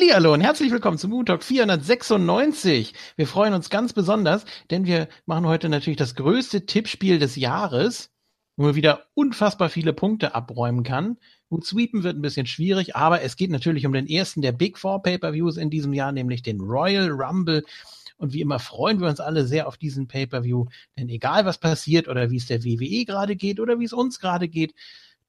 Hallihallo und herzlich willkommen zum Moon Talk 496. Wir freuen uns ganz besonders, denn wir machen heute natürlich das größte Tippspiel des Jahres, wo man wieder unfassbar viele Punkte abräumen kann. Gut, sweepen wird ein bisschen schwierig, aber es geht natürlich um den ersten der Big Four Pay-Per-Views in diesem Jahr, nämlich den Royal Rumble. Und wie immer freuen wir uns alle sehr auf diesen Pay-Per-View, denn egal was passiert oder wie es der WWE gerade geht oder wie es uns gerade geht,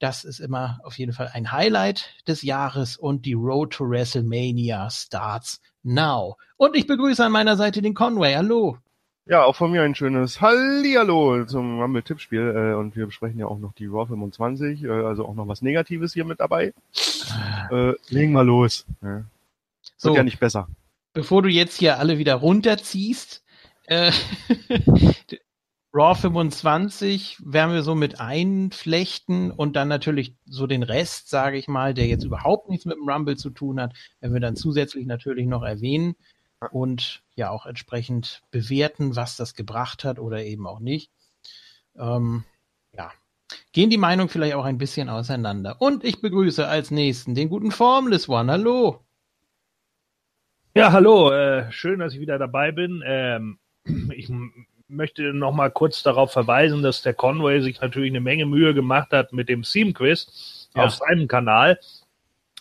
das ist immer auf jeden Fall ein Highlight des Jahres und die Road to WrestleMania starts now. Und ich begrüße an meiner Seite den Conway. Hallo. Ja, auch von mir ein schönes Hallihallo zum Rumble-Tippspiel. Äh, und wir besprechen ja auch noch die Raw 25, äh, also auch noch was Negatives hier mit dabei. Äh, legen wir los. Ja. Wird so, ja nicht besser. Bevor du jetzt hier alle wieder runterziehst, äh, Raw 25 werden wir so mit einflechten und dann natürlich so den Rest, sage ich mal, der jetzt überhaupt nichts mit dem Rumble zu tun hat, werden wir dann zusätzlich natürlich noch erwähnen und ja auch entsprechend bewerten, was das gebracht hat oder eben auch nicht. Ähm, ja, gehen die Meinungen vielleicht auch ein bisschen auseinander. Und ich begrüße als nächsten den guten Formless One. Hallo. Ja, hallo. Äh, schön, dass ich wieder dabei bin. Ähm, ich möchte noch mal kurz darauf verweisen, dass der Conway sich natürlich eine Menge Mühe gemacht hat mit dem Theme Quiz ja. auf seinem Kanal,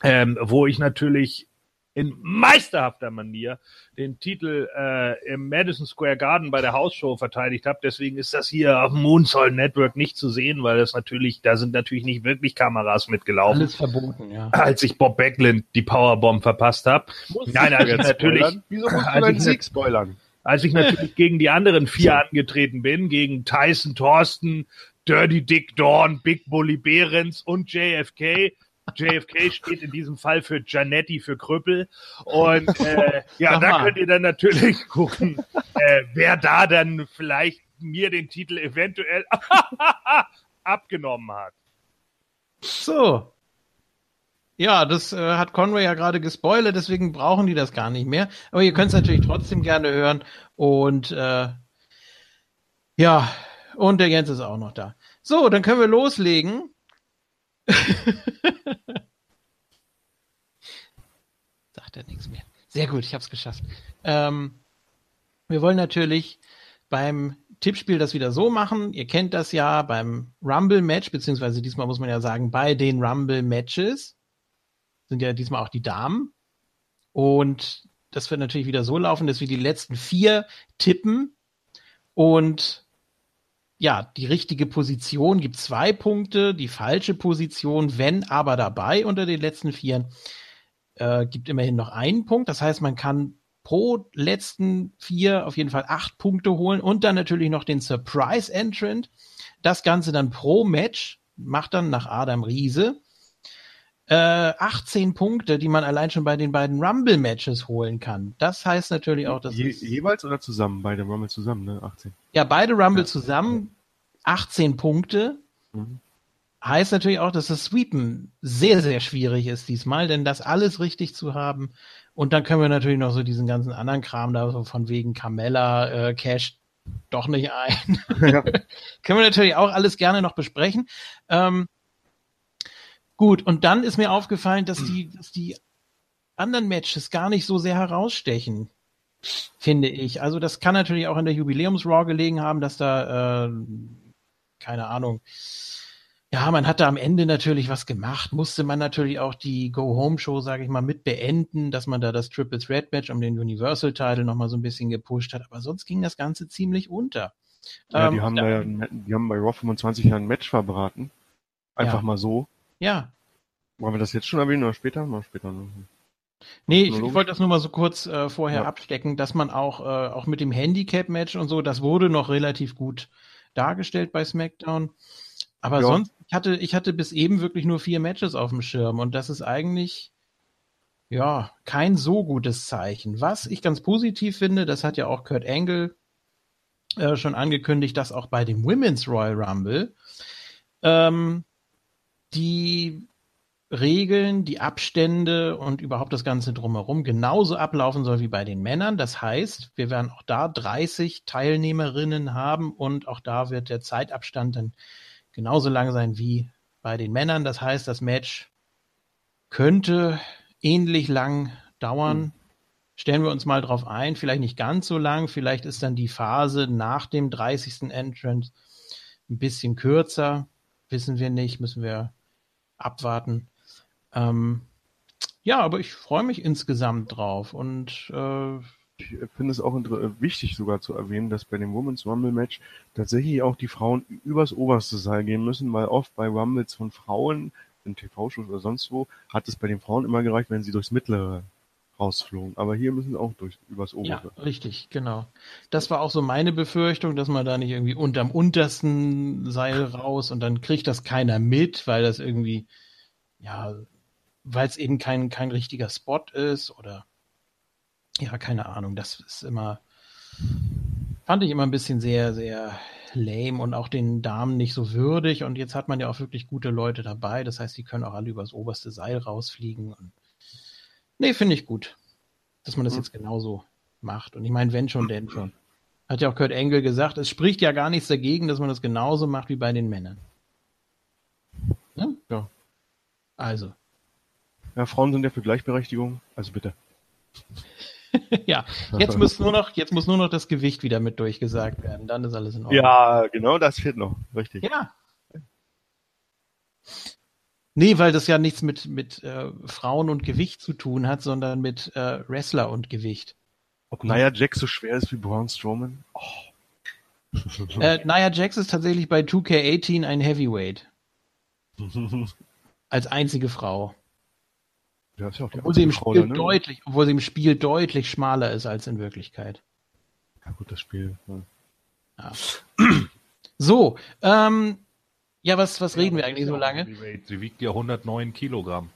ähm, wo ich natürlich in meisterhafter Manier den Titel äh, im Madison Square Garden bei der Hausshow verteidigt habe. Deswegen ist das hier auf dem Moonsoul Network nicht zu sehen, weil das natürlich, da sind natürlich nicht wirklich Kameras mitgelaufen. Alles verboten, ja. Als ich Bob Backlund die Powerbomb verpasst habe. Nein, also natürlich. Wieso musst du deinen Sieg spoilern? Als ich natürlich gegen die anderen vier angetreten bin, gegen Tyson Thorsten, Dirty Dick Dawn, Big Bully Behrens und JFK. JFK steht in diesem Fall für Janetti für Krüppel. Und äh, ja, da könnt ihr dann natürlich gucken, äh, wer da dann vielleicht mir den Titel eventuell abgenommen hat. So, ja, das äh, hat Conway ja gerade gespoilert, deswegen brauchen die das gar nicht mehr. Aber ihr könnt es natürlich trotzdem gerne hören. Und äh, ja, und der Jens ist auch noch da. So, dann können wir loslegen. Sagt er nichts mehr. Sehr gut, ich habe es geschafft. Ähm, wir wollen natürlich beim Tippspiel das wieder so machen. Ihr kennt das ja beim Rumble-Match, beziehungsweise diesmal muss man ja sagen, bei den Rumble-Matches sind ja diesmal auch die Damen. Und das wird natürlich wieder so laufen, dass wir die letzten vier tippen und ja, die richtige Position gibt zwei Punkte, die falsche Position, wenn aber dabei unter den letzten vier, äh, gibt immerhin noch einen Punkt. Das heißt, man kann pro letzten vier auf jeden Fall acht Punkte holen und dann natürlich noch den Surprise Entrant. Das Ganze dann pro Match, macht dann nach Adam Riese äh, 18 Punkte, die man allein schon bei den beiden Rumble-Matches holen kann. Das heißt natürlich auch, dass Je, jeweils oder zusammen? Beide Rumble zusammen, ne? 18. Ja, beide Rumble ja. zusammen, 18 Punkte. Mhm. Heißt natürlich auch, dass das Sweepen sehr, sehr schwierig ist diesmal, denn das alles richtig zu haben. Und dann können wir natürlich noch so diesen ganzen anderen Kram da, so von wegen Carmella, äh, Cash doch nicht ein. Ja. können wir natürlich auch alles gerne noch besprechen. Ähm, Gut, und dann ist mir aufgefallen, dass die, dass die anderen Matches gar nicht so sehr herausstechen, finde ich. Also das kann natürlich auch in der Jubiläums-Raw gelegen haben, dass da, äh, keine Ahnung, ja, man hat da am Ende natürlich was gemacht, musste man natürlich auch die Go-Home-Show, sage ich mal, mit beenden, dass man da das Triple Threat Match um den Universal-Title nochmal so ein bisschen gepusht hat, aber sonst ging das Ganze ziemlich unter. Ja, ähm, die haben da ja, die haben bei Raw 25 ja ein Match verbraten. Einfach ja. mal so. Ja. Wollen wir das jetzt schon erwähnen oder später? Mal später. Ne? Nee, ich, ich wollte das nur mal so kurz äh, vorher ja. abstecken, dass man auch, äh, auch mit dem Handicap-Match und so, das wurde noch relativ gut dargestellt bei SmackDown. Aber ja. sonst, ich hatte, ich hatte bis eben wirklich nur vier Matches auf dem Schirm und das ist eigentlich, ja, kein so gutes Zeichen. Was ich ganz positiv finde, das hat ja auch Kurt Angle äh, schon angekündigt, dass auch bei dem Women's Royal Rumble ähm, die Regeln, die Abstände und überhaupt das Ganze drumherum genauso ablaufen soll wie bei den Männern. Das heißt, wir werden auch da 30 Teilnehmerinnen haben und auch da wird der Zeitabstand dann genauso lang sein wie bei den Männern. Das heißt, das Match könnte ähnlich lang dauern. Stellen wir uns mal drauf ein, vielleicht nicht ganz so lang, vielleicht ist dann die Phase nach dem 30. Entrance ein bisschen kürzer, wissen wir nicht, müssen wir abwarten. Ähm, ja, aber ich freue mich insgesamt drauf und äh, ich finde es auch wichtig sogar zu erwähnen, dass bei dem Women's Rumble Match tatsächlich auch die Frauen übers oberste Seil gehen müssen, weil oft bei Rumbles von Frauen in TV-Shows oder sonst wo hat es bei den Frauen immer gereicht, wenn sie durchs mittlere rausflogen. Aber hier müssen sie auch durch übers obere. Ja, richtig, genau. Das war auch so meine Befürchtung, dass man da nicht irgendwie unterm untersten Seil raus und dann kriegt das keiner mit, weil das irgendwie ja, weil es eben kein kein richtiger Spot ist oder ja, keine Ahnung, das ist immer, fand ich immer ein bisschen sehr, sehr lame und auch den Damen nicht so würdig. Und jetzt hat man ja auch wirklich gute Leute dabei. Das heißt, die können auch alle übers oberste Seil rausfliegen. Und nee, finde ich gut, dass man das mhm. jetzt genauso macht. Und ich meine, wenn schon, denn schon. Hat ja auch Kurt Engel gesagt, es spricht ja gar nichts dagegen, dass man das genauso macht wie bei den Männern. Ne? Ja. Also. Ja, Frauen sind ja für Gleichberechtigung, also bitte. ja, jetzt muss nur noch, jetzt muss nur noch das Gewicht wieder mit durchgesagt werden. Dann ist alles in Ordnung. Ja, genau, das fehlt noch. Richtig. Ja. Nee, weil das ja nichts mit, mit äh, Frauen und Gewicht zu tun hat, sondern mit äh, Wrestler und Gewicht. Ob Nia Jax so schwer ist wie Braun Strowman? Oh. äh, Nia Jax ist tatsächlich bei 2K18 ein Heavyweight. Als einzige Frau. Ja, ist ja auch die obwohl, sie im Spiel ne? deutlich, obwohl sie im Spiel deutlich schmaler ist als in Wirklichkeit. Ja gut, das Spiel. Ja. Ja. So, ähm, ja, was, was reden wir eigentlich so lange? Sie wiegt ja 109 Kilogramm.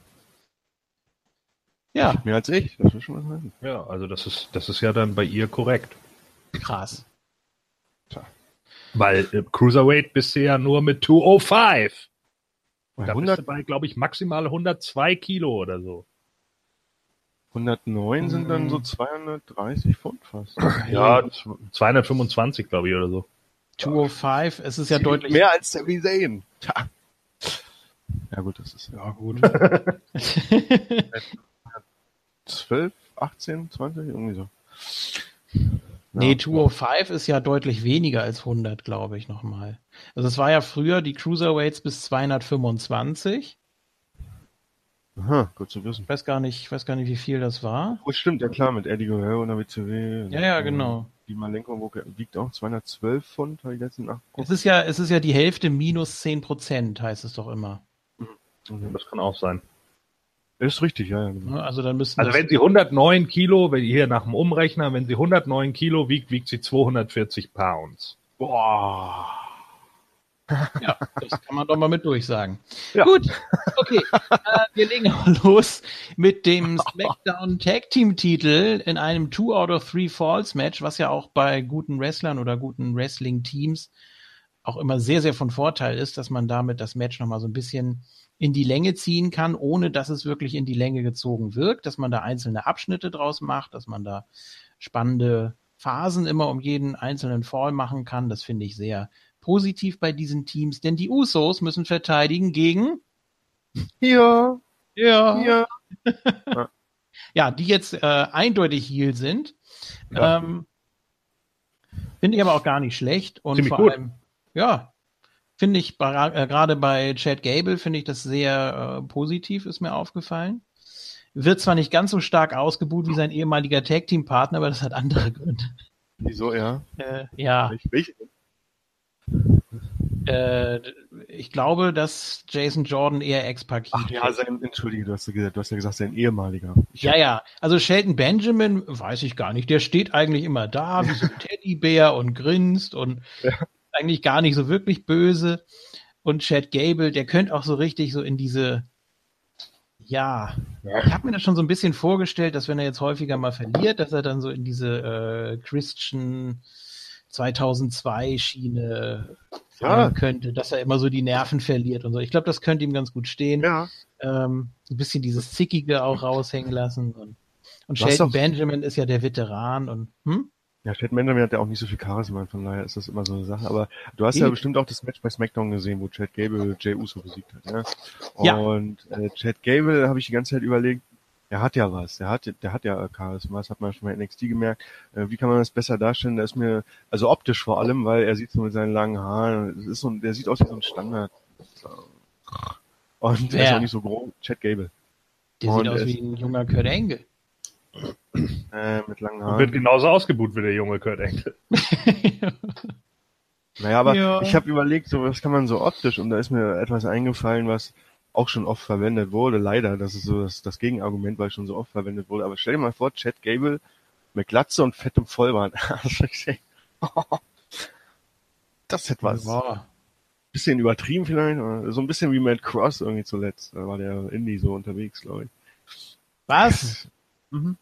Ja. Mehr als ich, das ist schon was sein. Ja, also das ist, das ist ja dann bei ihr korrekt. Krass. Tja. Weil äh, Cruiserweight bist du ja nur mit 205. Und da 100? bist du bei, glaube ich, maximal 102 Kilo oder so. 109 sind dann so 230 mhm. Pfund fast. Ja, 225 glaube ich oder so. 205, es ist ja Sie deutlich mehr als Sami Zayn. Tja. Ja gut, das ist ja gut. 12, 18, 20, irgendwie so. Nee, 205 ist ja deutlich weniger als 100, glaube ich, nochmal. Also es war ja früher die Cruiserweights bis 225 Aha, gut zu wissen. Ich weiß gar nicht, ich weiß gar nicht, wie viel das war. Oh, stimmt, ja klar, mit Eddie Guerrero und der WCW. Ja, ja, genau. Die Malenko wiegt auch 212 Pfund, habe ich letztens nachgeguckt. Es ist ja, es ist ja die Hälfte minus 10 Prozent, heißt es doch immer. Mhm. Das kann auch sein. Ist richtig, ja, ja. Genau. Also dann müssen. Also wenn sie 109 Kilo, wenn hier nach dem Umrechner, wenn sie 109 Kilo wiegt, wiegt sie 240 Pounds. Boah. Ja, das kann man doch mal mit durchsagen. Ja. Gut, okay. äh, wir legen los mit dem SmackDown Tag Team Titel in einem Two out of Three Falls Match, was ja auch bei guten Wrestlern oder guten Wrestling Teams auch immer sehr, sehr von Vorteil ist, dass man damit das Match nochmal so ein bisschen in die Länge ziehen kann, ohne dass es wirklich in die Länge gezogen wirkt, dass man da einzelne Abschnitte draus macht, dass man da spannende Phasen immer um jeden einzelnen Fall machen kann. Das finde ich sehr positiv bei diesen Teams, denn die Usos müssen verteidigen gegen ja, ja, ja, ja, die jetzt äh, eindeutig Heal sind. Ja. Ähm, finde ich aber auch gar nicht schlecht und Ziemlich vor gut. allem, ja, finde ich äh, gerade bei Chad Gable finde ich das sehr äh, positiv, ist mir aufgefallen. Wird zwar nicht ganz so stark ausgebucht wie sein ehemaliger Tag Team Partner, aber das hat andere Gründe. Wieso, ja? Äh, ja. Welche? Äh, ich glaube, dass Jason Jordan eher Ex-Paket Ach ja, sein, entschuldige, du hast, ja, du hast ja gesagt, sein ehemaliger. Ich ja, ja. Also Shelton Benjamin, weiß ich gar nicht, der steht eigentlich immer da, wie so ein Teddybär und grinst und ja. eigentlich gar nicht so wirklich böse. Und Chad Gable, der könnte auch so richtig so in diese, ja, ja. ich habe mir das schon so ein bisschen vorgestellt, dass wenn er jetzt häufiger mal verliert, dass er dann so in diese äh, Christian 2002 Schiene ja. könnte, dass er immer so die Nerven verliert und so. Ich glaube, das könnte ihm ganz gut stehen. Ja. Ähm, ein bisschen dieses Zickige auch raushängen lassen. Und, und Shelton Benjamin ist ja der Veteran und hm? Ja, Shelton Benjamin hat ja auch nicht so viel Charisma, von daher ist das immer so eine Sache. Aber du hast e ja bestimmt auch das Match bei SmackDown gesehen, wo Chad Gable Jay Uso besiegt hat. Ne? Und ja. äh, Chad Gable habe ich die ganze Zeit überlegt, der hat ja was, der hat, der hat ja Charisma, das hat man schon bei NXT gemerkt. Äh, wie kann man das besser darstellen? Der ist mir, also optisch vor allem, weil er sieht so mit seinen langen Haaren, das ist so, der sieht aus wie so ein Standard. Und der Wer? ist auch nicht so groß. Chad Gable. Der Und sieht aus wie ein junger Kurt Angle. Äh, mit langen Und wird Haaren. genauso ausgebuht wie der junge Kurt Angle. Naja, aber Ja. ich habe überlegt, so was kann man so optisch und da ist mir etwas eingefallen, was auch schon oft verwendet wurde. Leider, das ist so das, das Gegenargument, weil schon so oft verwendet wurde. Aber stell dir mal vor, Chad Gable mit Glatze und fettem Vollbart. das hätte was. Boah. Bisschen übertrieben vielleicht, so ein bisschen wie Matt Cross irgendwie zuletzt. Da war der Indie so unterwegs, glaube ich. Was? Mhm.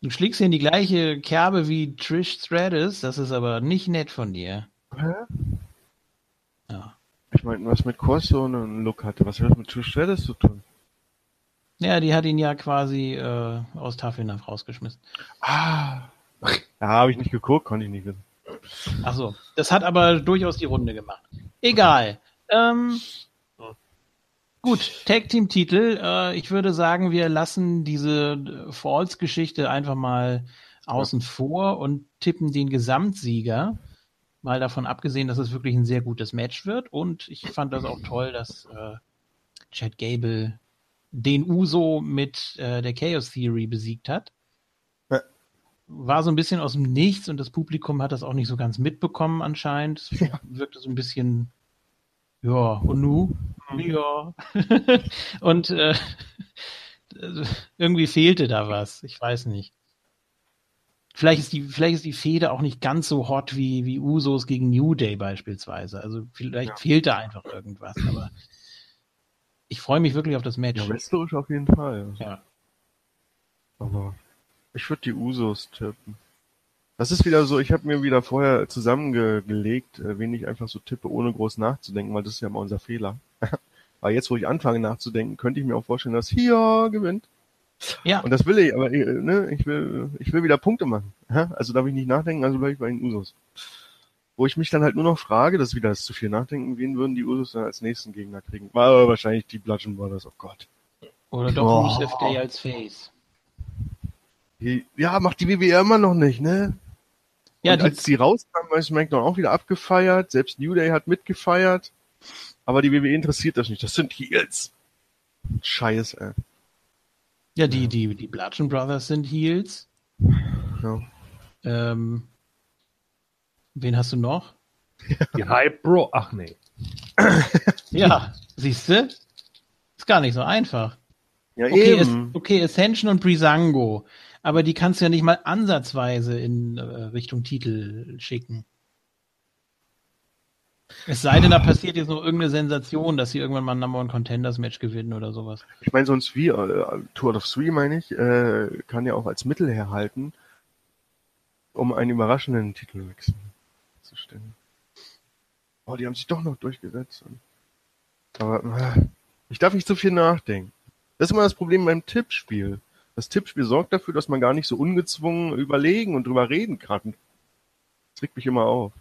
Du schlägst hier in die gleiche Kerbe wie Trish Stratus, das ist aber nicht nett von dir. Hä? Ich meine, was mit Cross so einen Look hatte, was hat das mit Trish zu tun? Ja, die hat ihn ja quasi äh, aus Tafelnapf rausgeschmissen. Ah. Ja, habe ich nicht geguckt, konnte ich nicht wissen. Ach so, das hat aber durchaus die Runde gemacht. Egal. Ähm, gut, Tag Team Titel. Äh, ich würde sagen, wir lassen diese Falls-Geschichte einfach mal außen vor und tippen den Gesamtsieger. Mal davon abgesehen, dass es wirklich ein sehr gutes Match wird. Und ich fand das auch toll, dass äh, Chad Gable den Uso mit äh, der Chaos Theory besiegt hat Ja. war so ein bisschen aus dem Nichts und das Publikum hat das auch nicht so ganz mitbekommen anscheinend. Es Ja. wirkte so ein bisschen, ja, und nu? Ja. und äh, irgendwie fehlte da was. Ich weiß nicht. Vielleicht ist die, vielleicht ist die Fehde auch nicht ganz so hot wie, wie Usos gegen New Day beispielsweise. Also vielleicht Ja. fehlt da einfach irgendwas, aber ich freue mich wirklich auf das Match. Ja, wrestlerisch auf jeden Fall. Ja. Aber ich würde die Usos tippen. Das ist wieder so, ich habe mir wieder vorher zusammengelegt, äh, wen ich einfach so tippe, ohne groß nachzudenken, weil das ist ja mal unser Fehler. weil jetzt, wo ich anfange nachzudenken, könnte ich mir auch vorstellen, dass hier gewinnt. Ja, Und das will ich, aber äh, ne, ich will, ich will wieder Punkte machen. Also darf ich nicht nachdenken, also bleibe ich bei den Usos. Wo ich mich dann halt nur noch frage, das ist wieder das zu viel nachdenken, wen würden die Usos dann als nächsten Gegner kriegen? War wahrscheinlich die Bludgeon Brothers, oh Gott. oder doch Boah. Rusev Day als Face. Ja, macht die WWE immer noch nicht, ne? Ja, die, als die rauskamen, war SmackDown auch wieder abgefeiert. Selbst New Day hat mitgefeiert. Aber die WWE interessiert das nicht. Das sind Heels. Scheiße, ey. Ja, die, die, die Bludgeon Brothers sind Heels. Ja. Ähm, wen hast du noch? Die Hype Bro. Ach nee. Ja, siehst du? Ist gar nicht so einfach. Ja, Okay, es, eben. okay, Ascension und Brisango. Aber die kannst du ja nicht mal ansatzweise in äh, Richtung Titel schicken. Es sei denn, da passiert jetzt noch irgendeine Sensation, dass sie irgendwann mal ein Number One Contenders Match gewinnen oder sowas. Ich meine, sonst wie, äh, Tour of Three, meine ich, äh, kann ja auch als Mittel herhalten, um einen überraschenden Titelwechsel zu stellen. Oh, die haben sich doch noch durchgesetzt. Aber äh, ich darf nicht zu viel nachdenken. Das ist immer das Problem beim Tippspiel. Das Tippspiel sorgt dafür, dass man gar nicht so ungezwungen überlegen und drüber reden kann. Das regt mich immer auf.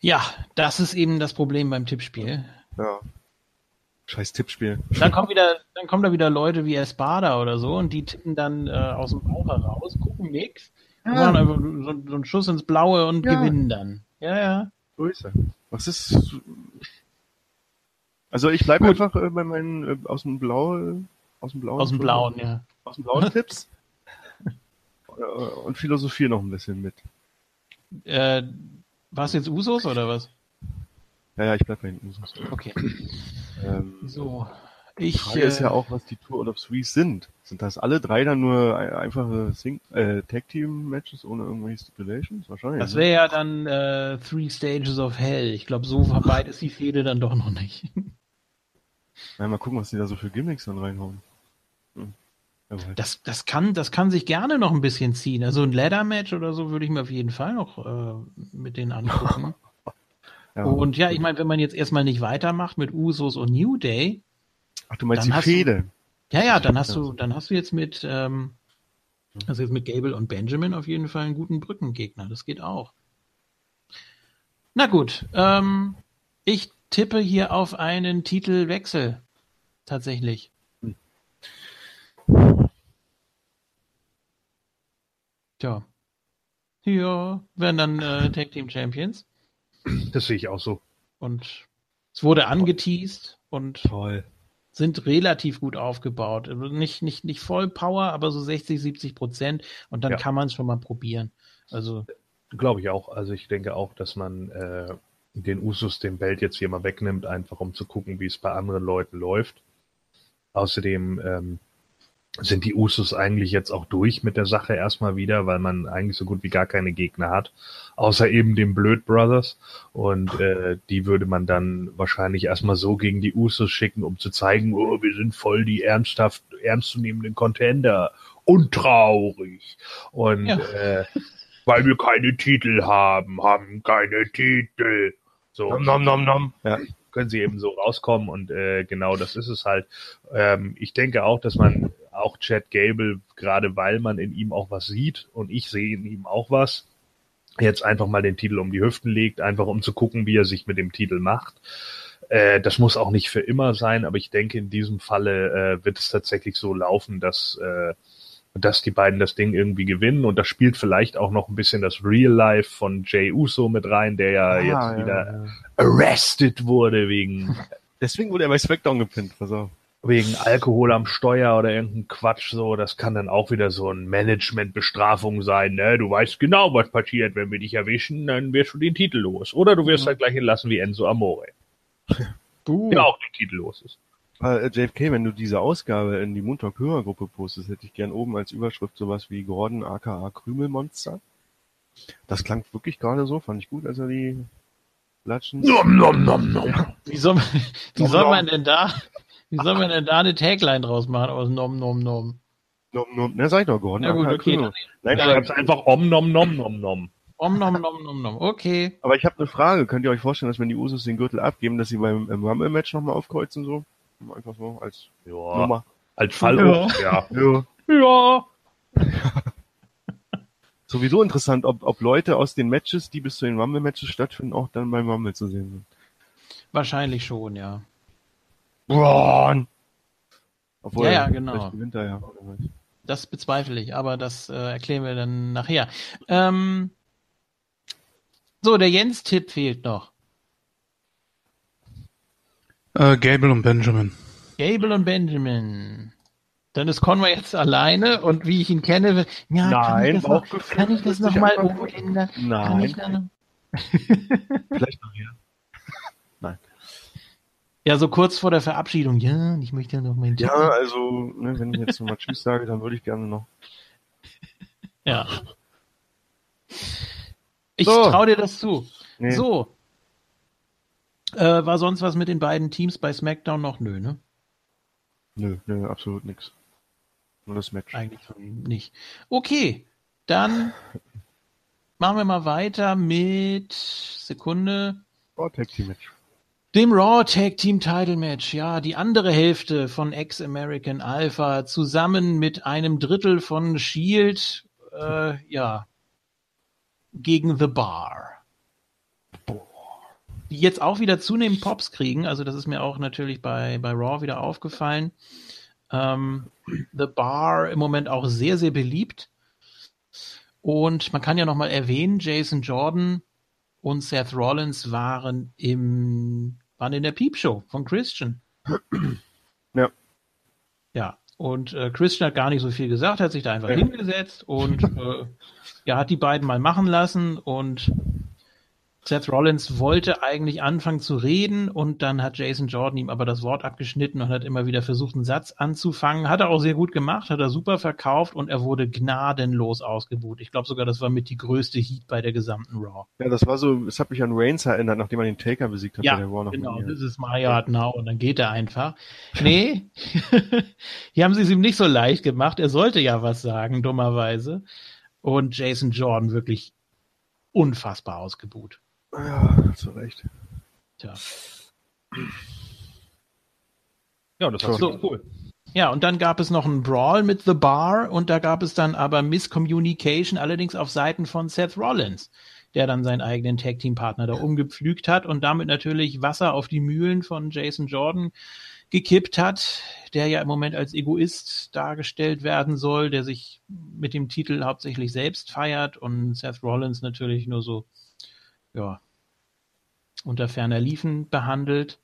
Ja, das ist eben das Problem beim Tippspiel. Ja. Scheiß Tippspiel. Dann kommen wieder, dann kommen da wieder Leute wie Espada oder so und die tippen dann äh, aus dem Bauch heraus, gucken nix, und machen einfach so, so einen Schuss ins Blaue und Ja. gewinnen dann. Ja, ja. So ist er. Was ist. Also ich bleibe einfach äh, bei meinen äh, aus dem Blau, äh, aus dem blauen, Aus dem Blauen, ja. aus dem blauen Tipps Äh, und philosophiere noch ein bisschen mit. Äh, war es jetzt Usos oder was? Ja, ja, ich bleib bei den Usos. Okay. Ähm, So. die Ich, Frage äh, ist ja auch, was die Tour of Three sind. Sind das alle drei dann nur ein- einfache Sing äh, Tag Team Matches ohne irgendwelche Stipulations? Wahrscheinlich. das ne? wäre ja dann äh, Three Stages of Hell. Ich glaube, so weit ist die Fehde dann doch noch nicht. Ja, mal gucken, was die da so für Gimmicks dann reinhauen. Hm. Das, das, kann, das kann sich gerne noch ein bisschen ziehen. Also ein Ladder-Match oder so würde ich mir auf jeden Fall noch äh, mit denen angucken. ja. Und ja, ich meine, wenn man jetzt erstmal nicht weitermacht mit Usos und New Day, Ach, du meinst die du- Fehde? ja, ja, dann hast du, dann hast du jetzt mit, ähm, also jetzt mit Gable und Benjamin auf jeden Fall einen guten Brückengegner. Das geht auch. Na gut, ähm, ich tippe hier auf einen Titelwechsel. Tatsächlich. Tja. Ja, werden dann äh, Tag Team Champions. Das sehe ich auch so. Und es wurde angeteased und Toll. sind relativ gut aufgebaut. Also Nicht, nicht, nicht voll Power, aber so 60, 70 Prozent. Und dann Ja. kann man es schon mal probieren. Also, Glaube ich auch. Also ich denke auch, dass man äh, den Usus den Belt jetzt hier mal wegnimmt, einfach um zu gucken, wie es bei anderen Leuten läuft. Außerdem ähm, sind die Usus eigentlich jetzt auch durch mit der Sache erstmal wieder, weil man eigentlich so gut wie gar keine Gegner hat, außer eben den Blöd Brothers. Und äh, die würde man dann wahrscheinlich erstmal so gegen die Usus schicken, um zu zeigen, oh, wir sind voll die ernsthaft ernstzunehmenden Contender. Untraurig. Und Ja. äh, weil wir keine Titel haben, haben keine Titel. So Nom, nom, nom, nom. Ja. können sie eben so rauskommen und äh, genau das ist es halt. Ähm, ich denke auch, dass man auch Chad Gable, gerade weil man in ihm auch was sieht und ich sehe in ihm auch was, jetzt einfach mal den Titel um die Hüften legt, einfach um zu gucken, wie er sich mit dem Titel macht. Äh, das muss auch nicht für immer sein, aber ich denke, in diesem Falle äh, wird es tatsächlich so laufen, dass äh, dass die beiden das Ding irgendwie gewinnen und da spielt vielleicht auch noch ein bisschen das Real Life von Jay Uso mit rein, der ja Ah, jetzt ja, wieder ja. arrested wurde wegen Deswegen wurde er bei SmackDown gepinnt, pass auf. Wegen Alkohol am Steuer oder irgendein Quatsch so, das kann dann auch wieder so ein Managementbestrafung sein, ne? Du weißt genau, was passiert, wenn wir dich erwischen, dann wirst du den Titel los. Oder du wirst halt gleich entlassen wie Enzo Amore, buh. der auch den Titel los ist. Äh, JFK, wenn du diese Ausgabe in die Moontalk Hörergruppe postest, hätte ich gern oben als Überschrift sowas wie Gordon aka Krümelmonster. Das klang wirklich gerade so, fand ich gut, als er die Latschen. Nom, nom, nom, nom. Wie soll, man- wie Nom, soll man denn da, wie soll man denn da eine Tagline draus machen aus Nom Nom Nom? Nom, nom, ne, sag ich doch, Gordon Ja gut, okay. Nein, Ich aber, schreib's einfach om, nom, nom, nom, nom. Om Nom Nom Nom Nom. Okay. aber ich habe eine Frage. Könnt ihr euch vorstellen, dass wenn die Usos den Gürtel abgeben, dass sie beim im Rumble-Match nochmal aufkreuzen so? Einfach so als Ja, Nummer. als Fallobst, ja. Ja. Ja. Sowieso interessant, ob, ob Leute aus den Matches, die bis zu den Rumble-Matches stattfinden, auch dann beim Rumble zu sehen sind. Wahrscheinlich schon, ja. Braun! Obwohl, Ja, ja, genau. vielleicht gewinnt er ja. Das bezweifle ich, aber das äh, erklären wir dann nachher. Ähm, so, der Jens-Tipp fehlt noch. Äh, Gable und Benjamin. Gable und Benjamin. Dann ist Conway jetzt alleine und wie ich ihn kenne, ja, kann Nein, ich das noch, Bauchgefühl kann ich das wird sich noch mal einfach- umändern? Kann ich Nein, da noch? vielleicht nachher. Ja, so kurz vor der Verabschiedung. Ja, ich möchte ja noch meinen Ja, Titel. also, ne, wenn ich jetzt nochmal Tschüss sage, dann würde ich gerne noch. Ja. Ich So. trau dir das zu. Nee, So. Äh, war sonst was mit den beiden Teams bei SmackDown noch? Nö, ne? Nö, nö, absolut nix. Nur das Match. Eigentlich nicht. Okay, dann machen wir mal weiter mit Sekunde. Oh, Tag Team Match. Dem Raw Tag Team Title Match, ja, die andere Hälfte von Ex-American Alpha zusammen mit einem Drittel von Shield, äh, ja, gegen The Bar. Die jetzt auch wieder zunehmend Pops kriegen, also das ist mir auch natürlich bei, bei Raw wieder aufgefallen. Ähm, The Bar im Moment auch sehr, sehr beliebt. Und man kann ja nochmal erwähnen, Jason Jordan und Seth Rollins waren im waren in der Peep-Show von Christian. Ja. Ja, und äh, Christian hat gar nicht so viel gesagt, hat sich da einfach Ja. hingesetzt und äh, ja, hat die beiden mal machen lassen und Seth Rollins wollte eigentlich anfangen zu reden und dann hat Jason Jordan ihm aber das Wort abgeschnitten und hat immer wieder versucht, einen Satz anzufangen. Hat er auch sehr gut gemacht, hat er super verkauft und er wurde gnadenlos ausgebucht. Ich glaube sogar, das war mit die größte Heat bei der gesamten Raw. Ja, das war so, es hat mich an Reigns erinnert, nachdem er den Taker besiegt hat Ja, bei der Raw noch Genau, das ist my art now und dann geht er einfach. Nee, hier haben sie es ihm nicht so leicht gemacht. Er sollte ja was sagen, dummerweise. Und Jason Jordan wirklich unfassbar ausgebuht. Ja, zu Recht. Tja. Ja, das war So. ziemlich cool. Ja, und dann gab es noch einen Brawl mit The Bar und da gab es dann aber Misscommunication, allerdings auf Seiten von Seth Rollins, der dann seinen eigenen Tag-Team-Partner da umgepflügt hat und damit natürlich Wasser auf die Mühlen von Jason Jordan gekippt hat, der ja im Moment als Egoist dargestellt werden soll, der sich mit dem Titel hauptsächlich selbst feiert und Seth Rollins natürlich nur so, ja, unter ferner Liefen behandelt.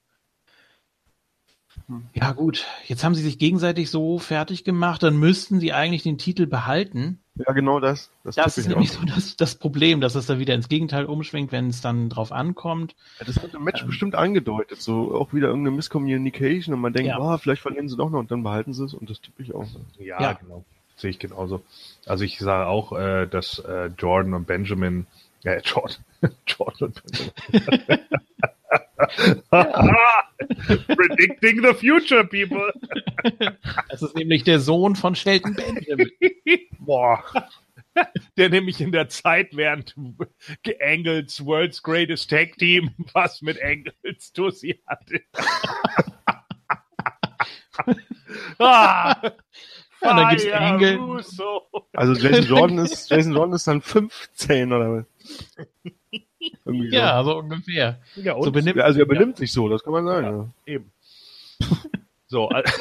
Ja gut, jetzt haben sie sich gegenseitig so fertig gemacht, dann müssten sie eigentlich den Titel behalten. Ja, genau das. Das, tippe ist ich nämlich auch. so das, das Problem, dass es da wieder ins Gegenteil umschwingt, wenn es dann drauf ankommt. Ja, das hat im Match Ähm. bestimmt angedeutet, so auch wieder irgendeine Miscommunication und man denkt, Ja. oh, vielleicht verlieren sie doch noch und dann behalten sie es und das tippe ich auch. Ja, Ja. genau. Sehe ich genauso. Also ich sage auch, äh, dass äh, Jordan und Benjamin, äh, Jordan, Jordan. Predicting the future, people. Das ist nämlich der Sohn von Shelton Benjamin. Boah. Der nämlich in der Zeit während Angles World's Greatest Tag Team was mit Angles Tussi hatte. ah, Ja, dann gibt's. Russo. Also Jason Jordan ist, Jason Jordan ist dann 15 oder was? Irgendwie so. Ja, so ungefähr. Ja, So benimmt Ja, also er benimmt sich so, das kann man sagen. eben. So, also,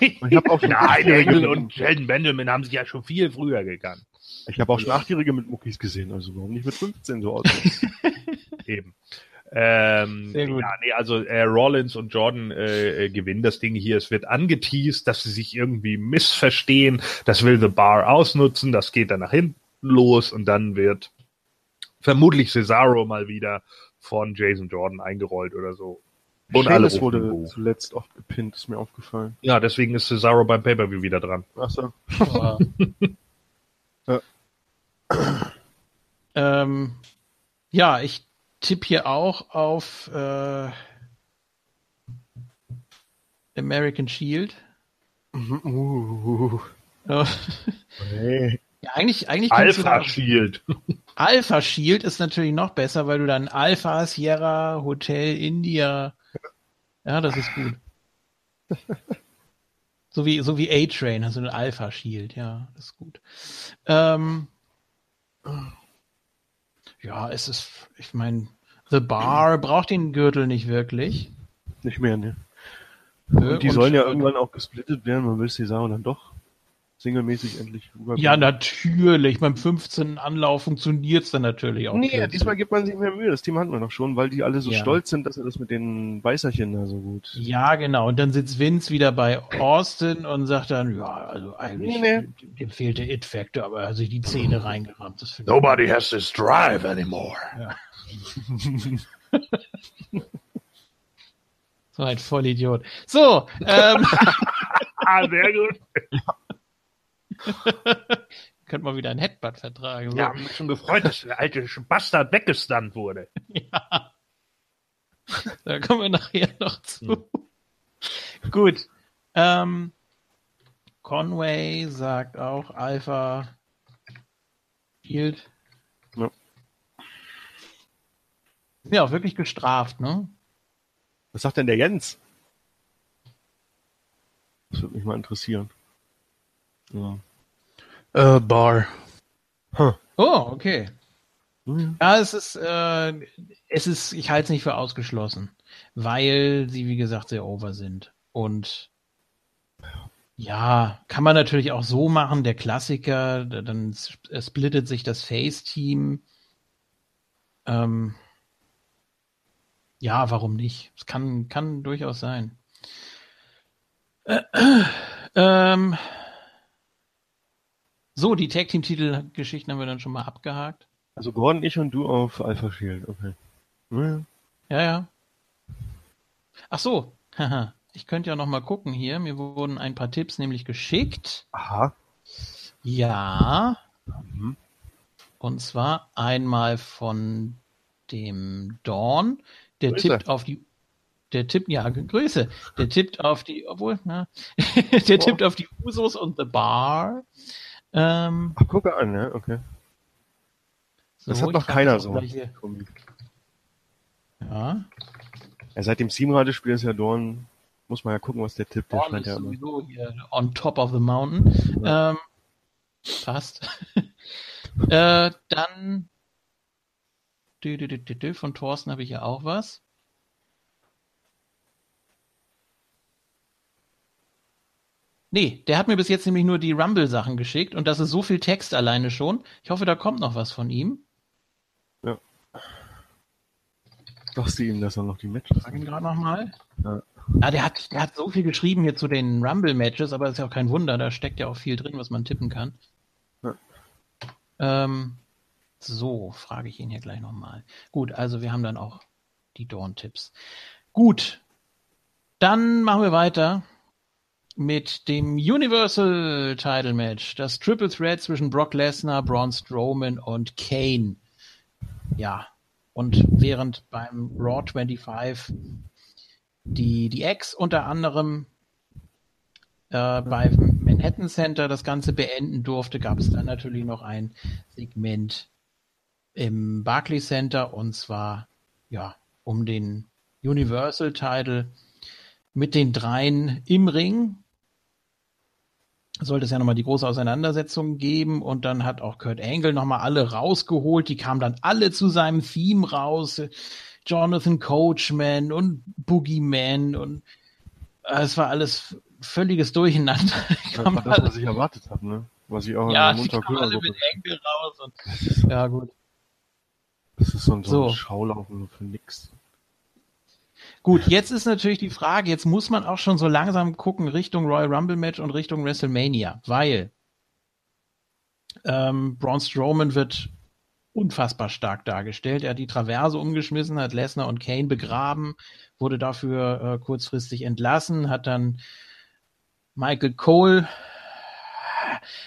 Ich habe auch Nein, mit- und Sheldon Benjamin haben sich ja schon viel früher gekannt. Ich habe auch schon Achtjährige mit Muckis gesehen, also warum nicht mit 15 so aus? Eben. Ähm, Sehr gut. Ja, nee, also äh, Rollins und Jordan äh, äh, gewinnen das Ding hier. Es wird angeteased, dass sie sich irgendwie missverstehen. Das will The Bar ausnutzen. Das geht dann nach hinten los und dann wird vermutlich Cesaro mal wieder von Jason Jordan eingerollt oder so. Und alle Sheamus wurde Buh. zuletzt oft gepinnt, ist mir aufgefallen. Ja, deswegen ist Cesaro beim Pay-Per-View wieder dran. Ach so. Ja. ähm, ja, ich tippe hier auch auf äh, American Shield. Uh, Ja, eigentlich, eigentlich Alpha Shield. Alpha Shield ist natürlich noch besser, weil du dann Alpha, Sierra, Hotel, India. Ja, das ist gut. So wie, so wie A-Train, also ein Alpha Shield, ja, das ist gut. Ähm, ja, es ist, ich meine, The Bar braucht den Gürtel nicht wirklich. Nicht mehr, ne? Äh, Und die sollen ja irgendwann auch gesplittet werden, man will Cesaro dann doch singlemäßig endlich rüberkommen. Ja, natürlich. Beim 15. Anlauf funktioniert's dann natürlich auch. Nee, plötzlich. diesmal gibt man sich mehr Mühe. Das Team hatten wir noch schon, weil die alle so Ja. stolz sind, dass er das mit den Weißerchen da so gut. Ja, genau. Und dann sitzt Vince wieder bei Austin und sagt dann, ja, also eigentlich, Nee, dem, dem fehlt der It-Factor, aber er hat sich die Zähne reingerammt. Nobody has this drive anymore. ich so ein Vollidiot. So, ähm, Ah, sehr gut. könnte man wieder ein Headbutt vertragen. So. Ja, mich schon gefreut, dass der alte Bastard weggestunt wurde. Ja. Da kommen wir nachher noch zu. Gut. Ähm, Conway sagt auch Alpha Shield. Ja. Ja, auch wirklich gestraft, ne? Was sagt denn der Jens? Das würde mich mal interessieren. Ja. Äh, Bar. Oh, okay. Ja. Ja, es ist, äh, es ist, ich halte es nicht für ausgeschlossen, weil sie, wie gesagt, sehr over sind. Und ja, kann man natürlich auch so machen, der Klassiker, da- dann äh, splittet sich das Face-Team. Ähm, ja, warum nicht? Es kann, kann durchaus sein. ähm, so, die Tag-Team-Titel-Geschichten haben wir dann schon mal abgehakt. Also Gordon, ich und du auf Alpha Shield, okay. Ja. Ja, ja. Ach so. Ich könnte ja noch mal gucken hier. Mir wurden ein paar Tipps nämlich geschickt. Aha. Ja. Mhm. Und zwar einmal von dem Dawn. Der Grüße. tippt auf die. Der tippt, ja, Grüße. Der tippt auf die, obwohl, na, der Oh. tippt auf die Usos und The Bar. Ähm, Ach, gucke an, ja, okay. Das so, hat noch keiner so. Ja, Ja. seit dem Teamradespiel ist ja Dorn, muss man ja gucken, was der Tipp, der scheint ist ja immer. sowieso hier on top of the mountain. Ähm, passt. äh, dann dü, dü, dü, dü, dü, von Thorsten habe ich ja auch was. Nee, der hat mir bis jetzt nämlich nur die Rumble-Sachen geschickt und das ist so viel Text alleine schon. Ich hoffe, da kommt noch was von ihm. Sagst du ihm, dass er noch die Matches Sag ihn gerade nochmal. Ja. Ja, der hat, der hat so viel geschrieben hier zu den Rumble-Matches, aber das ist ja auch kein Wunder, da steckt ja auch viel drin, was man tippen kann. Ja. Ähm, so, frage ich ihn hier gleich nochmal. Gut, also wir haben dann auch die Dawn-Tipps. Gut, dann machen wir weiter mit dem Universal Title Match. Das Triple Threat zwischen Brock Lesnar, Braun Strowman und Kane. Ja, und während beim Raw 25 die, die Ex unter anderem äh, beim Manhattan Center das Ganze beenden durfte, gab es dann natürlich noch ein Segment im Barclays Center und zwar ja um den Universal Title mit den dreien im Ring. Sollte es ja nochmal die große Auseinandersetzung geben und dann hat auch Kurt Angle nochmal alle rausgeholt. Die kamen dann alle zu seinem Theme raus. Jonathan Coachman und Boogeyman und äh, es war alles völliges Durcheinander. Ja, das, alle- was ich erwartet habe, ne? Was ich auch ja, in der die kamen alle mit Angle raus und ja gut. Das ist so ein, so ein So. Schaulaufen für nix. Gut, jetzt ist natürlich die Frage, jetzt muss man auch schon so langsam gucken Richtung Royal Rumble Match und Richtung WrestleMania, weil ähm, Braun Strowman wird unfassbar stark dargestellt. Er hat die Traverse umgeschmissen, hat Lesnar und Kane begraben, wurde dafür äh, kurzfristig entlassen, hat dann Michael Cole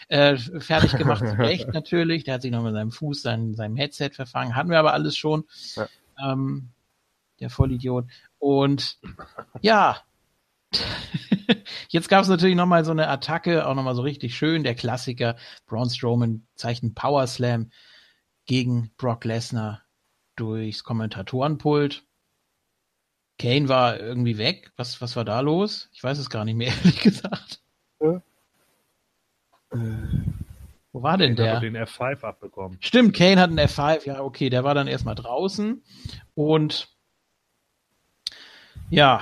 äh, fertig gemacht, zu Recht natürlich. Der hat sich noch mit seinem Fuß, sein, seinem Headset verfangen. Hatten wir aber alles schon. Ja. Ähm, der Vollidiot. Und ja, jetzt gab es natürlich nochmal so eine Attacke, auch nochmal so richtig schön. Der Klassiker, Braun Strowman zeichnet Power Slam gegen Brock Lesnar durchs Kommentatorenpult. Kane war irgendwie weg. Was, was war da los? Ich weiß es gar nicht mehr, ehrlich gesagt. Ja. Wo war denn Der der? hat den F5 abbekommen. Stimmt, Kane hat einen F5, ja, okay, der war dann erstmal draußen. Und ja,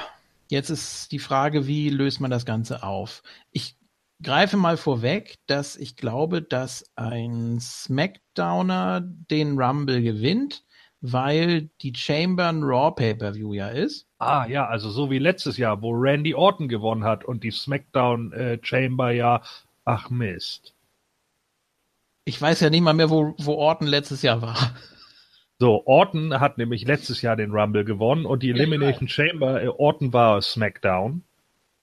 jetzt ist die Frage, wie löst man das Ganze auf? Ich greife mal vorweg, dass ich glaube, dass ein SmackDowner den Rumble gewinnt, weil die Chamber ein Raw Pay-Per-View ja ist. Ah ja, also so wie letztes Jahr, wo Randy Orton gewonnen hat und die SmackDown äh, Chamber ja, ach Mist. Ich weiß ja nicht mal mehr, wo, wo Orton letztes Jahr war. So, Orton hat nämlich letztes Jahr den Rumble gewonnen und die Ja, Elimination Chamber, äh, Orton war SmackDown,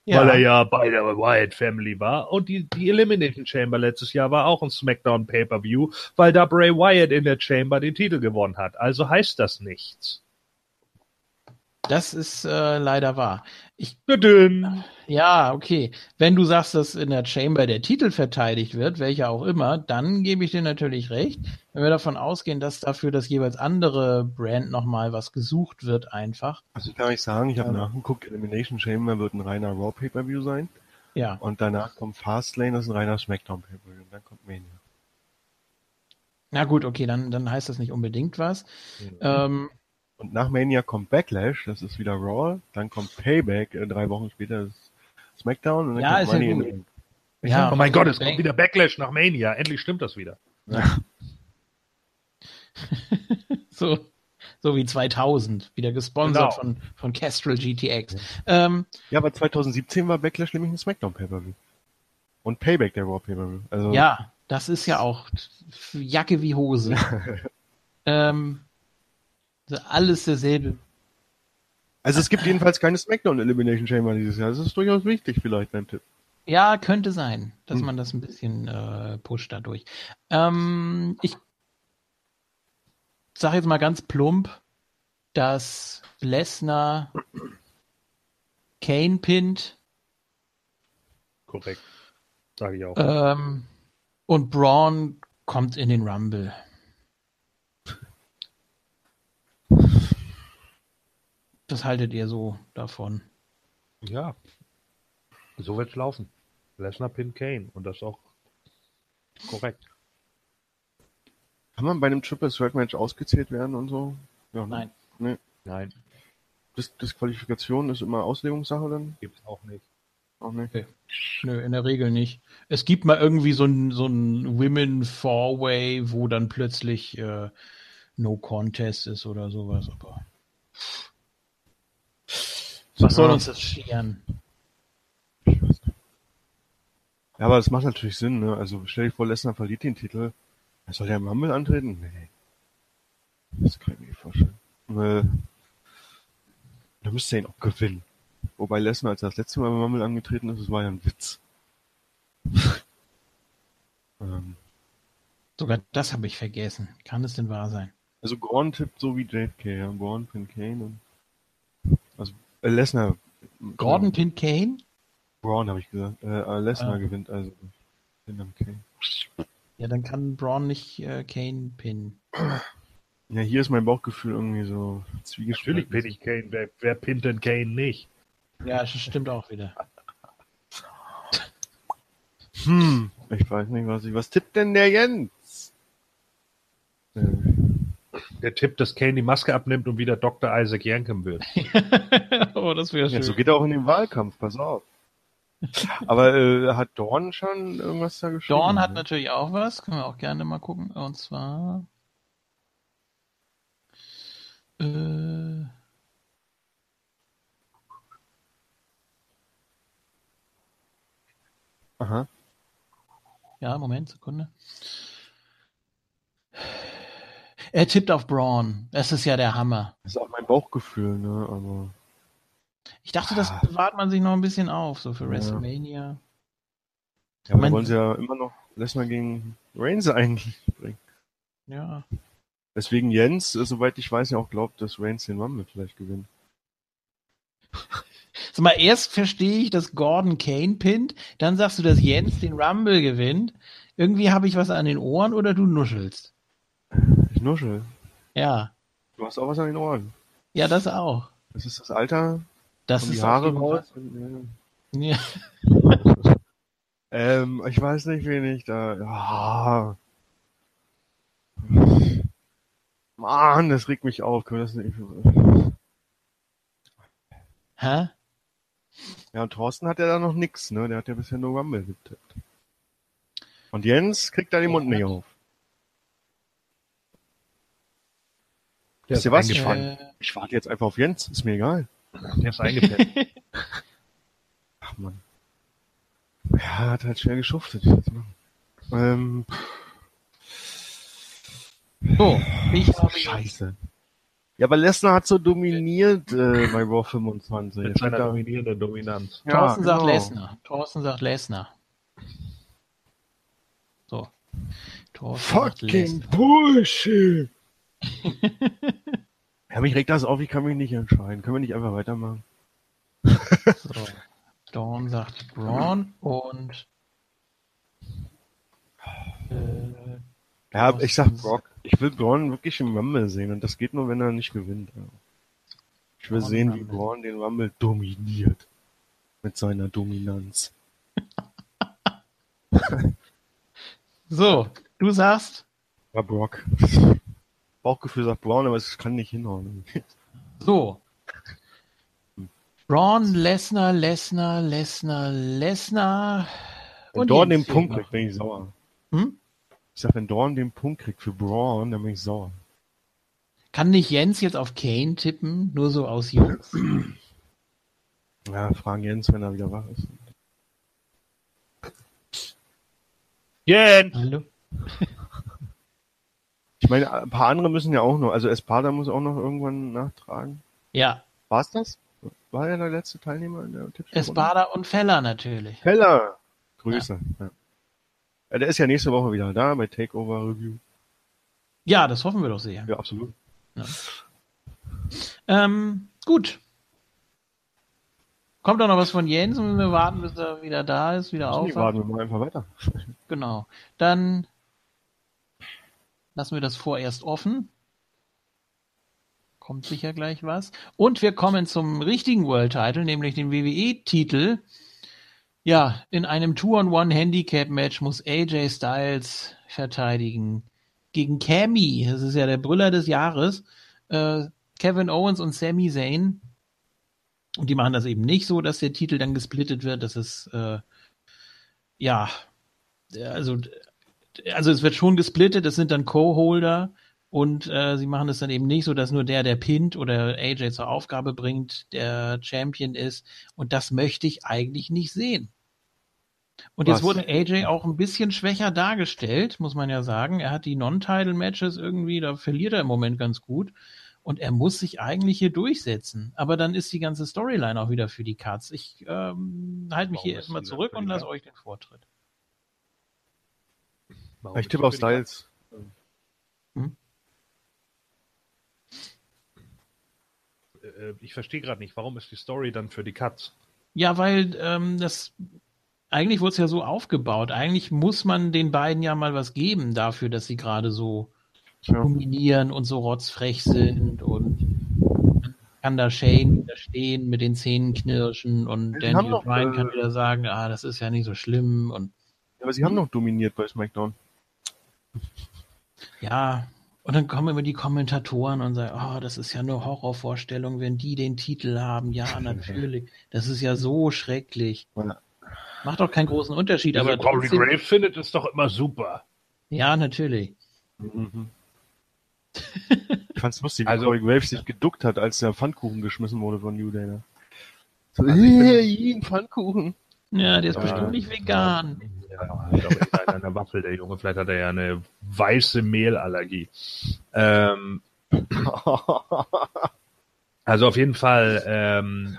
weil er ja bei der Wyatt Family war und die, die Elimination Chamber letztes Jahr war auch ein SmackDown Pay-Per-View, weil da Bray Wyatt in der Chamber den Titel gewonnen hat. Also heißt das nichts. Das ist äh, leider wahr. Ich. Ja, okay. Wenn du sagst, dass in der Chamber der Titel verteidigt wird, welcher auch immer, dann gebe ich dir natürlich recht. Wenn wir davon ausgehen, dass dafür das jeweils andere Brand nochmal was gesucht wird, einfach. Also ich kann euch sagen, ich habe Ja. nachgeguckt, Elimination Chamber wird ein reiner Raw Pay-Per-View sein. Ja. Und danach kommt Fastlane, das ist ein reiner Smackdown Pay-Per-View. Und dann kommt Mania. Na gut, okay, dann, dann heißt das nicht unbedingt was. Ähm, Und nach Mania kommt Backlash, das ist wieder Raw. Dann kommt Payback, äh, drei Wochen später ist Smackdown. Und dann Ja, kommt ist ja Money in gut. Bank. ja. Oh mein Gott, es kommt wieder Backlash nach Mania. Endlich stimmt das wieder. So, so wie 2000, wieder gesponsert Genau. von, von Kestrel GTX. Ähm, Ja, aber 2017 war Backlash nämlich ein Smackdown Pay-Per-View. Und Payback der Raw Pay-Per-View. Also, Ja, das ist ja auch Jacke wie Hose. ähm, alles derselbe. also es gibt jedenfalls keine Smackdown Elimination Chamber dieses Jahr. Das ist durchaus wichtig vielleicht beim Tipp. Ja, könnte sein, dass Hm. man das ein bisschen äh, pusht dadurch. Ähm, ich sage jetzt mal ganz plump, dass Lesnar Kane pinnt Korrekt. Sage ich auch. ähm, und Braun kommt in den Rumble. Was haltet ihr so davon? Ja. So wird's laufen. Lesnar pin Kane und das auch korrekt. Kann man bei einem Triple Threat Match ausgezählt werden und so? Ja, ne? Nein. Nein, Dis Disqualifikation ist immer Auslegungssache dann? gibt's auch nicht. Auch nicht. Nö, in der Regel nicht. Es gibt mal irgendwie so ein, so ein Women Four-Way, wo dann plötzlich äh, No Contest ist oder sowas, aber was soll uns das scheren? Ich weiß nicht. Ja, aber das macht natürlich Sinn, ne? Also stell dir vor, Lesnar verliert den Titel. Soll der im Rumble antreten? Nee. Das kann ich mir nicht vorstellen. Weil, da müsste er ihn auch gewinnen. Wobei Lesnar, als er das letzte Mal im Rumble angetreten ist, das war ja ein Witz. ähm, Sogar das habe ich vergessen. Kann es denn wahr sein? also Gorn tippt so wie JFK, ja. Gorn, Pin Kane und also äh, Lesnar. Gordon Pin Kane? Braun habe ich gesagt. Äh, äh, Lesnar Ah. gewinnt also. Pin Kane. Ja, dann kann Braun nicht äh, Kane pinnen. Ja, hier ist mein Bauchgefühl irgendwie so zwiegespalten. Natürlich bin ich Kane. Wer, wer pinnt denn Kane nicht? Ja, das stimmt auch wieder. Hm, ich weiß nicht, was ich. Was tippt denn der Jens? Der Tipp, dass Kane die Maske abnimmt und wieder Dr. Isaac Yankem wird. oh, das wäre ja, schön. so geht er auch in den Wahlkampf, pass auf. Aber äh, hat Dorn schon irgendwas da geschrieben? Dawn hat natürlich auch was, können wir auch gerne mal gucken. Und zwar. Äh, Aha. ja, Moment, Sekunde. Er tippt auf Braun. Das ist ja der Hammer. Das ist auch mein Bauchgefühl, ne? Aber Ich dachte, das Ah. bewahrt man sich noch ein bisschen auf, so für. WrestleMania. ja, aber wollen sie ja immer noch Lesnar gegen Reigns eigentlich bringen. Ja. Deswegen Jens, äh, soweit ich weiß, ja auch glaubt, dass Reigns den Rumble vielleicht gewinnt. Sag mal, erst verstehe ich, dass Gordon Kane pinnt, dann sagst du, dass Jens den Rumble gewinnt. Irgendwie habe ich was an den Ohren oder du nuschelst. Ich nuschel. Ja. Du hast auch was an den Ohren. Ja, das auch. Das ist das Alter Das und die ist Haare jeden Fall- raus. Ja. ja. Ähm, ich weiß nicht, wen ich da. Ja. Mann, das regt mich auf. Können wir das nicht. Hä? Ja, und Thorsten hat ja da noch nix, ne? Der hat ja bisher nur Rumble getippt. Und Jens kriegt da den Mund nicht auf. Der Wisst ihr was? Ich warte, ich warte jetzt einfach auf Jens. Ist mir egal. Der ist eingepennt. Ach man. Ja, hat halt schwer geschuftet. Ähm, So, ich habe scheiße. Ja, aber Lesnar hat so dominiert äh, bei Raw 25. Mit seiner dominierenden Dominanz. Ja, Thorsten sagt genau. Lesnar. Thorsten sagt Lesnar. So. Thorsten sagt Fucking Lesnar. Bullshit. ja, mich regt das auf, ich kann mich nicht entscheiden. Können wir nicht einfach weitermachen? So. Dawn sagt Braun und äh, Ja, ich sag Brock. Ich will Braun wirklich im Rumble sehen und das geht nur, wenn er nicht gewinnt. Ich will Braun sehen, wie Rumble. Braun den Rumble dominiert. Mit seiner Dominanz. so, du sagst Ja, Brock. Bauchgefühl sagt Braun, aber es kann nicht hinhauen. so. Braun, Lesnar, Lesnar, Lesnar, Lesnar. Wenn Und Dorn den Punkt kriegt, bin ich sauer. Hm? Ich sag, wenn Dorn den Punkt kriegt für Braun, dann bin ich sauer. Kann nicht Jens jetzt auf Kane tippen, nur so aus Jungs? Ja, fragen Jens, wenn er wieder wach ist. Jens! Hallo? Meine, ein paar andere müssen ja auch noch, also Espada muss auch noch irgendwann nachtragen. Ja, War's das? War er der letzte Teilnehmer in der Tippspiel? Espada und Feller natürlich. Heller! Grüße. Ja. Ja, der ist ja nächste Woche wieder da bei Takeover Review. Ja, das hoffen wir doch sehr. Ja, absolut. Ähm, gut. Kommt doch noch was von Jens und wir warten, bis er wieder da ist, wieder Nee, auf. warten wir mal einfach weiter. Genau. Dann lassen wir das vorerst offen. Kommt sicher gleich was. Und wir kommen zum richtigen World Title, nämlich den WWE-Titel. Ja, in einem Two-on-One-Handicap-Match muss AJ Styles verteidigen gegen Cammy. Das ist ja der Brüller des Jahres. Äh, Kevin Owens und Sami Zayn. Und die machen das eben nicht so, dass der Titel dann gesplittet wird. Das ist, äh, ja, also, also es wird schon gesplittet, es sind dann Co-Holder und äh, sie machen es dann eben nicht so, dass nur der, der pinnt oder AJ zur Aufgabe bringt, der Champion ist. Und das möchte ich eigentlich nicht sehen. Und jetzt Was? wurde AJ auch ein bisschen schwächer dargestellt, muss man ja sagen. Er hat die Non-Title-Matches irgendwie, da verliert er im Moment ganz gut. Und er muss sich eigentlich hier durchsetzen. Aber dann ist die ganze Storyline auch wieder für die Cuts. Ich ähm, halte mich Warum hier erstmal zurück und lasse euch den Vortritt. Warum Ich tippe auf für die Cuts? Styles. Äh, Ich verstehe gerade nicht, warum ist die Story dann für die Cuts? Ja, weil ähm, das eigentlich wurde es ja so aufgebaut. Eigentlich muss man den beiden ja mal was geben dafür, dass sie gerade so Ja. dominieren und so rotzfrech sind und kann da Shane wieder stehen mit den Zähnen knirschen und Ja, Daniel Bryan kann äh, wieder sagen, ah, das ist ja nicht so schlimm und Aber sie haben noch dominiert bei SmackDown. Ja, und dann kommen immer die Kommentatoren und sagen, oh, das ist ja eine Horrorvorstellung, wenn die den Titel haben. Ja, natürlich. Das ist ja so schrecklich. Macht doch keinen großen Unterschied, Also aber Corey trotzdem, Graves findet es doch immer super. ja, natürlich. Mhm. Ich fand's lustig, wie Also- Corey Graves sich geduckt hat, als der Pfannkuchen geschmissen wurde von New Day. Ne? So, Also ich hey, ein Pfannkuchen. Ja, der ist Ja. bestimmt nicht vegan. Ja, ich glaube, er hat eine Waffel, der Junge. Vielleicht hat er ja eine weiße Mehlallergie. Ähm, also auf jeden Fall, ähm,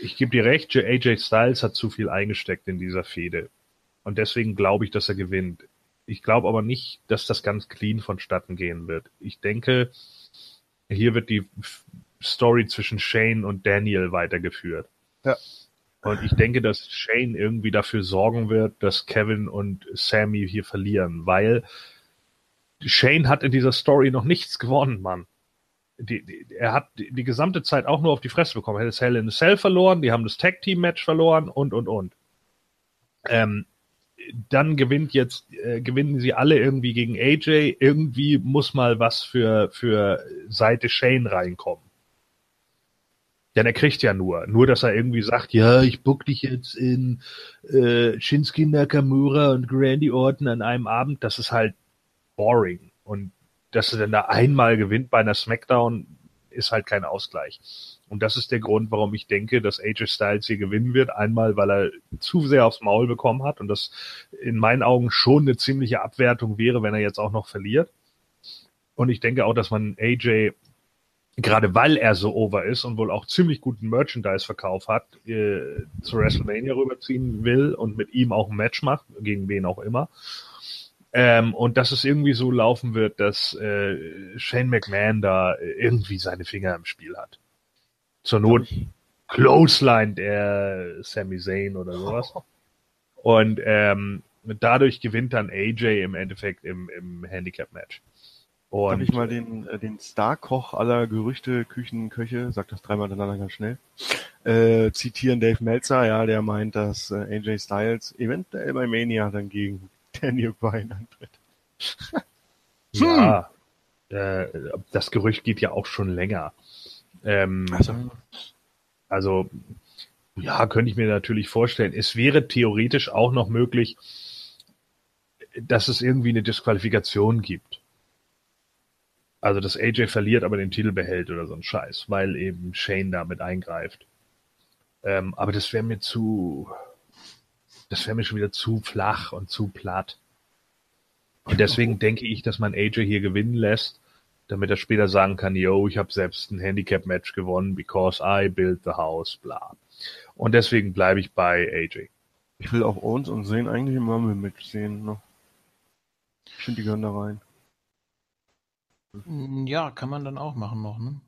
ich gebe dir recht, AJ Styles hat zu viel eingesteckt in dieser Fehde. Und deswegen glaube ich, dass er gewinnt. Ich glaube aber nicht, dass das ganz clean vonstatten gehen wird. Ich denke, hier wird die Story zwischen Shane und Daniel weitergeführt. Ja. Und ich denke, dass Shane irgendwie dafür sorgen wird, dass Kevin und Sammy hier verlieren, weil Shane hat in dieser Story noch nichts gewonnen, Mann. Die, die, er hat die, die gesamte Zeit auch nur auf die Fresse bekommen. Er hat das Hell in a Cell verloren, die haben das Tag Team Match verloren und und und. Ähm, dann gewinnt jetzt äh, gewinnen sie alle irgendwie gegen AJ. Irgendwie muss mal was für für Seite Shane reinkommen. Denn er kriegt ja nur, nur dass er irgendwie sagt, ja, ich book dich jetzt in äh, Shinsuke Nakamura und Randy Orton an einem Abend. Das ist halt boring. Und dass er dann da einmal gewinnt bei einer Smackdown, ist halt kein Ausgleich. Und das ist der Grund, warum ich denke, dass AJ Styles hier gewinnen wird. Einmal, weil er zu sehr aufs Maul bekommen hat und das in meinen Augen schon eine ziemliche Abwertung wäre, wenn er jetzt auch noch verliert. Und ich denke auch, dass man AJ, gerade weil er so over ist und wohl auch ziemlich guten Merchandise-Verkauf hat, äh, zu WrestleMania rüberziehen will und mit ihm auch ein Match macht, gegen wen auch immer. Ähm, und dass es irgendwie so laufen wird, dass äh, Shane McMahon da irgendwie seine Finger im Spiel hat. Zur Not Clothesline der Sami Zayn oder sowas. Und ähm, dadurch gewinnt dann AJ im Endeffekt im, im Handicap-Match. Und Darf ich mal den, äh, den Star-Koch aller Gerüchte, Küchen, Köche, sag das dreimal hintereinander ganz schnell, äh, zitieren Dave Meltzer, ja, der meint, dass äh, AJ Styles eventuell bei Mania dann gegen Daniel Bryan antritt. Ja, äh, das Gerücht geht ja auch schon länger. Ähm, Also, Also, ja, könnte ich mir natürlich vorstellen. Es wäre theoretisch auch noch möglich, dass es irgendwie eine Disqualifikation gibt. Also, dass AJ verliert, aber den Titel behält oder so ein Scheiß, weil eben Shane damit eingreift. Ähm, aber das wäre mir zu, das wäre mir schon wieder zu flach und zu platt. Und deswegen denke ich, dass man AJ hier gewinnen lässt, damit er später sagen kann, yo, ich habe selbst ein Handicap-Match gewonnen, because I built the house, bla. Und deswegen bleibe ich bei AJ. ich will auch Owens und Zayn eigentlich im Rumble-Match sehen. Ne? Ich finde, die gehören da rein. Mm, Ja, kann man dann auch machen noch, ne?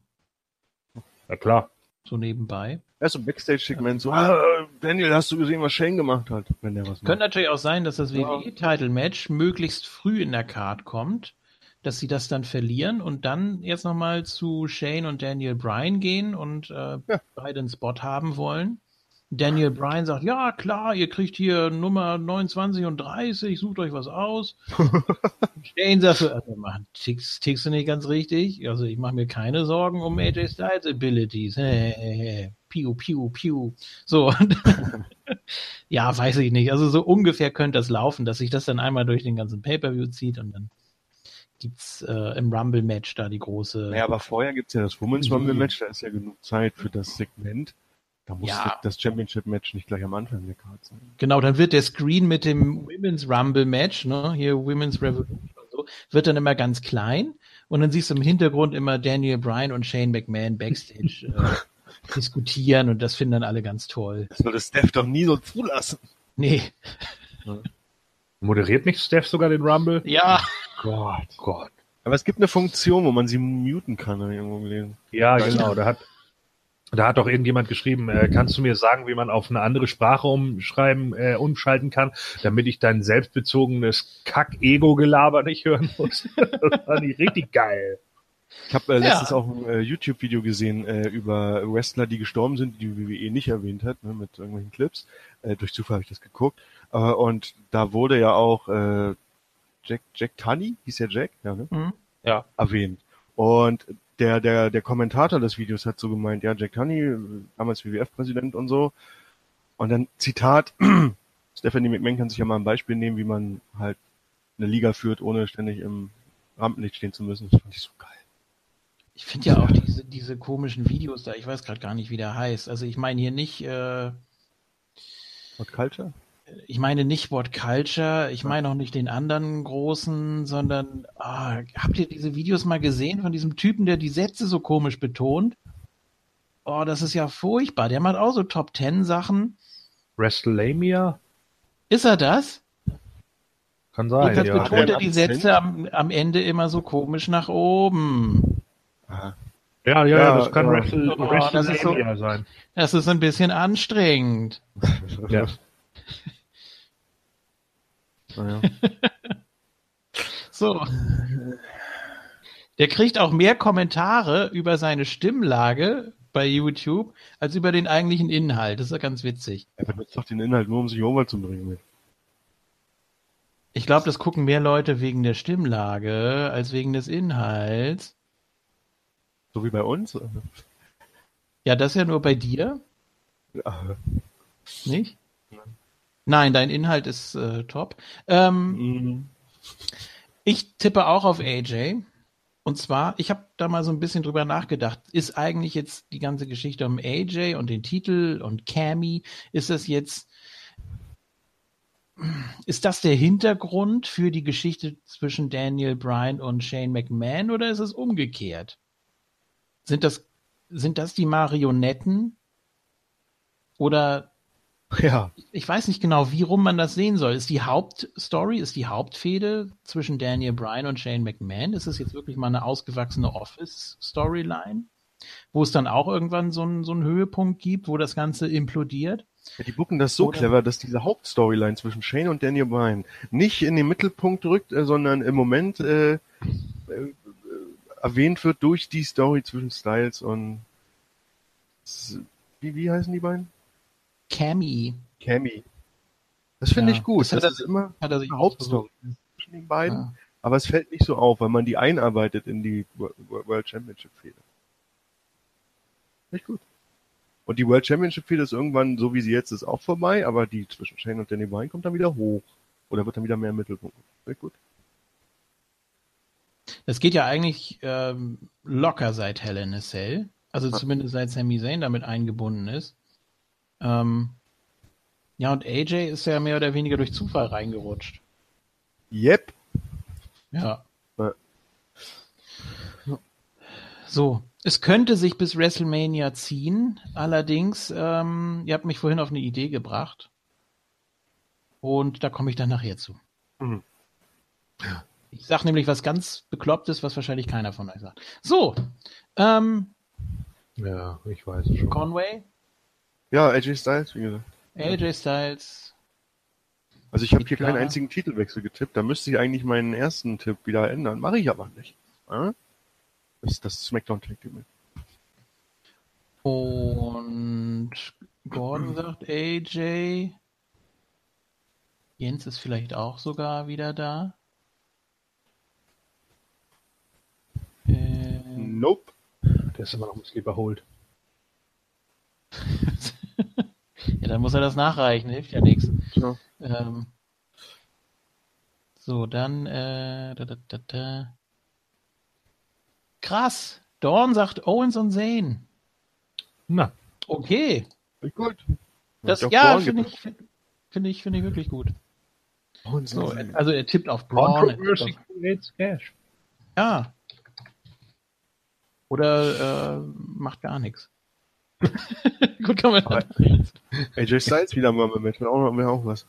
Na klar. So nebenbei. Erst im Backstage-Segment so, ah, Daniel, hast du gesehen, was Shane gemacht hat? Wenn der was Könnte natürlich auch sein, dass das Ja. WWE-Title-Match möglichst früh in der Card kommt, dass sie das dann verlieren und dann jetzt nochmal zu Shane und Daniel Bryan gehen und äh, Ja. beide einen Spot haben wollen. Daniel Bryan sagt, ja klar, ihr kriegt hier Nummer 29 und 30, sucht euch was aus. Shane sagt so, also, tickst, tickst du nicht ganz richtig? Also ich mache mir keine Sorgen um AJ Styles Abilities. Hey, hey, hey. Piu, piu, piu. So. ja, weiß ich nicht. Also so ungefähr könnte das laufen, dass sich das dann einmal durch den ganzen Pay-Per-View zieht und dann gibt's äh, im Rumble-Match da die große. Naja, aber vorher gibt's ja das Women's. Rumble-Match, da ist ja genug Zeit für das Segment. Da muss Ja. das Championship-Match nicht gleich am Anfang der Karte sein. Genau, dann wird der Screen mit dem Women's Rumble Match, ne, hier Women's Revolution und so, wird dann immer ganz klein und dann siehst du im Hintergrund immer Daniel Bryan und Shane McMahon backstage äh, diskutieren und das finden dann alle ganz toll. Das würde Steph doch nie so zulassen. Nee, Moderiert nicht Steph sogar den Rumble? ja, Gott. Gott. Aber es gibt eine Funktion, wo man sie muten kann, habe ich irgendwo gelesen. Ja, genau. Da hat, da hat doch irgendjemand geschrieben, äh, kannst du mir sagen, wie man auf eine andere Sprache umschreiben, äh, umschalten kann, damit ich dein selbstbezogenes Kack-Ego-Gelaber nicht hören muss? das fand ich richtig geil. Ich habe äh, Ja. letztens auch ein äh, YouTube-Video gesehen äh, über Wrestler, die gestorben sind, die die WWE nicht erwähnt hat, ne, mit irgendwelchen Clips. Äh, durch Zufall habe ich das geguckt. Äh, und da wurde ja auch äh, Jack, Jack Tunney, hieß der Jack, ja, ne? Mhm. Ja. erwähnt. Und der, der, der Kommentator des Videos hat so gemeint, ja, Jack Tunney, damals WWF-Präsident und so. Und dann Zitat, Stephanie McMahon kann sich ja mal ein Beispiel nehmen, wie man halt eine Liga führt, ohne ständig im Rampenlicht stehen zu müssen. Das fand ich so geil. ich finde ja auch diese, diese komischen Videos da, ich weiß gerade gar nicht, wie der heißt. Also ich meine hier nicht, äh, What Culture? Ich meine nicht What Culture, ich meine auch nicht den anderen großen, sondern ah, habt ihr diese Videos mal gesehen von diesem Typen, der die Sätze so komisch betont? Oh, das ist ja furchtbar. Der macht auch so Top Ten Sachen. WrestleMania? Ist er das? Kann sein, Jedenfalls ja. betont er die? Sätze am, am Ende immer so komisch nach oben. Aha. Ja, ja, ja, Ja, das kann ja. Wrestle, Oh, das ist so- WrestleMania sein. Das ist ein bisschen anstrengend. Ja. Naja. So. Der kriegt auch mehr Kommentare über seine Stimmlage bei YouTube als über den eigentlichen Inhalt. Das ist ja ganz witzig. Er benutzt doch den Inhalt nur, um sich over zu bringen. Ich glaube, das gucken mehr Leute wegen der Stimmlage als wegen des Inhalts. So wie bei uns. Ja, das ja nur bei dir, Ja. nicht? Nein, dein Inhalt ist äh, top. Ähm, Mhm. Ich tippe auch auf AJ. Und zwar, ich habe da mal so ein bisschen drüber nachgedacht. Ist eigentlich jetzt die ganze Geschichte um AJ und den Titel und Cammy, ist das jetzt, ist das der Hintergrund für die Geschichte zwischen Daniel Bryan und Shane McMahon oder ist es umgekehrt? Sind das, sind das die Marionetten? Oder Ja. ich weiß nicht genau, wie rum man das sehen soll. Ist die Hauptstory, ist die Hauptfehde zwischen Daniel Bryan und Shane McMahon? Ist es jetzt wirklich mal eine ausgewachsene Office-Storyline? Wo es dann auch irgendwann so einen, so einen Höhepunkt gibt, wo das Ganze implodiert? Ja, die bucken das so Oder- clever, dass diese Hauptstoryline zwischen Shane und Daniel Bryan nicht in den Mittelpunkt rückt, äh, sondern im Moment äh, äh, äh, erwähnt wird durch die Story zwischen Styles und wie, wie heißen die beiden? Cammy Cammy. Das finde Ja, ich gut. das hat Das, er- ist immer hat er sich eine Hauptstory zwischen den beiden, Ja. aber es fällt nicht so auf, weil man die einarbeitet in die Wo- Wo- World Championship Fehde. Nicht gut. Und die World Championship Fehde ist irgendwann, so wie sie jetzt ist, auch vorbei, aber die zwischen Shane und Danny Bryan kommt dann wieder hoch. Oder wird dann wieder mehr im Mittelpunkt. Sehr gut. Das geht ja eigentlich ähm, locker seit Hell in a Cell. Also zumindest seit Sami Zayn damit eingebunden ist. Ähm, ja, und AJ ist ja mehr oder weniger durch Zufall reingerutscht. Yep. Ja. Ja. So, es könnte sich bis WrestleMania ziehen. Allerdings, ähm, ihr habt mich vorhin auf eine Idee gebracht. Und da komme ich dann nachher zu. Mhm. Ich sage nämlich was ganz Beklopptes, was wahrscheinlich keiner von euch sagt. So, ähm, Ja, ich weiß es schon. Conway, Ja, AJ Styles, wie gesagt. AJ Styles. Also ich habe hier keinen klar. einzigen Titelwechsel getippt. Da müsste ich eigentlich meinen ersten Tipp wieder ändern. Mache ich aber nicht. Ja? Das ist das Smackdown Tag Team. Und Gordon sagt AJ. Jens ist vielleicht auch sogar wieder da. Äh, Nope. Der ist immer noch ein Sleeper holt. ja, dann muss er das nachreichen, hilft ja nichts. Tja. Ähm, so, dann äh, da, da, da, da. Krass. Dorn sagt Owens und Zane. Na, Okay. Gut. Das, ja, finde ich, finde ich, finde ich wirklich gut. Und So, so. also er tippt auf Braun. tippt Controversy auf, creates cash. ja. Oder äh, macht gar nichts. gut, kann man Aber- AJ Styles wieder mal mit. Wäre auch, wäre auch was.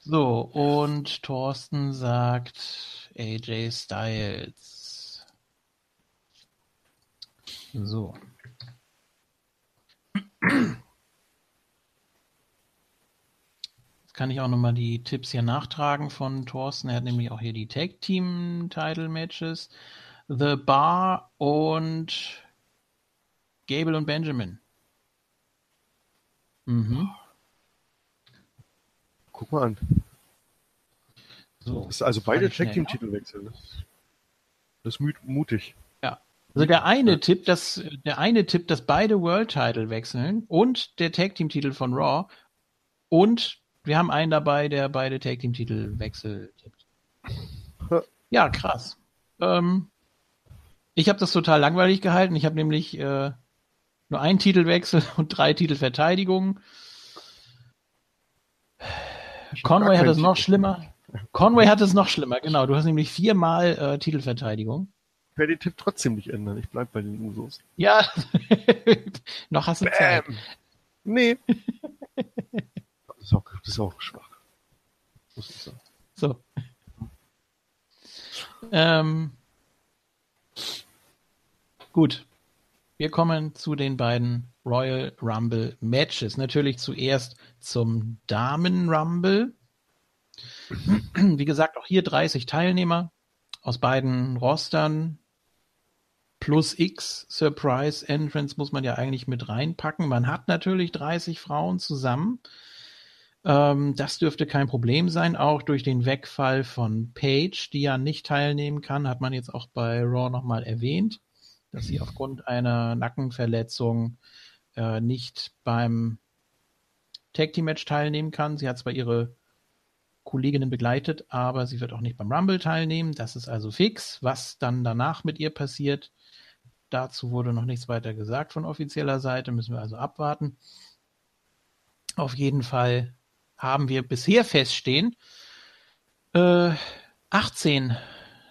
So, und Thorsten sagt AJ Styles. So. Jetzt kann ich auch nochmal die Tipps hier nachtragen von Thorsten. Er hat nämlich auch hier die Tag Team Title Matches. The Bar und Gable und Benjamin. Mhm. Guck mal an. So. Also beide nicht schnell. Tag Team Titel wechseln. Das, das ist mutig. Also der eine Tipp, dass der eine Tipp, dass beide World Title wechseln und der Tag Team Titel von Raw und wir haben einen dabei, der beide Tag Team Titel wechselt. Ja, krass. Ähm, ich habe das total langweilig gehalten. Ich habe nämlich äh, nur einen Titelwechsel und drei Titelverteidigungen. Conway hat es noch Titel. schlimmer. Conway hat es noch schlimmer, genau. Du hast nämlich viermal äh, Titelverteidigung. Ich werde den Tipp trotzdem nicht ändern. Ich bleib bei den Usos. Ja, noch hast du Zeit. Nee. das, ist auch, das ist auch schwach. Muss ich sagen. So. Ähm, gut. Wir kommen zu den beiden Royal Rumble Matches. Natürlich zuerst zum Damen Rumble. Wie gesagt, auch hier 30 Teilnehmer aus beiden Rostern. Plus X Surprise Entrance muss man ja eigentlich mit reinpacken. Man hat natürlich 30 Frauen zusammen. Ähm, das dürfte kein Problem sein. Auch durch den Wegfall von Paige, die ja nicht teilnehmen kann, hat man jetzt auch bei Raw nochmal erwähnt, dass sie aufgrund einer Nackenverletzung äh, nicht beim Tag Team Match teilnehmen kann. Sie hat zwar ihre Kolleginnen begleitet, aber sie wird auch nicht beim Rumble teilnehmen. Das ist also fix. Was dann danach mit ihr passiert, dazu wurde noch nichts weiter gesagt von offizieller Seite, müssen wir also abwarten. Auf jeden Fall haben wir bisher feststehen, äh, 18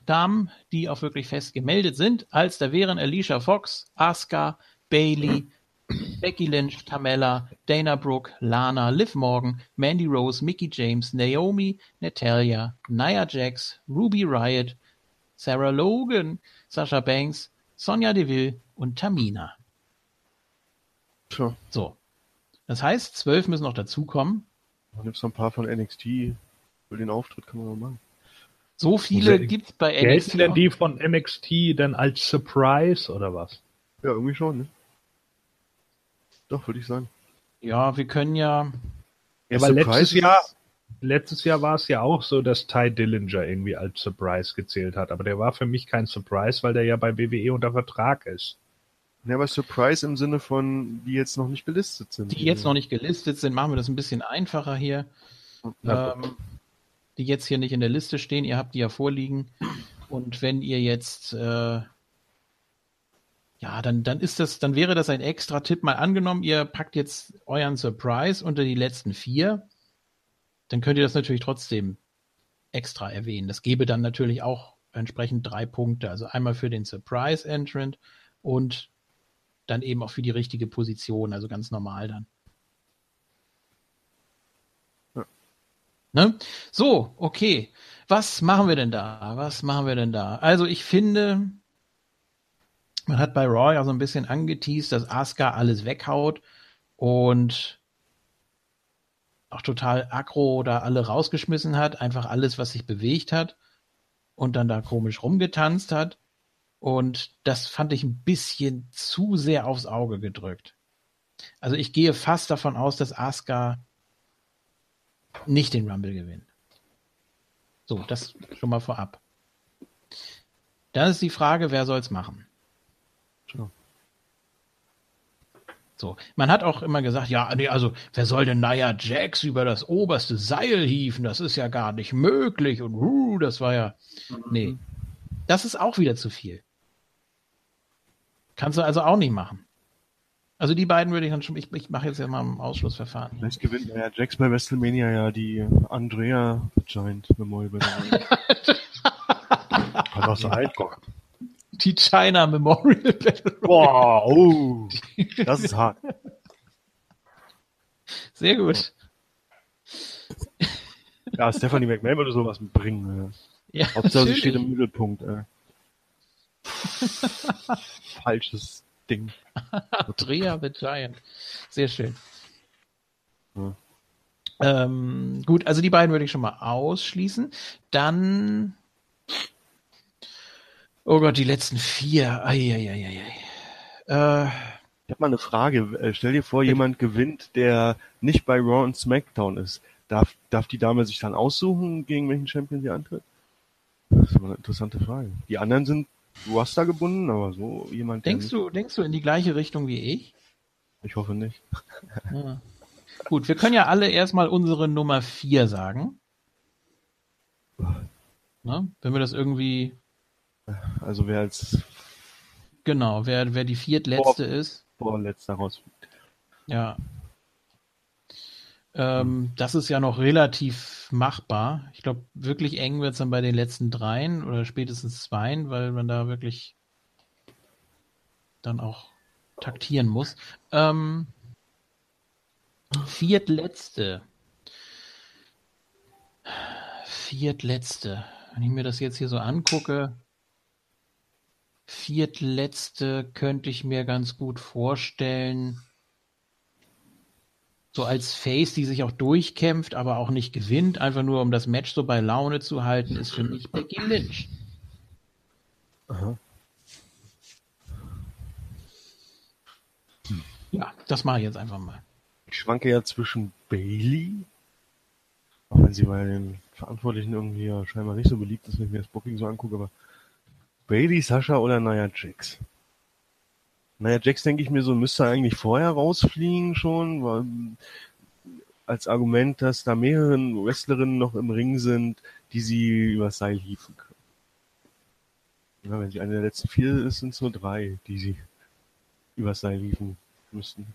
Damen, die auch wirklich fest gemeldet sind, als da wären Alicia Fox, Asuka, Bailey, Becky Lynch, Tamella, Dana Brooke, Lana, Liv Morgan, Mandy Rose, Mickey James, Naomi, Natalia, Nia Jax, Ruby Riot, Sarah Logan, Sasha Banks, Sonja Deville und Tamina. Tja, So. Das heißt, zwölf müssen noch dazukommen. dann gibt's noch ein paar von NXT. Für den Auftritt kann man mal machen. So viele Sehr- gibt's bei Gelten NXT. denn auch- die von NXT dann als Surprise oder was? Ja, irgendwie schon, ne? Doch, würde ich sagen. Ja, wir können ja. Ja, Surprise letztes Jahr, letztes Jahr war es ja auch so, dass Ty Dillinger irgendwie als Surprise gezählt hat. Aber der war für mich kein Surprise, weil der ja bei WWE unter Vertrag ist. Ja, aber Surprise im Sinne von, die jetzt noch nicht gelistet sind. Die jetzt noch nicht gelistet sind, machen wir das ein bisschen einfacher hier. Ja, ähm, die jetzt hier nicht in der Liste stehen. Ihr habt die ja vorliegen. Und wenn ihr jetzt, äh, ja, dann, dann ist das, dann wäre das ein extra Tipp. Mal angenommen, ihr packt jetzt euren Surprise unter die letzten vier, dann könnt ihr das natürlich trotzdem extra erwähnen. Das gäbe dann natürlich auch entsprechend drei Punkte. Also einmal für den Surprise Entrant und dann eben auch für die richtige Position, also ganz normal dann. Ne? So, okay. Was machen wir denn da? Was machen wir denn da? Also ich finde, man hat bei Raw ja so ein bisschen angeteased, dass Asuka alles weghaut und auch total aggro da alle rausgeschmissen hat, einfach alles, was sich bewegt hat und dann da komisch rumgetanzt hat. Und das fand ich ein bisschen zu sehr aufs Auge gedrückt. Also ich gehe fast davon aus, dass Asuka nicht den Rumble gewinnt. So, das schon mal vorab. Dann ist die Frage, wer soll's machen? Tja. So, man hat auch immer gesagt, ja, nee, also wer soll denn Nia Jax über das oberste Seil hieven? Das ist ja gar nicht möglich und uh, das war ja, nee, das ist auch wieder zu viel. Kannst du also auch nicht machen. Also die beiden würde ich dann schon, ich, ich mache jetzt ja mal ein Ausschlussverfahren. Vielleicht gewinnt ja Jax bei WrestleMania ja die Andrea Giant Memorial Battle Kann doch sein. Die China Memorial Battle Royale. Boah, oh, das ist hart. Sehr gut. Ja, Stephanie McMahon würde sowas bringen. Ja. Ja, Hauptsache, sie natürlich. steht im Mittelpunkt. Äh. Falsches Ding. Andrea the Giant. Sehr schön. Ja. Ähm, gut, also die beiden würde ich schon mal ausschließen. Dann. Oh Gott, die letzten vier. Eieieiei. Äh, Ich habe mal eine Frage. Äh, Stell dir vor, jemand gewinnt, der nicht bei Raw und SmackDown ist. Darf, darf die Dame sich dann aussuchen, gegen welchen Champion sie antritt? Das ist mal eine interessante Frage. Die anderen sind Roster gebunden, aber so jemand. denkst du, denkst du in die gleiche Richtung wie ich? Ich hoffe nicht. Ja. Gut, wir können ja alle erstmal unsere Nummer vier sagen. Ne? Wenn wir das irgendwie, Also wer als genau, wer, wer die viertletzte ist. Vorletzter rausfliegt. Ja. Ähm, das ist ja noch relativ machbar. Ich glaube, wirklich eng wird es dann bei den letzten dreien oder spätestens zweien, weil man da wirklich dann auch taktieren muss. Ähm, viertletzte. Viertletzte. Wenn ich mir das jetzt hier so angucke, viertletzte könnte ich mir ganz gut vorstellen. So als Face, die sich auch durchkämpft, aber auch nicht gewinnt, einfach nur um das Match so bei Laune zu halten, ist für mich Becky Lynch. Aha. Ja, das mache ich jetzt einfach mal. Ich schwanke ja zwischen Bailey, auch wenn sie bei den Verantwortlichen irgendwie ja scheinbar nicht so beliebt ist, wenn ich mir das Booking so angucke, aber Bailey, Sascha oder Nia Jax? Nia Jax denke ich mir so, müsste eigentlich vorher rausfliegen schon, weil als Argument, dass da mehrere Wrestlerinnen noch im Ring sind, die sie übers Seil hieven können. Ja, wenn sie eine der letzten vier ist, sind es nur drei, die sie übers Seil hieven müssten.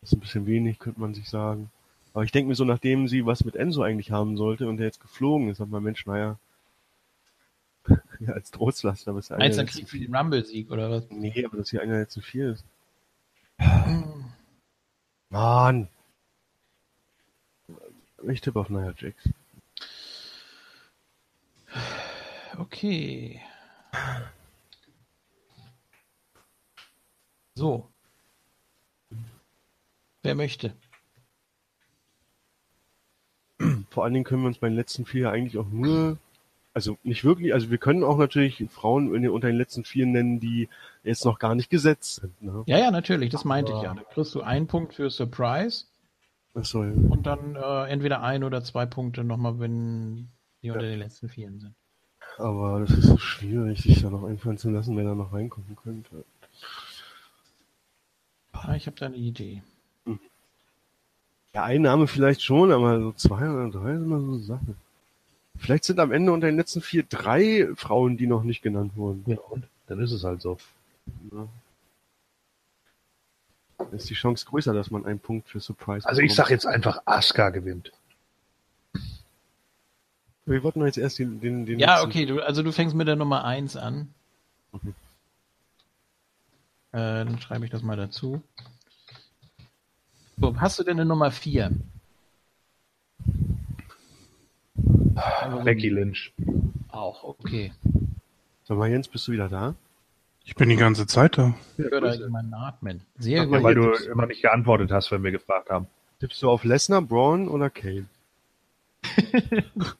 Das ist ein bisschen wenig, könnte man sich sagen. Aber ich denke mir so, nachdem sie was mit Enzo eigentlich haben sollte und der jetzt geflogen ist, hat man Mensch, naja, ja, als Trostlaster, aber ist ja Meinst du, dann kriegt sie den Rumble-Sieg oder was? Nee, aber dass hier einer der letzten vier ist. Mann! Ich tippe auf Nia Jax. Okay. So. Wer möchte? Vor allen Dingen können wir uns bei den letzten vier eigentlich auch nur, also nicht wirklich, also wir können auch natürlich Frauen den- unter den letzten vier nennen, die jetzt noch gar nicht gesetzt sind. Ne? Ja, ja, natürlich, das meinte Aber- ich ja. Da kriegst du einen Punkt für Surprise Achso, ja. und dann äh, entweder ein oder zwei Punkte nochmal, wenn die unter den letzten Vieren sind. Aber das ist so schwierig, sich da noch einfallen zu lassen, wer da noch reinkommen könnte. Ah, ich habe da eine Idee. Ja, ein Name vielleicht schon, aber so zwei oder drei sind immer so Sachen. Vielleicht sind am Ende unter den letzten vier drei Frauen, die noch nicht genannt wurden. Ja, und? Dann ist es halt so. Ja. Dann ist die Chance größer, dass man einen Punkt für Surprise Also ich sag jetzt einfach, Asuka gewinnt. Wir wollten jetzt erst den, den, den Ja, letzten- okay, du, also du fängst mit der Nummer 1 an. Mhm. Äh, dann schreibe ich das mal dazu. So, hast du denn eine Nummer 4? Becky Lynch. Auch, okay. Sag mal, Jens, bist du wieder da? Ich bin die ganze Zeit da. Ich höre da jemanden atmen. Sehr mal, gut. Weil hier du tippst- immer nicht geantwortet hast, wenn wir gefragt haben. Tippst du auf Lesnar, Braun oder Kane?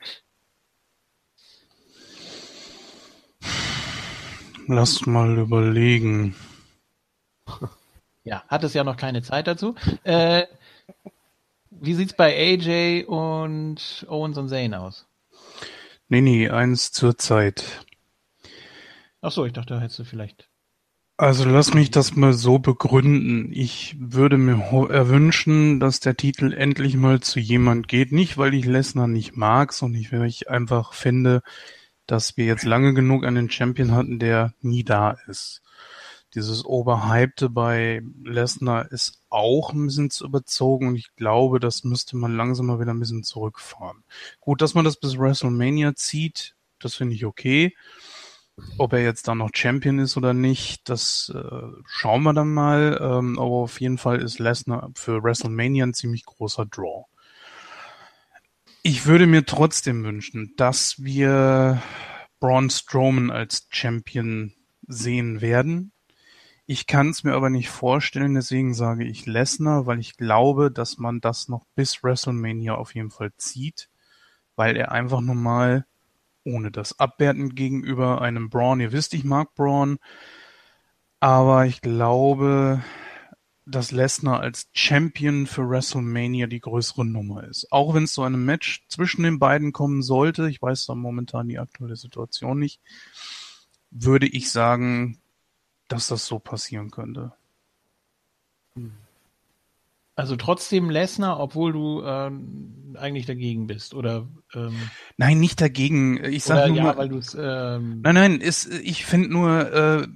Lass mal überlegen. Ja, hat es ja noch keine Zeit dazu. Äh, wie sieht's bei AJ und Owens und Zane aus? Nee, nee, eins zur Zeit. Ach so, ich dachte, da hättest du vielleicht. Also lass mich das mal so begründen. Ich würde mir erwünschen, dass der Titel endlich mal zu jemand geht. Nicht, weil ich Lesnar nicht mag, sondern ich, weil ich einfach finde, dass wir jetzt lange genug einen Champion hatten, der nie da ist. Dieses Overhypte bei Lesnar ist auch ein bisschen zu überzogen und ich glaube, das müsste man langsam mal wieder ein bisschen zurückfahren. Gut, dass man das bis WrestleMania zieht, das finde ich okay. Ob er jetzt dann noch Champion ist oder nicht, das äh, schauen wir dann mal. Ähm, aber auf jeden Fall ist Lesnar für WrestleMania ein ziemlich großer Draw. Ich würde mir trotzdem wünschen, dass wir Braun Strowman als Champion sehen werden. Ich kann es mir aber nicht vorstellen, deswegen sage ich Lesnar, weil ich glaube, dass man das noch bis WrestleMania auf jeden Fall zieht, weil er einfach normal ohne das Abwerten gegenüber einem Braun. Ihr wisst, ich mag Braun, aber ich glaube, dass Lesnar als Champion für WrestleMania die größere Nummer ist. Auch wenn es so einem Match zwischen den beiden kommen sollte, ich weiß da momentan die aktuelle Situation nicht, würde ich sagen, dass das so passieren könnte. Also trotzdem Lesnar, obwohl du ähm, eigentlich dagegen bist, oder? Ähm, Nein, nicht dagegen. Ich sag oder nur ja, mal, weil du es. Ähm, Nein, nein, ist, ich finde nur, äh,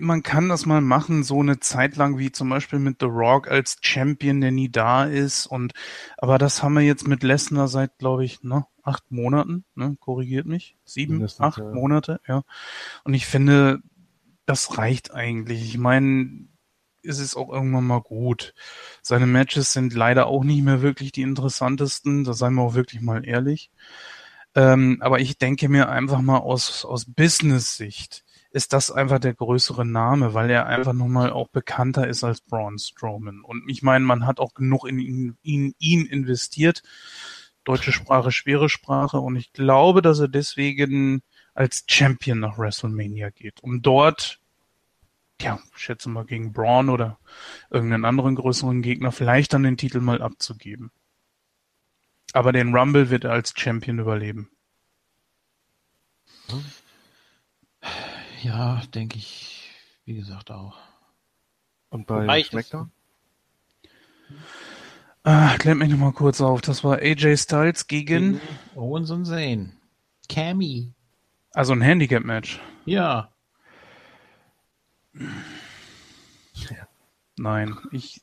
man kann das mal machen, so eine Zeit lang wie zum Beispiel mit The Rock als Champion, der nie da ist. Und aber das haben wir jetzt mit Lesnar seit, glaube ich, ne, acht Monaten, ne, korrigiert mich. Sieben, acht ja. Monate, ja. Und ich finde, das reicht eigentlich. Ich meine, es ist auch irgendwann mal gut. Seine Matches sind leider auch nicht mehr wirklich die interessantesten, da seien wir auch wirklich mal ehrlich. Ähm, aber ich denke mir einfach mal aus, aus Business-Sicht ist das einfach der größere Name, weil er einfach nochmal auch bekannter ist als Braun Strowman. Und ich meine, man hat auch genug in ihn, in ihn investiert. Deutsche Sprache, schwere Sprache. Und ich glaube, dass er deswegen als Champion nach WrestleMania geht, um dort, ja, ich schätze mal gegen Braun oder irgendeinen anderen größeren Gegner vielleicht dann den Titel mal abzugeben. Aber den Rumble wird er als Champion überleben. ja, denke ich, wie gesagt auch. Und bei Wobei SmackDown? Ah, klärt mich nochmal kurz auf. Das war AJ Styles gegen, Owens und Zane. Cammy. Also ein Handicap-Match. Ja. Nein, ich,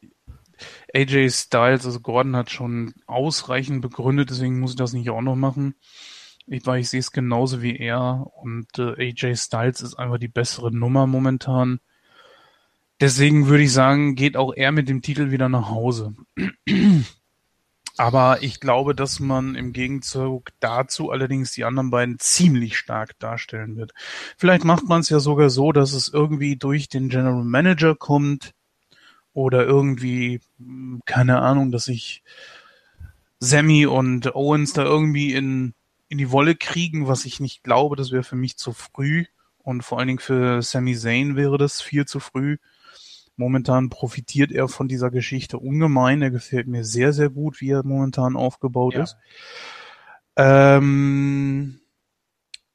AJ Styles, also Gordon hat schon ausreichend begründet, deswegen muss ich das nicht auch noch machen. Ich, weil ich sehe es genauso wie er und äh, AJ Styles ist einfach die bessere Nummer momentan. Deswegen würde ich sagen, geht auch er mit dem Titel wieder nach Hause. Aber ich glaube, dass man im Gegenzug dazu allerdings die anderen beiden ziemlich stark darstellen wird. Vielleicht macht man es ja sogar so, dass es irgendwie durch den General Manager kommt oder irgendwie, mh, keine Ahnung, dass sich Sammy und Owens da irgendwie in, in die Wolle kriegen, was ich nicht glaube, das wäre für mich zu früh. Und vor allen Dingen für Sami Zayn wäre das viel zu früh. Momentan profitiert er von dieser Geschichte ungemein. Er gefällt mir sehr, sehr gut, wie er momentan aufgebaut Ja. ist. Ähm,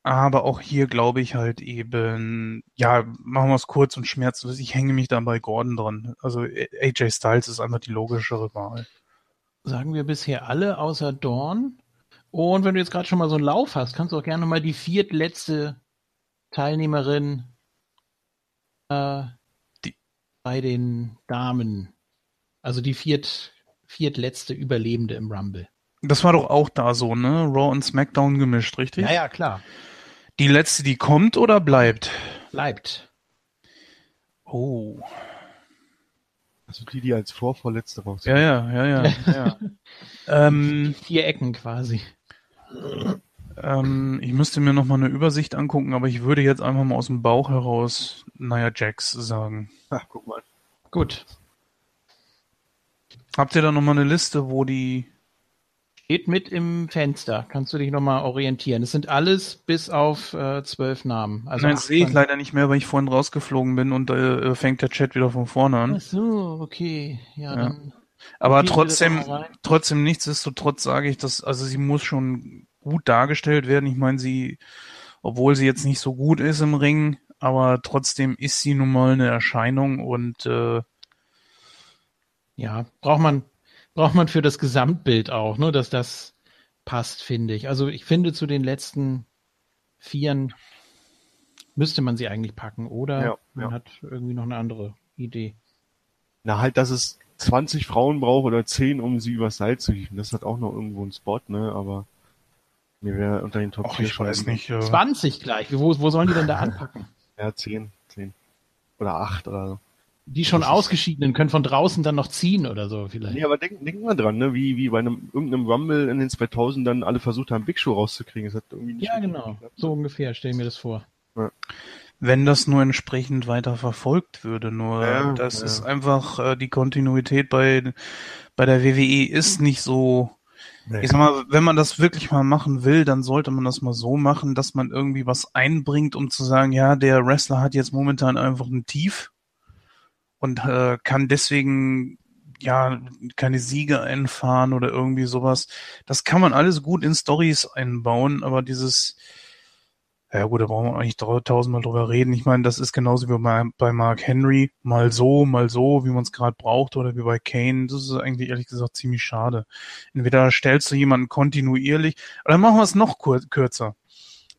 aber auch hier glaube ich halt eben, ja, machen wir es kurz und schmerzlos. Ich hänge mich da bei Gordon dran. Also AJ Styles ist einfach die logischere Wahl. Sagen wir bisher alle außer Dawn. Und wenn du jetzt gerade schon mal so einen Lauf hast, kannst du auch gerne mal die viertletzte Teilnehmerin äh, bei den Damen, also die viert, viertletzte Überlebende im Rumble. Das war doch auch da so, ne? Raw und SmackDown gemischt, richtig? Ja, ja, klar. Die letzte, die kommt oder bleibt? Bleibt. Oh. Also die, die als Vorvorletzte raus Ja, ja, ja, ja. ja. ähm, Vier Ecken quasi. Ähm, ich müsste mir noch mal eine Übersicht angucken, aber ich würde jetzt einfach mal aus dem Bauch heraus Nia Jax sagen. Ach, guck mal. Gut. Habt ihr da noch mal eine Liste, wo die Steht mit im Fenster. Kannst du dich nochmal orientieren. Es sind alles bis auf äh, zwölf Namen. Also Nein, sehe ich leider nicht mehr, weil ich vorhin rausgeflogen bin und äh, fängt der Chat wieder von vorne an. Ach so, okay. Ja, Ja. dann. Aber trotzdem, trotzdem nichtsdestotrotz sage ich, dass, also sie muss schon gut dargestellt werden. Ich meine, sie, obwohl sie jetzt nicht so gut ist im Ring, aber trotzdem ist sie nun mal eine Erscheinung und äh, Ja, braucht man, braucht man für das Gesamtbild auch, ne, dass das passt, finde ich. Also ich finde zu den letzten Vieren müsste man sie eigentlich packen, oder Ja, man ja. hat irgendwie noch eine andere Idee. Na halt, dass es 20 Frauen braucht oder 10, um sie übers Seil zu hieven. Das hat auch noch irgendwo einen Spot, ne? Aber mir wäre unter den Top ach, 4 ich weiß nicht. Äh, 20 gleich. Wo, wo sollen die denn da anpacken? Ja, 10, 10. Oder 8 oder so. Die schon Das Ausgeschiedenen können von draußen dann noch ziehen oder so vielleicht. Nee, aber denk, denk mal dran, ne? Wie, wie bei einem, irgendeinem Rumble in den 2000 dann alle versucht haben, Big Show rauszukriegen. Das hat irgendwie nicht Ja, genau. geklappt. So ungefähr, stell mir das vor. wenn das nur entsprechend weiter verfolgt würde. Nur Ja, das ja. ist einfach äh, die Kontinuität bei bei der WWE ist nicht so. Nee. Ich sag mal, wenn man das wirklich mal machen will, dann sollte man das mal so machen, dass man irgendwie was einbringt, um zu sagen, ja, der Wrestler hat jetzt momentan einfach ein Tief und äh, kann deswegen ja keine Siege einfahren oder irgendwie sowas. Das kann man alles gut in Stories einbauen, aber dieses ja gut, da brauchen wir eigentlich tausendmal drüber reden. Ich meine, das ist genauso wie bei, Mark Henry. Mal so, mal so, wie man es gerade braucht, oder wie bei Kane. Das ist eigentlich ehrlich gesagt ziemlich schade. Entweder stellst du jemanden kontinuierlich, oder machen wir es noch kürzer.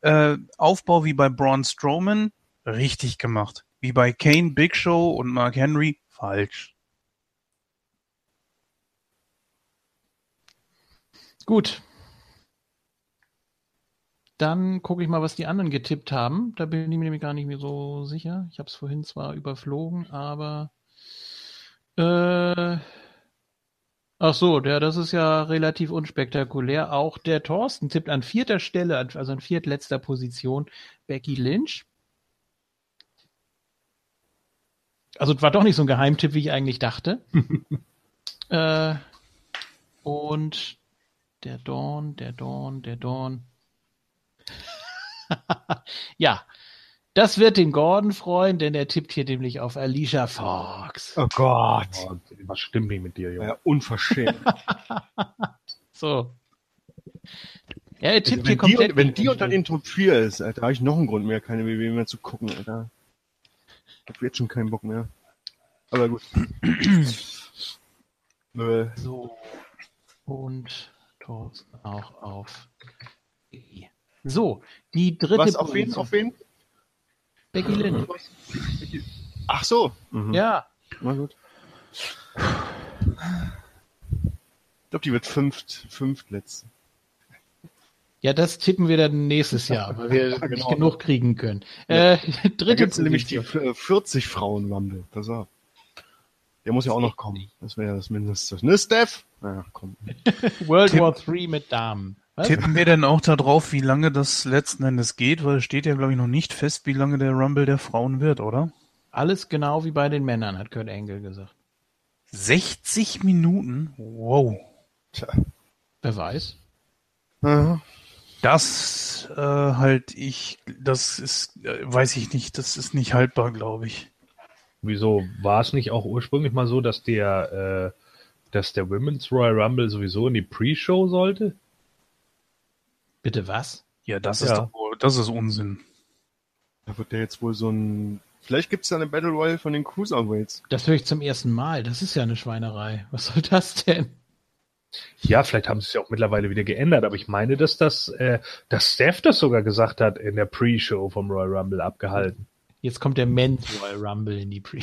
Äh, Aufbau wie bei Braun Strowman, richtig gemacht. Wie bei Kane, Big Show und Mark Henry, falsch. Gut. Dann gucke ich mal, was die anderen getippt haben. Da bin ich mir nämlich gar nicht mehr so sicher. Ich habe es vorhin zwar überflogen, aber äh, ach so, der, das ist ja relativ unspektakulär. Auch der Thorsten tippt an vierter Stelle, also an viertletzter Position, Becky Lynch. Also es war doch nicht so ein Geheimtipp, wie ich eigentlich dachte. äh, und der Dawn, der Dawn, der Dawn. ja, das wird den Gordon freuen, denn er tippt hier nämlich auf Alicia Fox. Oh Gott. Oh, was stimmt nicht mit dir, Junge? Ja, unverschämt. So. Ja, er tippt Also, hier wenn, die, komplett. wenn die unter den Top 4 ist, Alter, habe ich noch einen Grund mehr, keine WWE mehr zu gucken, Alter. Ich hab jetzt schon keinen Bock mehr. Aber gut. äh, So. Und Thorsten auch auf. E. So, die dritte was, auf wen, auf wen? Becky Lynch. Ach so. Mhm. Ja, Na gut. Ich glaube, die wird fünft, fünftletzte. ja, das tippen wir dann nächstes Jahr, weil wir Ja, nicht genau. genug kriegen können. Äh, Da dritte gibt's nämlich die Position. äh, 40 Frauen Rumble. Pass auf. Der muss ja auch noch kommen. Das wäre ja das Mindeste. Ne, Steph? Naja, komm. World Tipp- War III mit Damen. Tippen wir denn auch darauf, wie lange das letzten Endes geht? Weil es steht ja, glaube ich, noch nicht fest, wie lange der Rumble der Frauen wird, oder? Alles genau wie bei den Männern, hat Kurt Engel gesagt. 60 Minuten? Wow. Tja. Wer weiß. Aha. Das äh, halt ich, das ist, äh, weiß ich nicht, das ist nicht haltbar, glaube ich. Wieso war es nicht auch ursprünglich mal so, dass der, äh, dass der Women's Royal Rumble sowieso in die Pre-Show sollte? Bitte was? Ja, das Ja. ist doch wohl, das ist Unsinn. Da wird der jetzt wohl so ein. Vielleicht gibt's da eine Battle Royale von den Cruiserweights. Das höre ich zum ersten Mal. Das ist ja eine Schweinerei. Was soll das denn? Ja, vielleicht haben sie es ja auch mittlerweile wieder geändert, aber ich meine, dass das, äh, dass Steph das sogar gesagt hat in der Pre-Show vom Royal Rumble abgehalten. Jetzt kommt der Men's Royal Rumble in die Pre.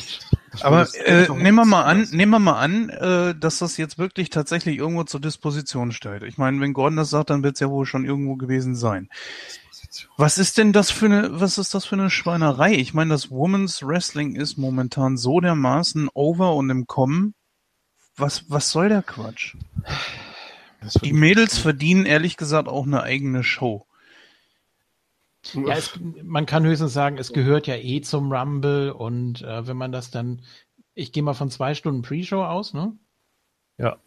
Aber äh, nehmen wir mal an, nehmen wir mal an, äh, dass das jetzt wirklich tatsächlich irgendwo zur Disposition steht. Ich meine, wenn Gordon das sagt, dann wird es ja wohl schon irgendwo gewesen sein. Was ist denn das für eine, was ist das für eine Schweinerei? Ich meine, das Women's Wrestling ist momentan so dermaßen over und im Kommen. Was, was soll der Quatsch? Die Mädels verdienen ehrlich gesagt auch eine eigene Show. Ja, es, man kann höchstens sagen, es gehört ja eh zum Rumble und äh, wenn man das dann, ich gehe mal von zwei Stunden Pre-Show aus, ne? Ja.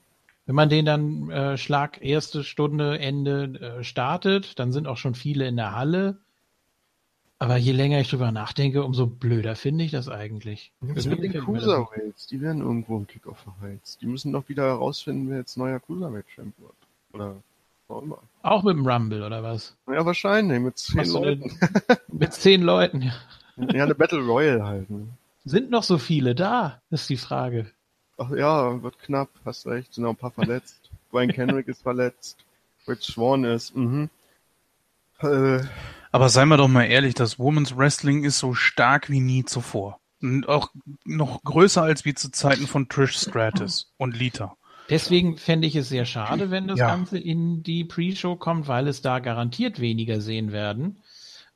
Wenn man den dann äh, Schlag erste Stunde Ende äh, startet, dann sind auch schon viele in der Halle. Aber je länger ich drüber nachdenke, umso blöder finde ich das eigentlich. Was mit den Cruiserweights? Die werden irgendwo im Kickoff verheizt. Die müssen doch wieder herausfinden, wer jetzt neuer Cruiserweight-Champ wird. Oder auch immer. Auch mit dem Rumble, oder was? Ja, wahrscheinlich. Mit zehn Machst Leuten. Mit zehn Leuten, ja. Ja, eine Battle Royale halt. Ne? Sind noch so viele da? ist die Frage. Ach ja, wird knapp. Hast recht. Sind noch ein paar verletzt. Brian Kendrick ist verletzt. Rich Swan ist, mhm. Äh, Aber seien wir doch mal ehrlich, das Women's Wrestling ist so stark wie nie zuvor. Und auch noch größer als wie zu Zeiten von Trish Stratus und Lita. Deswegen fände ich es sehr schade, wenn das Ja. Ganze in die Pre-Show kommt, weil es da garantiert weniger sehen werden.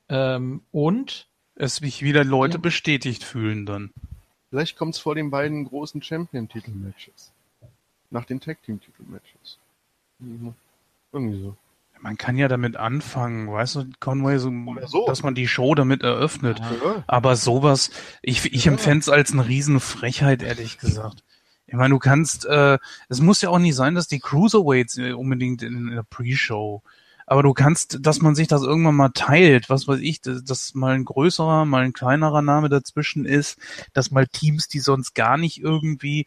Ähm, und Es sich wieder Leute Ja. bestätigt fühlen dann. vielleicht kommt's vor den beiden großen Champion-Titel-Matches. Nach den Tag-Team-Titel-Matches. Mhm. Irgendwie so. Man kann ja damit anfangen, weißt du, Conway, so, so. dass man die Show damit eröffnet. Ja. Aber sowas, ich, ich Ja. empfände es als eine Riesenfrechheit, ehrlich gesagt. Ich meine, du kannst, äh, es muss ja auch nicht sein, dass die Cruiserweights äh, unbedingt in, in der Pre-Show, aber du kannst, dass man sich das irgendwann mal teilt, was weiß ich, dass, dass mal ein größerer, mal ein kleinerer Name dazwischen ist, dass mal Teams, die sonst gar nicht irgendwie,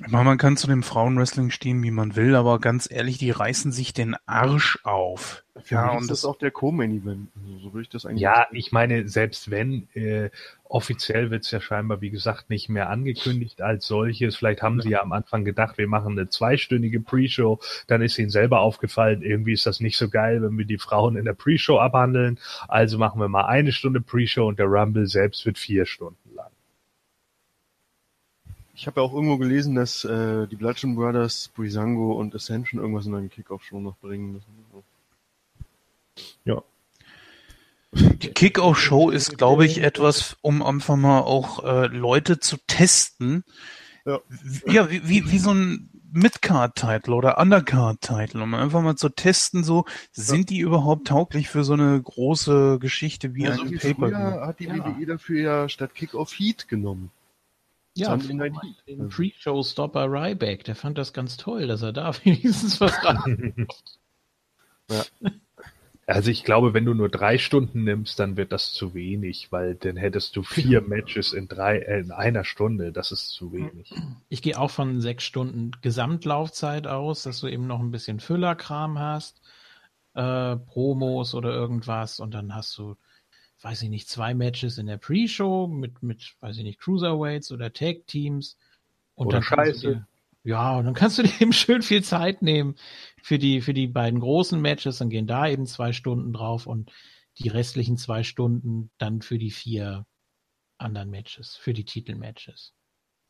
ich meine, man kann zu dem Frauenwrestling stehen, wie man will, aber ganz ehrlich, die reißen sich den Arsch auf. Für Ja, und ist das das- auch der Co-Main-Event. Also, so würde ich das eigentlich Ja, ich meine, selbst wenn, äh, offiziell wird's ja scheinbar, wie gesagt, nicht mehr angekündigt als solches. Vielleicht haben sie ja am Anfang gedacht, wir machen eine zweistündige Pre-Show. Dann ist ihnen selber aufgefallen, irgendwie ist das nicht so geil, wenn wir die Frauen in der Pre-Show abhandeln. Also machen wir mal eine Stunde Pre-Show und der Rumble selbst wird vier Stunden lang. Ich habe ja auch irgendwo gelesen, dass äh, die Bludgeon Brothers, Brisango und Ascension irgendwas in einen Kickoff-Show noch bringen müssen. Ja. Die Kick-Off-Show ist, glaube ich, etwas, um einfach mal auch äh, Leute zu testen. Ja. Ja, wie, wie, wie so ein Mid-Card-Title oder Undercard-Title, um einfach mal zu testen, so, sind die überhaupt tauglich für so eine große Geschichte wie Ja, ein so wie Pay-Per-View? früher hat die Ja. WWE dafür ja statt Kickoff Heat genommen. ja, den Pre-Show-Stopper Ryback, der fand das ganz toll, dass er da wenigstens was dran Also ich glaube, wenn du nur drei Stunden nimmst, dann wird das zu wenig, weil dann hättest du vier Matches in drei, äh, in einer Stunde. Das ist zu wenig. Ich gehe auch von sechs Stunden Gesamtlaufzeit aus, dass du eben noch ein bisschen Füllerkram hast, äh, Promos oder irgendwas und dann hast du, weiß ich nicht, zwei Matches in der Pre-Show mit, mit, weiß ich nicht, Cruiserweights oder Tag-Teams. Und Oder dann Scheiße. dir, ja, und dann kannst du dir eben schön viel Zeit nehmen für die, für die beiden großen Matches, dann gehen da eben zwei Stunden drauf und die restlichen zwei Stunden dann für die vier anderen Matches, für die Titelmatches.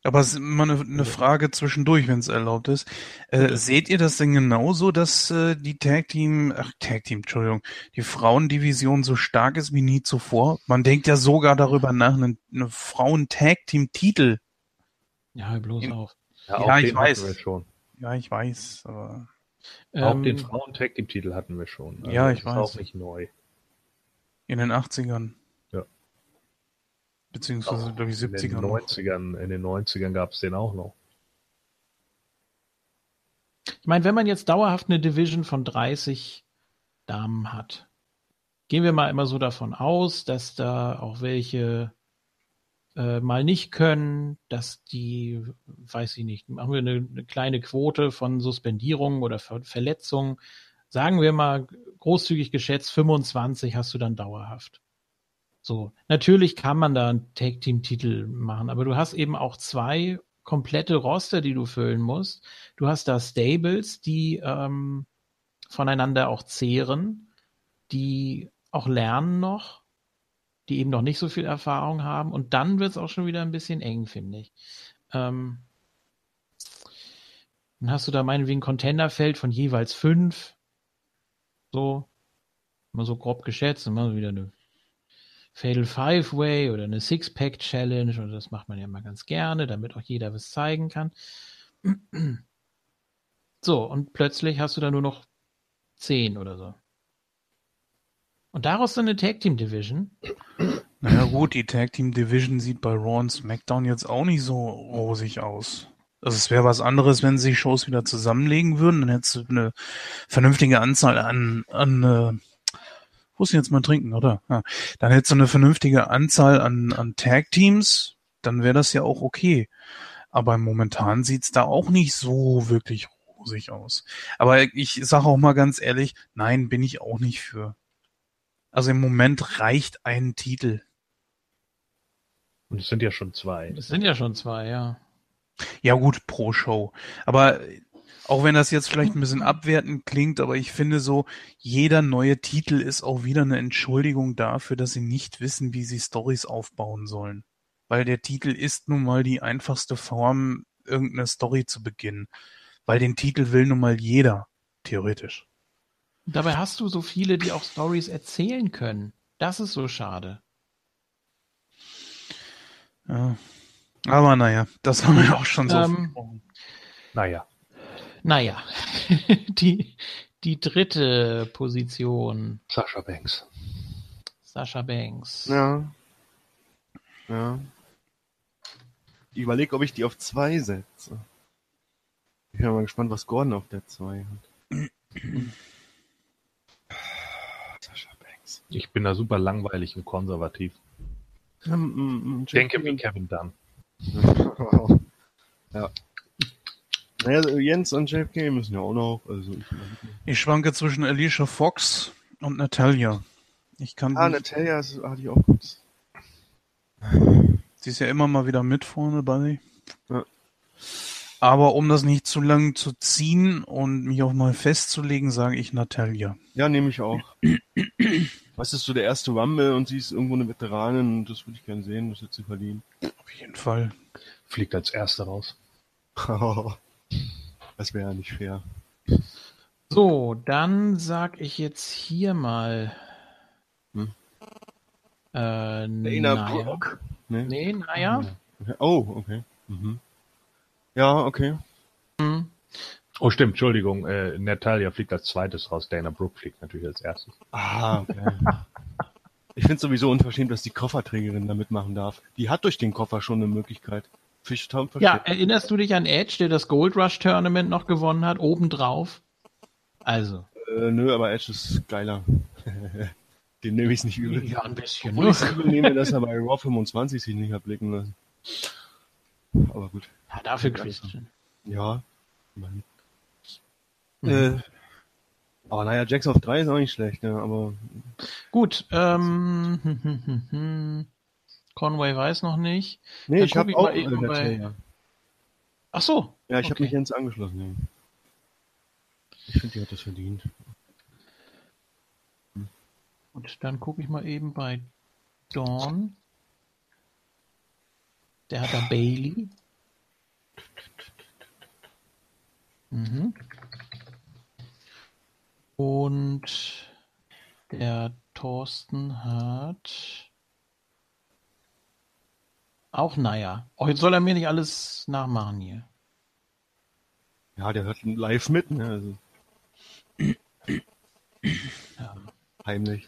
Aber es ist mal eine, eine Frage zwischendurch, wenn es erlaubt ist. Äh, seht ihr das denn genauso, dass äh, die Tag Team, ach Tag Team, Entschuldigung, die Frauendivision so stark ist wie nie zuvor? Man denkt ja sogar darüber nach, einen, eine Frauen-Tag-Team-Titel. Ja, hör bloß In- auf. Ja, auch ich weiß. Ja, ich weiß, aber Auch Ähm, den Frauen-Tag-Team-Titel hatten wir schon. Also Ja, ich das weiß. Ist auch nicht neu. in den 80ern. Ja. Beziehungsweise, glaube ich, In den 70ern. noch. 90ern, in den 90ern gab es den auch noch. Ich meine, wenn man jetzt dauerhaft eine Division von 30 Damen hat, gehen wir mal immer so davon aus, dass da auch welche äh, mal nicht können, dass die, weiß ich nicht, machen wir eine, eine kleine Quote von Suspendierungen oder Ver Verletzungen. Sagen wir mal großzügig geschätzt, 25 hast du dann dauerhaft. So, natürlich kann man da einen Tag-Team-Titel machen, aber du hast eben auch zwei komplette Roster, die du füllen musst. Du hast da Stables, die ähm, voneinander auch zehren, die auch lernen noch, die eben noch nicht so viel Erfahrung haben. Und dann wird es auch schon wieder ein bisschen eng, finde ich. Ähm, dann hast du da meinetwegen ein Containerfeld von jeweils fünf. So, mal so grob geschätzt, mal wieder eine Fatal Five Way oder eine Six-Pack Challenge und das macht man ja mal ganz gerne, damit auch jeder was zeigen kann. So, und plötzlich hast du da nur noch zehn oder so. Und daraus dann eine Tag Team Division. Naja gut, die Tag Team Division sieht bei Raw und SmackDown jetzt auch nicht so rosig aus. Also es wäre was anderes, wenn sie Shows wieder zusammenlegen würden, dann hättest du eine vernünftige Anzahl an, an äh, ist denn jetzt mal trinken, oder? Ja. Dann hättest du eine vernünftige Anzahl an, an Tag Teams, dann wäre das ja auch okay. Aber momentan sieht's da auch nicht so wirklich rosig aus. Aber ich sage auch mal ganz ehrlich, nein, bin ich auch nicht für. Also im Moment reicht ein Titel. Und es sind ja schon zwei. Es sind ja schon zwei, ja. Ja gut, pro Show. Aber auch wenn das jetzt vielleicht ein bisschen abwertend klingt, aber ich finde so, jeder neue Titel ist auch wieder eine Entschuldigung dafür, dass sie nicht wissen, wie sie Stories aufbauen sollen. Weil der Titel ist nun mal die einfachste Form, irgendeine Story zu beginnen. Weil den Titel will nun mal jeder, theoretisch. Dabei hast du so viele, die auch Stories erzählen können. Das ist so schade. Ja. Aber naja, das haben wir auch schon so. Ähm, Naja. naja, die, die dritte Position, Sascha Banks. Sascha Banks. Ja. Ja. Ich überlege, ob ich die auf zwei setze. Ich bin mal gespannt, was Gordon auf der zwei hat. Ich bin da super langweilig und konservativ. Ähm, Ich denke wie Kevin Dunn. ja. Naja, Jens und JFK müssen ja auch noch. Also ich, Ich schwanke zwischen Alicia Fox und Natalia. Ich kann ah, nicht, Natalia hatte ich auch kurz. sie ist ja immer mal wieder mit vorne bei. Ja. Aber um das nicht zu lang zu ziehen und mich auch mal festzulegen, sage ich Natalia. Ja, nehme ich auch. Was ist so der erste Rumble und sie ist irgendwo eine Veteranin und das würde ich gerne sehen, das hat sie verdient. Auf jeden Fall. Fliegt als Erster raus. das wäre ja nicht fair. So, dann sag ich jetzt hier mal. Hm. Äh, Dana naja. Brooke? Nee. Nee, naja. Oh, okay. Mhm. Ja, okay. Hm. Oh, stimmt, Entschuldigung. Äh, Natalia fliegt als zweites raus. Dana Brooke fliegt natürlich als erstes. Ah, okay. ich finde sowieso unverschämt, dass die Kofferträgerin da mitmachen darf. Die hat durch den Koffer schon eine Möglichkeit. Fischtown Ja, erinnerst du dich an Edge, der das Gold Rush Tournament noch gewonnen hat, obendrauf? Also. Äh, nö, aber Edge ist geiler. Den nehme ich nicht übel. Ja, ein bisschen. Obwohl ich es übel nehme, dass er bei Raw 25 sich nicht hat blicken lassen. Aber gut. Ja, dafür Christian. Ja. Mann. Mhm. Äh, aber naja, Jacks auf 3 ist auch nicht schlecht, ne? aber Gut, ähm, hm, hm, hm, hm. Conway weiß noch nicht. nee, Dann ich habe auch mal eben äh, bei- Natalia. Ach so. Ja, ich habe Okay. mich Jens angeschlossen. Ja. Ich finde, die hat das verdient. Und dann gucke ich mal eben bei Dawn. Der hat da Bailey. Mhm. Und der Thorsten hat auch naja. Oh, jetzt soll er mir nicht alles nachmachen hier. Ja, der hört live mit, ne? Also Ja. heimlich.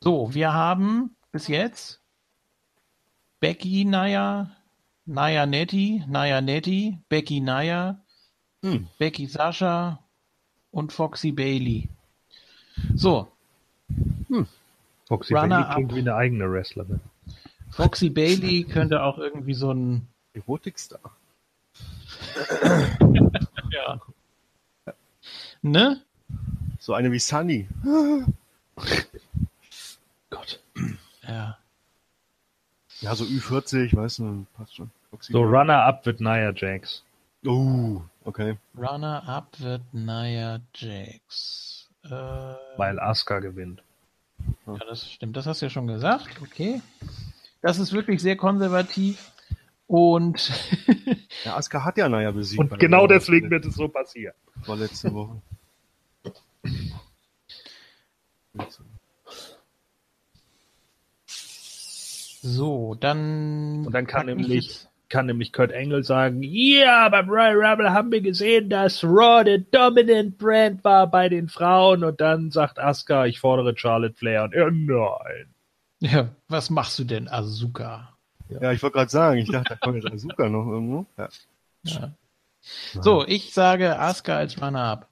So, wir haben bis jetzt Becky Naya, Naya Nettie, Naya Nettie, Becky Naya, Hm. Becky Sascha und Foxy Bailey. So, Foxy Runner Bailey klingt up. wie eine eigene Wrestlerin. Foxy Bailey könnte auch irgendwie so ein Erotikstar. ja. Ne? So eine wie Sunny. Gott. Ja. Ja, so Ü40, weißt du, passt schon. So. Runner-Up wird Nia Jax. Oh, okay. Runner-up wird Nia Jax. Äh, Weil Asuka gewinnt. Ja, das stimmt. Das hast du ja schon gesagt. Okay. Das ist wirklich sehr konservativ. Und Ja, Asuka hat ja Naya besiegt. Und genau Woche. deswegen wird es so passieren. War letzte Woche. so, dann. Und dann kann nämlich, jetzt- kann nämlich Kurt Angle sagen, ja, beim Royal Rumble haben wir gesehen, dass Raw der Dominant Brand war bei den Frauen. Und dann sagt Asuka, ich fordere Charlotte Flair. Und er, nein. Ja, was machst du denn, Azuka? Ja, ich wollte gerade sagen, ich dachte, da kommt jetzt Azuka noch irgendwo. Ja. Ja. So, ich sage Asuka als Runner-Up.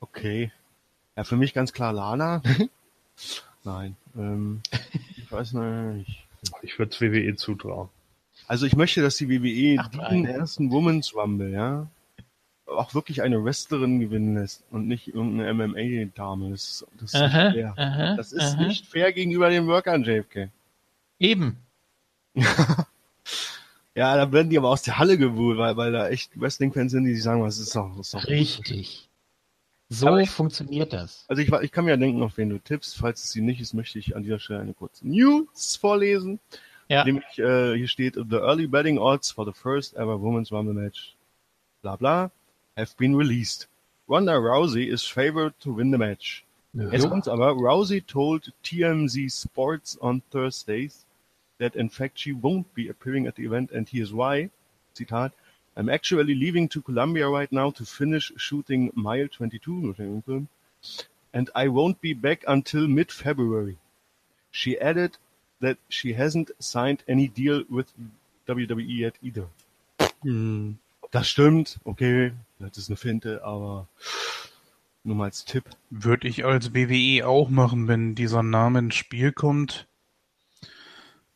Okay. Ja, für mich ganz klar Lana. Nein. Ähm, ich weiß nicht. Ich würde es WWE zutrauen. Also ich möchte, dass die WWE Ach, nein. ersten Women's Rumble, ja, auch wirklich eine Wrestlerin gewinnen lässt und nicht irgendeine MMA-Dame. Das, das ist Aha, nicht fair. aha, Das ist aha. nicht fair gegenüber den Workern, JFK. Eben. Ja, da werden die aber aus der Halle gebuht, weil, weil da echt Wrestling-Fans sind, die sich sagen, was ist doch, das ist doch Richtig. So ich- funktioniert das. Also ich, ich kann mir ja denken, auf wen du tippst. Falls es sie nicht ist, möchte ich an dieser Stelle eine kurze News vorlesen. Ja. Nämlich, äh, hier steht, the early betting odds for the first ever Women's Rumble match, bla bla, have been released. Ronda Rousey is favored to win the match. Jetzt kommt's aber, Rousey told TMZ Sports on Thursdays that in fact she won't be appearing at the event and here's why. Zitat, I'm actually leaving to Colombia right now to finish shooting Mile 22, nur den Film, and I won't be back until mid-February. She added that she hasn't signed any deal with WWE yet either. Hm. Das stimmt, okay, das ist eine Finte, aber nur mal als Tipp. Würde ich als WWE auch machen, wenn dieser Name ins Spiel kommt.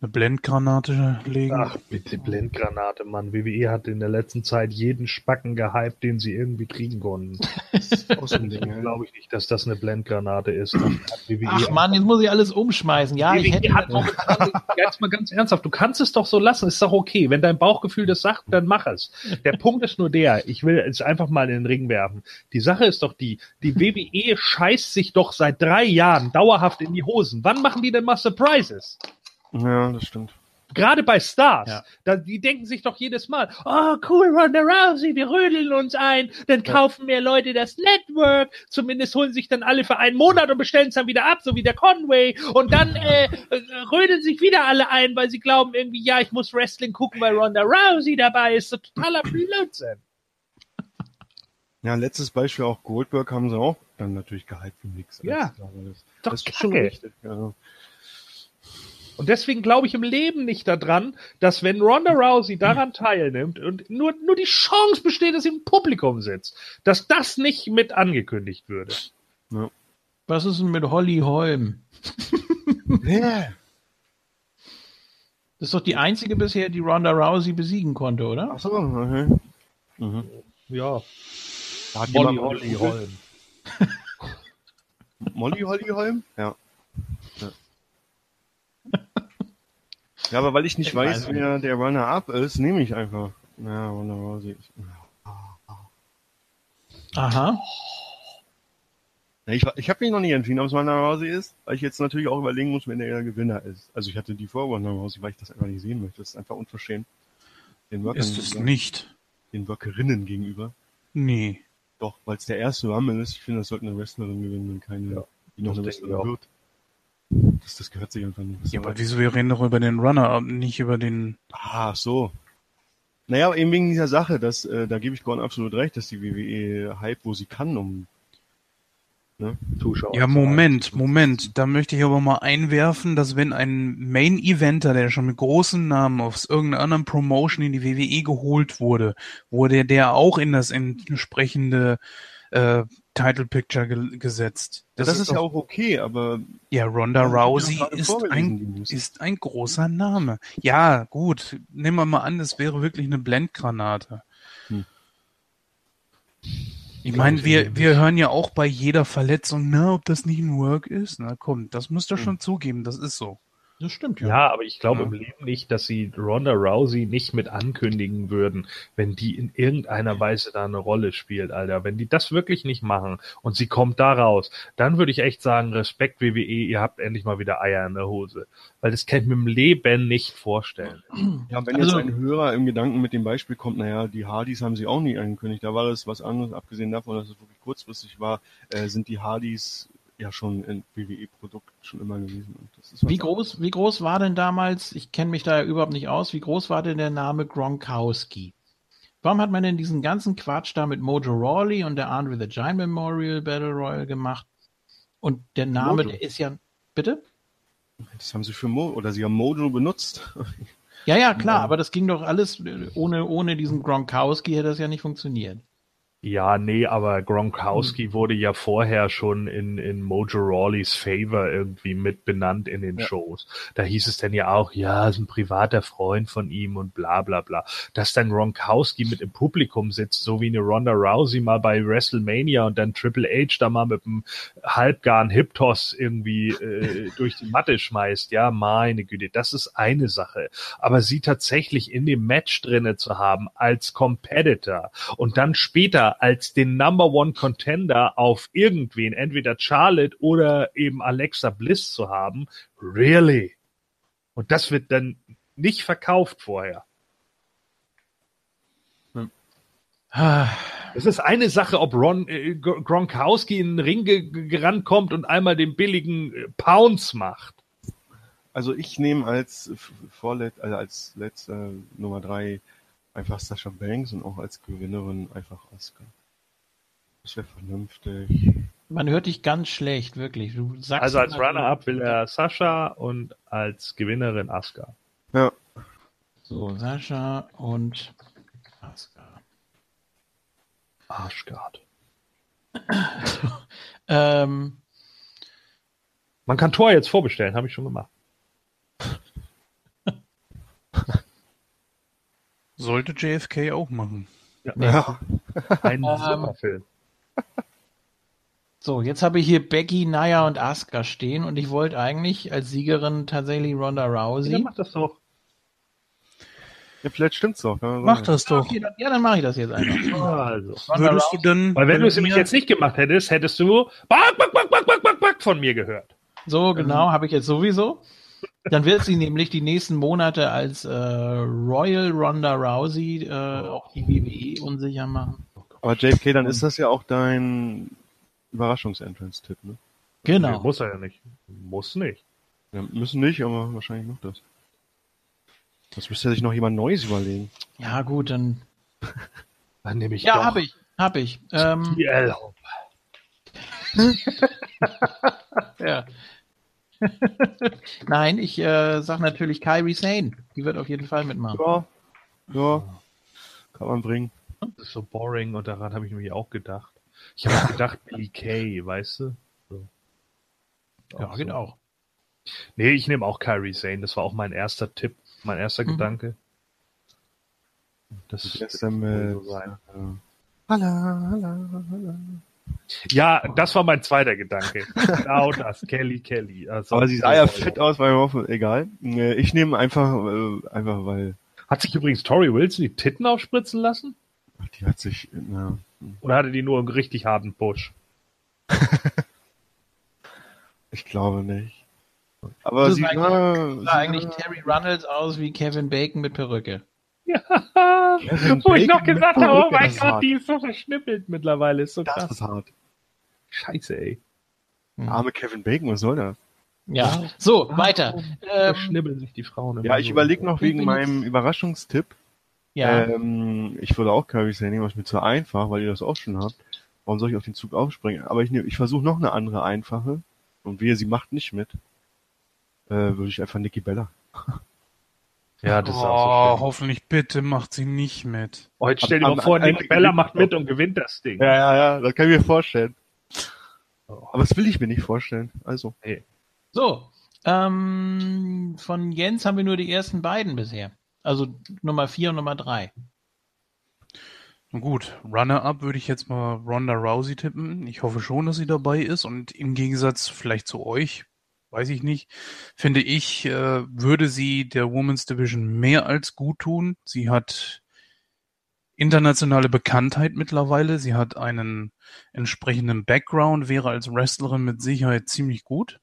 Eine Blendgranate legen. Ach, bitte Blendgranate, Mann. WWE hat in der letzten Zeit jeden Spacken gehypt, den sie irgendwie kriegen konnten. Ja. Glaube ich nicht, dass das eine Blendgranate ist. WWE Ach man, jetzt muss ich alles umschmeißen. Ja, ich WWE hätte. hat momentan, jetzt mal ganz ernsthaft, du kannst es doch so lassen, ist doch okay. Wenn dein Bauchgefühl das sagt, dann mach es. Der Punkt ist nur der, ich will es einfach mal in den Ring werfen. Die Sache ist doch die, die WWE scheißt sich doch seit drei Jahren dauerhaft in die Hosen. Wann machen die denn mal Surprises? Ja, das stimmt. Gerade bei Stars. Ja. Da, die denken sich doch jedes Mal, oh cool, Ronda Rousey, wir rödeln uns ein, dann kaufen mehr Leute das Network, zumindest holen sich dann alle für einen Monat und bestellen es dann wieder ab, so wie der Conway, und dann äh, äh, rödeln sich wieder alle ein, weil sie glauben irgendwie, ja, ich muss Wrestling gucken, weil Ronda Rousey dabei ist. So totaler Blödsinn. Ja, letztes Beispiel auch Goldberg haben sie auch dann natürlich gehypt wie nix. Ja. Das, das, Doch das ist schon richtig. Ja. Und deswegen glaube ich im Leben nicht daran, dass wenn Ronda Rousey daran teilnimmt und nur, nur die Chance besteht, dass sie im Publikum sitzt, dass das nicht mit angekündigt würde. Was ist denn mit Holly Holm? Yeah. Das ist doch die einzige bisher, die Ronda Rousey besiegen konnte, oder? Ach so, okay. Mhm. Ja, Da hat Molly jemand mal Holly gegoogelt. Holm. Molly Holly Holm? Ja. ja. Ja, aber weil ich nicht Ich weiß, weiß wer der Runner-Up ist, nehme ich einfach. Ja, Ronda Rousey. Aha. Ich ich habe mich noch nicht entschieden, ob es Ronda Rousey ist, weil ich jetzt natürlich auch überlegen muss, wer der Gewinner ist. Also ich hatte die vor Ronda Rousey, weil ich das einfach nicht sehen möchte. Das ist einfach unverschämt. Den, Workern, Ist es nicht. den Workerinnen gegenüber. Nee. Doch, weil es der erste Rumble ist. Ich finde, das sollte eine Wrestlerin gewinnen und keine, Ja, die noch eine Wrestlerin auch. Das, das gehört sich einfach nicht. Ja, aber wieso wir reden doch über den Runner, nicht über den. Ah, so. Naja, eben wegen dieser Sache, dass, äh, da gebe ich Gordon absolut recht, dass die WWE hype, wo sie kann, um Zuschauer. Ja, Moment, Moment. Da möchte ich aber mal einwerfen, dass wenn ein Main-Eventer, der schon mit großem Namen aus irgendeiner anderen Promotion in die WWE geholt wurde, wurde der auch in das entsprechende äh, Title Picture ge gesetzt. Das, ist, ja doch- auch okay, aber Ja, Ronda Das Rousey ist ein, ist ein großer Name. Ja, gut. Nehmen wir mal an, es wäre wirklich eine Blendgranate. Hm. Ich meine, wir, wir hören ja auch bei jeder Verletzung, na, ob das nicht ein Work ist. Na komm, das müsst ihr Hm. schon zugeben, das ist so. Das stimmt Ja, aber ich glaube Ja. im Leben nicht, dass sie Ronda Rousey nicht mit ankündigen würden, wenn die in irgendeiner Weise da eine Rolle spielt, Alter. Wenn die das wirklich nicht machen und sie kommt da raus, dann würde ich echt sagen, Respekt WWE, ihr habt endlich mal wieder Eier in der Hose. Weil das kann ich mir im Leben nicht vorstellen. ja, wenn Also- jetzt ein Hörer im Gedanken mit dem Beispiel kommt, naja, die Hardys haben sie auch nie angekündigt, da war das was anderes, abgesehen davon, dass es wirklich kurzfristig war, äh, sind die Hardys ja schon ein WWE-Produkt schon immer gewesen. Und das ist was Wie groß, wie groß war denn damals, ich kenne mich da ja überhaupt nicht aus, wie groß war denn der Name Gronkowski? Warum hat man denn diesen ganzen Quatsch da mit Mojo Rawley und der Andre the Giant Memorial Battle Royal gemacht? Und der Name, Mojo. der ist ja, bitte? Das haben sie für Mo oder sie haben Mojo benutzt. Ja, ja, klar, aber das ging doch alles ohne, ohne diesen Gronkowski hätte das ja nicht funktioniert. Ja, nee, aber Gronkowski Hm. wurde ja vorher schon in, in Mojo Rawleys Favor irgendwie mit benannt in den Ja. Shows. Da hieß es dann ja auch, ja, ist ein privater Freund von ihm und bla bla bla. Dass dann Gronkowski mit im Publikum sitzt, so wie eine Ronda Rousey mal bei WrestleMania und dann Triple H da mal mit einem halbgaren Hip-Toss irgendwie äh, durch die Matte schmeißt, ja, meine Güte, das ist eine Sache. Aber sie tatsächlich in dem Match drinne zu haben als Competitor und dann später als den Number One Contender auf irgendwen, entweder Charlotte oder eben Alexa Bliss zu haben, really? Und das wird dann nicht verkauft vorher. Ah, Es ist eine Sache, ob Ron äh, Gr- Gronkowski in den Ring ge ge- gerannt kommt und einmal den billigen äh, Pounce macht. Also ich nehme als vorlet also als letzter Nummer drei einfach Sascha Banks und auch als Gewinnerin einfach Asuka. Das wäre vernünftig. Man hört dich ganz schlecht, wirklich. Du sagst Also als Runner-Up will er Sascha und als Gewinnerin Asuka. Ja, So, Sascha und Asuka. Arschgard. Ähm, Man kann Tor jetzt vorbestellen, habe ich schon gemacht. Sollte JFK auch machen. ja. Ein Ähm, super Film. so, jetzt habe ich hier Becky, Naya und Asuka stehen und ich wollte eigentlich als Siegerin tatsächlich Ronda Rousey. Ja, mach das doch. ja, vielleicht stimmt's doch. Mach das doch. Okay, dann, ja, dann mache ich das jetzt einfach. Also. Ronda Würdest du Rousey- denn, Weil wenn du es nämlich jetzt nicht gemacht hättest, hättest du Back, Back, Back, Back, Back, Back, Back von mir gehört. So, genau, habe ich jetzt sowieso. Dann wird sie nämlich die nächsten Monate als äh, Royal Ronda Rousey äh, auch die WWE unsicher machen. Aber JFK, dann ist das ja auch dein Überraschungsentrance-Tipp, ne? Nee, Genau. muss er ja nicht. Muss nicht. Ja, müssen nicht, aber wahrscheinlich noch das. Das müsste sich noch jemand Neues überlegen. Ja, gut, dann. Dann nehme ich Ja, doch habe ich. Habe ich. Ähm, die L. ja. Nein, ich äh, sag natürlich Kyrie Sane. Die wird auf jeden Fall mitmachen. Ja, ja, kann man bringen. Das ist so boring und daran habe ich nämlich auch gedacht. Ich habe auch gedacht, Billy Kay, weißt du? So. Ja, geht so. auch. Nee, ich nehme auch Kyrie Sane. Das war auch mein erster Tipp, mein erster Mhm. Gedanke. Das ist mit, so sein. äh, Halla, halla, halla. Ja, das war mein zweiter Gedanke. genau das, Kelly Kelly. Also, Aber sie sah ja fit aus, weil ich hoffe, egal. Äh, Ich nehme einfach, äh, einfach weil Hat sich übrigens Tori Wilson die Titten aufspritzen lassen? ach, die hat sich, na, Oder hatte die nur einen richtig harten Push? ich glaube nicht. Aber Das sie ist war, Sah eigentlich Terry Runnels aus wie Kevin Bacon mit Perücke. Kevin Wo ich noch gesagt habe, oh mein Gott, die ist so verschnippelt mittlerweile. Ist so das krass. ist hart. Scheiße, ey. Arme Kevin Bacon, was soll das? Ja. So, weiter. Ähm, Verschnibbeln sich die Frauen immer Ja, ich so. überlege noch wegen meinem Überraschungstipp. ja. Ähm, ich würde auch Curry Sane nehmen, was mir zu einfach, weil ihr das auch schon habt. Warum soll ich auf den Zug aufspringen? Aber ich, nehm- ich versuche noch eine andere einfache. Und wehe, sie macht nicht mit. Äh, würde ich einfach Nikki Bella. Ja, das ist oh, auch so schlimm. hoffentlich bitte macht sie nicht mit. Oh, jetzt stell dir mal vor, Nick Bella macht mit und gewinnt das Ding. Ja, ja, ja, das kann ich mir vorstellen. Oh. Aber das will ich mir nicht vorstellen. Also. So, ähm, von Jens haben wir nur die ersten beiden bisher. Also Nummer vier und Nummer drei. Na gut, Runner-up würde ich jetzt mal Ronda Rousey tippen. Ich hoffe schon, dass sie dabei ist. Und im Gegensatz vielleicht zu euch, weiß ich nicht, finde ich, äh, würde sie der Women's Division mehr als gut tun. Sie hat internationale Bekanntheit mittlerweile. Sie hat einen entsprechenden Background, wäre als Wrestlerin mit Sicherheit ziemlich gut.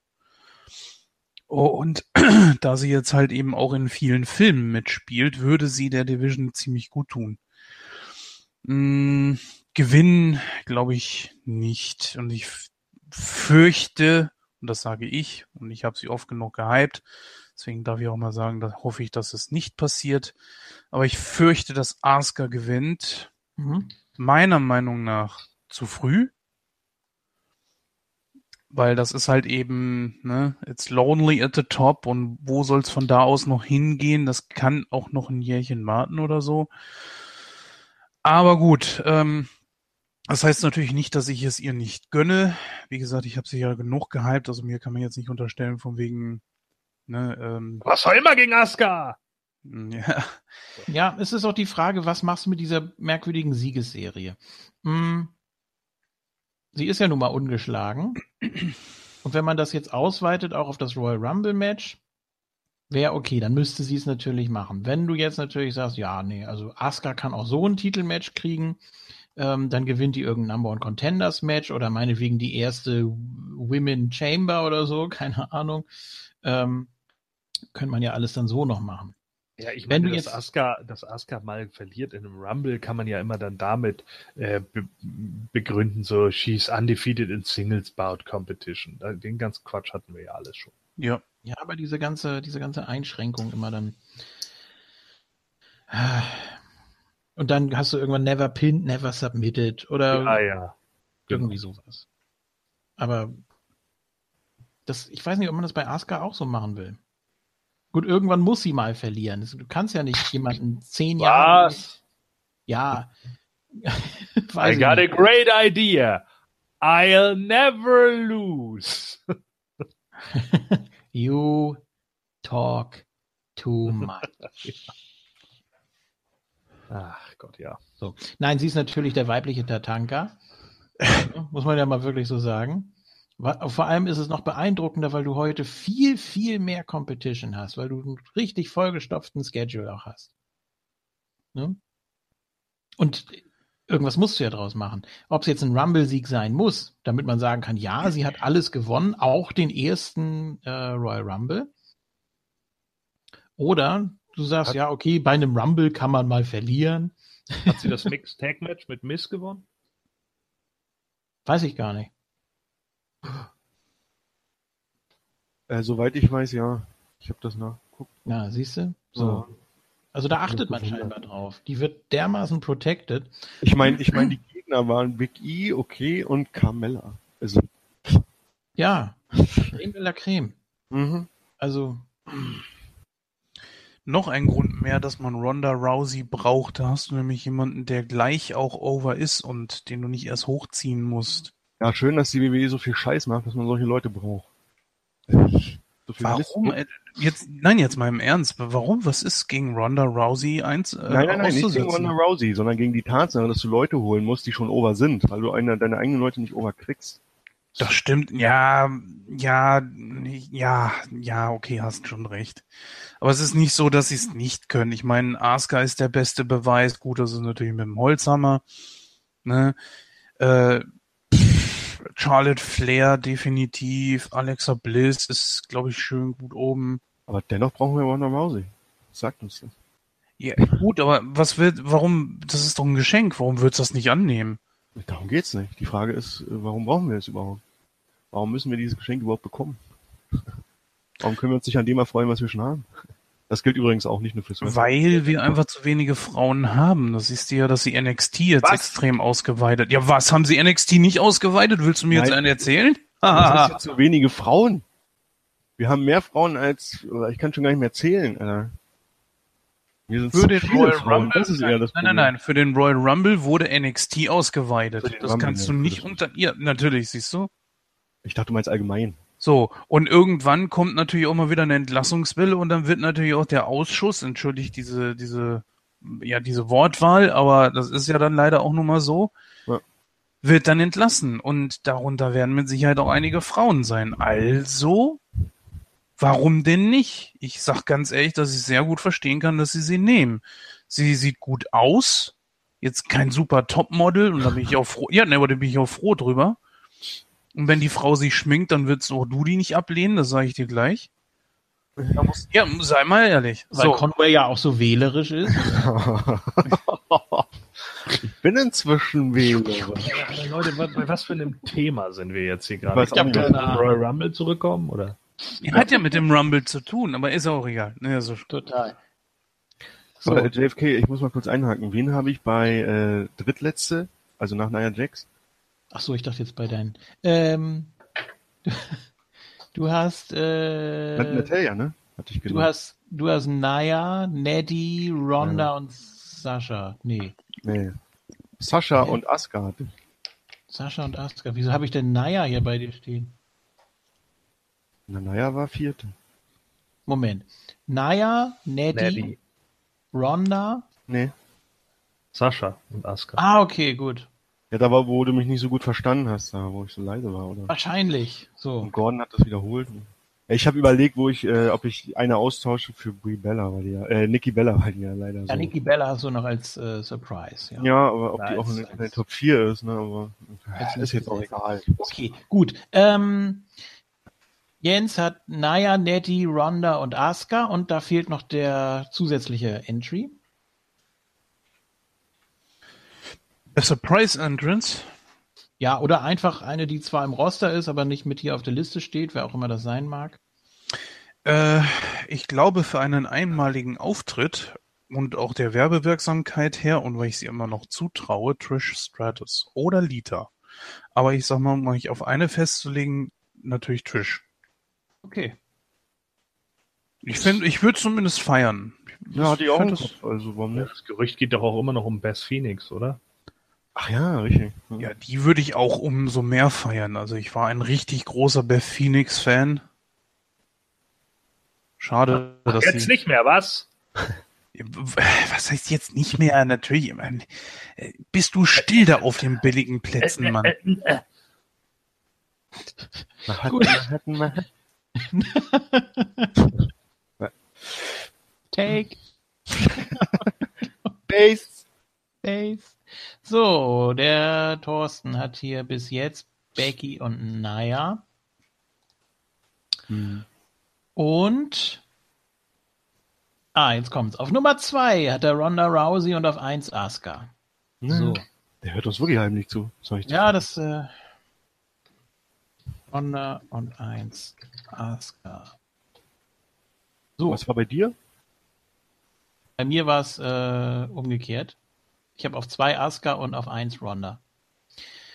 Oh, und da sie jetzt halt eben auch in vielen Filmen mitspielt, würde sie der Division ziemlich gut tun. Mm, Gewinnen glaube ich nicht. Und ich fürchte, und das sage ich, und ich habe sie oft genug gehypt, deswegen darf ich auch mal sagen, da hoffe ich, dass es nicht passiert. Aber ich fürchte, dass Asuka gewinnt. Mhm. Meiner Meinung nach zu früh. weil das ist halt eben, ne, it's lonely at the top und wo soll's von da aus noch hingehen? Das kann auch noch ein Jährchen warten oder so. Aber gut, ähm, das heißt natürlich nicht, dass ich es ihr nicht gönne. Wie gesagt, ich habe sie ja genug gehypt, also mir kann man jetzt nicht unterstellen, von wegen, ne, ähm, Was auch immer gegen Asuka! ja, Ja, es ist auch die Frage, was machst du mit dieser merkwürdigen Siegesserie? Hm, sie ist ja nun mal ungeschlagen. Und wenn man das jetzt ausweitet, auch auf das Royal Rumble Match, wäre okay, dann müsste sie es natürlich machen. Wenn du jetzt natürlich sagst, ja, nee, also Asuka kann auch so ein Titelmatch kriegen, ähm, dann gewinnt die irgendein Number One Contenders Match oder meinetwegen die erste Women Chamber oder so, keine Ahnung. Ähm, könnte man ja alles dann so noch machen. Ja, ich Wenn meine, du dass jetzt- Asuka, dass Asuka mal verliert in einem Rumble, kann man ja immer dann damit äh, be begründen, so she's undefeated in Singles Bout Competition. Den ganzen Quatsch hatten wir ja alles schon. ja. Ja, aber diese ganze, diese ganze Einschränkung immer dann. Und dann hast du irgendwann never pinned, never submitted oder ja, ja. irgendwie sowas. Aber das, ich weiß nicht, ob man das bei Asuka auch so machen will. Gut, irgendwann muss sie mal verlieren. Du kannst ja nicht jemanden zehn Jahre. Was? Ja. I got a nicht. great idea. I'll never lose. You talk too much. Ach Gott, ja. So. Nein, sie ist natürlich der weibliche Tatanka. Muss man ja mal wirklich so sagen. Vor allem ist es noch beeindruckender, weil du heute viel, viel mehr Competition hast, weil du einen richtig vollgestopften Schedule auch hast. Ne? Und irgendwas musst du ja draus machen. Ob es jetzt ein Rumble-Sieg sein muss, damit man sagen kann, ja, sie hat alles gewonnen, auch den ersten äh, Royal Rumble. Oder du sagst, Hat- ja, okay, bei einem Rumble kann man mal verlieren. Hat sie das Mixed Tag Match mit Miss gewonnen? Weiß ich gar nicht. Äh, soweit ich weiß, ja. Ich habe das nachgeguckt. Ja, siehst du? So. Ja. Also da achtet man scheinbar drauf. Die wird dermaßen protected. Ich meine, ich meine, die Gegner waren Big E, okay, und Carmella. Also, Ja, Creme de la Creme. mhm. Also, Noch ein Grund mehr, dass man Ronda Rousey braucht. Da hast du nämlich jemanden, der gleich auch over ist und den du nicht erst hochziehen musst. ja, schön, dass die WWE so viel Scheiß macht, dass man solche Leute braucht. So Warum? Mist. Äh, Jetzt, nein, jetzt mal im Ernst. Warum? Was ist gegen Ronda Rousey eins äh, Nein, nein, nein, nicht gegen? Ronda Rousey, sondern gegen die Tatsache, dass du Leute holen musst, die schon over sind, weil du eine, deine eigenen Leute nicht over kriegst. Das stimmt. Ja, ja, ja, ja, okay, hast schon recht. Aber es ist nicht so, dass sie es nicht können. Ich meine, Asuka ist der beste Beweis. Gut, das ist natürlich mit dem Holzhammer. Ne? Äh, Charlotte Flair definitiv. Alexa Bliss ist, glaube ich, schön gut oben. Aber dennoch brauchen wir Ronda Rousey. Sagt uns das. Ja, gut, aber was wird, warum, das ist doch ein Geschenk. Warum wird's das nicht annehmen? Darum geht's nicht. Die Frage ist, äh, warum brauchen wir es überhaupt? Warum müssen wir dieses Geschenk überhaupt bekommen? Warum können wir uns nicht an dem erfreuen, was wir schon haben? Das gilt übrigens auch nicht nur für SmackDown. Weil wir einfach zu wenige Frauen haben. Das siehst du ja, dass sie NXT jetzt Was? extrem ausgeweitet. Ja, was? Haben sie NXT nicht ausgeweitet? Willst du mir jetzt Nein. einen erzählen? Das ist ja zu wenige Frauen. Wir haben mehr Frauen als, ich kann schon gar nicht mehr zählen, Alter. Wir sind Für zu den viele Royal Frauen. Rumble? Das ist eher das nein, nein, nein. Für den Royal Rumble wurde NXT ausgeweitet. Das Rumble, kannst du nicht unter, ja, natürlich, siehst du? Ich dachte, du meinst allgemein. So. Und irgendwann kommt natürlich auch mal wieder eine Entlassungswelle und dann wird natürlich auch der Ausschuss, entschuldigt diese, diese, ja, diese Wortwahl, aber das ist ja dann leider auch nun mal so, Ja. wird dann entlassen. Und darunter werden mit Sicherheit auch einige Frauen sein. Also, warum denn nicht? Ich sag ganz ehrlich, dass ich sehr gut verstehen kann, dass sie sie nehmen. Sie sieht gut aus. Jetzt kein super Topmodel und da bin ich auch froh. Ja, ne, aber da bin ich auch froh drüber. Und wenn die Frau sich schminkt, dann wirst auch du die nicht ablehnen, das sage ich dir gleich. Da musst, ja, sei mal ehrlich. weil So, Conway ja auch so wählerisch ist. ich bin inzwischen Wähler. Ja, Leute, was, bei was für einem Thema sind wir jetzt hier gerade? Kann nicht. wir zum Royal Rumble zurückkommen, oder? hat ja mit dem Rumble zu tun, aber ist auch egal. Ne, also, Total. So, Aber, JFK, ich muss mal kurz einhaken. Wen habe ich bei äh, drittletzte, also nach Nia Jax? Ach so, ich dachte jetzt bei deinen. Ähm, Du hast, äh, Nat- Natalia, ne? Hatte ich du gedacht. hast, du hast Naya, Neddy, Ronda und Sascha. Nee, Nee. Sascha und Asuka hatte ich. Sascha und Asuka. Wieso habe ich denn Naya hier bei dir stehen? Na, naja, war vierte. Moment. Naya, Neddy, Neddy, Ronda. Nee. Sascha und Asuka. Ah, okay, gut. Ja, da war, wo du mich nicht so gut verstanden hast, da, wo ich so leise war, oder? Wahrscheinlich. So. Und Gordon hat das wiederholt. Ich habe überlegt, wo ich, äh, ob ich eine austausche für Brie Bella, weil die ja, äh, Nikki Bella, weil die ja leider so. Ja, Nikki Bella hast du noch als äh, Surprise. Ja. Ja, aber ob die Nice, auch in, in der Top 4 ist, ne, aber Als ist jetzt auch egal. Okay, gut. Ähm, Jens hat Naya, Nettie, Ronda und Asuka und da fehlt noch der zusätzliche Entry. A Surprise Entrance. Ja, oder einfach eine, die zwar im Roster ist, aber nicht mit hier auf der Liste steht, wer auch immer das sein mag. Äh, ich glaube, für einen einmaligen Auftritt und auch der Werbewirksamkeit her und weil ich sie immer noch zutraue, Trish Stratus oder Lita. Aber ich sag mal, um euch auf eine festzulegen, natürlich Trish. Okay. Ich finde, ich würde zumindest feiern. Ja, ich auch das- also warum nicht? Das Gerücht geht doch auch immer noch um Beth Phoenix, oder? Ach ja, richtig. Ja, die würde ich auch umso mehr feiern. Also ich war ein richtig großer Beth Phoenix Fan. Schade, dass Jetzt sie. nicht mehr, was? Was heißt jetzt nicht mehr? Natürlich. ich meine, äh, Bist du still da auf den billigen Plätzen, Mann? Äh, äh, äh. Manhattan, Gut. Manhattan, Manhattan. Take Base. Base. So, der Thorsten hat hier bis jetzt Becky und Naya. Hm. Und ah, jetzt kommt's. Auf Nummer zwei hat er Ronda Rousey und auf eins Asuka. So. Der hört uns wirklich heimlich zu. Soll ich Ja, das äh, Ronda und eins Asuka. So, Was war bei dir? bei mir war es äh, umgekehrt. Ich habe auf zwei Asuka und auf eins Ronda.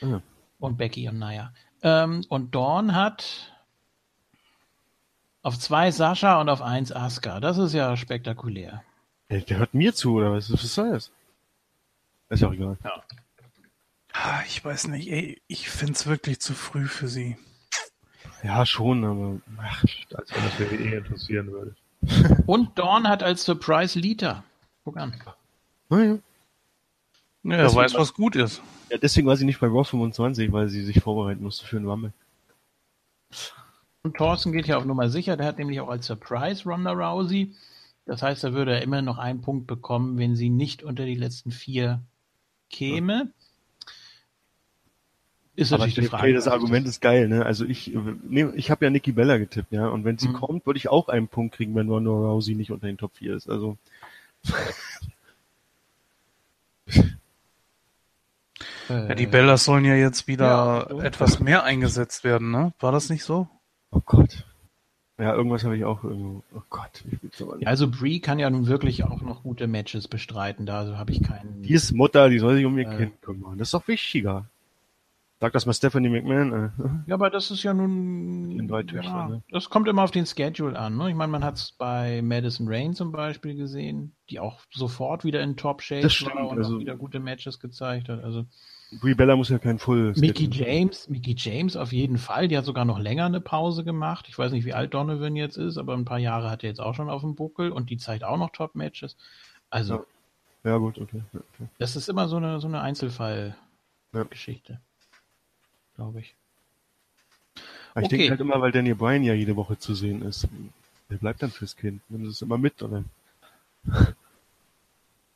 Ah. Und Becky und Naya. Ähm, und Dawn hat auf zwei Sascha und auf eins Asuka. Das ist ja spektakulär. Der, der hört mir zu, oder was, was soll das? Ist ja auch egal. Ah, Ich weiß nicht, ey, ich find's wirklich zu früh für sie. Ja, schon, aber ach, Als wenn das WWE interessieren würde. Und Dawn hat als Surprise Lita. Guck an. naja. Ja, Das er weiß, was gut ist. Ja, deswegen war sie nicht bei Raw 25, weil sie sich vorbereiten musste für den Rumble. Und Thorsten geht ja auf Nummer sicher. Der hat nämlich auch als Surprise Ronda Rousey. Das heißt, da würde er immer noch einen Punkt bekommen, wenn sie nicht unter die letzten vier käme. Ist Aber natürlich die okay, Frage. das Argument ist geil, ne? Also ich, nee, ich habe ja Nikki Bella getippt, ja. Und wenn sie Mhm. kommt, würde ich auch einen Punkt kriegen, wenn Ronda Rousey nicht unter den Top 4 ist. Also Ja, die Bellas sollen ja jetzt wieder Ja, so. etwas mehr eingesetzt werden, ne? War das nicht so? Oh Gott. Ja, irgendwas habe ich auch irgendwo. Oh Gott, ich aber nicht. Ja, also Brie kann ja nun wirklich auch noch gute Matches bestreiten. Da also habe ich keinen. Die ist Mutter, die soll sich um ihr Äh. Kind kümmern. Das ist doch wichtiger. Sag das mal Stephanie McMahon. Äh. Ja, aber das ist ja nun. Den drei ja, ne? Das kommt immer auf den Schedule an. Ne? Ich meine, man hat es bei Madison Rain zum Beispiel gesehen, die auch sofort wieder in Das stimmt, war und also- auch wieder gute Matches gezeigt hat. Also Brie Bella muss ja kein Full. Mickey James, Mickey James auf jeden Fall. Die hat sogar noch länger eine Pause gemacht. Ich weiß nicht, wie alt Donovan jetzt ist, aber ein paar Jahre hat er jetzt auch schon auf dem Buckel und die zeigt auch noch Top-Matches. Also, Ja. Ja, gut, okay. Ja, okay. das ist immer so eine, so eine Einzelfall-Geschichte. Glaube ich. Aber ich Okay. denke halt immer, weil Daniel Bryan ja jede Woche zu sehen ist. Der bleibt dann fürs Kind. Nimm es immer mit, oder?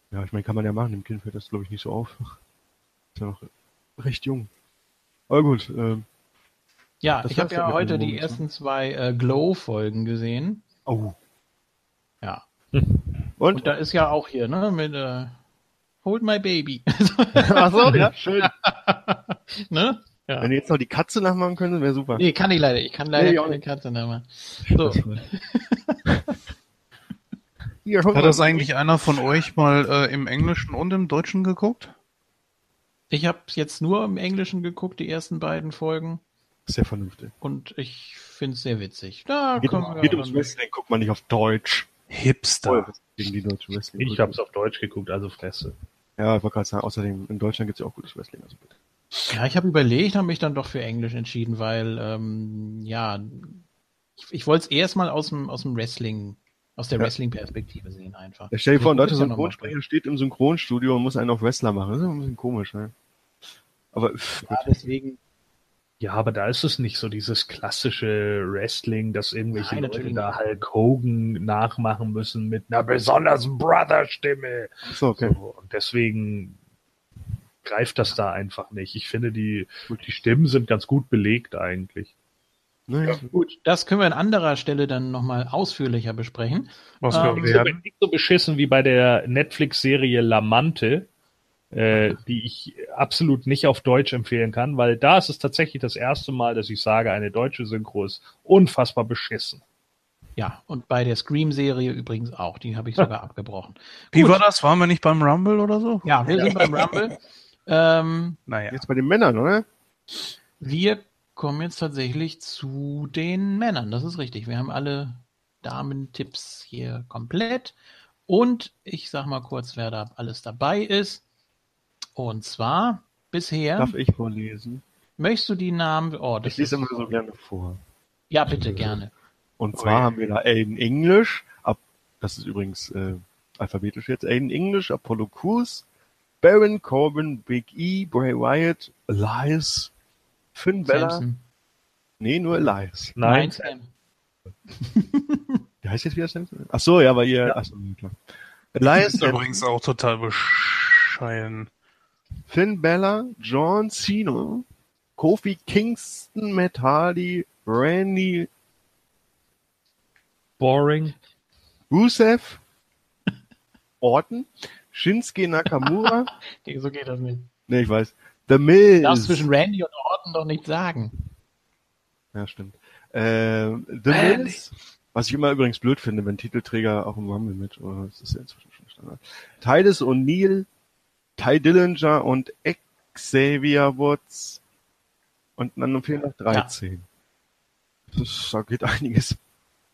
Ja, ich meine, kann man ja machen. Dem Kind fällt das, glaube ich, nicht so auf. Ist ja noch recht jung. Aber gut, ähm, Ja, ich habe ja heute die ersten zwei äh, Glow-Folgen gesehen. oh. Ja. Und? Und da ist ja auch hier, ne, mit äh, Hold my baby. Ach so, ja, schön. ne? Ja. Wenn ihr jetzt noch die Katze nachmachen könntet, wäre super. Nee, kann ich leider. Ich kann leider Nee, keine nicht. Katze nachmachen. So. Hier, Hat das eigentlich einer von euch mal äh, im Englischen und im Deutschen geguckt? Ich habe jetzt nur im Englischen geguckt, die ersten beiden Folgen. Sehr vernünftig. Und ich finde es sehr witzig. Da Geht, können um, wir geht ums Wrestling, guckt man nicht auf Deutsch. Hipster. Gegen die deutsche Wrestling. Ich habe es auf Deutsch geguckt, also Fresse. Ja, ich wollte gerade sagen, außerdem in Deutschland gibt es ja auch gutes Wrestling. Also bitte. Ja, ich habe überlegt, habe mich dann doch für Englisch entschieden, weil, ähm, ja, ich, ich wollte es erstmal aus dem, aus dem Wrestling, aus der Ja. Wrestling-Perspektive sehen einfach. Ja, stell dir vor, ein deutscher Synchronsprecher steht im Synchronstudio und muss einen auf Wrestler machen. Das ist ein bisschen komisch, ne? Aber pff, Ja, deswegen, Ja, aber da ist es nicht so dieses klassische Wrestling, dass irgendwelche Nein, Leute da Hulk Hogan nachmachen müssen mit einer besonders Brother-Stimme. so, okay. So, und deswegen greift das da einfach nicht. Ich finde, die, die Stimmen sind ganz gut belegt eigentlich. Naja, gut, das können wir an anderer Stelle dann nochmal ausführlicher besprechen. Was Ähm, wir Nicht so, werden. nicht so beschissen wie bei der Netflix-Serie Lamante, äh, die ich absolut nicht auf Deutsch empfehlen kann, weil da ist es tatsächlich das erste Mal, dass ich sage, eine deutsche Synchro ist unfassbar beschissen. Ja, und bei der Scream-Serie übrigens auch. Die habe ich sogar abgebrochen. Wie Gut. war das? Waren wir nicht beim Rumble oder so? Ja, wir sind beim Rumble. Ähm, Naja. jetzt bei den Männern, oder? wir kommen jetzt tatsächlich zu den Männern. Das ist richtig. Wir haben alle Damen-Tipps hier komplett. Und ich sag mal kurz, wer da alles dabei ist. Und zwar bisher. Darf ich vorlesen? Möchtest du die Namen? Oh, das Ich lese immer so gerne vor. ja, bitte, gerne. Und zwar Ui. haben wir da Aiden English, ab, das ist übrigens äh, alphabetisch jetzt, Aiden English, Apollo Crews, Baron Corbin, Big E, Bray Wyatt, Elias, Finn Bella, Samson. nee, nur Elias. Nein, Sam. Wie heißt jetzt wieder Samson? Ach so, ja, weil ihr, ach so, ja, klar. Elias, ist übrigens auch total bescheiden. Finn Bella, John Cena, Kofi Kingston, Matt Hardy, Randy boring. Rusev, Orton, Shinsuke Nakamura, Nee, So geht das nicht. nee, ich weiß, The Miz. Darfst zwischen Randy und Orton doch nicht sagen. Ja, stimmt. Ähm, The Randy. Miz, was ich immer übrigens blöd finde, wenn Titelträger auch im Rumble mit, oder das ist ja inzwischen schon Standard. Titus O'Neill, Ty Dillinger und Xavier Woods. Und dann fehlen noch 13. Das, da geht einiges.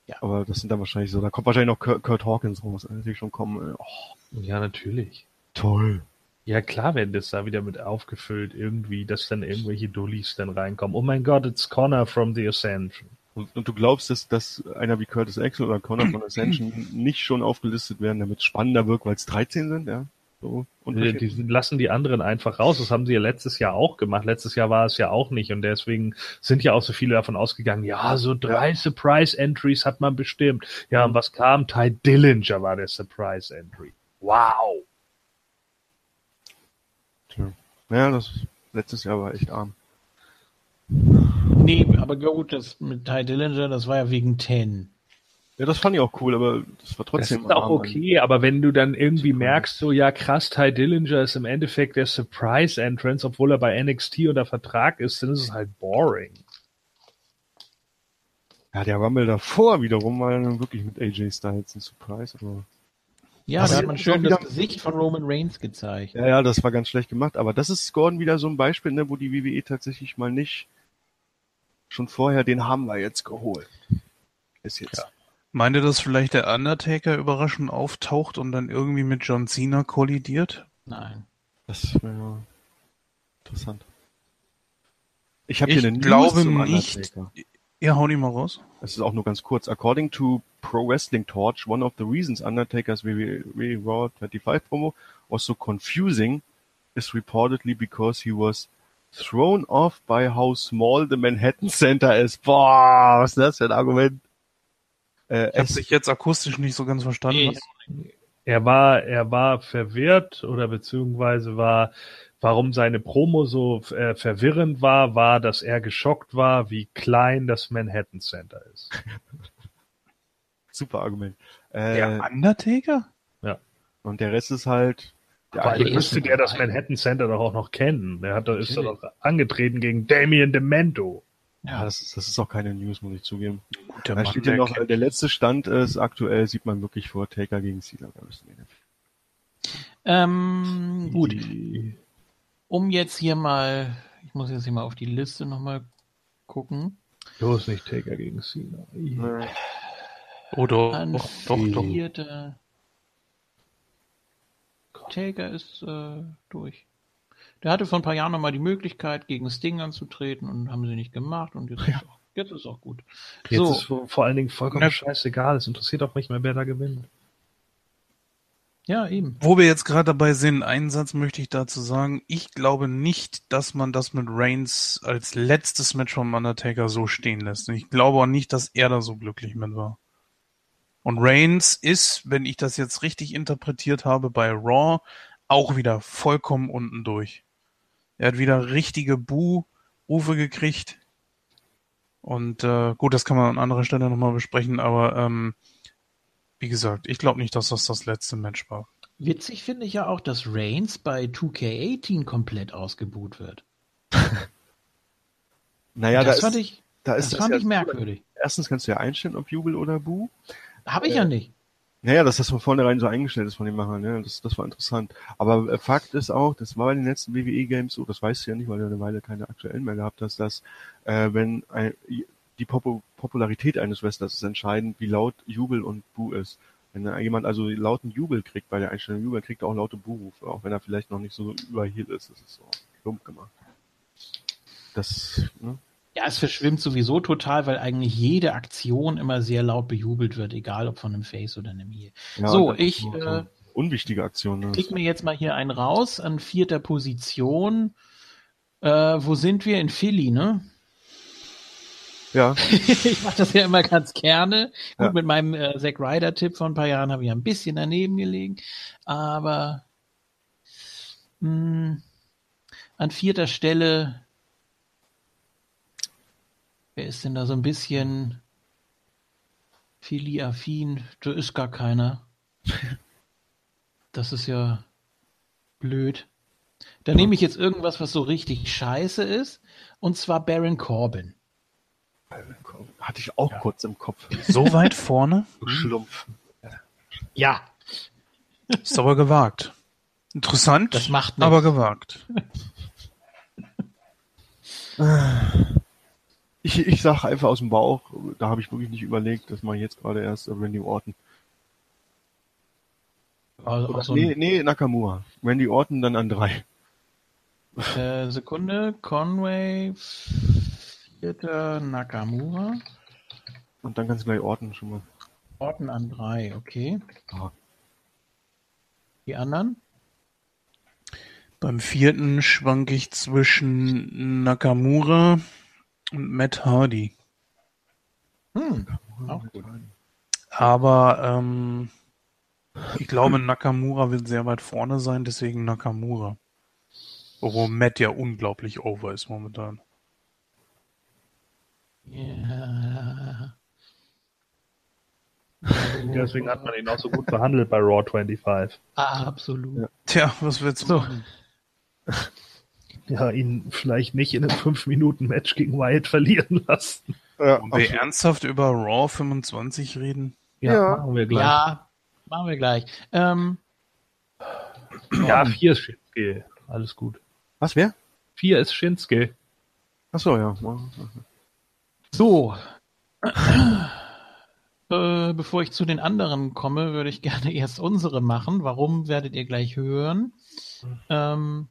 Ja. Aber das sind dann wahrscheinlich so, da kommt wahrscheinlich noch Kurt, Kurt Hawkins raus, also die schon kommen. äh, Oh, Ja, natürlich. toll. Ja, klar werden das da wieder mit aufgefüllt, irgendwie, dass dann irgendwelche Dullis dann reinkommen. Oh mein Gott, it's Connor from the Ascension. Und, und du glaubst, dass, dass einer wie Curtis Axel oder Connor von Ascension nicht schon aufgelistet werden, damit es spannender wirkt, weil es 13 sind, ja? So Die, die lassen die anderen einfach raus. Das haben sie ja letztes Jahr auch gemacht. Letztes Jahr war es ja auch nicht. Und deswegen sind ja auch so viele davon ausgegangen, ja, so drei Surprise-Entries hat man bestimmt. Ja, und was kam? Ty Dillinger war der Surprise-Entry. Wow. Tja. Ja, das letztes Jahr war echt arm. Nee, aber gut, das mit Ty Dillinger, das war ja wegen Ten. Ja, das fand ich auch cool, aber das war Das trotzdem ist auch arm. okay, aber wenn du dann irgendwie merkst, so, ja krass, Ty Dillinger ist im Endeffekt der Surprise-Entrance, obwohl er bei NXT unter Vertrag ist, dann ist es halt boring. Ja, der Rumble davor wiederum war dann wirklich mit AJ Styles ein Surprise. Aber Ja, Das da hat man schön das Gesicht von Roman Reigns gezeigt. ja, ja, das war ganz schlecht gemacht. Aber das ist Gordon wieder so ein Beispiel, ne, wo die WWE tatsächlich mal nicht schon vorher, den haben wir jetzt geholt. Ist jetzt. Ja. Meint ihr, dass vielleicht der Undertaker überraschend auftaucht und dann irgendwie mit John Cena kollidiert? Nein. Das wäre interessant. Ich habe Ich hier eine glaube News zum nicht. Undertaker. Ja, hau die mal raus. Es ist auch nur ganz kurz. According to Pro Wrestling Torch, one of the reasons Undertaker's WWE Raw 25 promo was so confusing is reportedly because he was thrown off by how small the Manhattan Center is. Boah, was ist das für ein Argument? Äh, Ich habe dich jetzt akustisch nicht so ganz verstanden. Nee. Was? Er war, er war verwirrt oder beziehungsweise war, warum seine Promo so äh, verwirrend war, war, dass er geschockt war, wie klein das Manhattan Center ist. super Argument. Äh, Der Undertaker? Und der Rest ist halt, der eigentlich müsste der das Manhattan Center doch auch noch kennen. Der hat, ist doch noch angetreten gegen Damien Demento. ja, das ist, das ist auch keine News, muss ich zugeben. Gut, der Da Mann, steht der noch, kennt- der letzte Stand ist aktuell, sieht man wirklich vor Taker gegen Cena. Ähm, gut. Die- Um jetzt hier mal, ich muss jetzt hier mal auf die Liste nochmal gucken. Bloß nicht Taker gegen Cena. Oh doch, Ein doch, doch, doch. Taker ist äh, durch. Der hatte vor ein paar Jahren nochmal die Möglichkeit, gegen Sting anzutreten und haben sie nicht gemacht und jetzt, ist, auch, jetzt ist auch gut. Jetzt so, ist vor vor allen Dingen vollkommen Na- scheißegal. Es interessiert auch nicht mehr, wer da gewinnt. Ja, eben. Wo wir jetzt gerade dabei sind, einen Satz möchte ich dazu sagen. Ich glaube nicht, dass man das mit Reigns als letztes Match vom Undertaker so stehen lässt. Und ich glaube auch nicht, dass er da so glücklich mit war. Und Reigns ist, wenn ich das jetzt richtig interpretiert habe, bei Raw auch wieder vollkommen unten durch. Er hat wieder richtige Bu-Rufe gekriegt. Und äh, gut, das kann man an anderer Stelle nochmal besprechen, aber ähm, wie gesagt, ich glaube nicht, dass das das letzte Match war. Witzig finde ich ja auch, dass Reigns bei 2K18 komplett ausgebuht wird. Naja, das da fand ist, ich, da das ist das fand ja, ich merkwürdig. Erstens kannst du ja einstellen, ob Jubel oder Bu. Habe ich Äh, ja nicht. Naja, dass das von vornherein so eingestellt ist von den Machern, ne? das, das war interessant. Aber äh, Fakt ist auch, das war bei den letzten WWE-Games so, das weißt du ja nicht, weil du eine Weile keine aktuellen mehr gehabt hast, dass äh, wenn ein, die Popu Popularität eines Wrestlers ist entscheidend, wie laut Jubel und Bu ist. Wenn jemand also lauten Jubel kriegt bei der Einstellung Jubel, kriegt er auch laute Bu-Rufe, auch wenn er vielleicht noch nicht so überhielt ist. Das ist so plump gemacht. Das, ne? Ja, es verschwimmt sowieso total, weil eigentlich jede Aktion immer sehr laut bejubelt wird, egal ob von einem Face oder einem Heel. Ja, So, ich, äh, unwichtige Aktion. Ne? Klick mir jetzt mal hier einen raus an vierter Position. Äh, wo sind wir? In Philly, ne? Ja, ich mache das ja immer ganz gerne. Gut, Ja. mit meinem äh, Zack Ryder-Tipp von ein paar Jahren habe ich ein bisschen daneben gelegen. Aber mh, an vierter Stelle, wer ist denn da so ein bisschen Philly-affin? Da ist gar keiner. Das ist ja blöd. Da nehme ich jetzt irgendwas, was so richtig scheiße ist. Und zwar Baron Corbin. Hatte ich auch kurz im Kopf. So weit vorne? Schlumpf. Ja, Ist aber gewagt. Interessant, das macht nichts. aber gewagt. Ich, ich sag einfach aus dem Bauch, da habe ich wirklich nicht überlegt, das mache ich jetzt gerade erst Randy Orton. Also Oder, so nee, nee, Nakamura. Randy Orton dann an drei. äh, Sekunde, Conway, vierter Nakamura, Und dann ganz gleich Orton schon mal. Orton an drei, okay. Ah. Die anderen? Beim vierten schwank ich zwischen Nakamura und Matt Hardy. Hm, auch gut. Aber ähm, ich glaube, Nakamura wird sehr weit vorne sein, deswegen Nakamura. Obwohl Matt ja unglaublich over ist momentan. Ja. Deswegen hat man ihn auch so gut behandelt bei Raw 25. Ah, absolut. Ja. Tja, was willst du machen? Ja, ihn vielleicht nicht in einem 5-Minuten-Match gegen Wyatt verlieren lassen. Ja, Wollen wir ernsthaft über Raw 25 reden? Ja, Ja. machen wir gleich. Ja, machen wir gleich. Ähm, Ja, 4 ist Shinsuke. Alles gut. Was, wer? 4 ist Shinsuke. Ach so, ja. So. Äh, bevor ich zu den anderen komme, würde ich gerne erst unsere machen. Warum werdet ihr gleich hören? Ähm,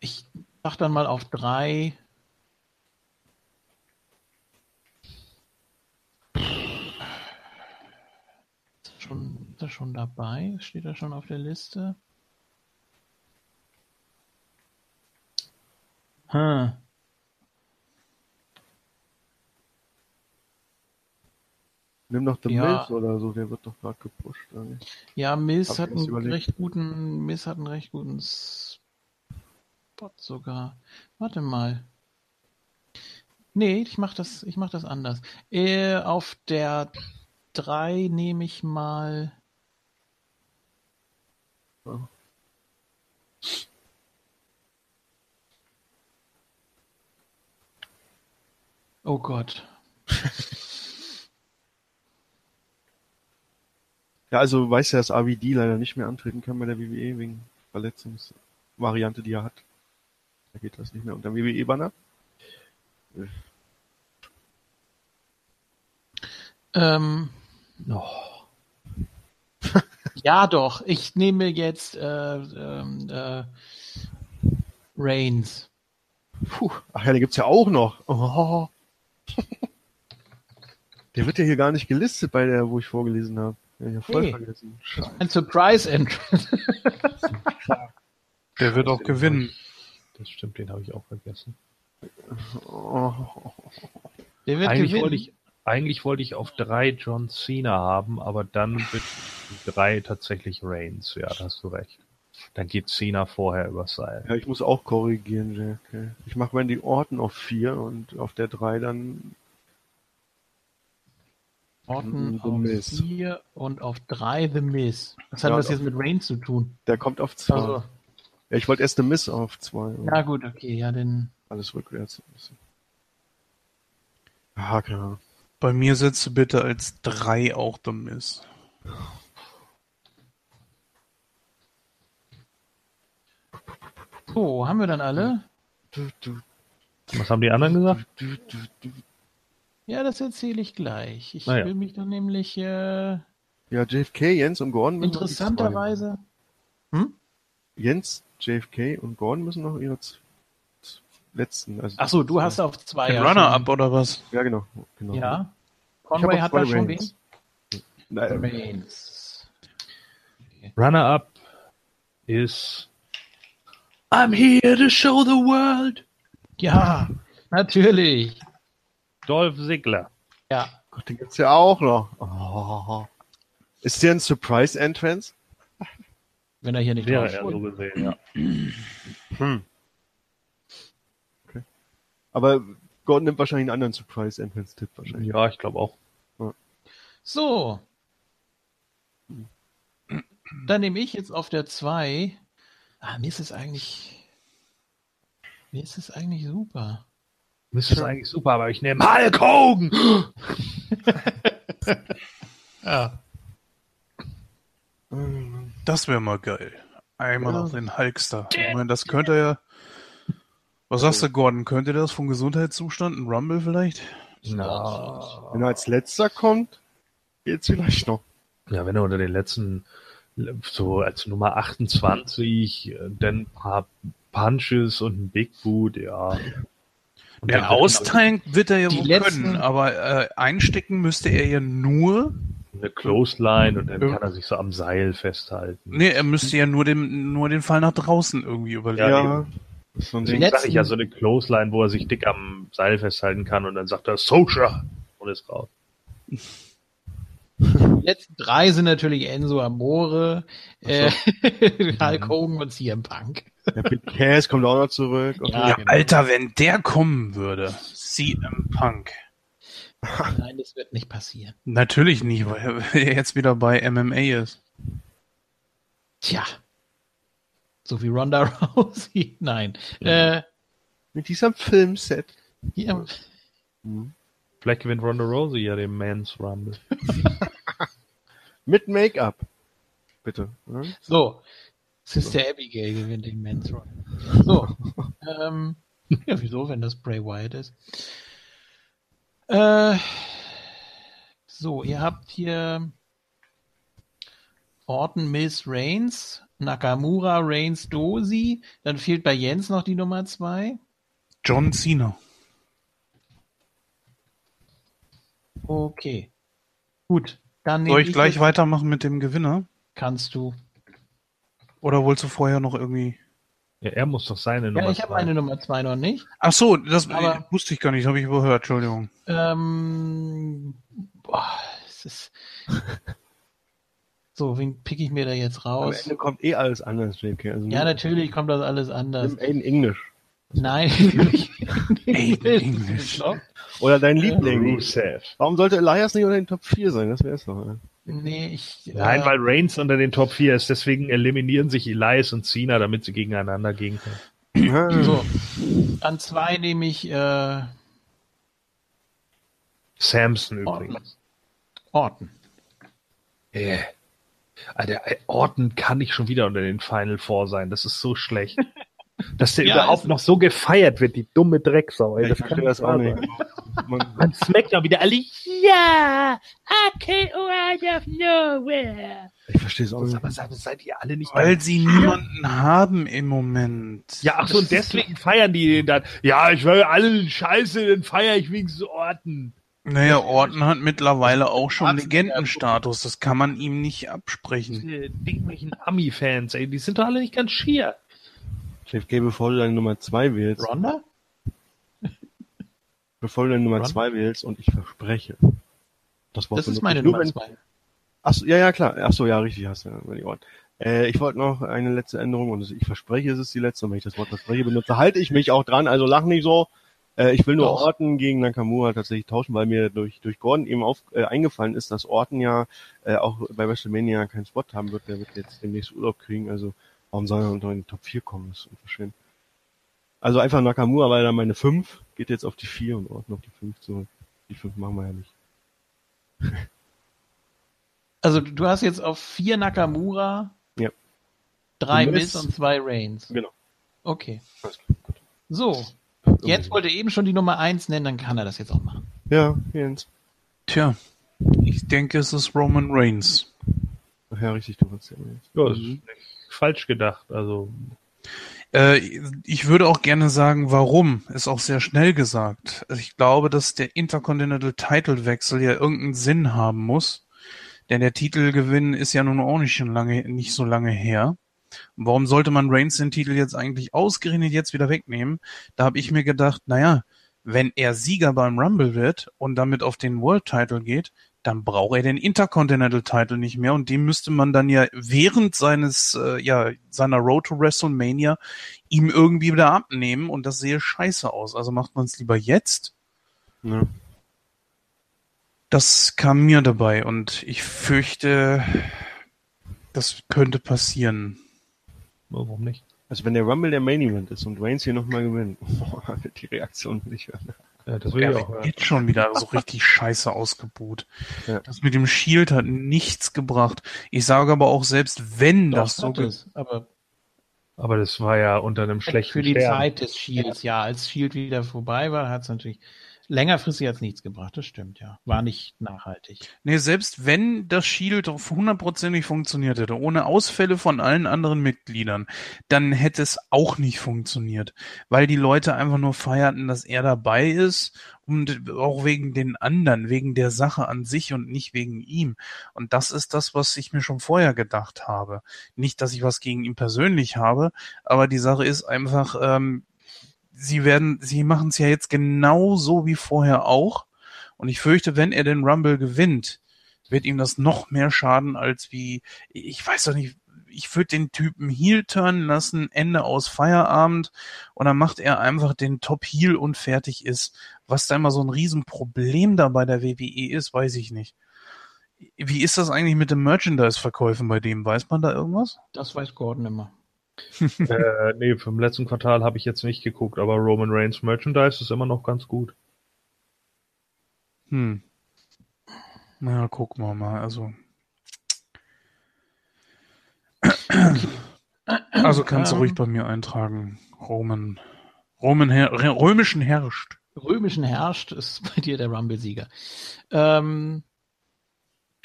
ich sag dann mal auf drei. Schon, ist das schon dabei? Steht das schon auf der Liste? Hm. Nimm doch The Ja. Mills oder so, der wird doch gerade gepusht. nicht? Ja, Mills Hab hat einen überlegt. recht guten, Mills hat einen recht guten Spot sogar. Warte mal. Nee, ich mach das, ich mach das anders. Äh, auf der 3 nehme ich mal. Ja. Oh Gott. Ja, also weiß ja, dass AVD leider nicht mehr antreten kann bei der WWE wegen Verletzungsvariante, die er hat. Da geht das nicht mehr unter WWE-Banner. Ähm, Oh. ja, doch. Ich nehme jetzt äh, ähm, äh, Reigns. Puh. Ach ja, den gibt's ja auch noch. Oh. Der wird ja hier gar nicht gelistet bei der, wo ich vorgelesen habe. Ja, ich hab voll Nee. vergessen. Scheiße. Ein Surprise Entrance. Der wird auch gewinnen. Das stimmt, den habe ich auch vergessen. Oh. Der wird Eigentlich gewinnen. wollte, ich, eigentlich wollte ich auf drei John Cena haben, aber dann wird drei tatsächlich Reigns. Ja, da hast du recht. Dann geht Cena vorher übers Seil. Ja, ich muss auch korrigieren, Jack. Ich mache Randy Orton auf vier und auf der drei dann Orton auf Miz. 4 und auf 3 The Miz. Was hat Ja, das doch. jetzt mit Reigns zu tun? der kommt auf zwei. Also, Ja, ich wollte erst The Miss auf zwei. ja gut, okay, ja, den Alles rückwärts. Ah, keine Ahnung. Bei mir setzt du bitte als drei auch The Miss. So, haben wir dann alle? Du, du, Was haben die anderen gesagt? du, du, du. Ja, das erzähle ich gleich. Ich Na ja. will mich dann nämlich äh, Ja, JFK, Jens und Gordon interessanterweise. Hm? Jens, JFK und Gordon müssen noch ihre letzten. Also Ach so, du hast auf zwei. Ja Runner-up oder was? Ja, genau. genau. Ja. Conway hat da schon wen? Nein, Reigns. Runner-up ist I'm here to show the world. Ja, natürlich. Dolph Ziggler. Ja. Gott, den gibt's ja auch noch. Oh. Ist der ein Surprise Entrance? Wenn er hier nicht Wäre er so gesehen, ja. Hm. Okay. Aber Gordon nimmt wahrscheinlich einen anderen Surprise Entrance Tipp wahrscheinlich. Ja, ich glaube auch. So. Dann nehme ich jetzt auf der 2. Ah, mir ist es eigentlich. Mir ist es eigentlich super. Das ist eigentlich super, aber ich nehme Hulk Hogan. Ja. Das wäre mal geil. Einmal Ja. noch den Hulkster. Ich meine, das könnte ja. Was sagst du, Gordon? Könnte das vom Gesundheitszustand ein Rumble vielleicht? Na, Wenn er als letzter kommt, geht's vielleicht noch. ja, wenn er unter den letzten so als Nummer 28, äh, dann ein paar Punches und ein Big Boot, ja. Und Der dann austeilen wird er ja wohl letzten- können, aber äh, einstecken müsste er ja nur. eine Clothesline und dann Ja. kann er sich so am Seil festhalten. Nee, er müsste ja nur den, nur den Fall nach draußen irgendwie überlegen. Ja, Das ist so. Deswegen sage ich ja letzten- so eine Clothesline, wo er sich dick am Seil festhalten kann und dann sagt er Social und ist raus. Die letzten drei sind natürlich Enzo Amore, äh, Hulk Hogan und CM Punk. Der Big Cass kommt auch noch zurück. Ja, Ja, genau. Alter, wenn der kommen würde, CM Punk. Nein, das wird nicht passieren. Natürlich nicht, weil er jetzt wieder bei MMA ist. Tja. So wie Ronda Rousey. Nein. Äh, Mit diesem Filmset. hier, Vielleicht gewinnt Ronda Rousey ja den Men's Rumble. Mit Make-up. Bitte. ne? so. Sister Abigail gewinnt den Men's Run. So. ähm, ja, wieso, wenn das Bray Wyatt ist? Äh, so, ihr habt hier Orton, Miss Reigns, Nakamura, Reigns, Dosi. Dann fehlt bei Jens noch die Nummer zwei. John Cena. Okay. Gut. Dann Soll nehme ich gleich weitermachen mit dem Gewinner? Kannst du. Oder wolltest du vorher noch irgendwie. Ja, er muss doch seine Nummer Ja, ich habe meine Nummer zwei noch nicht. Ach so, das Aber- wusste ich gar nicht, habe ich überhört, Entschuldigung. Ähm, boah, es ist. So, wen pick ich mir da jetzt Am raus? Ende kommt eh alles anders, JK. Also Ja, natürlich kommt das alles anders. Nimm in Englisch. Nein, In English. Oder dein Liebling. Rusev. Warum sollte Elias nicht unter den Top 4 sein? Das wär's doch. ja. Nee, ich. Nein, äh, weil Reigns unter den Top 4 ist, deswegen eliminieren sich Elias und Cena, damit sie gegeneinander gehen können. So, an zwei nehme ich äh, Samson übrigens. Orton. Äh. Alter, Orton kann nicht schon wieder unter den Final Four sein. Das ist so schlecht. Dass der Ja, überhaupt ist- noch so gefeiert wird, die dumme Drecksau. Ey, Ich das verstehe kann das auch nicht. Man, Man smackt da wieder alle, ja, I came out of nowhere. ich verstehe es auch nicht. Aber seid, ihr alle nicht Weil sie niemanden haben im Moment. Ja, ach so, und deswegen feiern die den dann. Ja, ich will alle Scheiße, dann feiere ich wenigstens Orten. Naja, Orton hat mittlerweile auch schon Legendenstatus. Das kann man ihm nicht absprechen. Diese dinglichen Ami-Fans, ey, die sind doch alle nicht ganz schier. JFK, bevor du deine Nummer zwei wählst, Ronda? bevor du deine Nummer Ron? zwei wählst und ich verspreche. Das, Wort Das ist meine ich Nummer wenn- zwei. Ach so, ja, ja, klar. Ach so, ja, richtig, hast du ja die Ohren. Äh, ich wollte noch eine letzte Änderung und ich verspreche, es ist die letzte. Und wenn ich das Wort verspreche benutze, halte ich mich auch dran. Also lach nicht so. Äh, ich will nur Doch. Orton gegen Nakamura tatsächlich tauschen, weil mir durch, durch Gordon eben auf, äh, eingefallen ist, dass Orton ja äh, auch bei WrestleMania keinen Spot haben wird. Der wird jetzt demnächst Urlaub kriegen. Also warum soll er unter in die Top 4 kommen? Das ist unverschämt. Also einfach Nakamura, weil er meine 5 geht jetzt auf die 4 und Orton auf die 5 zurück. Die 5 machen wir ja nicht. Also du hast jetzt auf vier Nakamura, Ja. drei Und Miss Miz- und zwei Reigns. Genau. Okay. Alles klar, gut. So, Jens wollte eben schon die Nummer eins nennen, dann kann er das jetzt auch machen. Ja, Jens. Tja, ich denke, es ist Roman Reigns. Ach ja, richtig, du hast ja. Ja, das ist nicht falsch gedacht. Also, Äh, ich würde auch gerne sagen, warum. Ist auch sehr schnell gesagt. Also ich glaube, dass der Intercontinental Title Wechsel ja irgendeinen Sinn haben muss. Denn der Titelgewinn ist ja nun auch nicht schon lange, nicht so lange her. Warum sollte man Reigns den Titel jetzt eigentlich ausgerechnet jetzt wieder wegnehmen? Da habe ich mir gedacht, naja, wenn er Sieger beim Rumble wird und damit auf den World Title geht, dann braucht er den Intercontinental Title nicht mehr und den müsste man dann ja während seines äh, ja seiner Road to WrestleMania ihm irgendwie wieder abnehmen und das sehe scheiße aus. Also macht man es lieber jetzt. Ja. Das kam mir dabei und ich fürchte, das könnte passieren. warum nicht? Also wenn der Rumble der Main Event ist und Reigns hier nochmal gewinnt, boah, die Reaktion will ich hören. Ja, das will Er ich auch hören. jetzt schon wieder so richtig scheiße ausgebuht. Ja. Das mit dem Shield hat nichts gebracht. Ich sage aber auch, selbst wenn das so es, aber Aber das war ja unter einem schlechten für die Stern. Zeit des Shields, ja, als Shield wieder vorbei war, hat es natürlich längerfristig jetzt nichts gebracht, das stimmt, ja. War nicht nachhaltig. Nee, selbst wenn das Shield hundertprozentig funktioniert hätte, ohne Ausfälle von allen anderen Mitgliedern, dann hätte es auch nicht funktioniert, weil die Leute einfach nur feierten, dass er dabei ist und auch wegen den anderen, wegen der Sache an sich und nicht wegen ihm. Und das ist das, was ich mir schon vorher gedacht habe. Nicht, dass ich was gegen ihn persönlich habe, aber die Sache ist einfach, ähm, sie werden, sie machen es ja jetzt genauso wie vorher auch. Und ich fürchte, wenn er den Rumble gewinnt, wird ihm das noch mehr schaden als wie, ich weiß doch nicht, ich würde den Typen Heel turnen lassen, Ende aus Feierabend und dann macht er einfach den Top Heel und fertig ist. Was da immer so ein Riesenproblem da bei der WWE ist, weiß ich nicht. Wie ist das eigentlich mit den Merchandise-Verkäufen bei dem? Weiß man da irgendwas? Das weiß Gordon immer. Äh, nee, vom letzten Quartal habe ich jetzt nicht geguckt, aber Roman Reigns Merchandise ist immer noch ganz gut. Hm. Na, gucken wir mal. Also. Also kannst du ruhig bei mir eintragen. Roman. Roman her römischen herrscht. Römischen herrscht, ist bei dir der Rumble-Sieger. Ähm,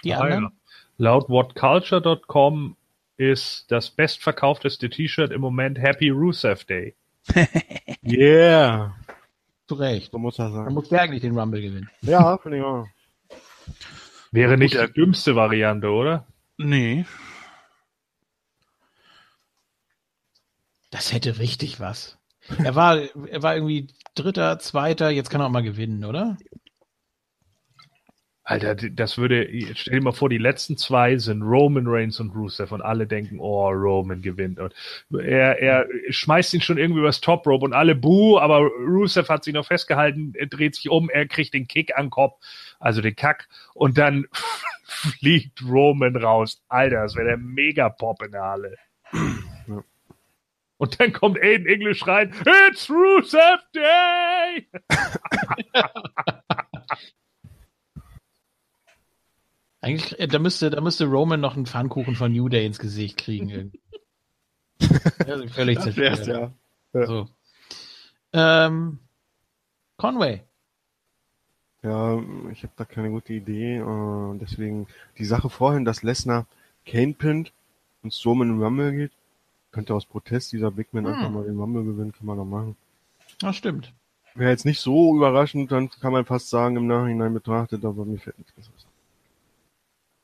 die Ah, anderen? ja. Laut whatculture.com ist das bestverkaufteste T-Shirt im Moment Happy Rusev Day. Yeah! Zu Recht. So muss er Dann sagen. muss der eigentlich den Rumble gewinnen. Ja, finde ich auch. Wäre nicht der- die dümmste Variante, oder? Nee. Das hätte richtig was. Er war, er war irgendwie Dritter, Zweiter, jetzt kann er auch mal gewinnen, oder? Alter, das würde, stell dir mal vor, die letzten zwei sind Roman Reigns und Rusev und alle denken, oh, Roman gewinnt. Und er, er schmeißt ihn schon irgendwie übers Top Rope und alle buh, aber Rusev hat sich noch festgehalten, er dreht sich um, er kriegt den Kick an den Kopf, also den Kack, und dann fliegt Roman raus. Alter, das wäre der Mega-Pop in der Halle. Ja. Und dann kommt Aiden English rein, It's Rusev Day! Eigentlich, äh, da müsste, da müsste Roman noch einen Pfannkuchen von New Day ins Gesicht kriegen. Also völlig zerstört. ja. Ja. So. Ähm, Conway. Ja, ich habe da keine gute Idee. Äh, deswegen die Sache vorhin, dass Lesnar Kane pinnt und Strowman im Rumble geht, könnte aus Protest dieser Big Man Hm. einfach mal den Rumble gewinnen, kann man doch machen. Das stimmt. Wäre jetzt nicht so überraschend, dann kann man fast sagen, im Nachhinein betrachtet, aber mir fällt nichts Besseres.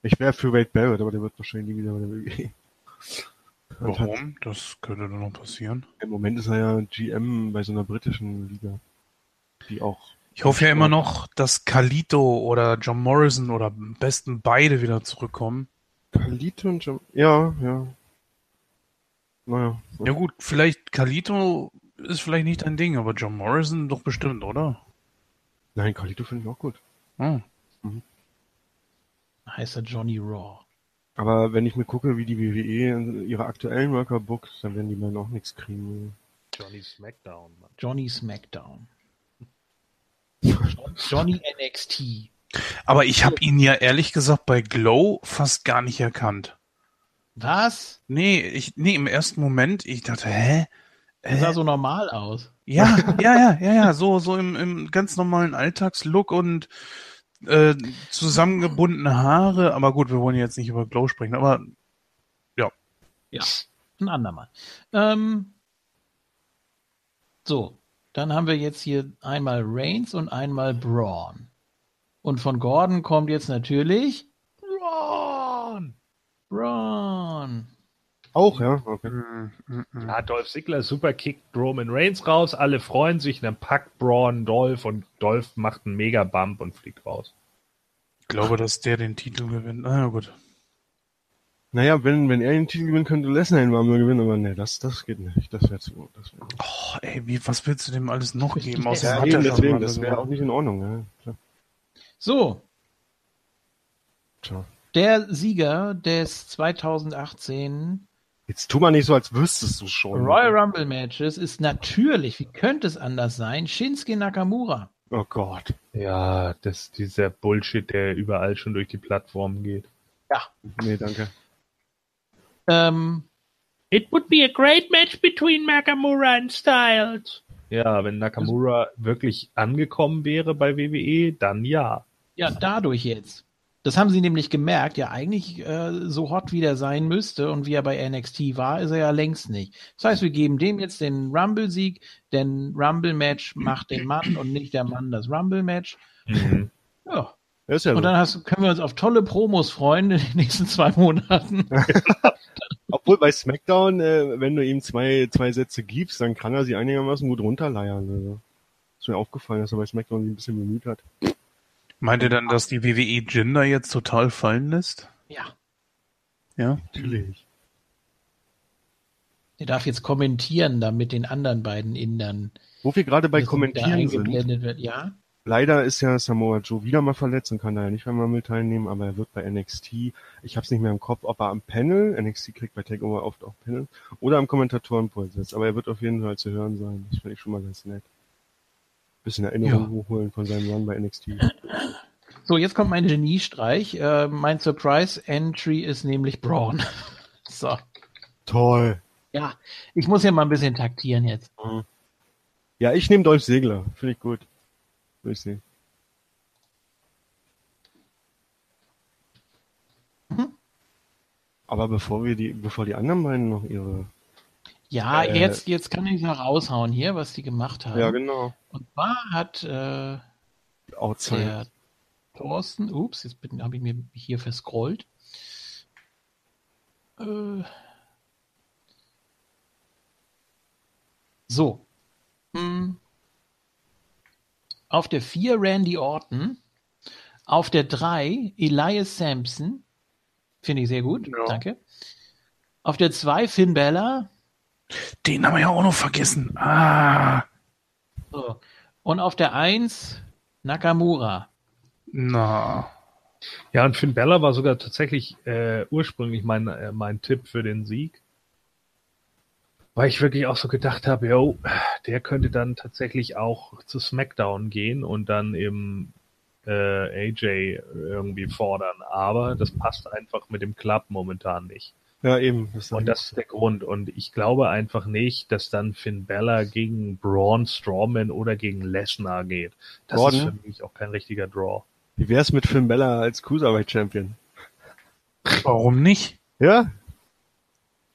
Ich wäre für Wade Barrett, aber der wird wahrscheinlich nie wieder bei der WWE. Warum? Das könnte doch noch passieren. Im Moment ist er ja GM bei so einer britischen Liga, die auch Ich hoffe ja immer noch, dass Kalito oder John Morrison oder am besten beide wieder zurückkommen. Kalito und Jam ja, ja. Naja. Ja gut, vielleicht Kalito ist vielleicht nicht dein Ding, aber John Morrison doch bestimmt, oder? Nein, Kalito finde ich auch gut. Hm. Heißt er Johnny Raw. Aber wenn ich mir gucke, wie die WWE ihre aktuellen Worker bookt, dann werden die beiden auch nichts kriegen. Johnny Smackdown, Mann. Johnny SmackDown. Johnny NXT. Aber ich habe ihn ja ehrlich gesagt bei Glow fast gar nicht erkannt. Was? Nee, ich, nee, im ersten Moment, ich dachte, hä? Er sah so normal aus. Ja, ja, ja, ja, ja, so, so im, im ganz normalen Alltagslook und äh, zusammengebundene Haare. Aber gut, wir wollen jetzt nicht über Glow sprechen, aber Ja, ein andermal. Ähm, so, dann haben wir jetzt hier einmal Reigns und einmal Braun. Und von Gordon kommt jetzt natürlich Braun! Braun. Auch, ja? Okay. mm, mm, mm. Ja, Dolph Ziggler super kickt Roman Reigns raus, alle freuen sich, dann packt Braun Dolph und Dolph macht einen mega Bump und fliegt raus. ich glaube, dass der den Titel gewinnt. Ah, ja, gut. Naja, wenn, wenn er den Titel gewinnen könnte, Lesnar den Rumble gewinnen, aber nee, das, das geht nicht. Das wäre zu, das wäre Oh, ey, wie, was willst du dem alles noch geben? Außer Ja, hat eben deswegen, das wäre so. auch nicht in Ordnung, ja. Klar. So, Tja. der Sieger des 2018 Jetzt tu mal nicht so, als wüsstest du schon. Royal Rumble Matches ist natürlich, wie könnte es anders sein, Shinsuke Nakamura. Oh Gott. Ja, das dieser Bullshit, der überall schon durch die Plattformen geht. Nee, danke. Ähm, It would be a great match between Nakamura and Styles. Ja, wenn Nakamura wirklich angekommen wäre bei WWE, dann ja. Ja, dadurch jetzt. Das haben sie nämlich gemerkt, ja eigentlich äh, so hot wie der sein müsste und wie er bei NXT war, ist er ja längst nicht. Das heißt, wir geben dem jetzt den Rumble-Sieg, denn Rumble-Match macht den Mann und nicht der Mann das Rumble-Match. Ja, Das ist ja und so. dann hast, können wir uns auf tolle Promos freuen in den nächsten zwei Monaten. Obwohl bei SmackDown, äh, wenn du ihm zwei, zwei Sätze gibst, dann kann er sie einigermaßen gut runterleiern. Also. Ist mir aufgefallen, dass er bei SmackDown sich ein bisschen bemüht hat. Meint ihr dann, dass die WWE Gender jetzt total fallen lässt? Ja, Ja. Natürlich. der darf jetzt kommentieren, da mit den anderen beiden Indern. Wo wir gerade bei Kommentieren sind. wird. Ja, Leider ist ja Samoa Joe wieder mal verletzt und kann da ja nicht mehr mit teilnehmen, aber er wird bei NXT, ich habe es nicht mehr im Kopf, ob er am Panel, NXT kriegt bei TakeOver oft auch Panel, oder am Kommentatorenpult sitzt, aber er wird auf jeden Fall zu hören sein. Das finde ich schon mal ganz nett. Bisschen Erinnerung Ja. hochholen von seinem Run bei NXT. So, jetzt kommt mein Geniestreich. Äh, mein Surprise-Entry ist nämlich Braun. so. Toll. Ja, ich muss ja mal ein bisschen taktieren jetzt. Ja, ich nehme Dolph Segler. Finde ich gut. Will ich sehen. Mhm. Aber bevor wir die, bevor die anderen beiden noch ihre, Ja, Äh, jetzt, jetzt kann ich ja raushauen hier, was die gemacht haben. ja genau, Und zwar hat äh, Outside. der Thorsten, ups, jetzt habe ich mir hier verscrollt. Äh, so. Hm. Auf der 4 Randy Orton. Auf der 3 Elias Sampson. Finde ich sehr gut. Ja. Danke. Auf der 2 Finn Bella. Den haben wir ja auch noch vergessen. Ah. So. Und auf der 1 Nakamura. Na. Ja, und Finn Bella war sogar tatsächlich äh, ursprünglich mein, äh, mein Tipp für den Sieg. Weil ich wirklich auch so gedacht habe, yo, der könnte dann tatsächlich auch zu SmackDown gehen und dann eben äh, AJ irgendwie fordern. Aber das passt einfach mit dem Club momentan nicht. Ja, eben. Das Und das ist der Grund. Und ich glaube einfach nicht, dass dann Finn Bella gegen Braun Strowman oder gegen Lesnar geht. Das Gordon? ist für mich auch kein richtiger Draw. Wie wär's mit Finn Bella als Cruiserweight Champion? Warum nicht? Ja?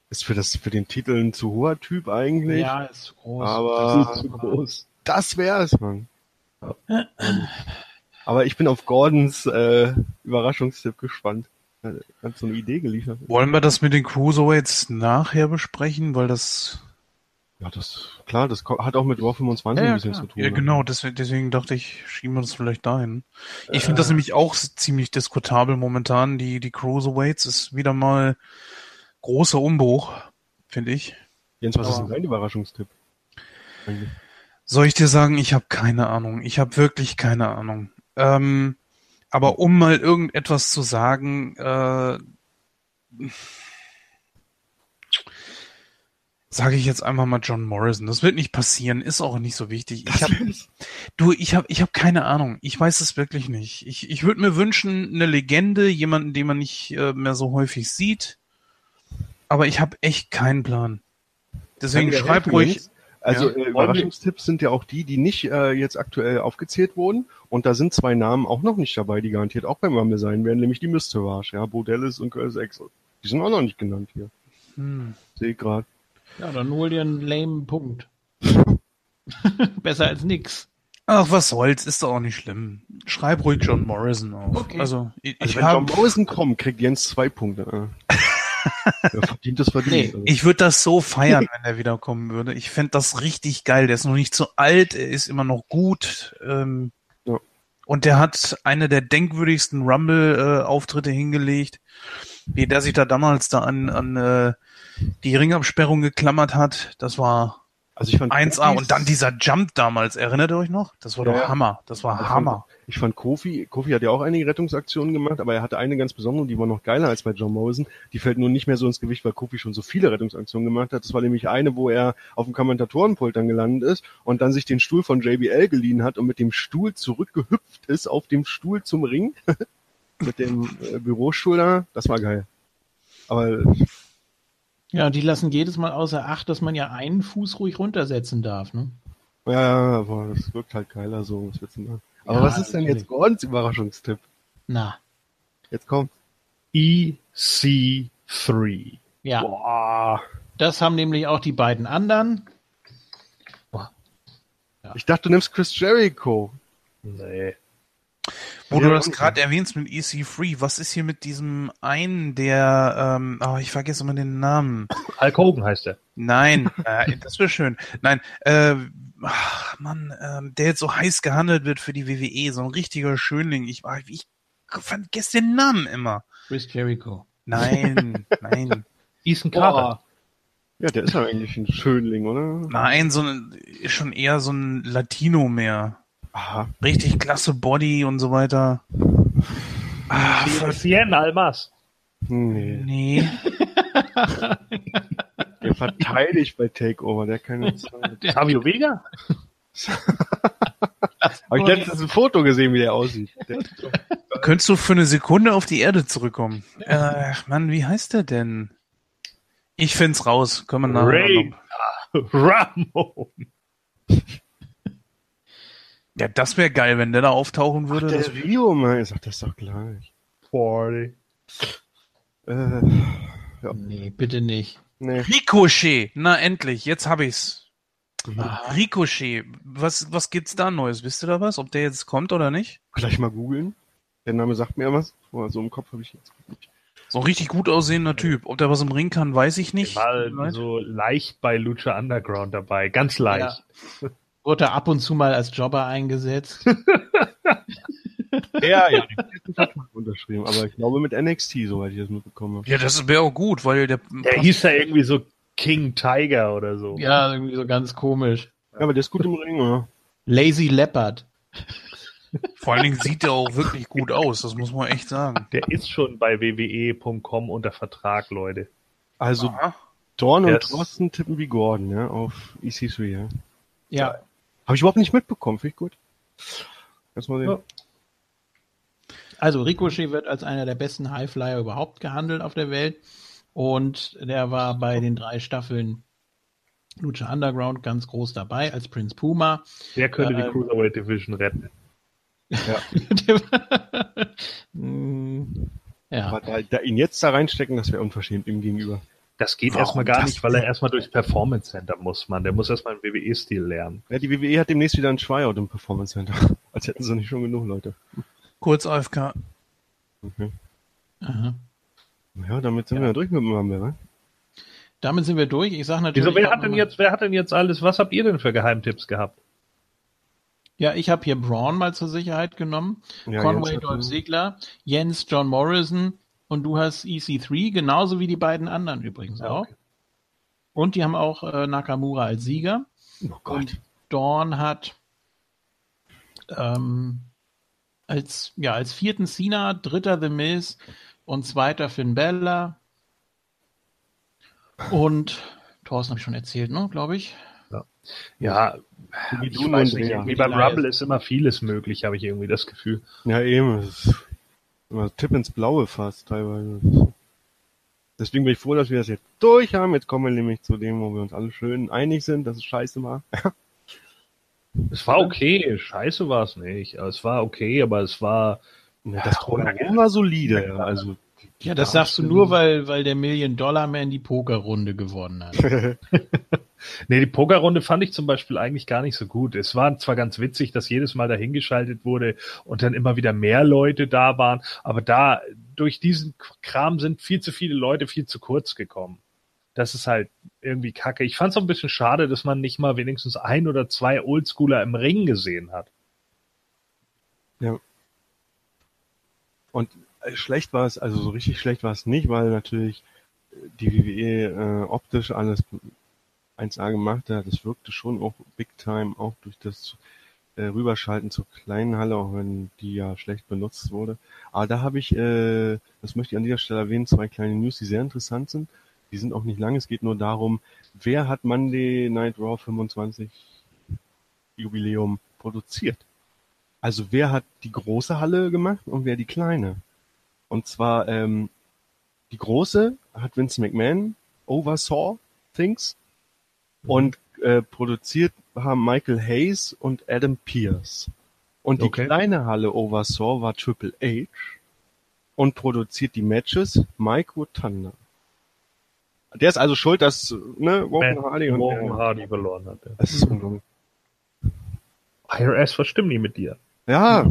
Ist für das, für den Titel ein zu hoher Typ eigentlich. Ja, ist zu groß. aber zu groß. das wär's, Mann. Aber ich bin auf Gordons äh, Überraschungstipp gespannt. Hat so eine Idee geliefert. Wollen wir das mit den Cruiserweights nachher besprechen? Weil das. Ja, das klar, das hat auch mit Raw 25 Ja, ein bisschen klar. zu tun. Ja, ne? genau, deswegen, deswegen dachte ich, schieben wir das vielleicht dahin. Ich finde das nämlich auch ziemlich diskutabel momentan. Die, die Cruiserweights ist wieder mal großer Umbruch, finde ich. Jens, was ist Aber- denn dein Überraschungstipp? Soll ich dir sagen, ich habe keine Ahnung. Ich habe wirklich keine Ahnung. Ähm, aber um mal irgendetwas zu sagen, äh, sage ich jetzt einfach mal John Morrison. Das wird nicht passieren, ist auch nicht so wichtig. Ich hab, du, ich habe ich hab keine Ahnung. Ich weiß es wirklich nicht. Ich, ich würde mir wünschen, eine Legende, jemanden, den man nicht äh, mehr so häufig sieht. Aber ich habe echt keinen Plan. Deswegen schreib ruhig. Also Ja. äh, Überraschungstipps sind ja auch die, die nicht äh, jetzt aktuell aufgezählt wurden. Und da sind zwei Namen auch noch nicht dabei, die garantiert auch beim Rumble sein werden, nämlich die Mysterage, ja, Bo Dallas und Curtis Axel. Die sind auch noch nicht genannt hier. Hm. Sehe ich gerade. Ja, dann hol dir einen lame Punkt. Besser als nix. Ach, was soll's, ist doch auch nicht schlimm. Schreib ruhig John Morrison auf. Okay. Also, ich, Also ich, wenn John hab, Morrison kommt, kriegt Jens zwei Punkte. Verdient das verdient. Nee, Also, ich würde das so feiern, wenn er wiederkommen würde. Ich fände das richtig geil. Der ist noch nicht so alt, er ist immer noch gut. Ähm, Ja. Und der hat eine der denkwürdigsten Rumble-Auftritte hingelegt, wie der sich da damals da an, an äh, die Ringabsperrung geklammert hat. Das war also ich fand 1A. Kofis- Und dann dieser Jump damals, erinnert ihr euch noch? Das war Ja, doch. Hammer. Das war Hammer. Ich fand Kofi, Kofi hat ja auch einige Rettungsaktionen gemacht, aber er hatte eine ganz besondere, die war noch geiler als bei John Morrison. Die fällt nur nicht mehr so ins Gewicht, weil Kofi schon so viele Rettungsaktionen gemacht hat. Das war nämlich eine, wo er auf dem Kommentatorenpult dann gelandet ist und dann sich den Stuhl von JBL geliehen hat und mit dem Stuhl zurückgehüpft ist auf dem Stuhl zum Ring. mit dem äh, Bürostuhl da. Das war geil. Aber Ja, die lassen jedes Mal außer Acht, dass man ja einen Fuß ruhig runtersetzen darf, ne? ja, ja, aber das wirkt halt geiler so. Was willst du machen? Aber Ja, was ist denn natürlich. jetzt Gordons Überraschungstipp? Na, Jetzt kommt. EC3. ja. Boah. Das haben nämlich auch die beiden anderen. Ich dachte, du nimmst Chris Jericho. Nee. Wo Ja, du das gerade erwähnst mit EC3, was ist hier mit diesem einen, der, ähm, oh, ich vergesse immer den Namen. Hulk Hogan heißt er. Nein, äh, das wäre schön. Nein, äh, ach, Mann, ähm, der jetzt so heiß gehandelt wird für die WWE, so ein richtiger Schönling. Ich, ah, ich vergesse den Namen immer. Chris Jericho. Nein, nein, Ethan Carter. Ja, der ist ja eigentlich ein Schönling, oder? nein, so ein, ist schon eher so ein Latino mehr. Aha. Richtig klasse Body und so weiter. Ah, Cien Almas. Nee. nee. Der verteidigt bei Takeover, der kann jetzt. Savio Vega? Habe ich letztens ein Foto gesehen, wie der aussieht. Der, Könntest du für eine Sekunde auf die Erde zurückkommen? Äh, Mann, wie heißt der denn? Ich find's raus. Können wir nachher Ray Ramon. Ja, das wäre geil, wenn der da auftauchen würde. der Das- Rio, Mann. Ich sag das doch gleich. 40. Äh, Nee, bitte nicht. Nee. Ricochet! Na endlich, jetzt hab ich's. Ah, Ricochet, was, was gibt's da Neues? Wisst ihr da was? Ob der jetzt kommt oder nicht? Gleich mal googeln. Der Name sagt mir was. Oh, so im Kopf habe ich jetzt nicht. So ein richtig gut aussehender Typ. Ob der was im Ring kann, weiß ich nicht. War so leicht bei Lucha Underground dabei. Ganz leicht. Wurde ab und zu mal als Jobber eingesetzt. Ja, ja. Der hat einen Vertrag unterschrieben, aber ich glaube mit NXT, soweit ich das mitbekommen habe. Ja, das wäre auch gut, weil der. Der hieß ja irgendwie so King Tiger oder so. ja, irgendwie so ganz komisch. Ja, aber der ist gut im Ring, oder? Lazy Leopard. Vor allen Dingen sieht der auch wirklich gut aus, das muss man echt sagen. Der ist schon bei WWE.com unter Vertrag, Leute. Also Aha. Dorn und Yes. Thorsten tippen wie Gordon, ja, auf EC3, ja. Ja. Habe ich überhaupt nicht mitbekommen, finde ich gut. Erstmal sehen. Ja. Also Ricochet wird als einer der besten Highflyer überhaupt gehandelt auf der Welt. Und der war bei den drei Staffeln Lucha Underground ganz groß dabei als Prince Puma. Der könnte die Ähm, Cruiserweight Division retten. Mm, ja. Aber da, da ihn jetzt da reinstecken, das wäre unverschämt ihm gegenüber. Das geht Warum erstmal gar nicht, weil er erstmal durchs Performance Center muss, man. Der muss erstmal einen WWE-Stil lernen. Ja, die WWE hat demnächst wieder ein Tryout im Performance Center. Als hätten sie nicht schon genug Leute. Kurz AFK. Okay. Aha. Ja, damit sind wir ja durch mit dem Rumble, ne? Damit sind wir durch. Ich sage natürlich. Wieso, wer hat denn jetzt, wer hat denn jetzt alles, was habt ihr denn für Geheimtipps gehabt? Ja, ich habe hier Braun mal zur Sicherheit genommen. Ja, Conway Dolph Ziggler, Jens John Morrison und du hast EC3, genauso wie die beiden anderen übrigens Ja, auch. okay. Und die haben auch äh, Nakamura als Sieger. Oh Gott. Und Dawn hat ähm, als, ja, als vierten Cena, dritter The Miz und zweiter Finn Bella. Und Thorsten habe ich schon erzählt, ne, glaube ich. Ja, Wie ich du weiß nicht, Rea. wie beim Rumble ist immer vieles möglich, habe ich irgendwie das Gefühl. Ja, eben. Immer Tipp ins Blaue fast teilweise. Deswegen bin ich froh, dass wir das jetzt durch haben. Jetzt kommen wir nämlich zu dem, wo wir uns alle schön einig sind, dass es scheiße war. Es war okay, scheiße war es nicht. Es war okay, aber es war, Ja, das Drumherum war solide. Ja, also, Ja, das sagst du nur, weil, weil der Million Dollar Man die Pokerrunde gewonnen hat. Nee, die Pokerrunde fand ich zum Beispiel eigentlich gar nicht so gut. Es war zwar ganz witzig, dass jedes Mal dahingeschaltet wurde und dann immer wieder mehr Leute da waren, aber da, durch diesen Kram sind viel zu viele Leute viel zu kurz gekommen. Das ist halt irgendwie kacke. Ich fand es auch ein bisschen schade, dass man nicht mal wenigstens ein oder zwei Oldschooler im Ring gesehen hat. Ja. Und äh, schlecht war es, also so richtig schlecht war es nicht, weil natürlich die WWE äh, optisch alles 1A gemacht hat. Das wirkte schon auch big time, auch durch das äh, Rüberschalten zur kleinen Halle, auch wenn die ja schlecht benutzt wurde. Aber da habe ich, äh, das möchte ich an dieser Stelle erwähnen, zwei kleine News, die sehr interessant sind. Die sind auch nicht lang. Es geht nur darum, wer hat Monday Night Raw 25 Jubiläum produziert? Also wer hat die große Halle gemacht und wer die kleine? Und zwar ähm, die große hat Vince McMahon oversaw things und äh, produziert haben Michael Hayes und Adam Pierce. Und die Okay. kleine Halle oversaw war Triple H und produziert die Matches Mike Rotunda. Der ist also schuld, dass ne, Woken Hardy und Morgan Hardy verloren hat. das ist unglaublich. IRS, was stimmt nicht mit dir? Ja.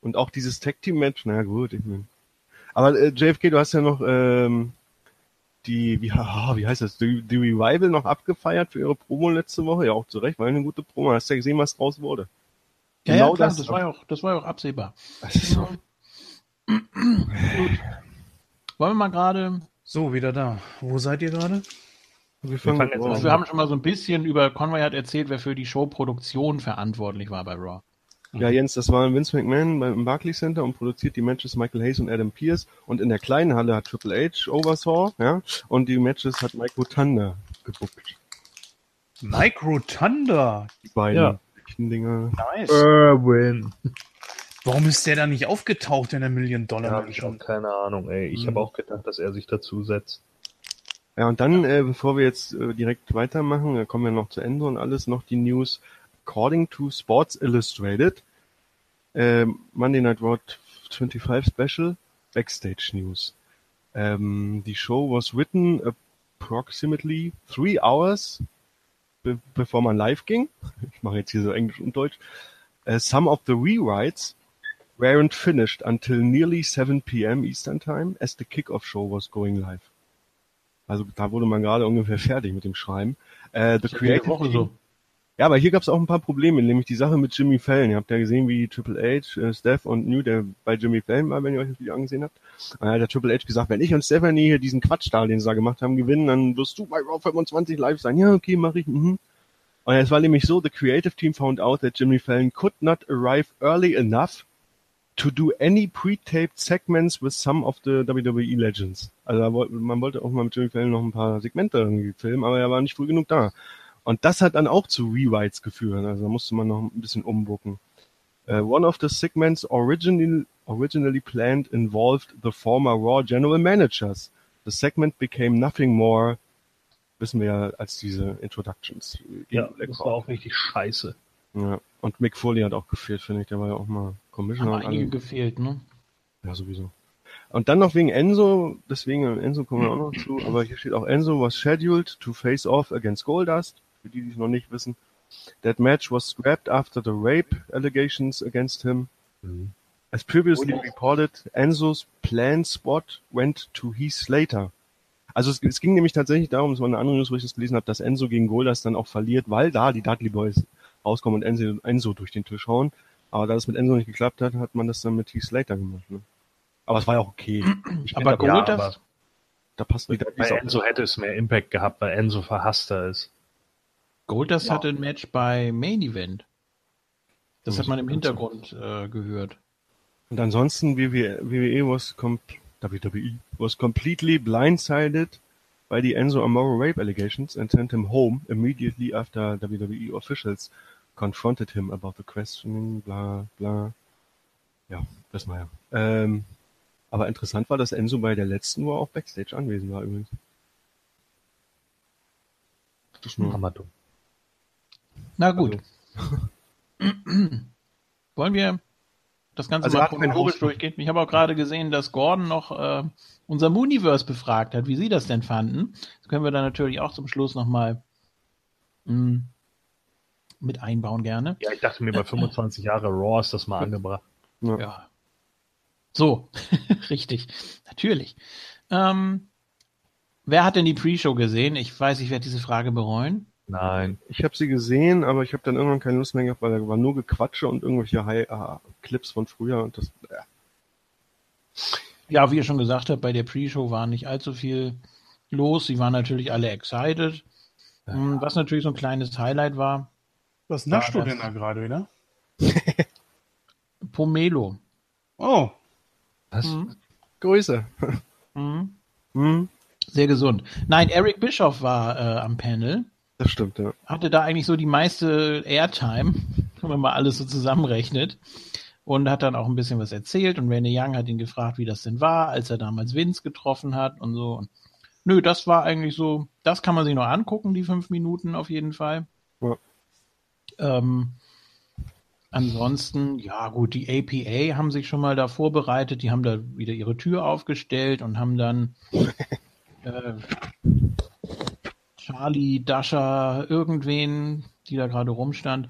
Und auch dieses Tag Team Match, na gut, ich mein. Aber äh, JFK, du hast ja noch ähm, die, wie, ah, wie heißt das, die, die Revival noch abgefeiert für ihre Promo letzte Woche. Ja, auch zu Recht, weil eine gute Promo. Hast ja gesehen, was draus wurde. Ja, Genau ja, klar, das- das, war ja auch, das war ja auch absehbar. Das ist so. Wollen wir mal gerade, So, wieder da. Wo seid ihr gerade? Wir fangen fangen jetzt jetzt an. wir haben schon mal so ein bisschen über, Conway hat erzählt, wer für die Showproduktion verantwortlich war bei Raw. Ja, Jens, das war Vince McMahon beim Barclays Center und produziert die Matches Michael Hayes und Adam Pierce. Und in der kleinen Halle hat Triple H oversaw, ja, und die Matches hat Mike Rotunda gebuckt. Mike Rotunda. Die beiden Ja. Dinger. Nice. Erwin. Warum ist der da nicht aufgetaucht in der Million Dollar Ja, Match? ich habe keine Ahnung, ey. Ich Mhm. habe auch gedacht, dass er sich dazu setzt. Ja, und dann, äh, bevor wir jetzt äh, direkt weitermachen, äh, kommen wir noch zu Ende und alles, noch die News. According to Sports Illustrated, ähm, Monday Night Raw 25 Special, Backstage News. Ähm, die Show was written approximately three hours be bevor man live ging. Ich mache jetzt hier so Englisch und Deutsch. Uh, some of the rewrites weren't finished until nearly 7 p.m. Eastern Time as the kickoff show was going live. Also da wurde man gerade ungefähr fertig mit dem Schreiben. Äh, the Creative Woche Team- so. Ja, aber hier gab es auch ein paar Probleme, nämlich die Sache mit Jimmy Fallon. Ihr habt ja gesehen, wie Triple H, äh, Steph und New, der bei Jimmy Fallon war, wenn ihr euch das Video angesehen habt. Und da hat der Triple H gesagt, wenn ich und Stephanie hier diesen Quatsch da, den sie da gemacht haben, gewinnen, dann wirst du bei Raw 25 live sein. Ja, okay, mach ich. Mhm. Und es war nämlich so, the creative team found out that Jimmy Fallon could not arrive early enough to do any pre-taped segments with some of the WWE Legends. Also wollte, man wollte auch mal mit Jimmy Fallon noch ein paar Segmente irgendwie filmen, aber er war nicht früh genug da. Und das hat dann auch zu Rewrites geführt. Also da musste man noch ein bisschen umbucken. Uh, one of the segments originally, originally planned involved the former Raw general managers The segment became nothing more, wissen wir ja, als diese Introductions. Ja, das war auch richtig scheiße. Ja. Und Mick Foley hat auch gefehlt, finde ich. Der war ja auch mal Commissioner. und einige alle- gefehlt, ne? Ja, sowieso. Und dann noch wegen Enzo, deswegen Enzo kommen wir auch noch zu, aber hier steht auch Enzo was scheduled to face off against Goldust, für die, die es noch nicht wissen. That match was scrapped after the rape allegations against him. As previously reported, Enzo's planned spot went to Heath Slater. Also es, es ging nämlich tatsächlich darum, es war eine andere News, wo ich das gelesen habe, dass Enzo gegen Goldust dann auch verliert, weil da die Dudley Boys rauskommen und Enzo, Enzo durch den Tisch hauen. Aber da das mit Enzo nicht geklappt hat, hat man das dann mit Heath Slater gemacht. Ne? Aber es war ja auch okay. Aber Ja, Gold, aber das, Da passt Dudleys bei. Enzo hätte es mehr Impact gehabt, weil Enzo verhasster ist. Gold, das Ja. hatte ein Match bei Main Event. Das Oh, hat man im das- Hintergrund äh, gehört. Und ansonsten WWE, WWE was WWE was completely blindsided by the Enzo Amore rape allegations and sent him home immediately after WWE officials confronted him about the questioning, bla bla. Ja, wissen wir ja. Ähm, aber interessant war, dass Enzo bei der letzten War auch Backstage anwesend war übrigens. Das ist nur, Hammerdumm. Na gut. Wollen wir das Ganze Also mal chronologisch durchgehen? Ich habe auch gerade gesehen, dass Gordon noch äh, unser Mooniverse befragt hat, wie sie das denn fanden. Das können wir dann natürlich auch zum Schluss nochmal mit einbauen gerne. Ja, ich dachte mir, bei 25 Jahre Raw ist das mal angebracht. ja. Ja. So, richtig, natürlich. Ähm, wer hat denn die Pre-Show gesehen? Ich weiß, ich werde diese Frage bereuen. Nein. Ich habe sie gesehen, aber ich habe dann irgendwann keine Lust mehr gehabt, weil da war nur Gequatsche und irgendwelche High äh, Clips von früher und das. Äh. Ja, wie ihr schon gesagt habt, bei der Pre-Show war nicht allzu viel los. Sie waren natürlich alle excited. Mm, Was natürlich so ein kleines Highlight war, Was naschst du denn da gerade wieder? Pomelo. Oh, Was? Mhm. Grüße. Mhm. Hm, Sehr gesund. Nein, Eric Bischoff war äh, am Panel. das stimmt, ja. Hatte da eigentlich so die meiste Airtime, wenn man mal alles so zusammenrechnet. Und hat dann auch ein bisschen was erzählt. Und Randy Young hat ihn gefragt, wie das denn war, als er damals Vince getroffen hat und so. Und nö, das war eigentlich so, das kann man sich noch angucken, die fünf Minuten auf jeden Fall. Ja. Ähm, ansonsten, ja gut, die APA haben sich schon mal da vorbereitet, die haben da wieder ihre Tür aufgestellt und haben dann äh, Charlie, Dasha, irgendwen, die da gerade rumstand,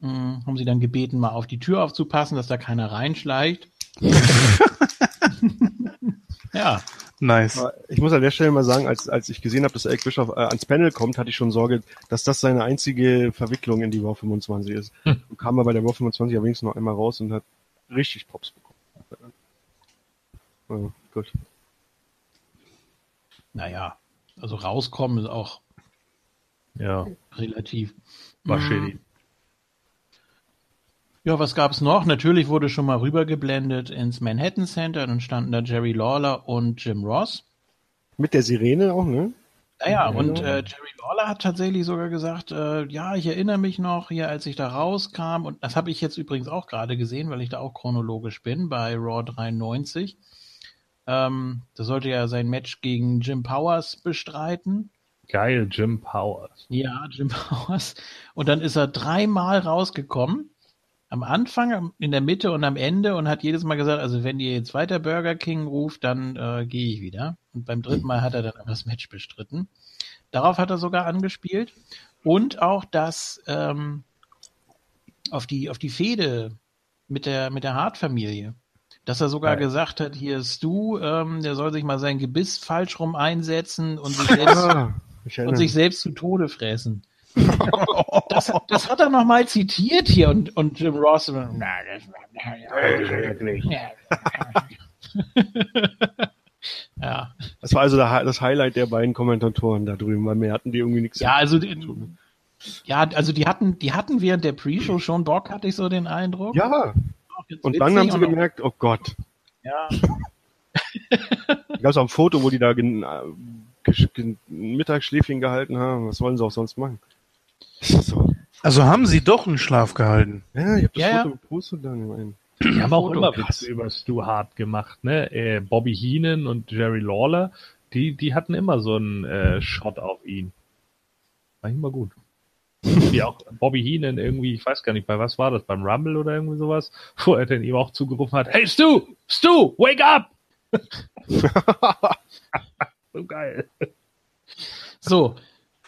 mh, haben sie dann gebeten, mal auf die Tür aufzupassen, dass da keiner reinschleicht. ja, nice. Ich muss an der Stelle mal sagen, als, als ich gesehen habe, dass Eric Bischoff äh, ans Panel kommt, hatte ich schon Sorge, dass das seine einzige Verwicklung in die Raw 25 ist. Und kam aber bei der Raw 25 ja wenigstens noch einmal raus und hat richtig Pops bekommen. Ja, gut. naja, also rauskommen ist auch Ja, relativ. war Mhm. Ja, was gab's noch? Natürlich wurde schon mal rübergeblendet ins Manhattan Center, dann standen da Jerry Lawler und Jim Ross. Mit der Sirene auch, ne? Naja, Ja. und äh, Jerry Lawler hat tatsächlich sogar gesagt, äh, ja, ich erinnere mich noch, hier, als ich da rauskam, und das habe ich jetzt übrigens auch gerade gesehen, weil ich da auch chronologisch bin, bei Raw 93. Ähm, da sollte ja sein Match gegen Jim Powers bestreiten. Geil, Jim Powers. Ja, Jim Powers. Und dann ist er dreimal rausgekommen. Am Anfang, in der Mitte und am Ende und hat jedes Mal gesagt, also wenn ihr jetzt weiter Burger King ruft, dann äh, gehe ich wieder. Und beim dritten Mal hat er dann aber das Match bestritten. Darauf hat er sogar angespielt. Und auch das ähm, auf die auf die Fehde mit der mit der Hart-Familie. Dass er sogar Geil. gesagt hat, hier Stu, ähm, der soll sich mal sein Gebiss falsch rum einsetzen und sich selbst und sich selbst zu Tode fressen. Das, das hat er nochmal zitiert hier und, und Jim Ross. Na, das, ja. Das war also das Highlight der beiden Kommentatoren da drüben, weil mehr hatten die irgendwie nichts. ja, also zu die, tun. ja, also die hatten, die hatten während der Pre-Show schon Bock, hatte ich so den Eindruck. Ja, und dann haben sie gemerkt, oh Gott. Ja, Da gab es auch ein Foto, wo die da äh, Mittagsschläfchen gehalten haben. Was wollen sie auch sonst machen? So. Also haben sie doch einen Schlaf gehalten. Ja, ich habe das Ja, ja. Foto gepostet dann. Die haben auch immer Witze über Stu Hart gemacht, ne? Äh, Bobby Heenan und Jerry Lawler, Die, die hatten immer so einen äh, Shot auf ihn. War immer gut. Wie auch Bobby Heenan irgendwie, ich weiß gar nicht, bei was war das, beim Rumble oder irgendwie sowas, wo er dann ihm auch zugerufen hat, hey Stu, Stu, wake up! so geil. So,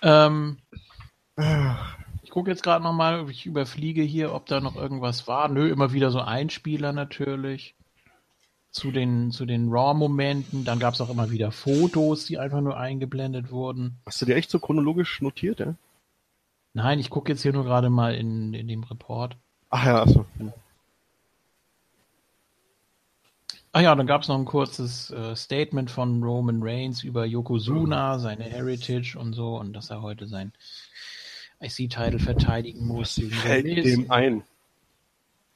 ähm, ich gucke jetzt gerade nochmal, ich überfliege hier, ob da noch irgendwas war. Nö, immer wieder so Einspieler natürlich zu den, zu den Raw-Momenten. Dann gab es auch immer wieder Fotos, die einfach nur eingeblendet wurden. Hast du dir echt so chronologisch notiert, ja? Nein, ich gucke jetzt hier nur gerade mal in, in dem Report. Ach ja, achso. Ach ja, dann gab es noch ein kurzes äh, Statement von Roman Reigns über Yokozuna, seine Heritage und so, und dass er heute sein IC-Title verteidigen muss. Fällt dem ein.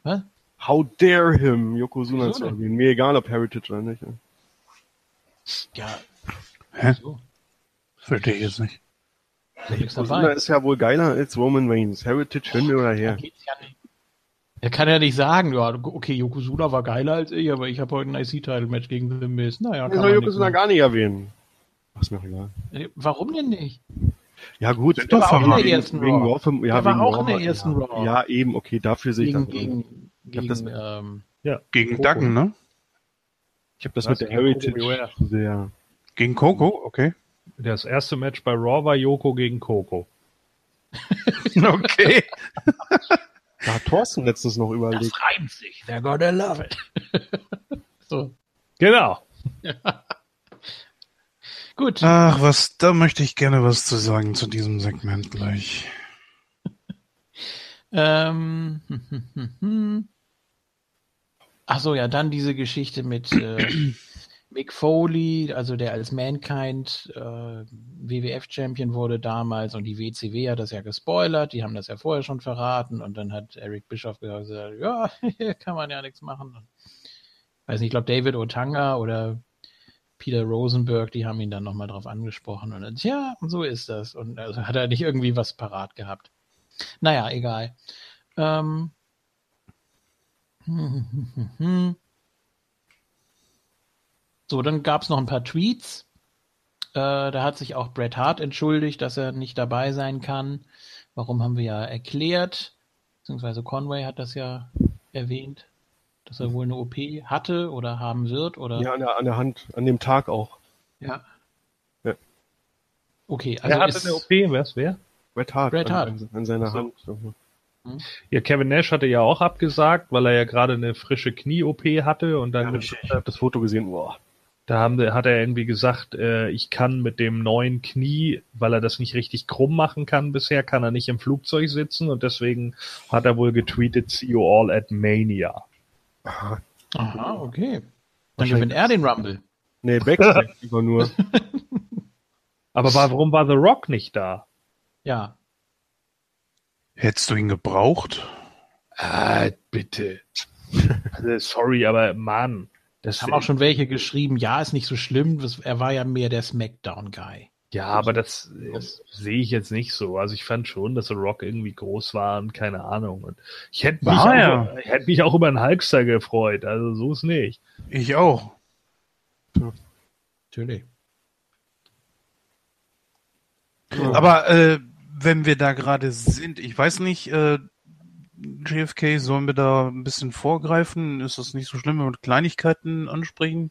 Was? How dare him, Yokozuna zu erwähnen. Mir egal, ob Heritage oder nicht. ja. Ja, Hä? so. Verstehe ich jetzt nicht. Yokozuna ist ja wohl geiler als Roman Reigns. Heritage hin oder Da her. geht's ja nicht. Er kann ja nicht sagen, ja, okay, Yokozuna war geiler als ich, aber ich habe heute ein IC-Title-Match gegen The Miz. Naja, Ich kann soll Yokozuna gar nicht erwähnen. Ach, ist mir auch egal. Äh, Warum denn nicht? Ja gut, Der war auch in der ersten wegen Raw. Raw. Ja, Der war auch Raw, in der ja. ersten Raw. Ja, eben, okay, dafür sehe ich Gegen, das. gegen, gegen das- ähm, Gegen Coco. Duggan, ne? Ich habe das Was? mit der Gegen Heritage sehr. Gegen Coco, okay. Das erste Match bei Raw war Yoko gegen Coco. Okay. Da hat Thorsten letztens noch überlegt. das reimt sich, they're gonna love it. so, Genau. Gut. Ach, was, da möchte ich gerne was zu sagen zu diesem Segment gleich. Ähm, hm, hm, hm, hm. Ach so, ja, dann diese Geschichte mit äh, Mick Foley, also der als Mankind äh, WWF-Champion wurde damals und die WCW hat das ja gespoilert, die haben das ja vorher schon verraten und dann hat Eric Bischoff gesagt, ja, hier kann man ja nichts machen. Weiß nicht, ich glaube David Otanga oder Peter Rosenberg, die haben ihn dann nochmal drauf angesprochen und dann, ja, so ist das. Und also hat er nicht irgendwie was parat gehabt. Naja, egal. Ähm. So, dann gab es noch ein paar Tweets. Äh, da hat sich auch Bret Hart entschuldigt, dass er nicht dabei sein kann. Warum haben wir ja erklärt, beziehungsweise Conway hat das ja erwähnt, dass er wohl eine OP hatte oder haben wird oder Ja, an der, an der Hand, an dem Tag auch. ja. Ja. Okay, also hatte ist, eine OP? Wer's wer? Bret Hart. Bret Hart. An, an seiner so. Hand. Ja, Kevin Nash hatte ja auch abgesagt, weil er ja gerade eine frische Knie-OP hatte und dann Ja, ich, ich habe das Foto gesehen. Boah. Da haben, hat er irgendwie gesagt, äh, ich kann mit dem neuen Knie, weil er das nicht richtig krumm machen kann bisher, kann er nicht im Flugzeug sitzen und deswegen hat er wohl getweetet, see you all at Mania. Aha. aha, okay. Dann gewinnt er den Rumble. Nee, Backstage lieber nur. Aber warum war The Rock nicht da? Ja. Hättest du ihn gebraucht? Ah, bitte. Also, sorry, aber Mann. Das haben auch schon welche geschrieben, ja, ist nicht so schlimm, er war ja mehr der Smackdown-Guy. Ja, aber das, das sehe ich jetzt nicht so. Also ich fand schon, dass The Rock irgendwie groß war und keine Ahnung. Und ich hätte mich, auch, er? ich hätte mich auch über einen Hulkster gefreut. Also so ist nicht. Ich auch. Natürlich. Aber äh, wenn wir da gerade sind, ich weiß nicht, äh, JFK, sollen wir da ein bisschen vorgreifen? Ist das nicht so schlimm, wenn wir Kleinigkeiten ansprechen?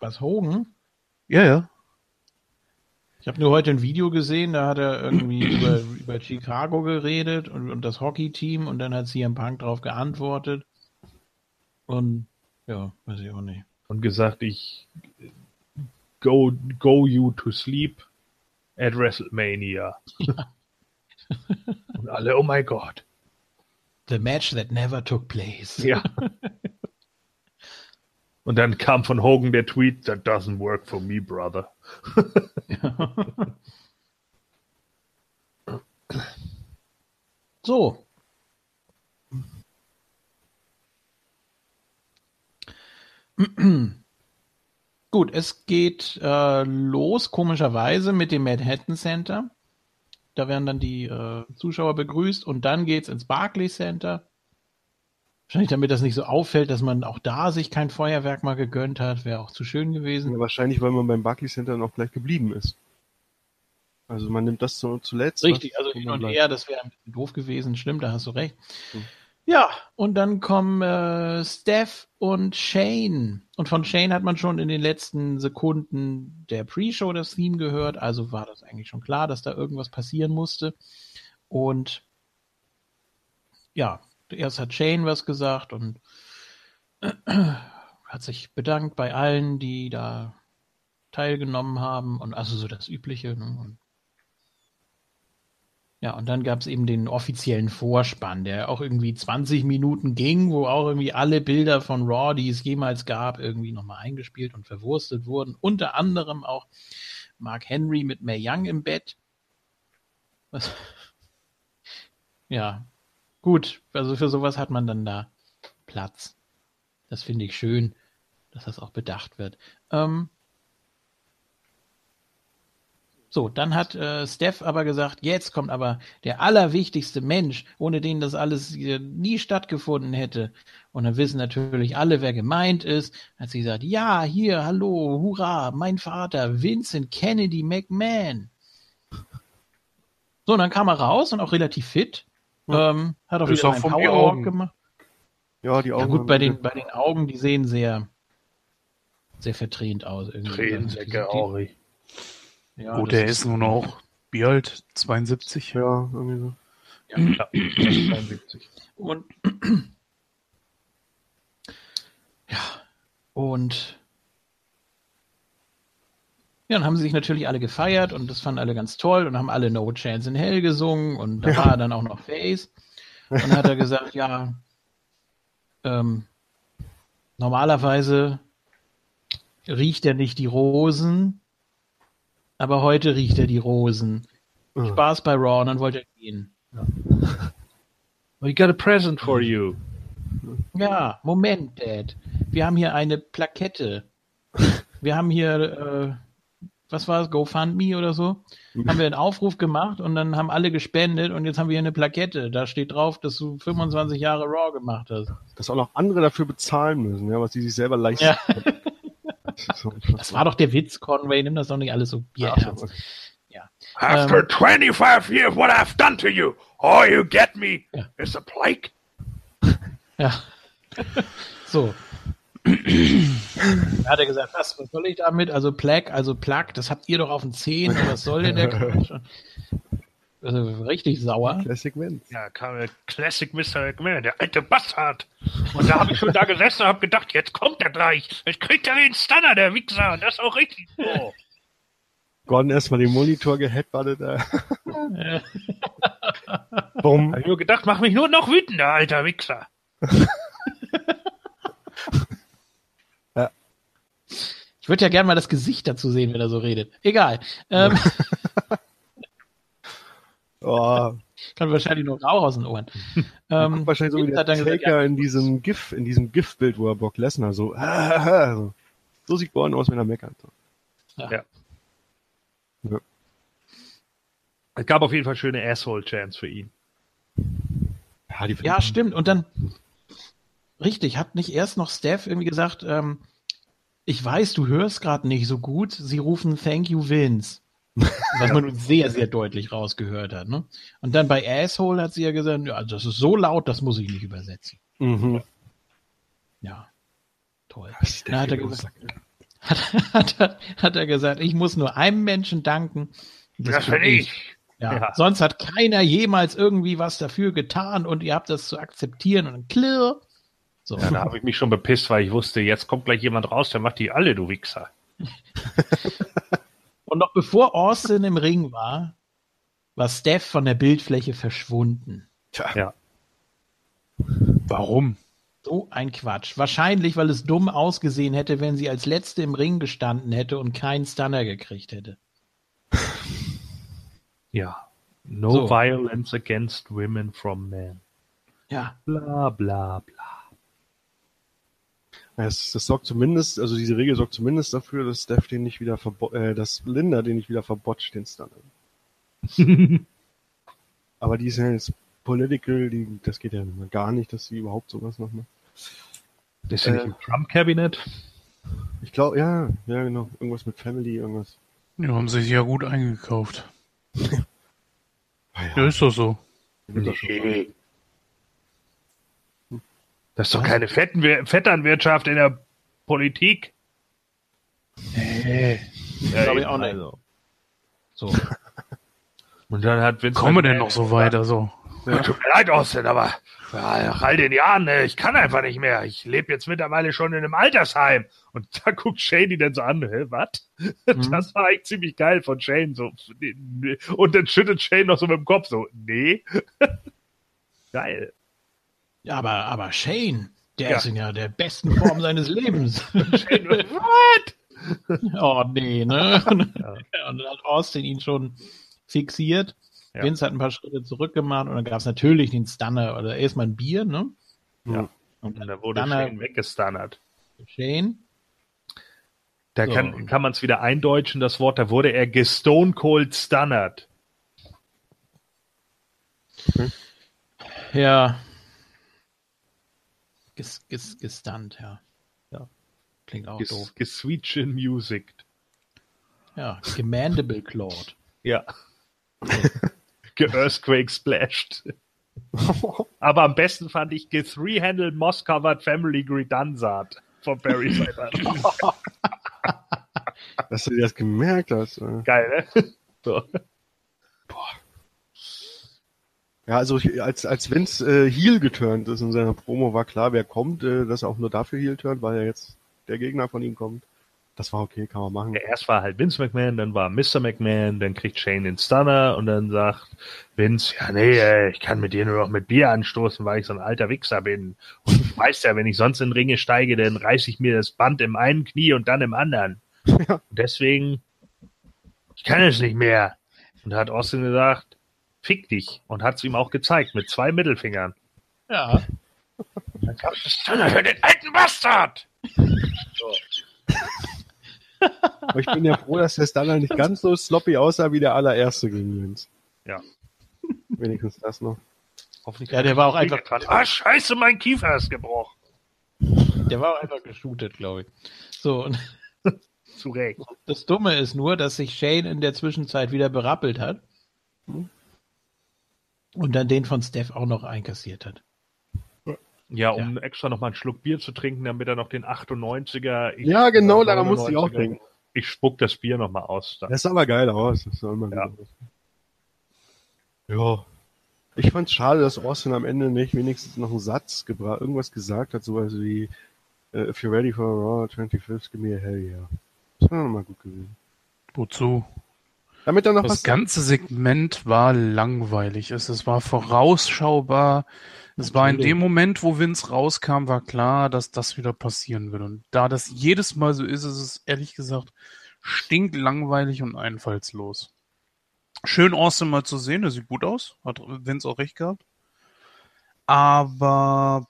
Was Hogan? Ja, ja. Ich habe nur heute ein Video gesehen, da hat er irgendwie über, über Chicago geredet und, und das Hockey-Team und dann hat CM Punk drauf geantwortet. Und ja, weiß ich auch nicht. Und gesagt, ich go, go you to sleep at WrestleMania. und alle, oh mein Gott. The match that never took place. Ja. Und dann kam von Hogan der Tweet, that doesn't work for me, brother. So. Gut, es geht äh, los, komischerweise, mit dem Manhattan Center. Da werden dann die äh, Zuschauer begrüßt und dann geht's ins Barclays Center. Wahrscheinlich damit das nicht so auffällt, dass man auch da sich kein Feuerwerk mal gegönnt hat, wäre auch zu schön gewesen. Ja, wahrscheinlich, weil man beim Barclays Center noch gleich geblieben ist. Also man nimmt das zu, zuletzt. Richtig, also hin und her, das wäre ein bisschen doof gewesen, stimmt, da hast du recht. Hm. Ja, und dann kommen äh, Steph und Shane. Und von Shane hat man schon in den letzten Sekunden der Pre-Show das Theme gehört, also war das eigentlich schon klar, dass da irgendwas passieren musste. Und ja, erst hat Shane was gesagt und hat sich bedankt bei allen, die da teilgenommen haben und also so das Übliche. Ne? Und ja, und dann gab es eben den offiziellen Vorspann, der auch irgendwie 20 Minuten ging, wo auch irgendwie alle Bilder von Raw, die es jemals gab, irgendwie nochmal eingespielt und verwurstet wurden. Unter anderem auch Mark Henry mit Mae Young im Bett. Was? Ja, gut. Also für sowas hat man dann da Platz. Das finde ich schön, dass das auch bedacht wird. Ähm, so, dann hat äh, Steph aber gesagt, jetzt kommt aber der allerwichtigste Mensch, ohne den das alles äh, nie stattgefunden hätte. Und dann wissen natürlich alle, wer gemeint ist. Hat sie gesagt, ja, hier, hallo, hurra, mein Vater, Vincent Kennedy McMahon. So, und dann kam er raus und auch relativ fit. Ähm, hat auch Ist wieder auch einen Powerwalk Augen. gemacht. Ja, die Augen. Ja gut, bei den, bei den Augen, die sehen sehr, sehr verdrehnt aus. Irgendwie. Tränensäcke, Die- Auri. Ja, Gut, das der ist nun auch, wie alt? 72? Ja, irgendwie so. Ja, klar. 72. Und ja, und ja, dann haben sie sich natürlich alle gefeiert und das fanden alle ganz toll und haben alle No Chance in Hell gesungen und da Ja. war er dann auch noch Face. Und dann hat er gesagt, ja, ähm, normalerweise riecht er nicht die Rosen, aber heute riecht er die Rosen. Ah. Spaß bei Raw und dann wollte er gehen. We got a present for you. Ja, Moment, Dad. Wir haben hier eine Plakette. Wir haben hier, äh, was war es, GoFundMe oder so? Haben wir einen Aufruf gemacht und dann haben alle gespendet und jetzt haben wir hier eine Plakette. Da steht drauf, dass du 25 Jahre Raw gemacht hast. Dass auch noch andere dafür bezahlen müssen, ja, was die sich selber leisten. Ja. können. Das, war doch der Witz, Conway. Nimm das doch nicht alles so ernst. okay. After 25 years, what I've done to you, all you get me Ja. is a plague. Ja. so. Dann hat er gesagt, was, was soll ich damit? Also Plaque, also Plaque, das habt ihr doch auf den Zehen. Was soll denn der Quatsch? Also richtig sauer. Classic Vince. Ja, kam der Classic Mr. McMahon, der alte Bastard. Und da habe ich schon da gesessen und habe gedacht, jetzt kommt er gleich. Jetzt kriegt er den Stunner, der Wichser. Und das ist auch richtig so. Gordon erstmal den Monitor geheadbuttet. Äh. Ja. Bumm. Habe ich nur gedacht, mach mich nur noch wütender, alter Wichser. Ich würde ja gerne mal das Gesicht dazu sehen, wenn er so redet. Egal. Ähm, Oh, kann wahrscheinlich nur Rauch aus den Ohren. Ähm, wahrscheinlich so wie der Taker gesagt, ja, in diesem GIF, in diesem GIF-Bild, wo er Brock Lesnar so, so. So sieht Gordon aus, wenn er meckert. Es gab auf jeden Fall schöne Asshole-Chance für ihn. Ja, die Ja, stimmt. Und dann, richtig, hat nicht erst noch Steph irgendwie gesagt, ähm, ich weiß, du hörst gerade nicht so gut. Sie rufen Thank you, Vince. Was man nun sehr, sehr deutlich rausgehört hat. Ne? Und dann bei Asshole hat sie ja gesagt, ja, das ist so laut, das muss ich nicht übersetzen. Mhm. Ja, toll. Dann hat er gesagt, hat, hat, er, hat er gesagt, ich muss nur einem Menschen danken. Das, bin bin ich. Ja. Ja. Sonst hat keiner jemals irgendwie was dafür getan und ihr habt das zu akzeptieren und dann klirr. So. Ja, da habe ich mich schon bepisst, weil ich wusste, jetzt kommt gleich jemand raus, der macht die alle, du Wichser. Und noch bevor Austin im Ring war, war Steph von der Bildfläche verschwunden. Tja, Ja. Warum? So ein Quatsch. Wahrscheinlich, weil es dumm ausgesehen hätte, wenn sie als Letzte im Ring gestanden hätte und keinen Stunner gekriegt hätte. Ja. No So. violence against women from men. Ja. Bla bla bla. Das, das sorgt zumindest, also diese Regel sorgt zumindest dafür, dass Steph den nicht wieder verbo äh, dass Linda den nicht wieder verbotscht, den Stunner. Aber die ist ja jetzt political, die, das geht ja gar nicht, dass sie überhaupt sowas noch machen. Ist sie Äh. nicht im Trump-Kabinett? Ich glaube, ja, ja, genau. Irgendwas mit Family, irgendwas. Die haben sich ja gut eingekauft. Ah, Ja, ist doch so. Das. Nee. Das ist doch keine Fetten Vetternwirtschaft in der Politik. Nee. Ja, Glaub ich auch nicht. also. So. Und dann hat Vince Kommen wir denn noch so gesagt, weit? Also, Ja. Tut mir leid, Austin, aber nach all den Jahren, ne, ich kann einfach nicht mehr. Ich lebe jetzt mittlerweile schon in einem Altersheim. Und da guckt Shane die dann so an, hä, was? Das war eigentlich ziemlich geil von Shane. So. Und dann schüttelt Shane noch so mit dem Kopf so, nee. geil. Ja, aber, aber Shane, der Ja. ist in ja der besten Form seines Lebens. Shane, what? oh, nee, ne? Ja. Und dann hat Austin ihn schon fixiert. Ja. Vince hat ein paar Schritte zurückgemacht und dann gab es natürlich den Stunner oder erstmal ein Bier, ne? Ja. Und dann da wurde Stunner Shane weggestunnert. Shane. Da So. kann, kann man es wieder eindeutschen, das Wort, da wurde er gestone cold stunnert. Ja. Ges, ges, gestunt, ja. Ja. Klingt auch Ges, doof. gesweetchen music. Ja, Gemandible Clawed. Ja. Ge-Earthquake splashed. Aber am besten fand ich Ge-Three-Handle Moss-Covered Family Gredansat von Barry. Dass du dir das gemerkt hast. Geil, ne? So. Ja, also ich- als, als Vince äh, Heel geturnt ist in seiner Promo, war klar, wer kommt, äh, dass er auch nur dafür Heel turnt, weil er jetzt der Gegner von ihm kommt. Das war okay, kann man machen. Ja, erst war halt Vince McMahon, dann war Mr. McMahon, dann kriegt Shane den Stunner und dann sagt Vince, ja nee, ey, ich kann mit dir nur noch mit Bier anstoßen, weil ich so ein alter Wichser bin. Und du weißt ja, wenn ich sonst in Ringe steige, dann reiße ich mir das Band im einen Knie und dann im anderen. Ja. Und deswegen, ich kann es nicht mehr. Und da hat Austin gesagt, fick dich. Und hat es ihm auch gezeigt, mit zwei Mittelfingern. Ja. Dann das Stunner für den alten Bastard! Aber ich bin ja froh, dass der Stunner nicht ganz so sloppy aussah wie der allererste gegen Vince. Ja. Wenigstens das noch. Hoffentlich Ja, der war auch einfach- Ah, scheiße, mein Kiefer ist gebrochen. Der war auch einfach geshootet, glaube ich. So, und Zu Recht. das Dumme ist nur, dass sich Shane in der Zwischenzeit wieder berappelt hat. Und dann den von Steph auch noch einkassiert hat. Ja, um extra noch mal einen Schluck Bier zu trinken, damit er noch den 98er. Ich, Ja, genau, daran musste ich auch 99er denken. Ich spuck das Bier noch mal aus. Dann. Das sah aber geil aus. Das sah immer Ja. Ja. Ich fand's schade, dass Austin am Ende nicht wenigstens noch einen Satz gebracht, irgendwas gesagt hat, sowas wie, äh, if you're ready for a Raw 25th, give me a hell yeah. Das wäre nochmal gut gewesen. wozu? Damit er noch Das was ganze Segment war langweilig. Es, es war vorausschaubar. Es war in dem Moment, wo Vince rauskam, war klar, dass das wieder passieren wird. Und da das jedes Mal so ist, ist es ehrlich gesagt stinklangweilig und einfallslos. Schön Austin mal zu sehen, das sieht gut aus. Hat Vince auch recht gehabt. Aber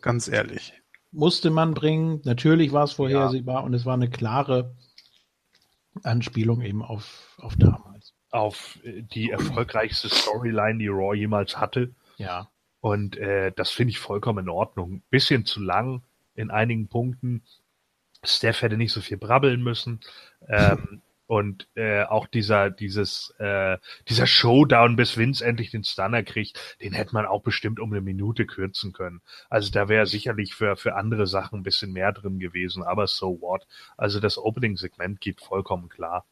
ganz ehrlich. Musste man bringen. Natürlich war es vorhersehbar und es war eine klare Anspielung eben auf, auf damals. Auf äh, die erfolgreichste Storyline, die Raw jemals hatte. Ja. Und äh, das finde ich vollkommen in Ordnung. Bisschen zu lang in einigen Punkten. Steph hätte nicht so viel brabbeln müssen. Ähm, und äh, auch dieser, dieses, äh, dieser Showdown, bis Vince endlich den Stunner kriegt, den hätte man auch bestimmt um eine Minute kürzen können. Also da wäre sicherlich für, für andere Sachen ein bisschen mehr drin gewesen, aber so what. Also das Opening-Segment geht vollkommen klar.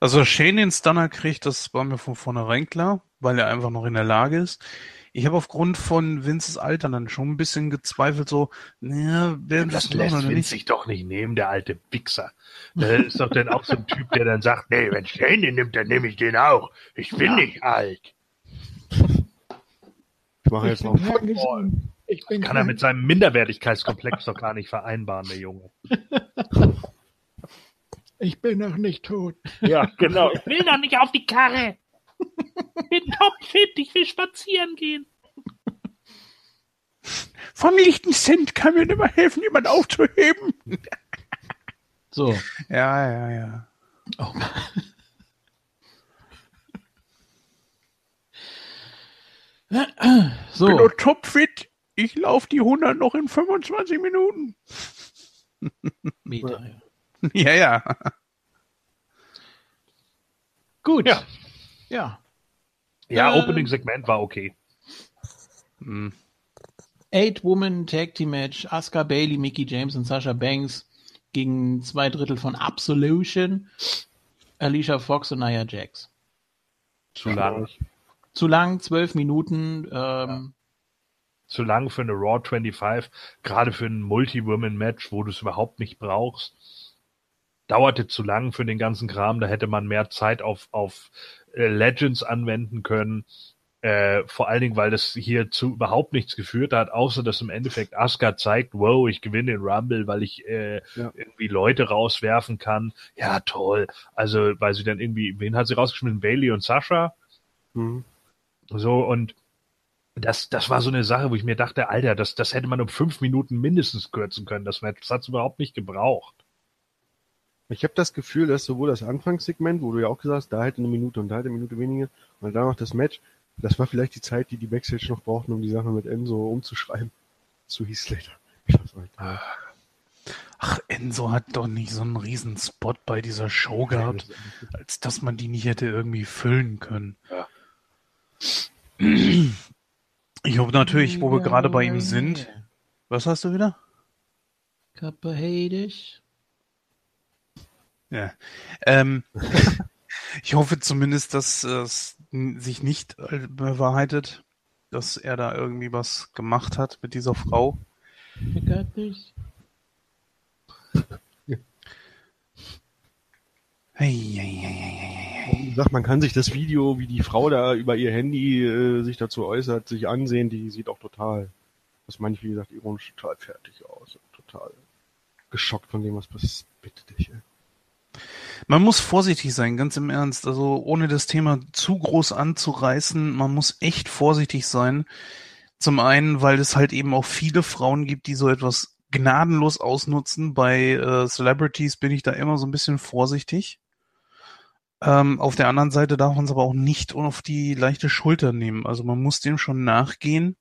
Also dass Shane den Stunner kriegt, das war mir von vornherein klar, weil er einfach noch in der Lage ist. Ich habe aufgrund von Vinces Alter dann schon ein bisschen gezweifelt, so, naja, wer Das lässt Vince sich doch nicht nehmen, der alte Wichser. Der ist doch dann auch so ein Typ, der dann sagt, nee, wenn Shane den nimmt, dann nehme ich den auch. Ich bin nicht alt. Ich mache jetzt noch Football. Ich bin Kann er mit seinem Minderwertigkeitskomplex doch gar nicht vereinbaren, der Junge. ich bin noch nicht tot. Ja, genau. Ich will doch nicht auf die Karre. bin topfit, ich will spazieren gehen. Vom lichten Cent kann mir immer helfen, jemand aufzuheben. So. Ja, ja, ja. Oh. So. Bin nur topfit. Ich laufe die 100 noch in 25 Minuten. Meter, ja. Ja, ja. Gut. Ja. Ja. Ja, Äh, Opening-Segment war okay. Hm. Eight-Woman Tag Team Match. Asuka Bailey, Mickey James und Sasha Banks gegen zwei Drittel von Absolution. Alicia Fox und Nia Jax. Zu lang. Zu lang, zwölf Minuten. Ähm, Zu lang für eine Raw 25, gerade für ein Multi-Women-Match, wo du es überhaupt nicht brauchst. Dauerte zu lang für den ganzen Kram, da hätte man mehr Zeit auf, auf Legends anwenden können. Äh, vor allen Dingen, weil das hier zu überhaupt nichts geführt hat, außer dass im Endeffekt Asuka zeigt, wow, ich gewinne den Rumble, weil ich äh, Ja. irgendwie Leute rauswerfen kann. Ja, toll. Also, weil sie dann irgendwie, wen hat sie rausgeschmissen? Bailey und Sascha? Mhm. So, und das, das war so eine Sache, wo ich mir dachte, Alter, das, das hätte man um fünf Minuten mindestens kürzen können, das Match. Das hat's überhaupt nicht gebraucht. Ich habe das Gefühl, dass sowohl das Anfangssegment, wo du ja auch gesagt hast, da hätte eine Minute und da hätte eine Minute weniger, und dann noch das Match, das war vielleicht die Zeit, die die Backstage noch brauchten, um die Sache mit Enzo umzuschreiben. Zu Heath Slater. Ach, Enzo hat doch nicht so einen riesen Spot bei dieser Show gehabt, als dass man die nicht hätte irgendwie füllen können. Ja. Ich hoffe natürlich, wo wir gerade bei ihm sind. Was hast du wieder? Kappe Heidisch. Ja. Ähm, ich hoffe zumindest, dass es sich nicht äh, bewahrheitet, dass er da irgendwie was gemacht hat mit dieser Frau. Hey, hey. Wie gesagt, man kann sich das Video, wie die Frau da über ihr Handy äh, sich dazu äußert, sich ansehen, die sieht auch total, das meine ich wie gesagt ironisch, total fertig aus. Total geschockt von dem, was passiert. Bitte dich, ey. Man muss vorsichtig sein, ganz im Ernst. Also ohne das Thema zu groß anzureißen, man muss echt vorsichtig sein. Zum einen, weil es halt eben auch viele Frauen gibt, die so etwas gnadenlos ausnutzen. Bei äh, Celebrities bin ich da immer so ein bisschen vorsichtig. Ähm, auf der anderen Seite darf man es aber auch nicht auf die leichte Schulter nehmen. Also man muss dem schon nachgehen.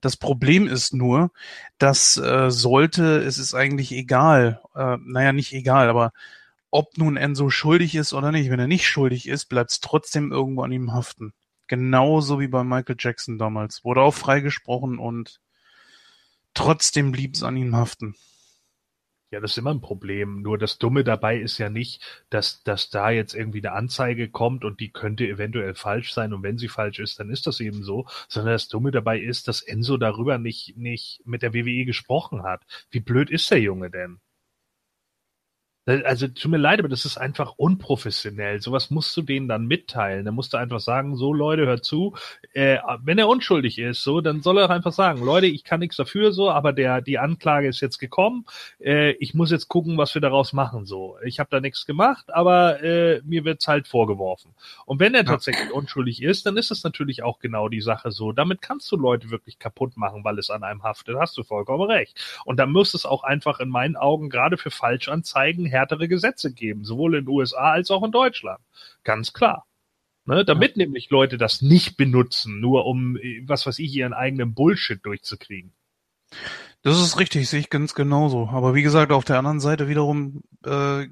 Das Problem ist nur, dass äh, sollte, es ist eigentlich egal, äh, naja, nicht egal, aber ob nun Enzo schuldig ist oder nicht. Wenn er nicht schuldig ist, bleibt es trotzdem irgendwo an ihm haften. Genauso wie bei Michael Jackson damals. Wurde auch freigesprochen und trotzdem blieb es an ihm haften. Ja, das ist immer ein Problem. Nur das Dumme dabei ist ja nicht, dass, dass da jetzt irgendwie eine Anzeige kommt und die könnte eventuell falsch sein und wenn sie falsch ist, dann ist das eben so, sondern das Dumme dabei ist, dass Enzo darüber nicht, nicht mit der WWE gesprochen hat. Wie blöd ist der Junge denn? Also tut mir leid, aber das ist einfach unprofessionell. Sowas musst du denen dann mitteilen. Da musst du einfach sagen, so Leute, hört zu. Äh, wenn er unschuldig ist, so, dann soll er einfach sagen, Leute, ich kann nichts dafür, so, aber der die Anklage ist jetzt gekommen. Äh, ich muss jetzt gucken, was wir daraus machen. So, ich habe da nichts gemacht, aber äh, mir wird's halt vorgeworfen. Und wenn er tatsächlich unschuldig ist, dann ist es natürlich auch genau die Sache so. Damit kannst du Leute wirklich kaputt machen, weil es an einem haftet. Hast du vollkommen recht. Und da muss es auch einfach in meinen Augen gerade für Falschanzeigen härtere Gesetze geben, sowohl in den USA als auch in Deutschland. Ganz klar. Ne, damit nämlich Leute das nicht benutzen, nur um, äh, was weiß ich, ihren eigenen Bullshit durchzukriegen. Das ist richtig, sehe ich ganz genauso. Aber wie gesagt, auf der anderen Seite wiederum äh,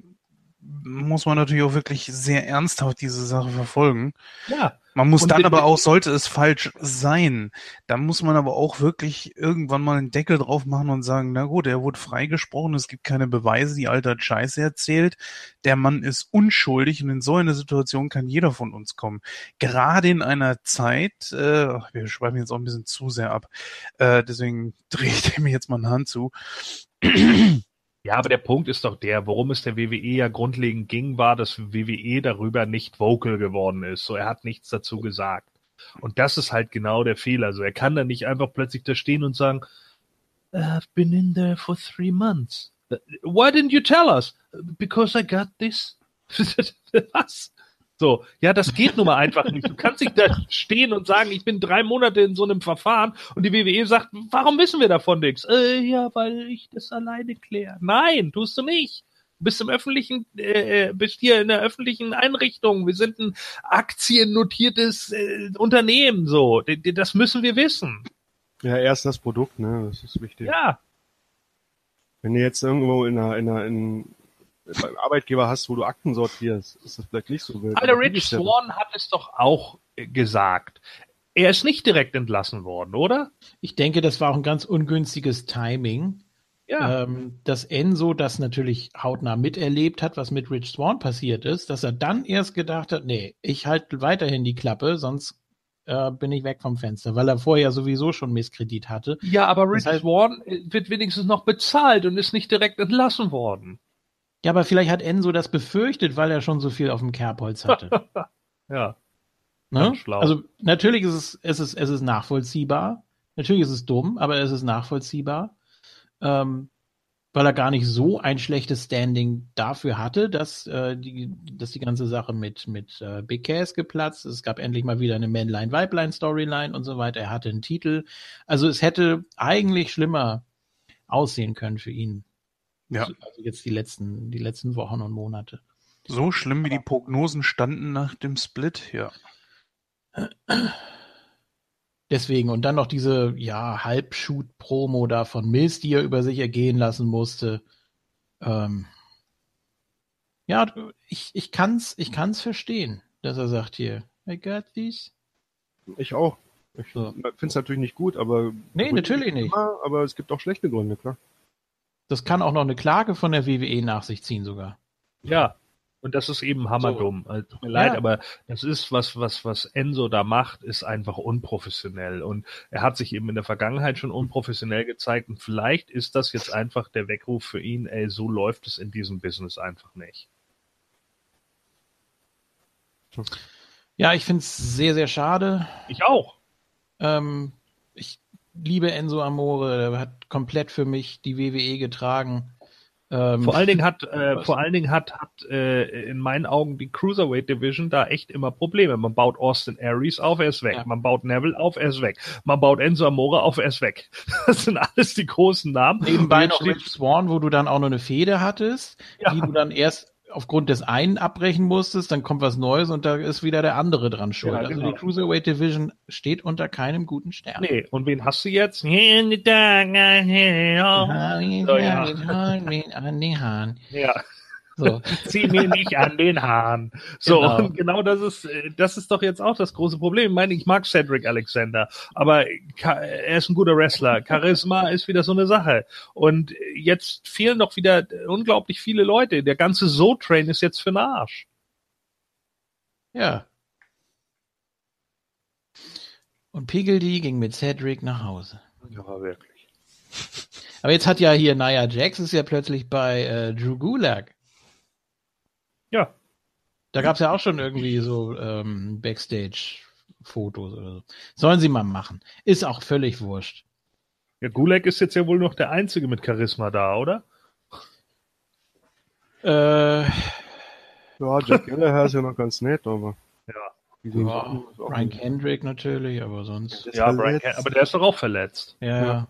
muss man natürlich auch wirklich sehr ernsthaft diese Sache verfolgen. Ja, Man muss Und dann aber auch, sollte es falsch sein, dann muss man aber auch wirklich irgendwann mal einen Deckel drauf machen und sagen, na gut, er wurde freigesprochen, es gibt keine Beweise, die Alter Scheiße erzählt, der Mann ist unschuldig und in so eine Situation kann jeder von uns kommen. Gerade in einer Zeit, äh, wir schweifen jetzt auch ein bisschen zu sehr ab, äh, deswegen drehe ich dem jetzt mal eine Hand zu. Ja, aber der Punkt ist doch der, worum es der WWE ja grundlegend ging, war, dass WWE darüber nicht vocal geworden ist. So, er hat nichts dazu gesagt. Und das ist halt genau der Fehler. Also er kann dann nicht einfach plötzlich da stehen und sagen, I've been in there for three months. Why didn't you tell us? Because I got this. Was? So, ja, das geht nun mal einfach nicht. Du kannst nicht da stehen und sagen, ich bin drei Monate in so einem Verfahren und die WWE sagt, warum wissen wir davon nichts? Äh, ja, weil ich das alleine kläre. Nein, tust du nicht. Du bist im öffentlichen, äh, bist hier in der öffentlichen Einrichtung. Wir sind ein aktiennotiertes äh, Unternehmen, so. Das müssen wir wissen. Ja, erst das Produkt, ne, das ist wichtig. Ja, Wenn du jetzt irgendwo in einer, in einer, in, beim Arbeitgeber hast, wo du Akten sortierst, ist das vielleicht nicht so wild. aber der Aber Rich Swan hat es doch auch äh, gesagt. Er ist nicht direkt entlassen worden, oder? Ich denke, das war auch ein ganz ungünstiges Timing. Ja. ähm, dass Enzo das natürlich hautnah miterlebt hat, was mit Rich Swan passiert ist, dass er dann erst gedacht hat, nee, ich halte weiterhin die Klappe, sonst äh, bin ich weg vom Fenster, weil er vorher sowieso schon Misskredit hatte. Ja, aber Rich Das heißt- Swan äh, wird wenigstens noch bezahlt und ist nicht direkt entlassen worden. Ja, aber vielleicht hat Enzo das befürchtet, weil er schon so viel auf dem Kerbholz hatte. Ja. ne? Schlau. Also natürlich ist es, es ist, es ist nachvollziehbar. Natürlich ist es dumm, aber es ist nachvollziehbar. Ähm, weil er gar nicht so ein schlechtes Standing dafür hatte, dass, äh, die, dass die ganze Sache mit, mit äh, Big Cass geplatzt ist. Es gab endlich mal wieder eine Männlein-Weiblein-Storyline und so weiter. Er hatte einen Titel. Also es hätte eigentlich schlimmer aussehen können für ihn. Ja. Also jetzt die letzten, die letzten Wochen und Monate. So schlimm wie die Prognosen standen nach dem Split, ja. Deswegen, und dann noch diese, ja, Halbshoot-Promo da von Mills, die er über sich ergehen lassen musste. Ähm, ja, ich, ich kann's, ich kann's verstehen, dass er sagt hier, I got this. Ich auch. Ich So. finde es natürlich nicht gut, aber. Nee, natürlich nicht. Immer, aber es gibt auch schlechte Gründe, klar. Das kann auch noch eine Klage von der WWE nach sich ziehen sogar. Ja. Und das ist eben hammerdumm. Also, tut mir leid, aber das ist was, was, was Enzo da macht, ist einfach unprofessionell. Und er hat sich eben in der Vergangenheit schon unprofessionell gezeigt. Und vielleicht ist das jetzt einfach der Weckruf für ihn, ey, so läuft es in diesem Business einfach nicht. Ja, ich find's sehr, sehr schade. Ich auch. Ähm, ich liebe Enzo Amore, der hat komplett für mich die WWE getragen. Ähm, Vor allen Dingen hat, äh, vor allen Dingen hat, hat äh, in meinen Augen die Cruiserweight Division da echt immer Probleme. Man baut Austin Aries auf, er ist weg. Ja. Man baut Neville auf, er ist weg. Man baut Enzo Amore auf, er ist weg. Das sind alles die großen Namen. Nebenbei noch Rich Swan, wo du dann auch noch eine Fehde hattest, Ja. die du dann erst aufgrund des einen abbrechen musstest, dann kommt was Neues und da ist wieder der andere dran schuld. Ja, Also genau. die Cruiserweight Division steht unter keinem guten Stern. Nee, und wen hast du jetzt? So. Ja, So. zieh mir nicht an den Haaren. So, Genau. und genau das ist, äh, das ist doch jetzt auch das große Problem. Ich meine, ich mag Cedric Alexander, aber er ist ein guter Wrestler. Charisma ist wieder so eine Sache. Und jetzt fehlen doch wieder unglaublich viele Leute. Der ganze So-Train ist jetzt für den Arsch. Ja. Und Piggledy ging mit Cedric nach Hause. Ja, wirklich. Aber jetzt hat ja hier Nia Jax ist ja plötzlich bei äh, Drew Gulak. Ja, Da gab's ja auch schon irgendwie so ähm, Backstage-Fotos oder so. Sollen sie mal machen. Ist auch völlig wurscht. ja, Gulag ist jetzt ja wohl noch der Einzige mit Charisma da, oder? Äh, Ja, Jack Gallagher ist ja noch ganz nett, aber. Ja. Ja, Brian Kendrick natürlich, aber sonst. Ja, Brian verletzt. Ken- aber der ist doch auch verletzt. Ja, ja.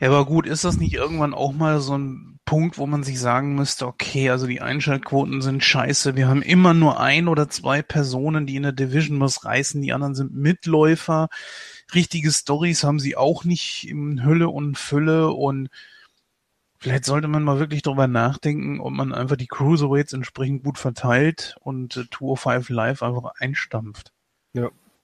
Ja, aber gut, ist das nicht irgendwann auch mal so ein Punkt, wo man sich sagen müsste, okay, also die Einschaltquoten sind scheiße, wir haben immer nur ein oder zwei Personen, die in der Division was reißen, die anderen sind Mitläufer, richtige Stories haben sie auch nicht in Hülle und Fülle. Und vielleicht sollte man mal wirklich darüber nachdenken, ob man einfach die Cruiserweights entsprechend gut verteilt und äh, 205 Live einfach einstampft.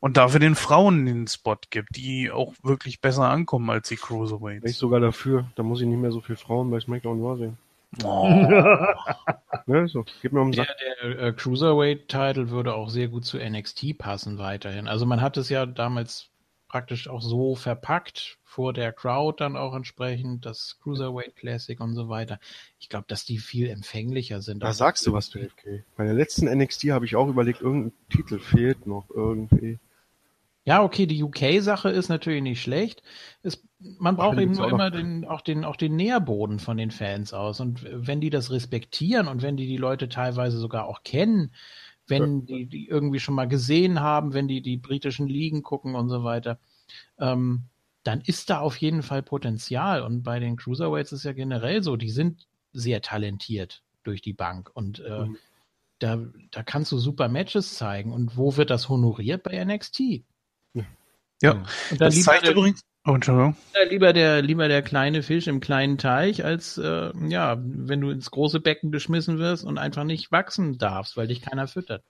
Und dafür den Frauen den Spot gibt, die auch wirklich besser ankommen als die Wäre ich Cruiserweights. sogar dafür. Da muss ich nicht mehr so viel Frauen bei SmackDown Raw sehen. Oh. Ne, so, gib mir um den Der, Sack. der äh, Cruiserweight-Title würde auch sehr gut zu NXT passen weiterhin. Also man hat es ja damals praktisch auch so verpackt, vor der Crowd dann auch entsprechend, das Cruiserweight Classic und so weiter. Ich glaube, dass die viel empfänglicher sind. Da sagst du was, du FK. Bei der letzten NXT habe ich auch überlegt, irgendein Titel fehlt noch irgendwie. Ja, okay, die UK-Sache ist natürlich nicht schlecht. Es, man braucht eben nur immer den, auch den, auch den Nährboden von den Fans aus. Und wenn die das respektieren und wenn die die Leute teilweise sogar auch kennen, wenn die, die irgendwie schon mal gesehen haben, wenn die die britischen Ligen gucken und so weiter, ähm, dann ist da auf jeden Fall Potenzial. Und bei den Cruiserweights ist ja generell so, die sind sehr talentiert durch die Bank. Und äh, Mhm. da, da kannst du super Matches zeigen. Und wo wird das honoriert? Bei NXT. Ja, Und dann das lieber zeigt der- übrigens, Oh, Entschuldigung. Ja, lieber der, lieber der kleine Fisch im kleinen Teich, als äh, ja, wenn du ins große Becken geschmissen wirst und einfach nicht wachsen darfst, weil dich keiner füttert.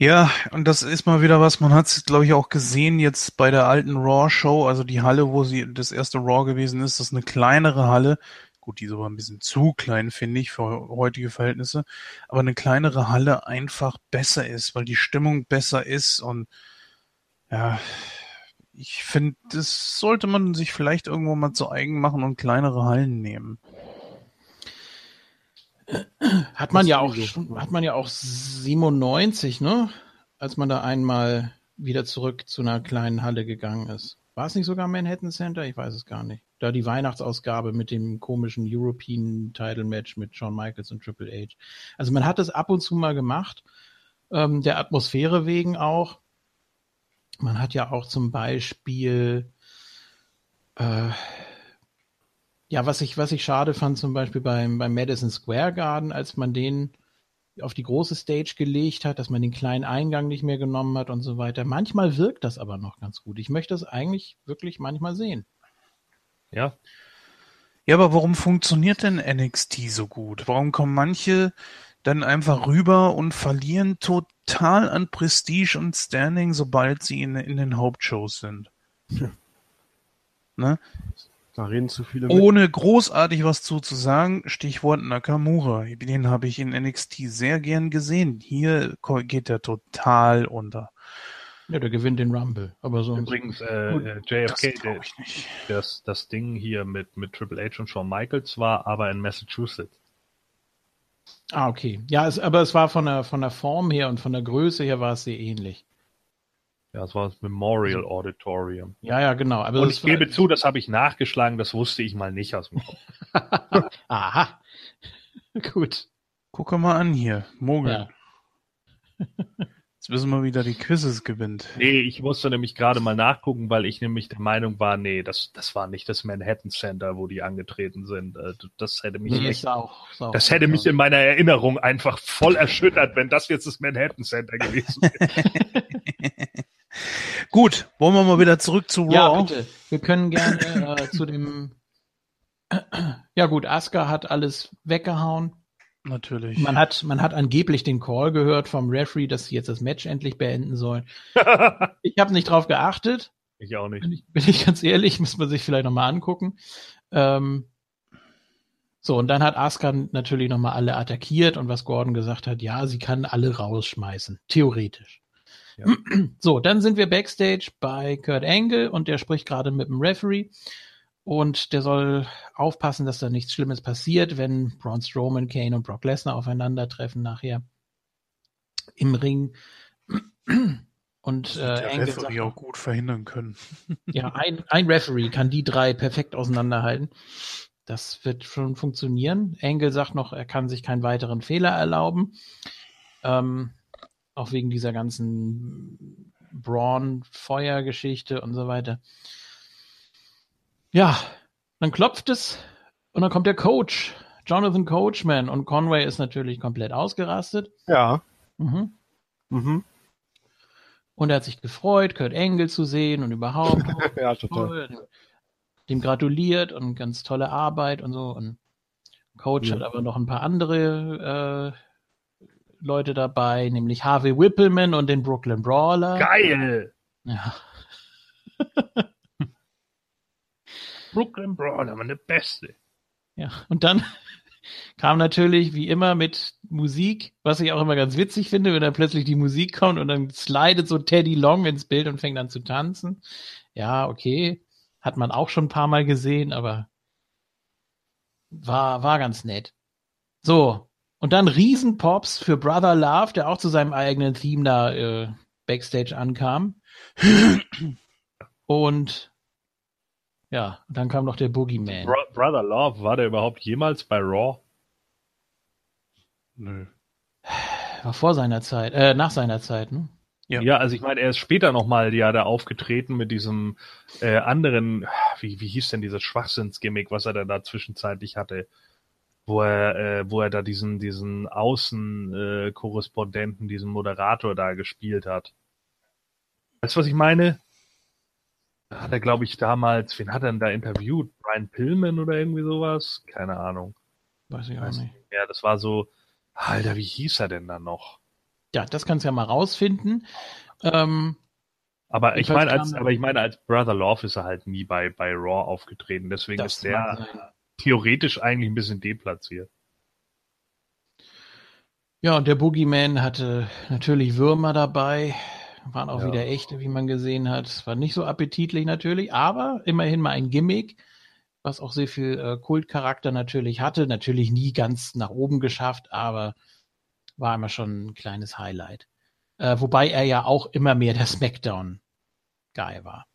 Ja, und das ist mal wieder was, man hat es, glaube ich, auch gesehen jetzt bei der alten Raw-Show, also die Halle, wo sie das erste Raw gewesen ist, das ist eine kleinere Halle. Gut, die ist aber ein bisschen zu klein, finde ich, für heutige Verhältnisse. Aber eine kleinere Halle einfach besser ist, weil die Stimmung besser ist und ja, ich finde, das sollte man sich vielleicht irgendwo mal zu eigen machen und kleinere Hallen nehmen. Hat man ja auch, hat man ja auch 97, ne? Als man da einmal wieder zurück zu einer kleinen Halle gegangen ist. War es nicht sogar Manhattan Center? Ich weiß es gar nicht. Da die Weihnachtsausgabe mit dem komischen European Title Match mit Shawn Michaels und Triple H. Also man hat es ab und zu mal gemacht, ähm, der Atmosphäre wegen auch. Man hat ja auch zum Beispiel äh, ja, was ich, was ich schade fand, zum Beispiel beim, beim Madison Square Garden, als man den auf die große Stage gelegt hat, dass man den kleinen Eingang nicht mehr genommen hat und so weiter. Manchmal wirkt das aber noch ganz gut. Ich möchte das eigentlich wirklich manchmal sehen. Ja, Ja, aber warum funktioniert denn NXT so gut? Warum kommen manche dann einfach rüber und verlieren total an Prestige und Standing, sobald sie in, in den Hauptshows sind? Ne? Da reden zu viele mit. Ohne großartig was zu, zu sagen, Stichwort Nakamura. Den habe ich in NXT sehr gern gesehen. Hier geht er total unter. Ja, der gewinnt den Rumble. Aber sonst. übrigens, äh, Gut, äh, Das JFK, glaube der, ich nicht. das, das Ding hier mit, mit Triple H und Shawn Michaels war aber in Massachusetts. Ah, okay. Ja, es, aber es war von der, von der Form her und von der Größe her war es sehr ähnlich. Ja, das war das Memorial Auditorium. Ja, ja, genau. Aber Und es ich gebe zu, das habe ich nachgeschlagen, das wusste ich mal nicht aus dem Kopf. Aha. Gut. Gucke mal an hier. Mogel. Ja. Jetzt wissen wir wieder, die Quizzes gewinnt. Nee, ich musste nämlich gerade mal nachgucken, weil ich nämlich der Meinung war, nee, das, das war nicht das Manhattan Center, wo die angetreten sind. Äh, Das hätte mich Nee, echt, ist auch, ist auch das hätte mich in meiner Erinnerung einfach voll erschüttert, wenn das jetzt das Manhattan Center gewesen wäre. Gut, wollen wir mal wieder zurück zu Raw? Ja, bitte. Wir können gerne äh, zu dem. Ja gut, Asuka hat alles weggehauen. Natürlich. Man hat, man hat angeblich den Call gehört vom Referee, dass sie jetzt das Match endlich beenden sollen. Ich habe nicht drauf geachtet. ich auch nicht. Bin ich, bin ich ganz ehrlich, muss man sich vielleicht nochmal angucken. Ähm, so, und dann hat Asuka natürlich nochmal alle attackiert und was Gordon gesagt hat, ja, sie kann alle rausschmeißen. Theoretisch. Ja. So, dann sind wir backstage bei Kurt Angle und der spricht gerade mit dem Referee. Und der soll aufpassen, dass da nichts Schlimmes passiert, wenn Braun Strowman, Kane und Brock Lesnar aufeinandertreffen nachher im Ring. Und äh, der Angle Referee sagt, auch gut verhindern können. ja, ein, ein Referee kann die drei perfekt auseinanderhalten. Das wird schon funktionieren. Engel sagt noch, er kann sich keinen weiteren Fehler erlauben. Ähm, auch wegen dieser ganzen Braun-Feuer-Geschichte und so weiter. Ja, dann klopft es und dann kommt der Coach, Jonathan Coachman. Und Conway ist natürlich komplett ausgerastet. Ja. Mhm. Mhm. Und er hat sich gefreut, Kurt Angle zu sehen und überhaupt. Ja, total. Toll. Dem gratuliert und ganz tolle Arbeit und so. Und Coach Ja. hat aber noch ein paar andere äh, Leute dabei, nämlich Harvey Whippleman und den Brooklyn Brawler. Geil! Ja. Brooklyn Brawler, meine Beste. ja. Und dann kam natürlich wie immer mit Musik, was ich auch immer ganz witzig finde, wenn dann plötzlich die Musik kommt und dann slidet so Teddy Long ins Bild und fängt an zu tanzen. Ja, okay. Hat man auch schon ein paar Mal gesehen, aber war, war ganz nett. So. Und dann Riesenpops für Brother Love, der auch zu seinem eigenen Theme da äh, Backstage ankam. Und ja, dann kam noch der Boogeyman. Bro Brother Love, war der überhaupt jemals bei Raw? Nö. War vor seiner Zeit, äh, nach seiner Zeit, ne? Ja. Ja, also ich meine, er ist später nochmal ja da aufgetreten mit diesem äh, anderen, wie, wie hieß denn dieses Schwachsinnsgimmick, was er da, da zwischenzeitlich hatte, wo er, äh, wo er da diesen, diesen Außenkorrespondenten, äh, diesen Moderator da gespielt hat. Weißt du, was ich meine? hat er, glaube ich, damals, wen hat er denn da interviewt? Brian Pillman oder irgendwie sowas? Keine Ahnung. Weiß ich auch Weiß nicht. Ja, das war so, Alter, wie hieß er denn dann noch? Ja, das kannst du ja mal rausfinden. Ähm, Aber ich meine, als, aber ich meine, als Brother Love ist er halt nie bei, bei Raw aufgetreten. Deswegen ist der. Theoretisch eigentlich ein bisschen deplatziert. Ja, und der Boogeyman hatte natürlich Würmer dabei. Waren auch Ja. wieder echte, wie man gesehen hat. War nicht so appetitlich natürlich, aber immerhin mal ein Gimmick, was auch sehr viel äh, Kultcharakter natürlich hatte. Natürlich nie ganz nach oben geschafft, aber war immer schon ein kleines Highlight. Äh, wobei er ja auch immer mehr der Smackdown-Guy war.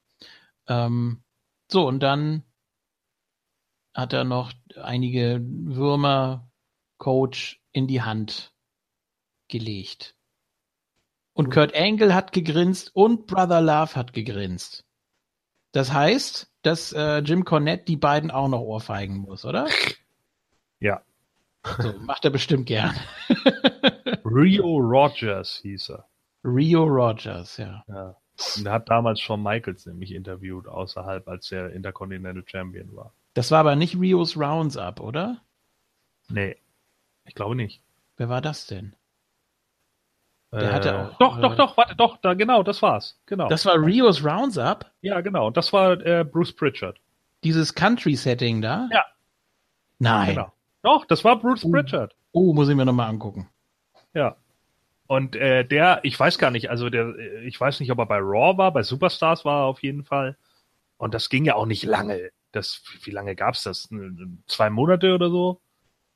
Ähm, so, und dann hat er noch einige Würmer Coach in die Hand gelegt. Und Kurt Angle hat gegrinst und Brother Love hat gegrinst. Das heißt, dass äh, Jim Cornette die beiden auch noch ohrfeigen muss, oder? Ja. So, macht er bestimmt gern. Rio Rogers hieß er. Rio Rogers, ja. Ja. Und er hat damals schon Michaels nämlich interviewt, außerhalb, als er Intercontinental Champion war. Das war aber nicht Rios Rounds-Up, oder? Nee. Ich glaube nicht. Wer war das denn? Der hatte auch, Doch, äh, doch, doch, warte, doch, da, genau, das war's. Genau. Das war Rios Rounds-Up? ja, genau. Das war äh, Bruce Pritchard. Dieses Country-Setting da? Ja. Nein. Genau. Doch, das war Bruce Uh. Pritchard. Oh, muss ich mir nochmal angucken. Ja. Und äh, der, ich weiß gar nicht, also der, äh, ich weiß nicht, ob er bei Raw war, bei Superstars war er auf jeden Fall. Und das ging ja auch nicht lange. Das, wie lange gab's das? Zwei Monate oder so?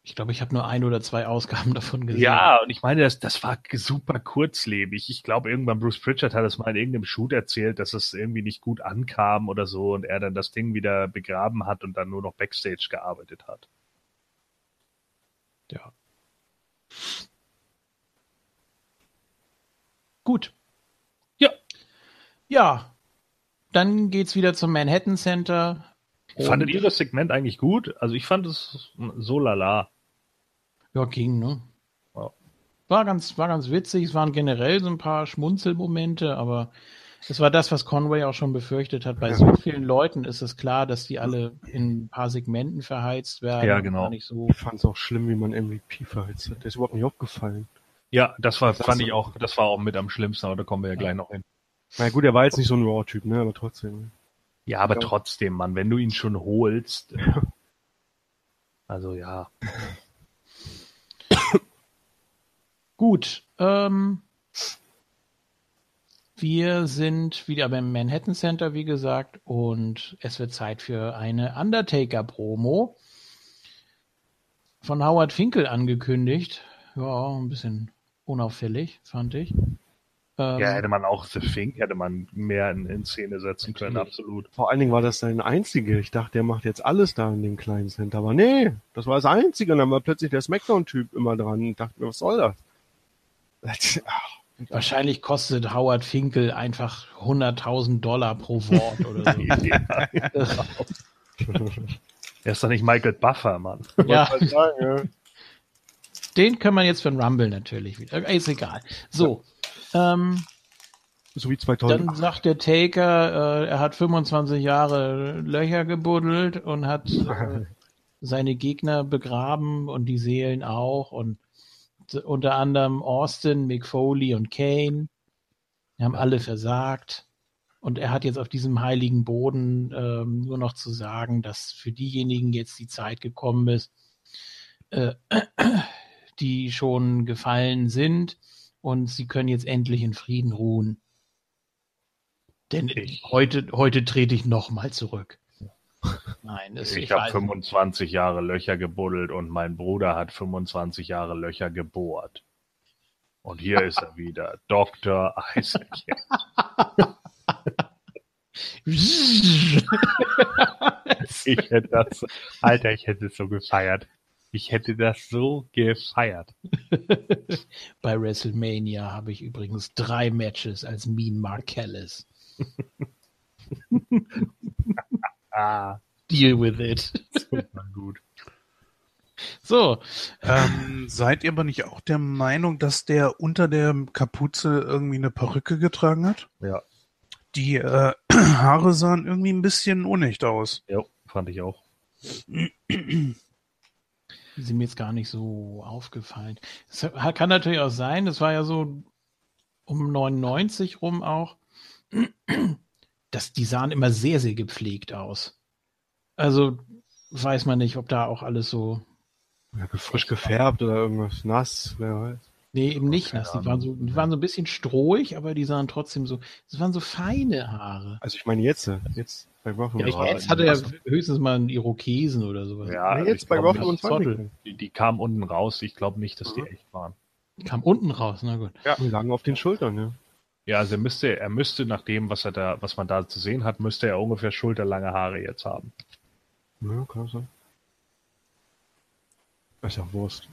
Ich glaube, ich habe nur ein oder zwei Ausgaben davon gesehen. Ja, und ich meine, das, das war super kurzlebig. Ich glaube, irgendwann Bruce Pritchard hat es mal in irgendeinem Shoot erzählt, dass es irgendwie nicht gut ankam oder so und er dann das Ding wieder begraben hat und dann nur noch Backstage gearbeitet hat. Ja. Gut. Ja. Ja. Dann geht's wieder zum Manhattan Center. Fandet ihr das Segment eigentlich gut? Also ich fand es so lala. Ja, ging, ne? Ja. War ganz, war ganz witzig. Es waren generell so ein paar Schmunzelmomente, aber es war das, was Conway auch schon befürchtet hat. Bei so vielen Leuten ist es klar, dass die alle in ein paar Segmenten verheizt werden. Ja, genau. Gar nicht so. Ich fand es auch schlimm, wie man MVP verheizt hat. Der ist überhaupt nicht aufgefallen. Ja, das war, Das fand ich auch, das war auch mit am schlimmsten, aber da kommen wir ja gleich noch hin. Na gut, er war jetzt nicht so ein Raw-Typ, ne, aber trotzdem. Ja, aber Ja. trotzdem, Mann, wenn du ihn schon holst. äh, Also ja. Gut. Ähm, wir sind wieder beim Manhattan Center, wie gesagt, und es wird Zeit für eine Undertaker-Promo. Von Howard Finkel angekündigt. Ja, ein bisschen unauffällig, fand ich. Ähm, Ja, hätte man auch The Fink, hätte man mehr in, in Szene setzen können, Natürlich. absolut. Vor allen Dingen war das sein einzige. Ich dachte, der macht jetzt alles da in dem kleinen Center. Aber nee, das war das einzige. Und dann war plötzlich der Smackdown-Typ immer dran. Und dachte mir, was soll das? Das- ach, Wahrscheinlich kostet Howard Finkel einfach 100.000 Dollar pro Wort oder so. ja, er ist doch nicht Michael Buffer, Mann. ja, ja. den können wir jetzt für den Rumble natürlich wieder. Ist egal. So. Ähm, So wie Dann 2008. sagt der Taker, äh, er hat 25 Jahre Löcher gebuddelt und hat äh, seine Gegner begraben und die Seelen auch und unter anderem Austin, Mick Foley und Kane. Die haben alle versagt. Und er hat jetzt auf diesem heiligen Boden ähm, nur noch zu sagen, dass für diejenigen jetzt die Zeit gekommen ist, äh, die schon gefallen sind und sie können jetzt endlich in Frieden ruhen. Denn Ich- heute, heute trete ich nochmal zurück. Nein, das, Ich, ich, habe weiß, 25 Jahre Löcher gebuddelt und mein Bruder hat 25 Jahre Löcher gebohrt. Und hier ist er wieder, Dr. Isaac. Ich hätte das, Alter, ich hätte es so gefeiert. Ich hätte das so gefeiert. Bei WrestleMania habe ich übrigens drei Matches als Mean Marcellus. Ah, Deal with it. super gut. So, Ähm, seid ihr aber nicht auch der Meinung, dass der unter der Kapuze irgendwie eine Perücke getragen hat? Ja. Die äh, Haare sahen irgendwie ein bisschen unecht aus. Ja, fand ich auch. Die sind mir jetzt gar nicht so aufgefallen. Es kann natürlich auch sein, das war ja so um 99 rum auch, dass die sahen immer sehr, sehr gepflegt aus. Also weiß man nicht, ob da auch alles so. Ja, frisch gefärbt oder irgendwas nass, wer weiß. Nee, eben nicht nass. Die waren, so, die waren so ein bisschen strohig, aber die sahen trotzdem so. Es waren so feine Haare. Also ich meine jetzt, jetzt bei Ruffle ja, jetzt hatte er höchstens mal einen Irokesen oder sowas. Ja, nee, jetzt bei Ruffle und Zottel. Die, die kamen unten raus. Ich glaube nicht, dass die mhm. echt waren. Die kamen unten raus, na gut. Ja, die lagen auf den Schultern, ja. Ja, also er müsste, er müsste nach dem, was er da, was man da zu sehen hat, müsste er ungefähr schulterlange Haare jetzt haben. Ja, kann sein. Ist ja Wurst.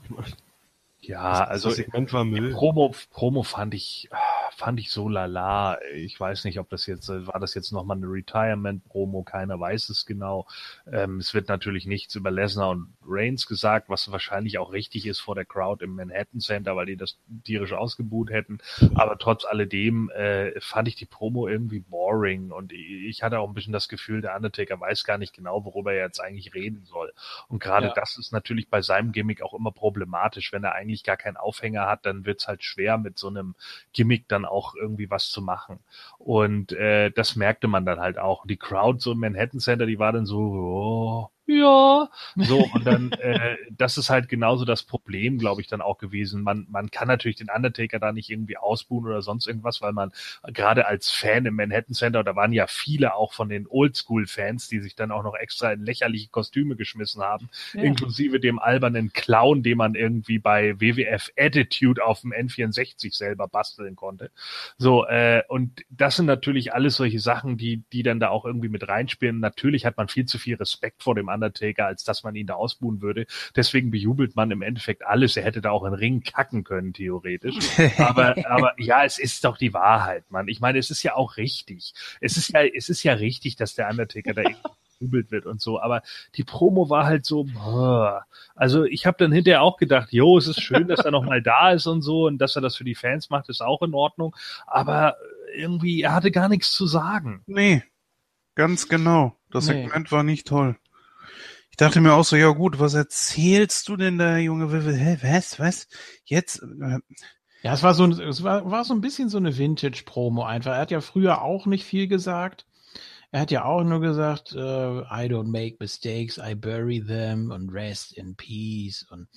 Ja, also Segment war Müll. Promo, Promo fand ich, fand ich so lala. Ich weiß nicht, ob das jetzt, war das jetzt nochmal eine Retirement-Promo, keiner weiß es genau. Ähm, es wird natürlich nichts über Lesnar und Reigns gesagt, was wahrscheinlich auch richtig ist vor der Crowd im Manhattan Center, weil die das tierisch ausgebuht hätten. Aber trotz alledem äh, fand ich die Promo irgendwie boring und ich hatte auch ein bisschen das Gefühl, der Undertaker weiß gar nicht genau, worüber er jetzt eigentlich reden soll. Und gerade ja. das ist natürlich bei seinem Gimmick auch immer problematisch. Wenn er eigentlich gar keinen Aufhänger hat, dann wird's halt schwer, mit so einem Gimmick dann auch irgendwie was zu machen. Und äh, das merkte man dann halt auch. Die Crowd so im Manhattan Center, die war dann so, oh, ja. So, und dann, äh, das ist halt genauso das Problem, glaube ich, dann auch gewesen. Man, man kann natürlich den Undertaker da nicht irgendwie ausbuhen oder sonst irgendwas, weil man gerade als Fan im Manhattan Center, da waren ja viele auch von den Oldschool-Fans, die sich dann auch noch extra in lächerliche Kostüme geschmissen haben, ja. inklusive dem albernen Clown, den man irgendwie bei WWF Attitude auf dem N64 selber basteln konnte. So, äh, und das sind natürlich alles solche Sachen, die, die dann da auch irgendwie mit reinspielen. Natürlich hat man viel zu viel Respekt vor dem Undertaker, als dass man ihn da ausbuhen würde. Deswegen bejubelt man im Endeffekt alles. Er hätte da auch einen Ring kacken können, theoretisch. aber, aber ja, es ist doch die Wahrheit, Mann. Ich meine, es ist ja auch richtig. Es ist ja, es ist ja richtig, dass der Undertaker da bejubelt wird und so. Aber die Promo war halt so, also ich habe dann hinterher auch gedacht, jo, es ist schön, dass er noch mal da ist und so und dass er das für die Fans macht, ist auch in Ordnung. Aber irgendwie, er hatte gar nichts zu sagen. Nee, ganz genau. Das nee. Segment war nicht toll. Ich dachte mir auch so, ja gut, was erzählst du denn da, Junge? Hä, was, was? Jetzt? Äh, ja, es war so, es war, war so ein bisschen so eine Vintage-Promo einfach. Er hat ja früher auch nicht viel gesagt. Er hat ja auch nur gesagt, uh, I don't make mistakes, I bury them und rest in peace. Und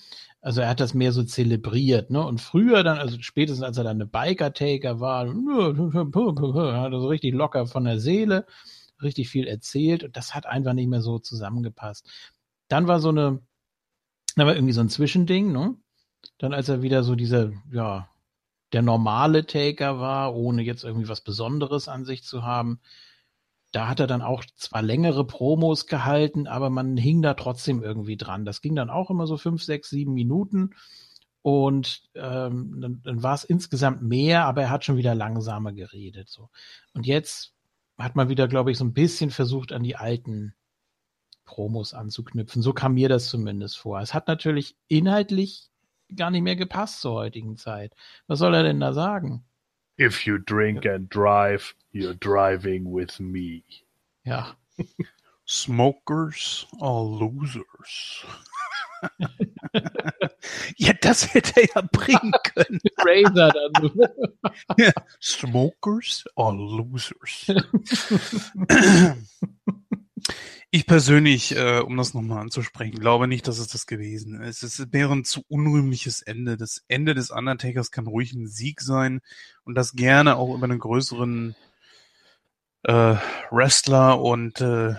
also er hat das mehr so zelebriert, ne? Und früher dann, also spätestens als er dann eine Biker-Taker war, hat er so richtig locker von der Seele richtig viel erzählt und das hat einfach nicht mehr so zusammengepasst. Dann war so eine, da war irgendwie so ein Zwischending, ne? Dann als er wieder so dieser, ja, der normale Taker war, ohne jetzt irgendwie was Besonderes an sich zu haben, da hat er dann auch zwar längere Promos gehalten, aber man hing da trotzdem irgendwie dran. Das ging dann auch immer so fünf, sechs, sieben Minuten. Und ähm, dann, dann war es insgesamt mehr, aber er hat schon wieder langsamer geredet. So. Und jetzt hat man wieder, glaube ich, so ein bisschen versucht, an die alten Promos anzuknüpfen. So kam mir das zumindest vor. Es hat natürlich inhaltlich gar nicht mehr gepasst zur heutigen Zeit. Was soll er denn da sagen? If you drink and drive, you're driving with me. Ja. Smokers are losers. ja, das hätte er ja bringen können. Razor dann. Smokers are losers. Ich persönlich, äh, um das nochmal anzusprechen, glaube nicht, dass es das gewesen ist. Es wäre ein zu unrühmliches Ende. Das Ende des Undertakers kann ruhig ein Sieg sein und das gerne auch über einen größeren äh, Wrestler und äh,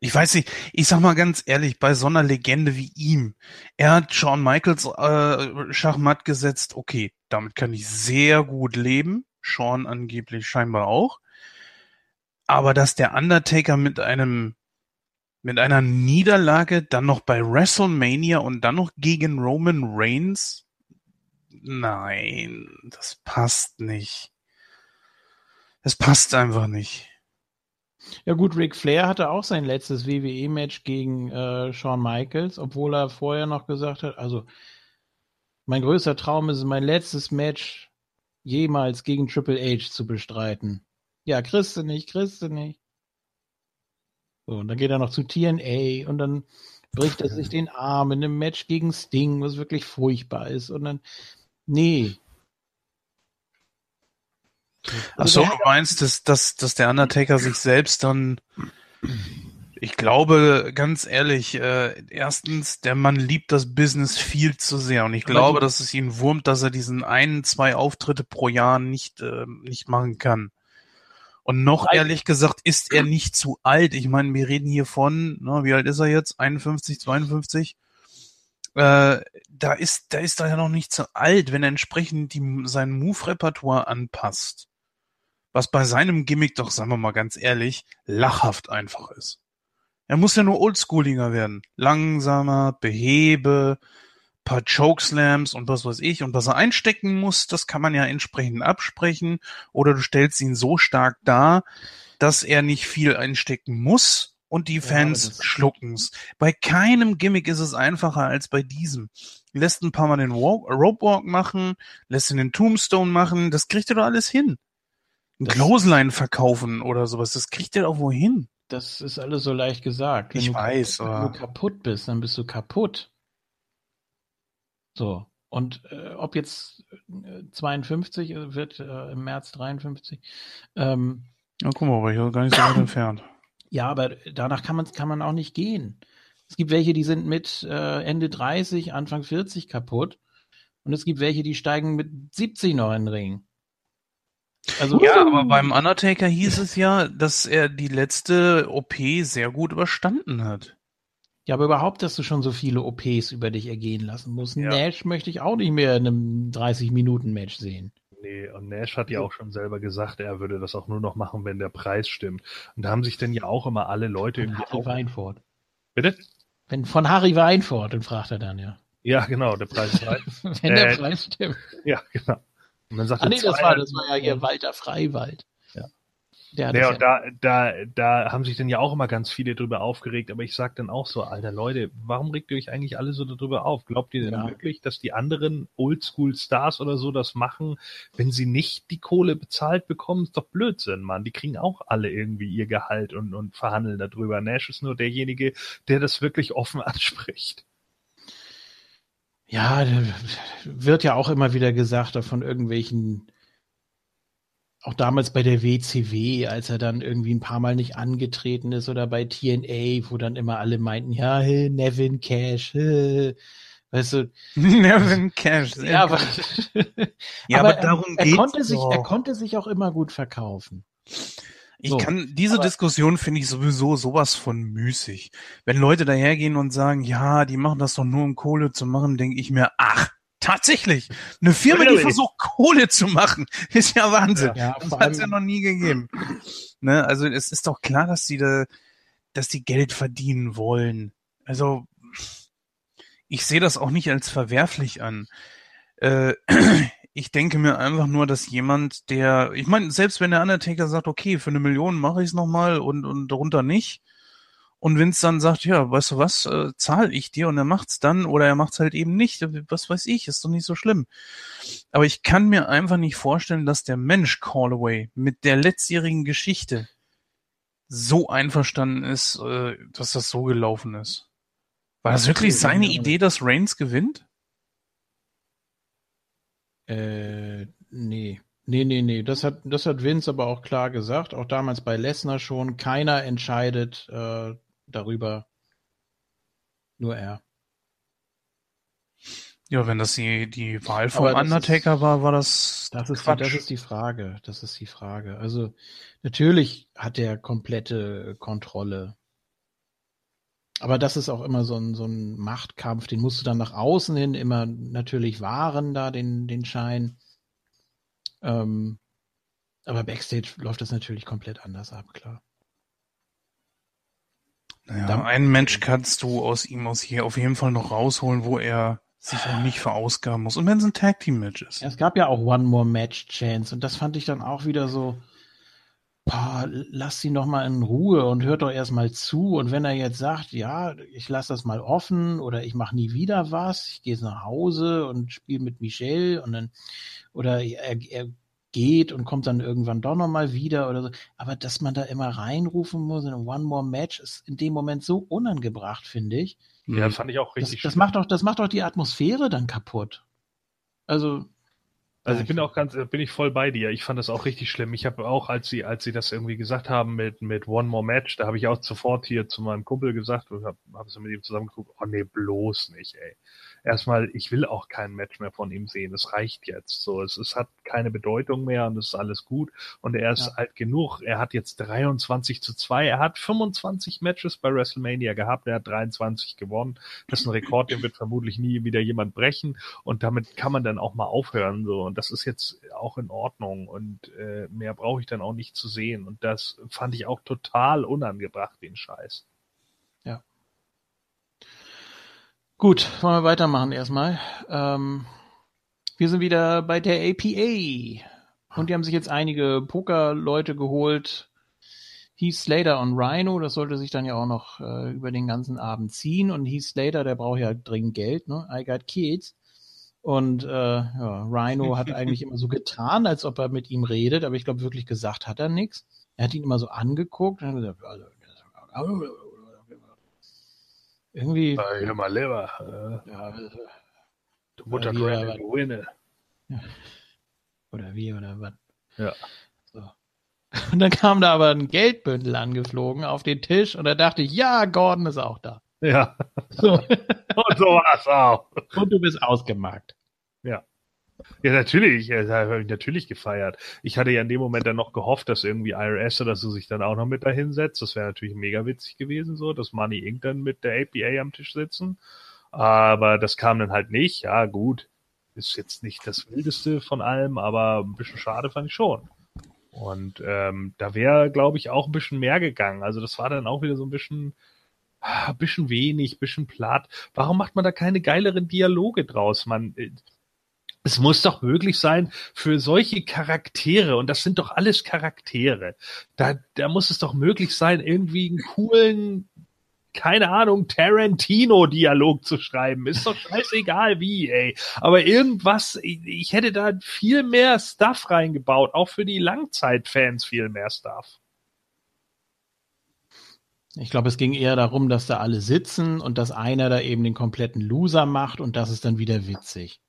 Ich weiß nicht, ich sag mal ganz ehrlich, bei so einer Legende wie ihm, er hat Shawn Michaels äh, Schachmatt gesetzt, okay, damit kann ich sehr gut leben, Shawn angeblich scheinbar auch. Aber dass der Undertaker mit einem mit einer Niederlage dann noch bei WrestleMania und dann noch gegen Roman Reigns, nein, das passt nicht. Das passt einfach nicht. Ja gut, Ric Flair hatte auch sein letztes WWE-Match gegen äh, Shawn Michaels, obwohl er vorher noch gesagt hat, also Mein größter Traum ist, mein letztes Match jemals gegen Triple H zu bestreiten. Ja, kriegst du nicht, kriegst du nicht. So, und dann geht er noch zu TNA und dann bricht er sich den Arm in einem Match gegen Sting, was wirklich furchtbar ist. Und dann, nee. Ach so, du meinst, dass, dass, dass der Undertaker sich selbst dann ich glaube, ganz ehrlich, äh, erstens, der Mann liebt das Business viel zu sehr und ich glaube, dass es ihn wurmt, dass er diesen einen, zwei Auftritte pro Jahr nicht, äh, nicht machen kann. Und noch ehrlich gesagt ist er nicht zu alt. Ich meine, wir reden hier von, na, wie alt ist er jetzt? 51, 52? Äh, da ist, da ist er ja noch nicht zu alt, wenn er entsprechend die, sein Move-Repertoire anpasst. Was bei seinem Gimmick doch, sagen wir mal ganz ehrlich, lachhaft einfach ist. Er muss ja nur oldschooliger werden. Langsamer, behebe, paar Chokeslams und was weiß ich. Und was er einstecken muss, das kann man ja entsprechend absprechen. Oder du stellst ihn so stark dar, dass er nicht viel einstecken muss und die Fans ja, schlucken's. Bei keinem Gimmick ist es einfacher als bei diesem. Lässt ein paar Mal den Rope Walk machen, lässt ihn den Tombstone machen, das kriegt er doch alles hin. Ein Clothesline verkaufen oder sowas, das kriegt er doch wohin. Das ist alles so leicht gesagt. Wenn ich weiß, kaputt, aber... Wenn du kaputt bist, dann bist du kaputt. So. Und äh, ob jetzt äh, 52 äh, wird äh, im März 53. Ähm, ja, guck mal, aber ich gar nicht so weit entfernt. Ja, aber danach kann man, kann man auch nicht gehen. Es gibt welche, die sind mit äh, Ende 30, Anfang 40 kaputt. Und es gibt welche, die steigen mit 70 noch in den Ring. Also, ja, aber beim Undertaker hieß es ja, dass er die letzte OP sehr gut überstanden hat. Ja, aber überhaupt, dass du schon so viele OPs über dich ergehen lassen musst. Ja. Nash möchte ich auch nicht mehr in einem 30-Minuten-Match sehen. Nee, und Nash hat ja auch schon selber gesagt, er würde das auch nur noch machen, wenn der Preis stimmt. Und da haben sich dann ja auch immer alle Leute von irgendwie. Harry Weinfurt. Bitte? Wenn, von Harry Weinfurt, dann fragt er dann, ja. Ja, genau, der Preis ist Wenn äh, der Preis stimmt. Ja, genau. Und dann sagt ah, nee, das war, das war ja hier Walter Freiwald. Ja. Ja, und da, da, da haben sich dann ja auch immer ganz viele drüber aufgeregt, aber ich sag dann auch so, alter Leute, warum regt ihr euch eigentlich alle so darüber auf? Glaubt ihr denn ja. wirklich, dass die anderen Oldschool-Stars oder so das machen, wenn sie nicht die Kohle bezahlt bekommen? Ist doch Blödsinn, Mann. Die kriegen auch alle irgendwie ihr Gehalt und, und verhandeln darüber. Nash ist nur derjenige, der das wirklich offen anspricht. Ja, wird ja auch immer wieder gesagt von irgendwelchen, auch damals bei der WCW, als er dann irgendwie ein paar Mal nicht angetreten ist oder bei TNA, wo dann immer alle meinten, ja, hey, Nevin Cash, hey, weißt du. Nevin Cash. Ja, aber, ja, aber, aber darum er, er konnte sich, er konnte sich auch immer gut verkaufen. Ich so, kann, diese Diskussion finde ich sowieso sowas von müßig. Wenn Leute dahergehen und sagen, ja, die machen das doch nur um Kohle zu machen, denke ich mir, ach, tatsächlich, eine Firma, die versucht Kohle zu machen, ist ja Wahnsinn. Ja, das hat es ja noch nie gegeben. Ne? Also es ist doch klar, dass die da, dass die Geld verdienen wollen. Also ich sehe das auch nicht als verwerflich an. Äh, ich denke mir einfach nur, dass jemand, der, ich meine, selbst wenn der Undertaker sagt, okay, für eine Million mache ich es nochmal und, und darunter nicht, und Vince dann sagt, ja, weißt du was, äh, zahle ich dir und er macht's dann oder er macht's halt eben nicht, was weiß ich, ist doch nicht so schlimm. Aber ich kann mir einfach nicht vorstellen, dass der Mensch Callaway mit der letztjährigen Geschichte so einverstanden ist, äh, dass das so gelaufen ist. War das wirklich seine Idee, dass Reigns gewinnt? Äh, nee. Nee, nee, nee. Das hat, das hat Vince aber auch klar gesagt. Auch damals bei Lesnar schon. Keiner entscheidet äh, darüber. Nur er. Ja, wenn das die, die Wahl vom Undertaker ist, war, war das. Das ist, die, das ist die Frage. Das ist die Frage. Also, natürlich hat er komplette Kontrolle. Aber das ist auch immer so ein, so ein Machtkampf, den musst du dann nach außen hin immer natürlich wahren, da den, den Schein. Ähm, aber Backstage läuft das natürlich komplett anders ab, klar. Naja, Dann, einen Mensch kannst du aus ihm aus hier auf jeden Fall noch rausholen, wo er sich auch nicht verausgaben muss. Und wenn es ein Tag Team Match ist. Ja, es gab ja auch One More Match Chance und das fand ich dann auch wieder so, boah, lass ihn doch mal in Ruhe und hört doch erst mal zu. Und wenn er jetzt sagt, ja, ich lasse das mal offen oder ich mache nie wieder was, ich gehe jetzt nach Hause und spiele mit Michelle und dann, oder er, er geht und kommt dann irgendwann doch noch mal wieder oder so. Aber dass man da immer reinrufen muss in ein One More Match ist in dem Moment so unangebracht, finde ich. Ja, fand ich auch Das, richtig das macht doch, das macht doch die Atmosphäre dann kaputt. Also, Also ich bin auch ganz, bin ich voll bei dir. Ich fand das auch richtig schlimm. Ich habe auch, als sie, als sie das irgendwie gesagt haben mit mit One More Match, da habe ich auch sofort hier zu meinem Kumpel gesagt und habe hab so mit ihm zusammengeguckt. Oh nee, bloß nicht, ey. Erstmal, ich will auch kein Match mehr von ihm sehen. Es reicht jetzt. So, es, es hat keine Bedeutung mehr und es ist alles gut. Und er ist Ja. alt genug. Er hat jetzt 23 zu 2. Er hat 25 Matches bei WrestleMania gehabt. Er hat 23 gewonnen. Das ist ein Rekord, den wird vermutlich nie wieder jemand brechen. Und damit kann man dann auch mal aufhören. So. Und das ist jetzt auch in Ordnung. Und äh, mehr brauche ich dann auch nicht zu sehen. Und das fand ich auch total unangebracht, den Scheiß. Gut, wollen wir weitermachen erstmal. Ähm, wir sind wieder bei der APA. Und die haben sich jetzt einige Poker-Leute geholt. Heath Slater und Rhino, das sollte sich dann ja auch noch äh, über den ganzen Abend ziehen. Und Heath Slater, der braucht ja dringend Geld, ne? I got kids. Und äh, ja, Rhino hat eigentlich immer so getan, als ob er mit ihm redet, aber ich glaube, wirklich gesagt hat er nichts. Er hat ihn immer so angeguckt und hat gesagt, also, irgendwie, Äh, mal lieber. ja, Äh, du Mutter Granny. Oder wie oder was? Ja. So. Und dann kam da aber ein Geldbündel angeflogen auf den Tisch und da dachte ich, ja, Gordon ist auch da. Ja. So. Und so war's auch. Und du bist ausgemarkt. Ja, ja, da habe ich natürlich gefeiert. Ich hatte ja in dem Moment dann noch gehofft, dass irgendwie IRS oder so sich dann auch noch mit dahin setzt. Das wäre natürlich mega witzig gewesen, so, dass Money Inc. dann mit der APA am Tisch sitzen. Aber das kam dann halt nicht. Ja, gut. Ist jetzt nicht das Wildeste von allem, aber ein bisschen schade fand ich schon. Und ähm, da wäre, glaube ich, auch ein bisschen mehr gegangen. Also das war dann auch wieder so ein bisschen, ah, ein bisschen wenig, bisschen platt. Warum macht man da keine geileren Dialoge draus? Man, äh, es muss doch möglich sein, für solche Charaktere, und das sind doch alles Charaktere, da, da muss es doch möglich sein, irgendwie einen coolen, keine Ahnung, Tarantino-Dialog zu schreiben. Ist doch scheißegal wie, ey. Aber irgendwas, ich, ich hätte da viel mehr Stuff reingebaut, auch für die Langzeitfans viel mehr Stuff. Ich glaube, es ging eher darum, dass da alle sitzen und dass einer da eben den kompletten Loser macht und das ist dann wieder witzig.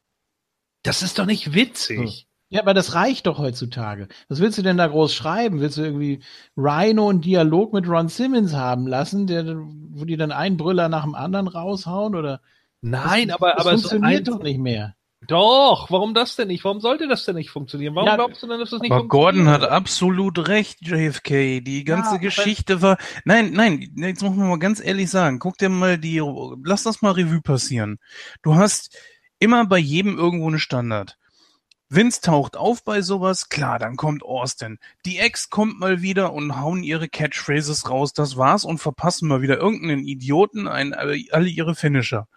Das ist doch nicht witzig. Ja, aber das reicht doch heutzutage. Was willst du denn da groß schreiben? Willst du irgendwie Rhino einen Dialog mit Ron Simmons haben lassen, der, wo die dann einen Brüller nach dem anderen raushauen? Oder Nein, das, aber, das aber so funktioniert ein- doch nicht mehr. Doch, warum das denn nicht? Warum sollte das denn nicht funktionieren? Warum Ja, glaubst du denn, dass das nicht Aber Gordon funktioniert? hat absolut recht, JFK. Die ganze aber- Geschichte war. Nein, nein, jetzt muss man mal ganz ehrlich sagen. Guck dir mal die. Lass das mal Revue passieren. Du hast immer bei jedem irgendwo eine Standard. Vince taucht auf bei sowas, klar, dann kommt Austin. Die Ex kommt mal wieder und hauen ihre Catchphrases raus, das war's und verpassen mal wieder irgendeinen Idioten ein, alle ihre Finisher.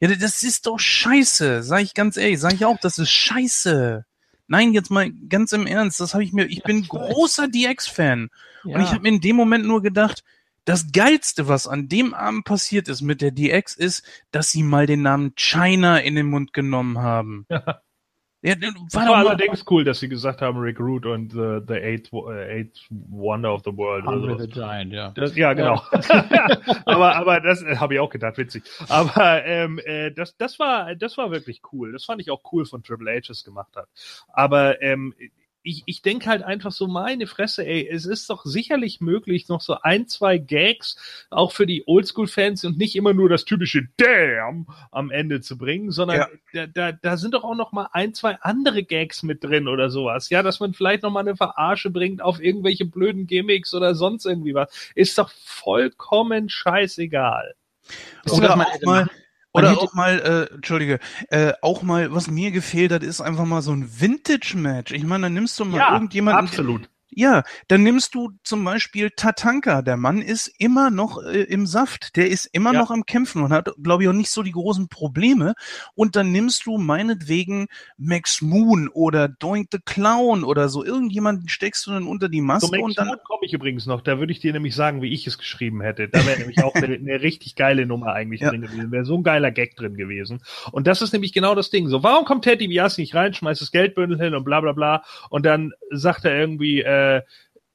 Ja, das ist doch scheiße, sag ich ganz ehrlich, sag ich auch, das ist scheiße. Nein, jetzt mal ganz im Ernst, das habe ich mir, ich bin ich großer DX-Fan Ja. und ich habe mir in dem Moment nur gedacht, das geilste, was an dem Abend passiert ist mit der DX, ist, dass sie mal den Namen China in den Mund genommen haben. Ja, war Das doch war mal, allerdings cool, dass sie gesagt haben, Rick Root und the, the eighth, äh, eighth Wonder of the World. Sowas. the Giant, ja. Das, ja, genau. aber aber das äh, habe ich auch gedacht, witzig. Aber ähm, äh, das das war das war wirklich cool. Das fand ich auch cool von Triple H es gemacht hat. Aber ähm, ich, ich denke halt einfach so, meine Fresse, ey, es ist doch sicherlich möglich, noch so ein, zwei Gags auch für die Oldschool-Fans und nicht immer nur das typische Damn am Ende zu bringen, sondern Ja. da, da, da sind doch auch noch mal ein, zwei andere Gags mit drin oder sowas. Ja, dass man vielleicht noch mal eine Verarsche bringt auf irgendwelche blöden Gimmicks oder sonst irgendwie was. Ist doch vollkommen scheißegal. Oder auch mal, oder auch mal, äh, entschuldige, äh, auch mal, was mir gefehlt hat, ist einfach mal so ein Vintage-Match. Ich meine, dann nimmst du mal irgendjemanden, absolut. Ja, dann nimmst du zum Beispiel Tatanka. Der Mann ist immer noch äh, im Saft. Der ist immer Ja. noch am Kämpfen und hat, glaube ich, auch nicht so die großen Probleme. Und dann nimmst du meinetwegen Max Moon oder Doink the Clown oder so. Irgendjemanden steckst du dann unter die Maske Max und dann. Komme ich übrigens noch. Da würde ich dir nämlich sagen, wie ich es geschrieben hätte. Da wäre nämlich auch eine, eine richtig geile Nummer eigentlich Ja. drin gewesen. Wäre so ein geiler Gag drin gewesen. Und das ist nämlich genau das Ding. So, warum kommt Ted DiBiase nicht rein, schmeißt das Geldbündel hin und bla bla bla. Und dann sagt er irgendwie, äh,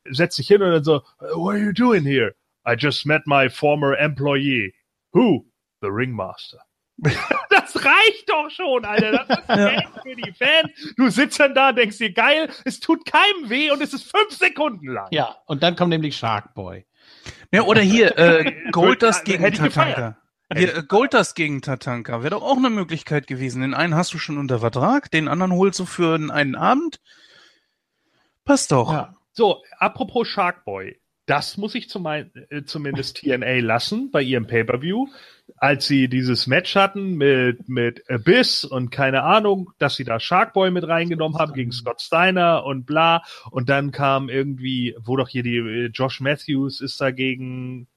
setzt sich hin und dann so, what are you doing here? I just met my former employee. Who? The Ringmaster. Das reicht doch schon, Alter. Das ist Ja. Für die Fans. Du sitzt dann da, denkst dir, geil, es tut keinem weh und es ist fünf Sekunden lang. Ja, und dann kommt nämlich Shark Boy. Ja, oder hier, äh, Goldust gegen. Tatanka. Hier, äh, Goldust gegen Tatanka wäre doch auch eine Möglichkeit gewesen. Den einen hast du schon unter Vertrag, den anderen holst du für einen Abend. Passt doch. Ja. So, apropos Sharkboy. Das muss ich zum, äh, zumindest TNA lassen bei ihrem Pay-Per-View. Als sie dieses Match hatten mit, mit Abyss und keine Ahnung, dass sie da Sharkboy mit reingenommen haben gegen Scott Steiner und bla. Und dann kam irgendwie, wo doch hier die äh, Josh Matthews ist da gegen,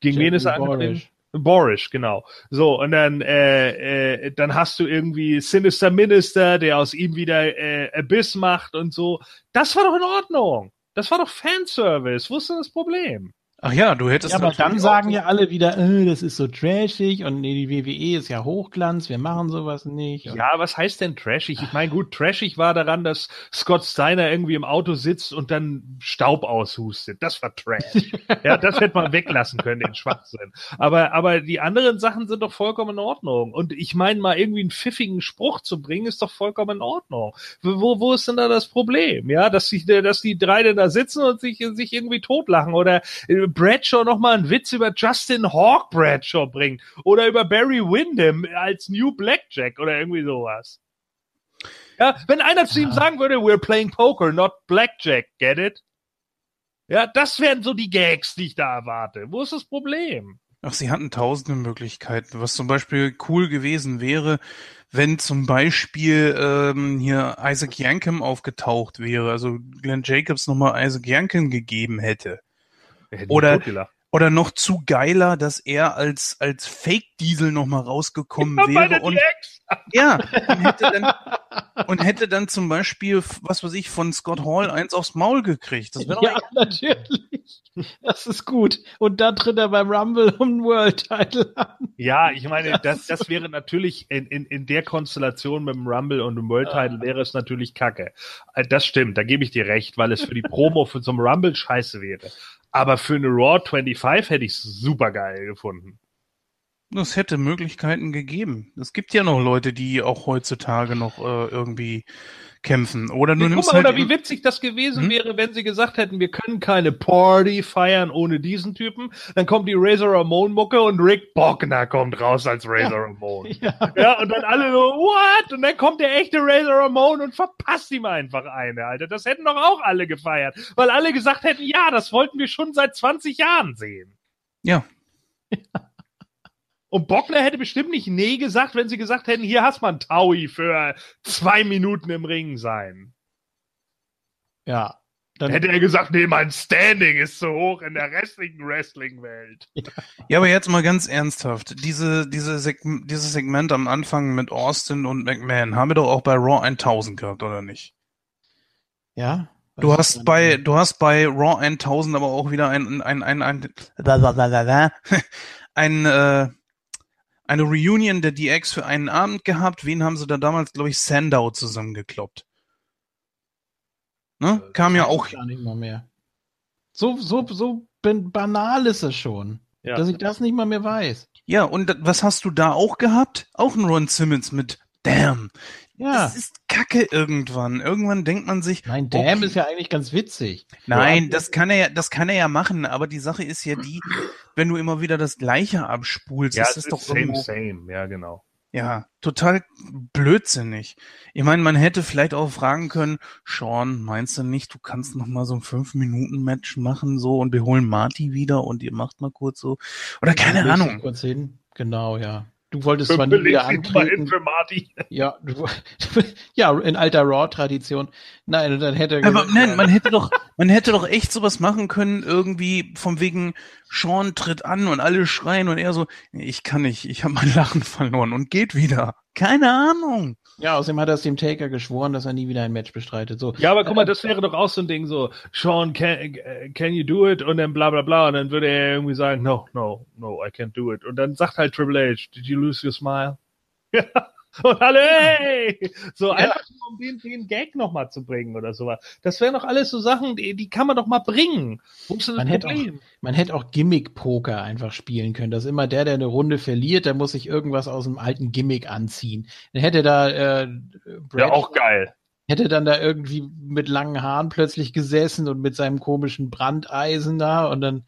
gegen wen ist er angetreten? Boris. Boris, genau. So, und dann, äh, äh, dann hast du irgendwie Sinister Minister, der aus ihm wieder äh, Abyss macht und so. Das war doch in Ordnung. Das war doch Fanservice. Wo ist denn das Problem? Ach ja, du hättest Ja, aber dann sagen ja alle wieder, äh, das ist so trashig und nee, die WWE ist ja Hochglanz, wir machen sowas nicht. Ja, was heißt denn trashig? Ich meine, gut, trashig war daran, dass Scott Steiner irgendwie im Auto sitzt und dann Staub aushustet. Das war trash. ja, das hätte man weglassen können, den Schwachsinn. Aber, aber die anderen Sachen sind doch vollkommen in Ordnung. Und ich meine, mal irgendwie einen pfiffigen Spruch zu bringen, ist doch vollkommen in Ordnung. Wo, wo ist denn da das Problem? Ja, dass sich, dass die drei denn da sitzen und sich, sich irgendwie totlachen oder äh, Bradshaw noch mal einen Witz über Justin Hawk Bradshaw bringt oder über Barry Windham als New Blackjack oder irgendwie sowas. Ja, wenn einer zu ihm sagen würde, we're playing poker, not blackjack, get it? Ja, das wären so die Gags, die ich da erwarte. Wo ist das Problem? Ach, sie hatten tausende Möglichkeiten. Was zum Beispiel cool gewesen wäre, wenn zum Beispiel ähm, hier Isaac Yankem aufgetaucht wäre, also Glenn Jacobs nochmal Isaac Yankem gegeben hätte. Oder- Oder noch zu geiler, dass er als, als Fake-Diesel nochmal rausgekommen wäre und, ja, und hätte dann, und hätte dann zum Beispiel, was weiß ich, von Scott Hall eins aufs Maul gekriegt. Das wäre doch ja, natürlich. Das ist gut. Und dann tritt er beim Rumble um World Title an. Ja, ich meine, das, das wäre natürlich in, in, in der Konstellation mit dem Rumble und dem World Title wäre es natürlich kacke. Äh, Das stimmt, da gebe ich dir recht, weil es für die Promo für so einen Rumble scheiße wäre. Aber für eine Raw 25 hätte ich es super geil gefunden. Es hätte Möglichkeiten gegeben. Es gibt ja noch Leute, die auch heutzutage noch äh, irgendwie kämpfen. Oder du Nee, nimmst guck mal, halt oder wie witzig das gewesen Hm? wäre, wenn sie gesagt hätten, wir können keine Party feiern ohne diesen Typen. Dann kommt die Razor Ramon Mucke und Rick Bockner kommt raus als Razor Ramon. Ja. Ja, und dann alle so, what? Und dann kommt der echte Razor Ramon und verpasst ihm einfach eine, Alter. Das hätten doch auch alle gefeiert. Weil alle gesagt hätten, ja, das wollten wir schon seit 20 Jahren sehen. Ja. Und Bockner hätte bestimmt nicht nee gesagt, wenn sie gesagt hätten, hier hast man Taui für zwei Minuten im Ring sein. ja. Dann, Hätte er gesagt, nee, mein Standing ist zu hoch in der restlichen Wrestling-Welt. Ja, aber jetzt mal ganz ernsthaft. Diese, diese Seg dieses Segment am Anfang mit Austin und McMahon haben wir doch auch bei Raw 1000 gehabt, oder nicht? ja. Du hast bei, du hast bei Raw 1000 aber auch wieder ein, ein, ein, ein, ein, äh, eine Reunion der DX für einen Abend gehabt. Wen haben sie da damals, glaube ich, Sandow zusammengekloppt? Ne? Kam ja auch, ich Gar nicht mal mehr. So, so, so ban- banal ist es schon, Ja. dass ich das nicht mal mehr weiß. ja, und was hast du da auch gehabt? Auch ein Ron Simmons mit Damn. Ja. Das ist Kacke irgendwann. Irgendwann denkt man sich, Nein, Damn okay. ist ja eigentlich ganz witzig. Nein, das kann er ja, das kann er ja machen, aber die Sache ist ja die, wenn du immer wieder das Gleiche abspulst, Ja, ist es das ist doch same, irgendwo, same. Ja, genau. ja, total blödsinnig. Ich meine, man hätte vielleicht auch fragen können, Sean, meinst du nicht, du kannst noch mal so ein 5-Minuten-Match machen, so, und wir holen Marty wieder und ihr macht mal kurz so, oder keine du Ahnung. Kurz hin. Genau, ja. Du wolltest zwar nie wieder antreten. Infirmati. Ja, du, ja, in alter Raw-Tradition. Nein, und dann hätte er Aber nein, man hätte doch, man hätte doch echt sowas machen können, irgendwie vom wegen Sean tritt an und alle schreien und er so, "Nee, ich kann nicht, ich habe mein Lachen verloren und geht wieder. Keine Ahnung. Ja, außerdem hat er es dem Taker geschworen, dass er nie wieder ein Match bestreitet. So, Ja, aber guck mal, das wäre doch auch so ein Ding so, Sean, can, äh, can you do it? Und dann bla bla bla. Und dann würde er irgendwie sagen, no, no, no, I can't do it. Und dann sagt halt Triple H, did you lose your smile? Ja. Und alle, hey! So einfach nur, um den, den Gag nochmal zu bringen oder sowas. Das wären doch alles so Sachen, die, die kann man doch mal bringen. Wo ist das Man hätte, auch, man hätte auch Gimmick-Poker einfach spielen können. Dass immer der, der eine Runde verliert, der muss sich irgendwas aus dem alten Gimmick anziehen. Dann hätte da äh, Brad Ja, auch geil. hätte dann da irgendwie mit langen Haaren plötzlich gesessen und mit seinem komischen Brandeisen da und dann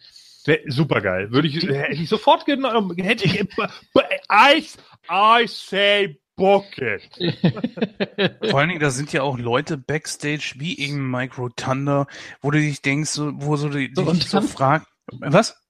super geil. Würde ich, hätte ich sofort genommen. Hätte ich, I, I say book it. Vor allen Dingen, da sind ja auch Leute backstage wie eben Micro Thunder, wo du dich denkst, so, wo so die, So, dich so fragt, was?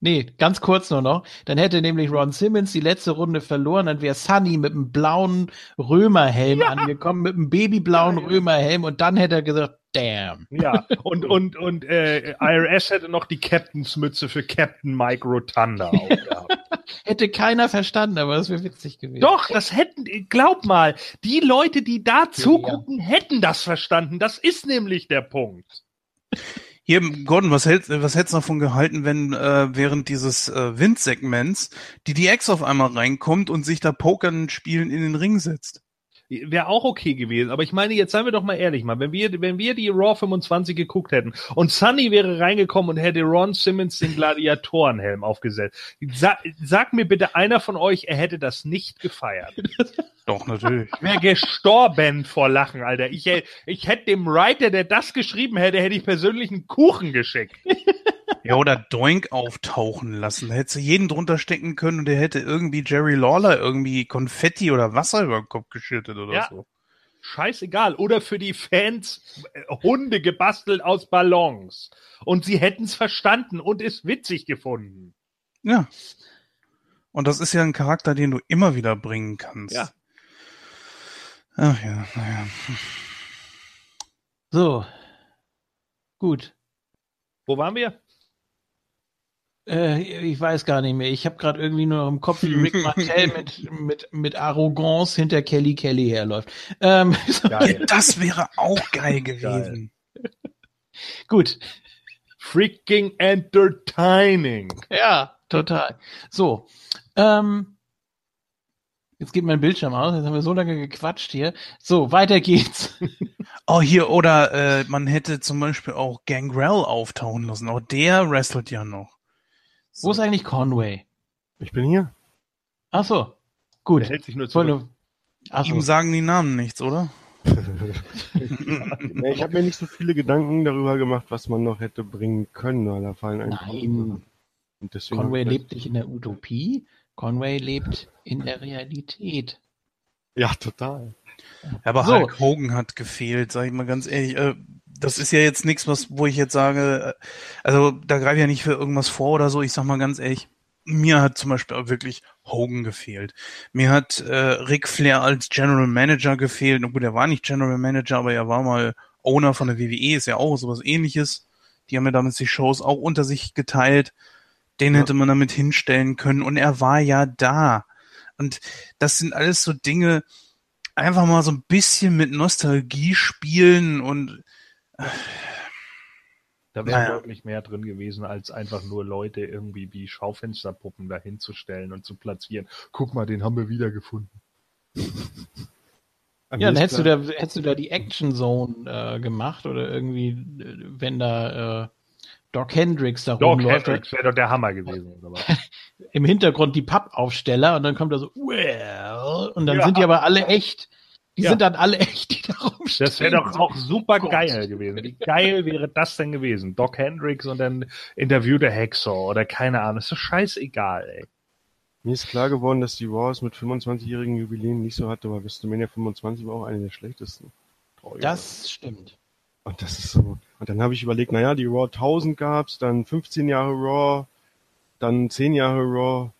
Nee, ganz kurz nur noch. Dann hätte nämlich Ron Simmons die letzte Runde verloren, dann wäre Sunny mit einem blauen Römerhelm angekommen, mit einem babyblauen Ja, ja. Römerhelm und dann hätte er gesagt, damn. Ja, und, und, und äh, IRS hätte noch die Captainsmütze für Captain Mike Rotunda aufgehabt. Hätte keiner verstanden, aber das wäre witzig gewesen. Doch, das hätten, glaub mal, die Leute, die da zugucken, hätten das verstanden. Das ist nämlich der Punkt. Hier, Gordon, was, hält, was hättest du davon gehalten, wenn äh, während dieses äh, Windsegments die DX auf einmal reinkommt und sich da Pokern spielen in den Ring setzt? Wäre auch okay gewesen. Aber ich meine, jetzt seien wir doch mal ehrlich, mal, wenn wir, wenn wir die Raw 25 geguckt hätten und Sunny wäre reingekommen und hätte Ron Simmons den Gladiatorenhelm aufgesetzt. Sa sag mir bitte einer von euch, er hätte das nicht gefeiert. Doch, natürlich. wäre gestorben vor Lachen, Alter. Ich, ich hätte dem Writer, der das geschrieben hätte, hätte ich persönlich einen Kuchen geschickt. Ja, oder Doink auftauchen lassen. Da hättest du jeden drunter stecken können und der hätte irgendwie Jerry Lawler irgendwie Konfetti oder Wasser über den Kopf geschüttet oder Ja. so. Scheißegal. Oder für die Fans äh, Hunde gebastelt aus Ballons. Und sie hätten es verstanden und es witzig gefunden. Ja. Und das ist ja ein Charakter, den du immer wieder bringen kannst. Ja. Ach ja, naja. So. Gut. Wo waren wir? Äh, ich weiß gar nicht mehr. Ich habe gerade irgendwie nur im Kopf, wie Rick Martell mit, mit, mit Arroganz hinter Kelly Kelly herläuft. Ähm. Das wäre auch geil gewesen. gut. Freaking entertaining. Ja, total. So. Ähm, jetzt geht mein Bildschirm aus. Jetzt haben wir so lange gequatscht hier. So, weiter geht's. Oh, hier, oder äh, man hätte zum Beispiel auch Gangrel auftauchen lassen. Auch der wrestelt ja noch. Wo ist eigentlich Conway? Ich bin hier. Ach so. Gut. Der hält sich nur zurück. Ach so. Ihm sagen die Namen nichts, oder? Ich habe mir nicht so viele Gedanken darüber gemacht, was man noch hätte bringen können, weil da fallen einfach. Nein. Und deswegen Conway lebt nicht in der Utopie. Conway lebt in der Realität. Ja, total. Aber So. Hulk Hogan hat gefehlt, sag ich mal ganz ehrlich. Äh, das ist ja jetzt nichts, was, wo ich jetzt sage, äh, also da greife ich ja nicht für irgendwas vor oder so. Ich sag mal ganz ehrlich, mir hat zum Beispiel auch wirklich Hogan gefehlt. Mir hat äh, Ric Flair als General Manager gefehlt. Na gut, er war nicht General Manager, aber er war mal Owner von der WWE, ist ja auch sowas ähnliches. Die haben ja damals die Shows auch unter sich geteilt. Den Ja. hätte man damit hinstellen können und er war ja da. Und das sind alles so Dinge, einfach mal so ein bisschen mit Nostalgie spielen und Da wäre Naja. deutlich mehr drin gewesen, als einfach nur Leute irgendwie wie Schaufensterpuppen dahinzustellen und zu platzieren. Guck mal, den haben wir wiedergefunden. Ja, dann hättest du, da, hättest du da die Action Zone äh, gemacht oder irgendwie, äh, wenn da äh, Doc Hendricks da Doc rumläuft, Hendricks wäre doch der Hammer gewesen. Im Hintergrund die Pappaufsteller und dann kommt da so, well, und dann Ja. sind die aber alle echt. Die Ja. sind dann alle echt, die da rumstehen. Das wäre doch auch super geil gewesen. Wie geil wäre das denn gewesen? Doc Hendricks und dann Interview der Hexor oder keine Ahnung. Ist doch scheißegal, ey. Mir ist klar geworden, dass die Raws mit 25-jährigen Jubiläen nicht so hatte, weil WrestleMania 25 war auch eine der schlechtesten. Traurig. Das stimmt. Und das ist so. Und dann habe ich überlegt, naja, die Raw 1000 gab's, dann 15 Jahre Raw, dann 10 Jahre Raw.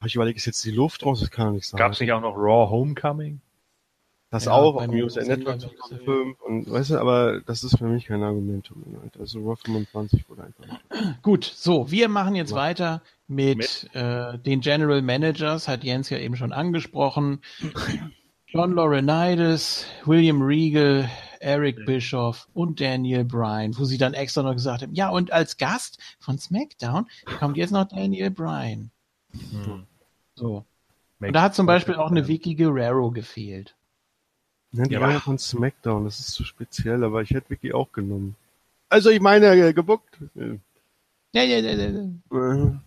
Hab ich überlegt, ist jetzt die Luft raus? Das kann doch nicht sein. Gab es nicht auch noch Raw Homecoming? Das Ja, auf dem USA USA Network Wechsel. 2005 und weißt du, aber das ist für mich kein Argument. Also Raw 25 wurde einfach nicht. Gut, so, wir machen jetzt weiter mit, Mit? Äh, den General Managers, hat Jens ja eben schon angesprochen. John Laurinaitis, William Regal, Eric Bischoff und Daniel Bryan, wo sie dann extra noch gesagt haben, ja, und als Gast von SmackDown kommt jetzt noch Daniel Bryan. Hm. So. Und da hat zum Beispiel auch eine Vicky Guerrero gefehlt. Ja, die Ja, ja von SmackDown, das ist zu speziell, aber ich hätte Vicky auch genommen. Also ich meine, äh, gebuckt. Ja, ja, ja, ja, ja.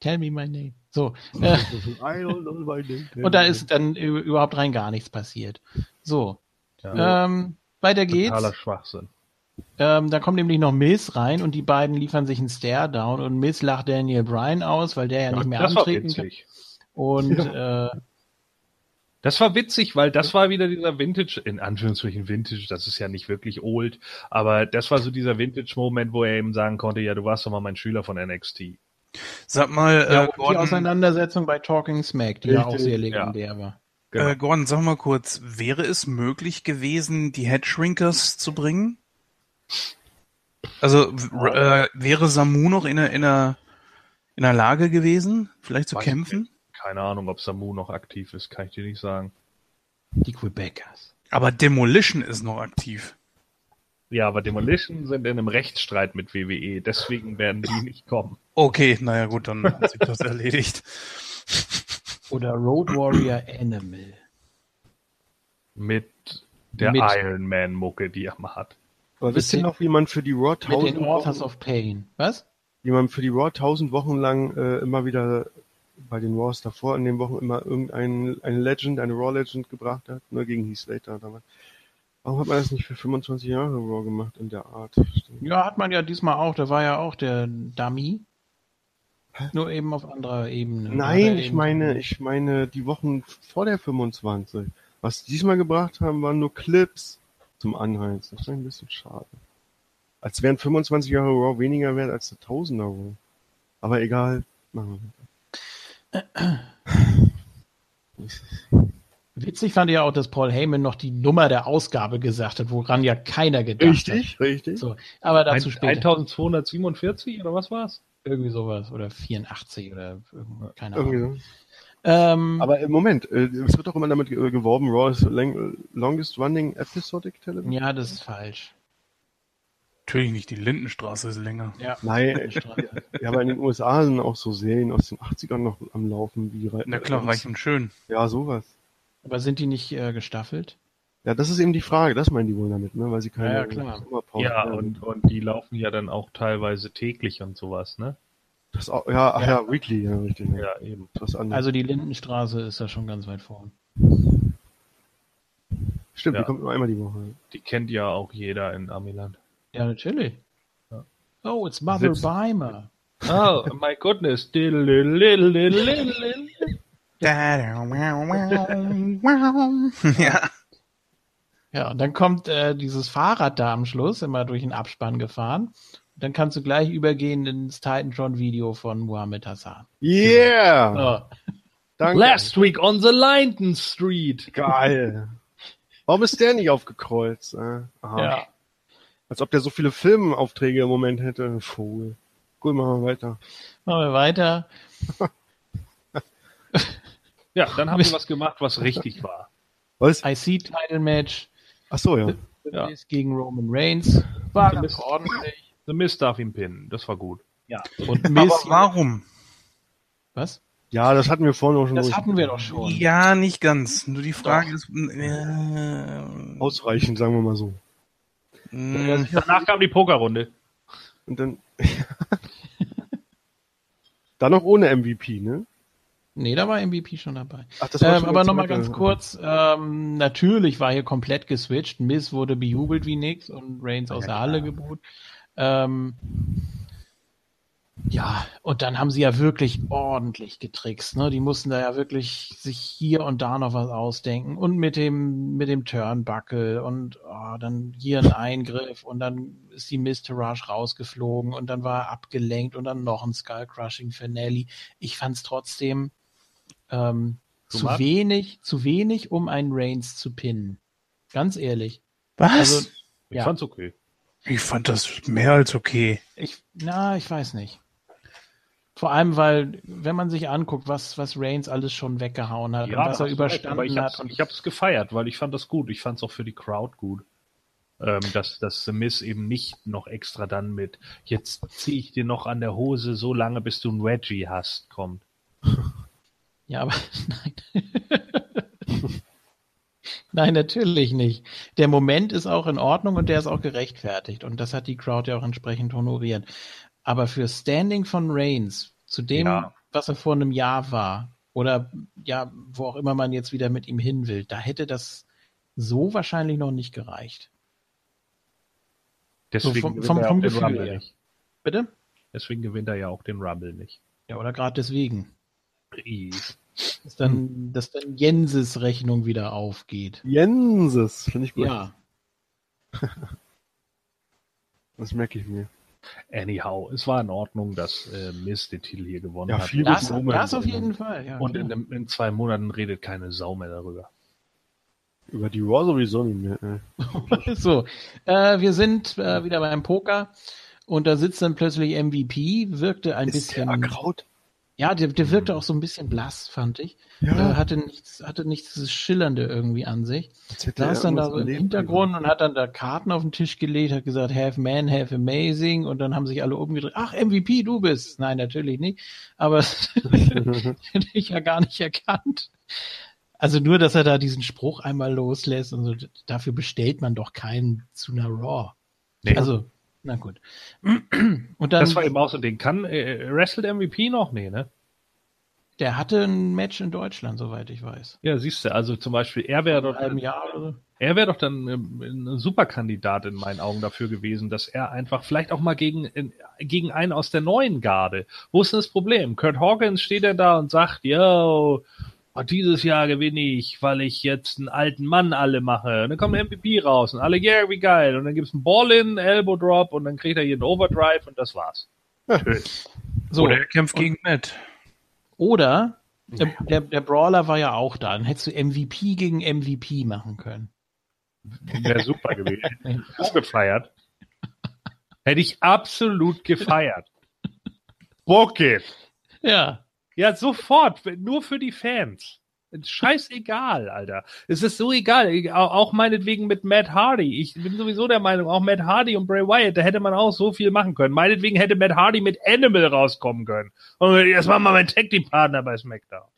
Tell me my name. So. Äh, I don't know my name. und da ist dann überhaupt rein gar nichts passiert. So. Ja, Ähm, weiter geht's. totaler Schwachsinn. Ähm, da kommt nämlich noch Miss rein und die beiden liefern sich einen Stare-Down und Miss lacht Daniel Bryan aus, weil der ja nicht mehr antreten kann. Und äh, Das war witzig, weil das war wieder dieser Vintage, in Anführungsstrichen Vintage, das ist ja nicht wirklich old, aber das war so dieser Vintage-Moment, wo er eben sagen konnte, ja, du warst doch mal mein Schüler von NXT. Sag mal, ja, äh, und die Gordon, Auseinandersetzung bei Talking Smack, die ja auch Richtig, sehr legendär war. Genau. äh, Gordon, sag mal kurz, wäre es möglich gewesen, die Headshrinkers zu bringen? Also w- äh, wäre Samu noch in der, in der, in der Lage gewesen, vielleicht zu Weiß ich kämpfen? Keine Ahnung, ob Samu noch aktiv ist, kann ich dir nicht sagen. Die Quebecers. Aber Demolition ist noch aktiv. Ja, aber Demolition sind in einem Rechtsstreit mit WWE, deswegen werden die nicht kommen. Okay, naja gut, dann hat sich das erledigt. Oder Road Warrior Animal. Mit der Mit- Iron Man Mucke, die er mal hat. Aber wisst ihr noch, wie man für die Raw Mit 1000 den Authors Wochen, of Pain. Was? wie man für die Raw 1000 Wochen lang äh, immer wieder bei den Raws davor in den Wochen immer irgendein eine Legend, eine Raw Legend gebracht hat, nur gegen Heath Slater damals. Warum hat man das nicht für 25 Jahre Raw gemacht in der Art? Ja, hat man ja diesmal auch. Da war ja auch der Dummy. Nur eben auf anderer Ebene. Hat Nein, ich meine, ich meine die Wochen vor der 25. Was die diesmal gebracht haben, waren nur Clips zum Anheizen. Das ist ein bisschen schade. Als wären 25 Jahre Raw weniger wert als der Tausender Raw. Aber egal, machen wir. Witzig fand ich ja auch, dass Paul Heyman noch die Nummer der Ausgabe gesagt hat, woran ja keiner gedacht hat. Richtig, richtig. So, aber dazu Ein- später. 1247 oder was war's? Irgendwie sowas. Oder 84 oder keine Irgendwie Ahnung. so. Ähm, Aber im Moment, äh, es wird doch immer damit äh, geworben, Raw ist lang, longest running episodic television. ja, das ist falsch. Natürlich nicht, die Lindenstraße ist länger. Ja. Nein, ja, aber in den USA sind auch so Serien aus den 80ern noch am Laufen, wie Na klar, reich und schön. Ja, sowas. Aber sind die nicht äh, gestaffelt? Ja, das ist eben die Frage, das meinen die wohl damit, ne? Weil sie keine Ja, ja, klar. Sommerpause Ja, haben. und, und die laufen ja dann auch teilweise täglich und sowas, ne? das auch, ja, ach Ja. ja, Weekly, ja, richtig. Ja. Ja, eben. Was anderes. Also die Lindenstraße ist da schon ganz weit vorn. Stimmt, ja. die kommt nur einmal die Woche. Die kennt ja auch jeder in Amiland. Ja, natürlich. Ja. Oh, it's Mother Sitzt- Beimer. Oh, my goodness. Ja. Ja, und dann kommt äh, dieses Fahrrad da am Schluss, immer durch den Abspann gefahren. Dann kannst du gleich übergehen ins Titantron-Video von Muhammad Hassan. Yeah! Oh. Danke. Last week on the Linden Street. Geil. Warum ist der nicht aufgekreuzt? Äh? Aha. Ja. Als ob der so viele Filmaufträge im Moment hätte. Vogel. Gut, machen wir weiter. Machen wir weiter. Ja, dann haben wir was gemacht, was richtig war. Was? IC-Title-Match. Ach so, ja. Ja. Miz gegen Roman Reigns. War ganz ordentlich. The Miz darf ihn pinnen. Das war gut. Ja. Und Aber Miz. warum? Was? Ja, das hatten wir vorhin auch schon. Das durch- hatten wir doch schon. Ja, nicht ganz. Nur die Frage ist, äh, Ausreichend, sagen wir mal so. Mh, Danach kam die Pokerrunde. Und dann. dann noch ohne MVP, ne? Nee, da war MVP schon dabei. Ach, das war Ähm, schon aber nochmal ganz kurz, ähm, natürlich war hier komplett geswitcht. Miz wurde bejubelt wie nix und Reigns aus der Halle geboot. Ähm, Ja, und dann haben sie ja wirklich ordentlich getrickst, ne? Die mussten da ja wirklich sich hier und da noch was ausdenken und mit dem mit dem Turnbuckle und oh, dann hier ein Eingriff und dann ist die Mr. Rush rausgeflogen und dann war er abgelenkt und dann noch ein Skull Crushing für Nelly. Ich fand's trotzdem ähm, zu much? wenig, zu wenig, um einen Reigns zu pinnen. Ganz ehrlich. Was? Also, Ich Ja. fand's okay. ich fand das mehr als okay. Ich, na, ich weiß nicht. Vor allem, weil, wenn man sich anguckt, was, was Reigns alles schon weggehauen hat und was er recht, überstanden ich hab's, hat. Und ich hab's gefeiert, weil ich fand das gut. Ich fand's auch für die Crowd gut. Ähm, dass, dass The Miz eben nicht noch extra dann mit jetzt zieh ich dir noch an der Hose so lange, bis du ein Reggie hast, kommt. ja, aber nein. nein, natürlich nicht. Der Moment ist auch in Ordnung und der ist auch gerechtfertigt. Und das hat die Crowd ja auch entsprechend honoriert. Aber für Standing von Reigns, zu dem, Ja. was er vor einem Jahr war, oder ja, wo auch immer man jetzt wieder mit ihm hin will, da hätte das so wahrscheinlich noch nicht gereicht. Deswegen vom- gewinnt vom- er vom den Gefühl Rumble her. nicht. Bitte? Deswegen gewinnt er ja auch den Rumble nicht. Ja, oder gerade deswegen. Dass dann, dass dann Jenses Rechnung wieder aufgeht. Jenses, finde ich gut. Ja. Das merke ich mir. Anyhow, es war in Ordnung, dass äh, Miz den Titel hier gewonnen Ja, hat. viel Das, das auf jeden Fall, ja. Und klar. in, in zwei Monaten redet keine Sau mehr darüber. Über die Raw sowieso nicht mehr. Ey. so, äh, wir sind äh, wieder beim Poker und da sitzt dann plötzlich MVP, wirkte ein bisschen. Erkraut? Ja, der, der wirkte auch so ein bisschen blass, fand ich. Ja. Äh, hatte nichts, hatte nichts dieses Schillernde irgendwie an sich. Saß er dann da so im erlebt. Hintergrund und hat dann da Karten auf den Tisch gelegt, hat gesagt, have man, have amazing und dann haben sich alle umgedreht. Ach, MVP, du bist. Nein, natürlich nicht. Aber hätte ich ja gar nicht erkannt. Also nur, dass er da diesen Spruch einmal loslässt und so, dafür bestellt man doch keinen zu einer Raw. Nee. Also, na gut. Und dann, das war eben auch so ein Ding. Kann, äh, wrestelt MVP noch? Nee, ne? der hatte ein Match in Deutschland, soweit ich weiß. Ja, siehst du, also zum Beispiel, er wäre doch, einem Jahr oder er wäre doch dann ähm, ein Superkandidat in meinen Augen dafür gewesen, dass er einfach vielleicht auch mal gegen, gegen einen aus der neuen Garde. Wo ist denn das Problem? Kurt Hawkins steht er da und sagt, yo, oh, dieses Jahr gewinne ich, weil ich jetzt einen alten Mann alle mache. Und dann kommt ein MVP raus und alle, yeah, wie geil. Und dann gibt's einen Ball-In, Elbow Drop und dann kriegt er hier einen Overdrive und das war's. So, Oder er kämpft gegen Matt. Oder der, der, der Brawler war ja auch da. Dann hättest du MVP gegen MVP machen können. Wäre super gewesen. Auch gefeiert. Hätte ich absolut gefeiert. Book it. Ja. Ja, sofort. Nur für die Fans. Scheißegal, Alter. Es ist so egal. Auch meinetwegen mit Matt Hardy. Ich bin sowieso der Meinung, auch Matt Hardy und Bray Wyatt, da hätte man auch so viel machen können. Meinetwegen hätte Matt Hardy mit Animal rauskommen können. Und das war mal mein Tag Team Partner bei SmackDown.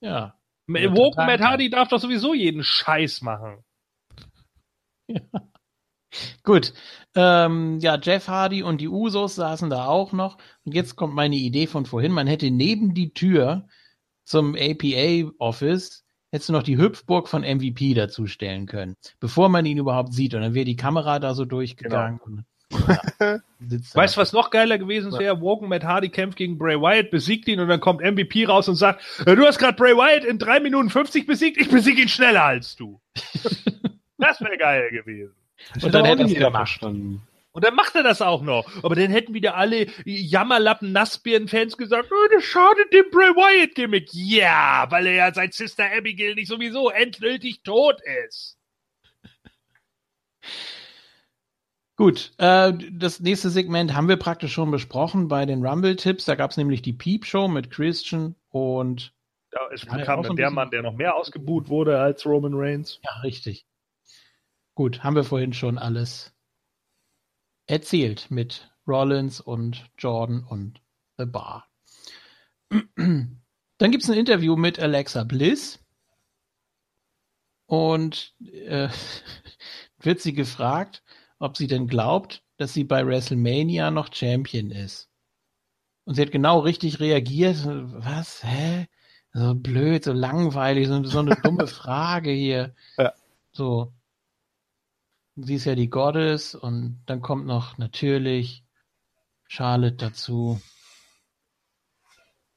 Ja. Ja, Ja, Woke. Matt Hardy darf doch sowieso jeden Scheiß machen. Gut. Ähm, ja, Jeff Hardy und die Usos saßen da auch noch. Und jetzt kommt meine Idee von vorhin. Man hätte neben die Tür zum APA-Office hättest du noch die Hüpfburg von MVP dazu stellen können, bevor man ihn überhaupt sieht. Und dann wäre die Kamera da so durchgegangen. Und, ja. Weißt du, was noch geiler gewesen wäre? Woken Matt Hardy kämpft gegen Bray Wyatt, besiegt ihn und dann kommt MVP raus und sagt, äh, du hast gerade Bray Wyatt in 3 Minuten 50 besiegt, ich besiege ihn schneller als du. das wäre geil gewesen. Und dann auch hätte er gemacht. verstanden. Und dann macht er das auch noch. Aber dann hätten wieder alle Jammerlappen Nassbären-Fans gesagt, oh, das schadet dem Bray Wyatt-Gimmick. Ja, weil er ja seit Sister Abigail nicht sowieso endgültig tot ist. Gut, äh, das nächste Segment haben wir praktisch schon besprochen bei den Rumble-Tipps. Da gab es nämlich die Peep-Show mit Christian und Da ist Ja, dann ein der Mann, der noch mehr ausgebuht wurde als Roman Reigns. ja, richtig. Gut, haben wir vorhin schon alles erzählt mit Rollins und Jordan und The Bar. Dann gibt es ein Interview mit Alexa Bliss und äh, wird sie gefragt, ob sie denn glaubt, dass sie bei WrestleMania noch Champion ist. Und sie hat genau richtig reagiert. Was? Hä? So blöd, so langweilig, so, so eine dumme Frage hier. Ja. So. Sie ist ja die Goddess und dann kommt noch natürlich Charlotte dazu.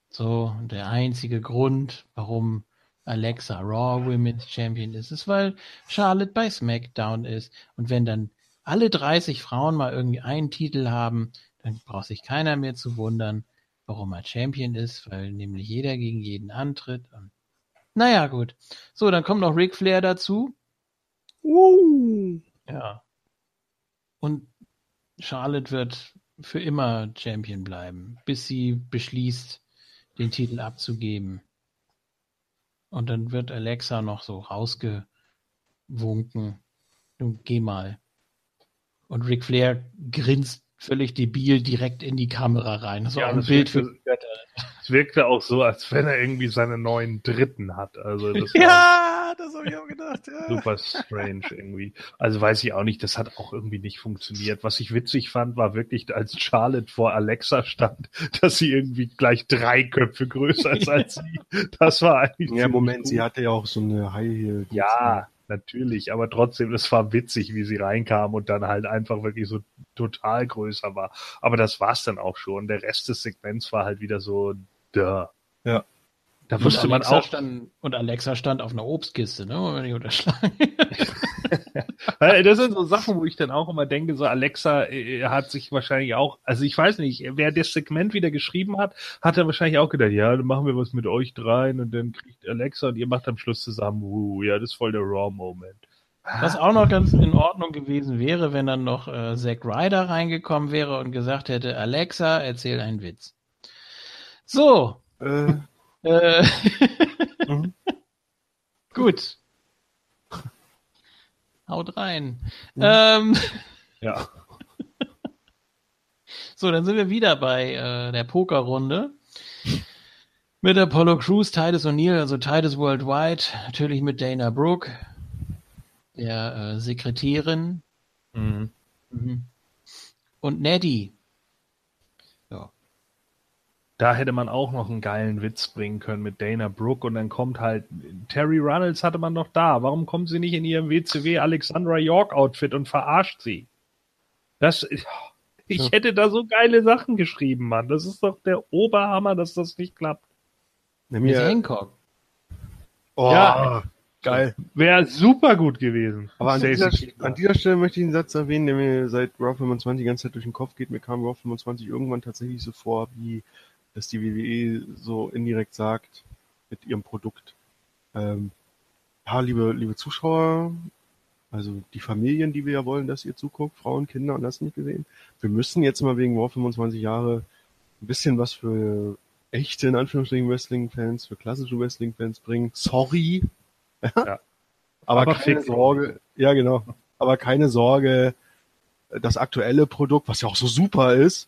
So, der einzige Grund, warum Alexa Raw Women's Champion ist, ist, weil Charlotte bei SmackDown ist. Und wenn dann alle 30 Frauen mal irgendwie einen Titel haben, dann braucht sich keiner mehr zu wundern, warum er Champion ist, weil nämlich jeder gegen jeden antritt. Und naja, gut. So, dann kommt noch Ric Flair dazu. Uh. Ja. Und Charlotte wird für immer Champion bleiben, bis sie beschließt, den Titel abzugeben. Und dann wird Alexa noch so rausgewunken. Nun geh mal. Und Ric Flair grinst völlig debil direkt in die Kamera rein. Das war Ja, auch ein das Bild wirkte- für Götter. Es wirkte auch so, als wenn er irgendwie seine neuen Dritten hat. Also das war Ja, das habe ich auch gedacht. Ja. super strange irgendwie. Also weiß ich auch nicht, das hat auch irgendwie nicht funktioniert. Was ich witzig fand, war wirklich, als Charlotte vor Alexa stand, dass sie irgendwie gleich drei Köpfe größer ist als sie. Das war eigentlich. Ja, Moment, gut. sie hatte ja auch so eine High Heel. Ja, natürlich, aber trotzdem, das war witzig, wie sie reinkam und dann halt einfach wirklich so total größer war. Aber das war's dann auch schon. Der Rest des Segments war halt wieder so, da. Ja. Da wusste man auch, Stand, und Alexa stand auf einer Obstkiste, ne? Wollen wir nicht unterschlagen. Äh, Das sind so Sachen, wo ich dann auch immer denke, so Alexa äh, hat sich wahrscheinlich auch, also ich weiß nicht, wer das Segment wieder geschrieben hat, hat er wahrscheinlich auch gedacht, ja, dann machen wir was mit euch dreien und dann kriegt Alexa und ihr macht am Schluss zusammen, uh, ja, das ist voll der Raw-Moment. Was auch noch ganz in Ordnung gewesen wäre, wenn dann noch äh, Zack Ryder reingekommen wäre und gesagt hätte, Alexa, erzähl einen Witz. So, Äh, äh, Mhm. gut. Haut rein. Ähm, Ja. so, dann sind wir wieder bei äh, der Pokerrunde. Mit Apollo Crews, Titus O'Neill, also Titus Worldwide, natürlich mit Dana Brooke, der äh, Sekretärin, Mhm. Mhm. Und Neddy. Ja. Da hätte man auch noch einen geilen Witz bringen können mit Dana Brooke und dann kommt halt, Terry Runnels hatte man noch da. Warum kommt sie nicht in ihrem WCW Alexandra York Outfit und verarscht sie? Das, ich Ja. hätte da so geile Sachen geschrieben, Mann. Das ist doch der Oberhammer, dass das nicht klappt. nimm mir, Hancock. oh, Ja. geil. Wäre super gut gewesen. Aber an dieser, an dieser Stelle möchte ich einen Satz erwähnen, der mir seit Raw 25 die ganze Zeit durch den Kopf geht. Mir kam Raw 25 irgendwann tatsächlich so vor, wie dass die WWE so indirekt sagt mit ihrem Produkt. Ähm, ja, liebe, liebe Zuschauer, also die Familien, die wir ja wollen, dass ihr zuguckt, Frauen, Kinder und das nicht gesehen. Wir müssen jetzt mal wegen Raw 25 Jahre ein bisschen was für echte, in Anführungsstrichen, Wrestling-Fans, für klassische Wrestling-Fans bringen. Sorry. Ja. Aber, Aber keine. Sorge. Ja, genau. Aber keine Sorge. Das aktuelle Produkt, was ja auch so super ist,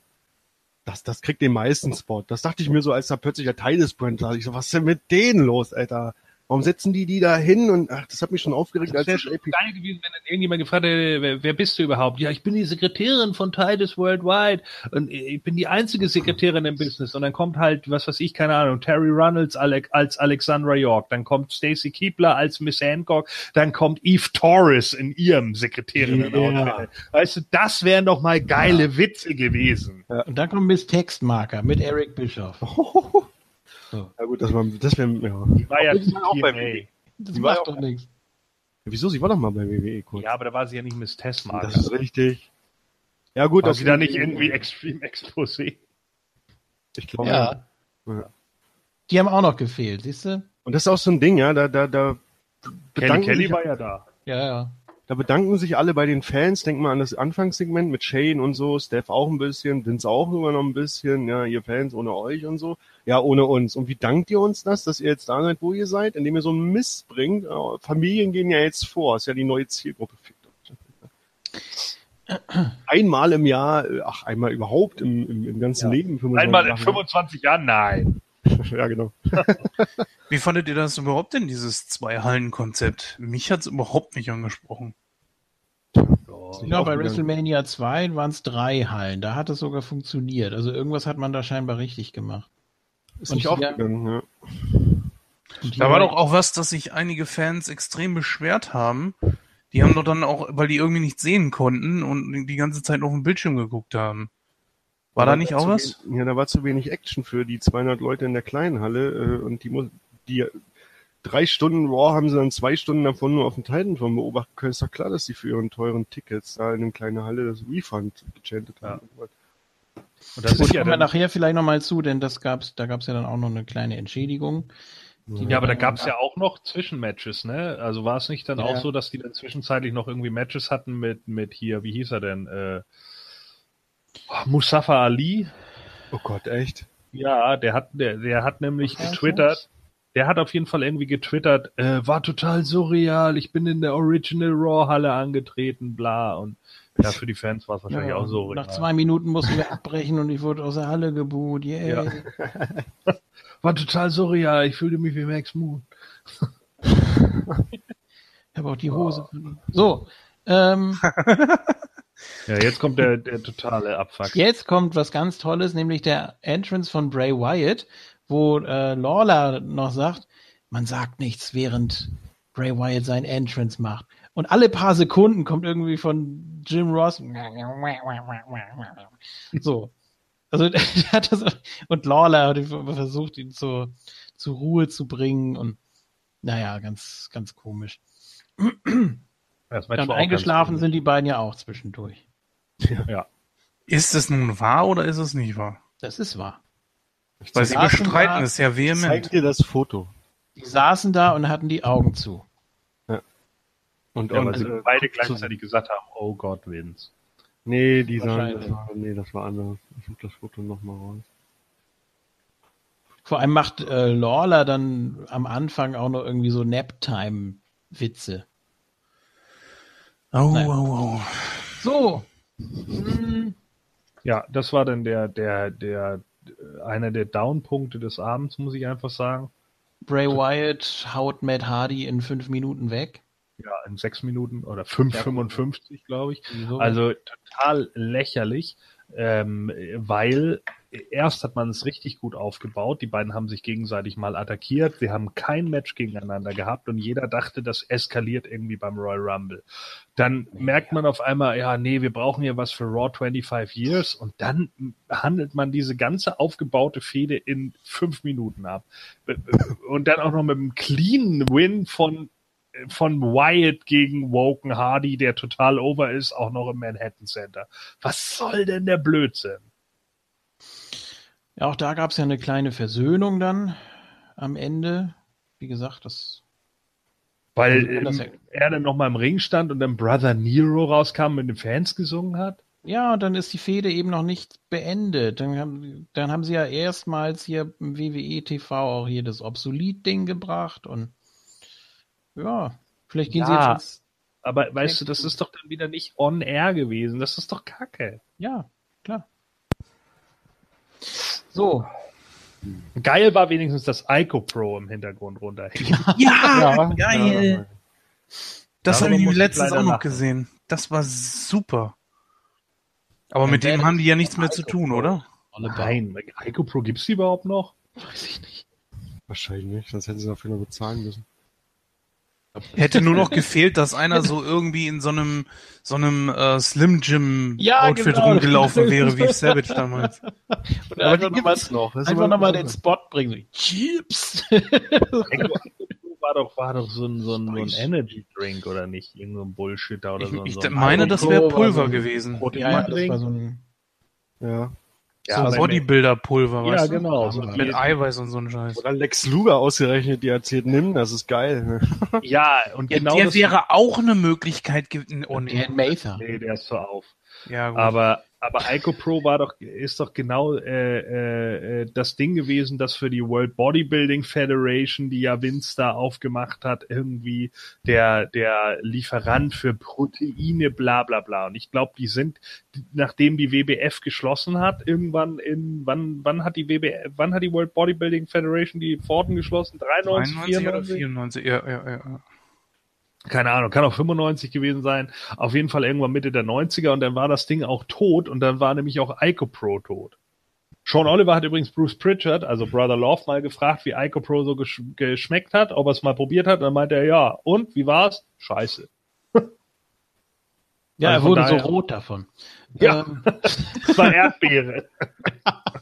das, das kriegt den meisten Spot. Das dachte ich mir so, als da plötzlich der des Brand war. Ich so, was ist denn mit denen los, Alter? Warum setzen die die da hin? Und ach, das hat mich schon aufgeregt, Das als wäre schon geil gewesen, wenn dann irgendjemand gefragt hätte, wer, wer bist du überhaupt? Ja, ich bin die Sekretärin von Titus Worldwide und ich bin die einzige Sekretärin im Business. Und dann kommt halt, was weiß ich, keine Ahnung, Terry Runnels Alec, als Alexandra York, dann kommt Stacy Keebler als Miss Hancock, dann kommt Eve Torres in ihrem Sekretärinnen Ja. Weißt du, das wären doch mal geile Witze gewesen. Und dann kommt Miss Textmarker mit Eric Bischoff. Ja gut, das war, das wäre, ja. Die war ja Die war auch bei. WWE. Das Die war macht ja doch nichts. Wieso? Sie war doch mal bei WWE kurz. Ja, aber da war sie ja nicht Miss Testmarker. das ist richtig. Ja gut, War das sie da nicht irgendwie Extreme Exposé? Ich glaube. Ja. Ja. Die haben auch noch gefehlt, siehst du? Und das ist auch so ein Ding, ja, da, da, da Kelly Kelly war ja da. Ja, ja. Da bedanken sich alle bei den Fans. Denk mal an das Anfangssegment mit Shane und so, Steph auch ein bisschen, Vince auch immer noch ein bisschen, ja, ihr Fans ohne euch und so. Ja, ohne uns. Und wie dankt ihr uns das, dass ihr jetzt da seid, wo ihr seid? Indem ihr so einen Mist bringt. Familien gehen ja jetzt vor, ist ja die neue Zielgruppe. Einmal im Jahr, äh, ach, einmal überhaupt im, im, im ganzen Ja. Leben. 25 Einmal in Jahre. 25 Jahren? Nein. Ja, genau. Wie fandet ihr das überhaupt denn, dieses Zwei-Hallen-Konzept? Mich hat's überhaupt nicht angesprochen. Ja, bei. WrestleMania 2 waren es drei Hallen. Da hat es sogar funktioniert. Also irgendwas hat man da scheinbar richtig gemacht. Ist Und nicht aufgegangen, ja. Da war doch auch was, dass sich einige Fans extrem beschwert haben. Die haben doch dann auch, weil die irgendwie nicht sehen konnten und die ganze Zeit auf den Bildschirm geguckt haben. War Da da nicht auch was? wenig- Ja, da war zu wenig Action für die 200 Leute in der kleinen Halle äh, und die die drei Stunden Raw haben sie dann zwei Stunden davon nur auf dem Titanfall beobachten können. Ist doch klar, dass die für ihren teuren Tickets da in einer kleinen Halle das Refund gechantet haben. Und das ist ja kommen wir dann, nachher vielleicht nochmal zu, denn das gab's, da gab's ja dann auch noch eine kleine Entschädigung. ja, aber da gab es ja auch noch Zwischenmatches, ne? Also war es nicht dann Ja. auch so, dass die dann zwischenzeitlich noch irgendwie Matches hatten mit, mit hier, wie hieß er denn? Äh, Mustafa Ali. Oh Gott, echt? Ja, der hat, der, der hat nämlich Was getwittert. Der hat auf jeden Fall irgendwie getwittert, äh, war total surreal, ich bin in der Original Raw Halle angetreten, bla und ja, für die Fans war es wahrscheinlich Ja, auch so. nach zwei Minuten mussten wir abbrechen und ich wurde aus der Halle geboot. Yay. Ja. War total surreal, ich fühlte mich wie Max Moon. Ich habe auch die Hose verloren. So, ähm, Ja, jetzt kommt der, der totale Abfuck. jetzt kommt was ganz Tolles, nämlich der Entrance von Bray Wyatt, wo äh, Lawler noch sagt, man sagt nichts, während Bray Wyatt sein Entrance macht. Und alle paar Sekunden kommt irgendwie von Jim Ross. So. Also hat das, und Lawler hat versucht, ihn zur, zur Ruhe zu bringen und naja, ganz, ganz komisch. Das Ja, und eingeschlafen sind die beiden ja auch zwischendurch. Ja. Ist es nun wahr oder ist es nicht wahr? Das ist wahr. Weil sie bestreiten da- es sehr Zeig vehement. dir das Foto. Die saßen da und hatten die Augen zu. Und, Ja, und weil sie äh, beide gleichzeitig gesagt haben, oh Gott, Vince. Nee, die sagen, Wahrscheinlich. das war, nee, das war anders. Ich suche das Foto nochmal raus. Vor allem macht äh, Lawler dann am Anfang auch noch irgendwie so Nap-Time-Witze. Oh, Nein. oh, oh. So. Hm, Ja, das war dann der, der, der, äh, einer der Downpunkte des Abends, muss ich einfach sagen. Bray Wyatt haut Matt Hardy in fünf Minuten weg. Ja, in sechs Minuten oder 5,55, glaube ich. So. Also total lächerlich, ähm, weil erst hat man es richtig gut aufgebaut. Die beiden haben sich gegenseitig mal attackiert. Wir haben kein Match gegeneinander gehabt und jeder dachte, das eskaliert irgendwie beim Royal Rumble. Dann merkt man auf einmal, ja, nee, wir brauchen hier was für Raw 25 Years und dann handelt man diese ganze aufgebaute Fehde in fünf Minuten ab. Und dann auch noch mit einem cleanen Win von von Wyatt gegen Woken Hardy, der total over ist, auch noch im Manhattan Center. Was soll denn der Blödsinn? ja, auch da gab es ja eine kleine Versöhnung dann am Ende. Wie gesagt, das Weil das ähm, er dann nochmal im Ring stand und dann Brother Nero rauskam und mit den Fans gesungen hat. Ja, und dann ist die Fehde eben noch nicht beendet. Dann haben, dann haben sie ja erstmals hier im WWE TV auch hier das Obsolet-Ding gebracht und ja, vielleicht gehen sie Ja. jetzt ins, Aber weißt du, das ist doch dann wieder nicht on air gewesen. Das ist doch Kacke. ja, klar. So, Geil war wenigstens das Ico Pro im Hintergrund runterhängen. Ja, geil. Das Darüber habe ich letztens auch noch lachen. gesehen. Das war super. Aber Ja, mit dem haben die ja nichts mehr zu tun, Pro? oder? Nein, Ico Pro gibt's die überhaupt noch? Weiß ich nicht. Wahrscheinlich nicht, sonst hätten sie dafür noch bezahlen müssen. Hätte nur noch gefehlt, dass einer so irgendwie in so einem so einem äh, Slim Jim Ja, Outfit genau. rumgelaufen wäre, wie Savage damals. Und Aber einfach nochmal gibt's noch. Ist einfach mal den Spot bringen. Chips. War doch, war doch so ein, so ein, so ein Energy Drink oder nicht? Irgend so ein Bullshitter oder Ich, so. ich so ein meine, das wäre Pulver so ein gewesen. ja, ja, das war so ein Ja. Ja, so Bodybuilder-Pulver, Ja, weißt du? genau. So Mit Eiweiß und so ein Scheiß. Oder Lex Luger ausgerechnet, die erzählt, nimm, das ist geil. ne? Ja, und Ja, genau der das wäre auch eine Möglichkeit gewesen. Oh, nee. Mather. Nee, der ist so auf. Ja, gut. Aber, aber Ico Pro war doch, ist doch genau äh, äh, äh, das Ding gewesen, das für die World Bodybuilding Federation, die ja Vince da aufgemacht hat, irgendwie der, der Lieferant für Proteine, bla bla bla. Und ich glaube, die sind, nachdem die WBF geschlossen hat, irgendwann in, wann, wann hat die WBF, wann hat die World Bodybuilding Federation die Pforten geschlossen? 93, 93 oder 94? 94, ja, ja, ja. Keine Ahnung, kann auch 95 gewesen sein, auf jeden Fall irgendwann Mitte der 90er und dann war das Ding auch tot und dann war nämlich auch Ico Pro tot. Sean Oliver hat übrigens Bruce Pritchard, also Brother Love, mal gefragt, wie Ico Pro so gesch geschmeckt hat, ob er es mal probiert hat, und dann meinte er, ja, und, wie war's? Scheiße. Ja, Also er wurde daher- so rot davon. Ja. Ähm, Das war Erdbeere.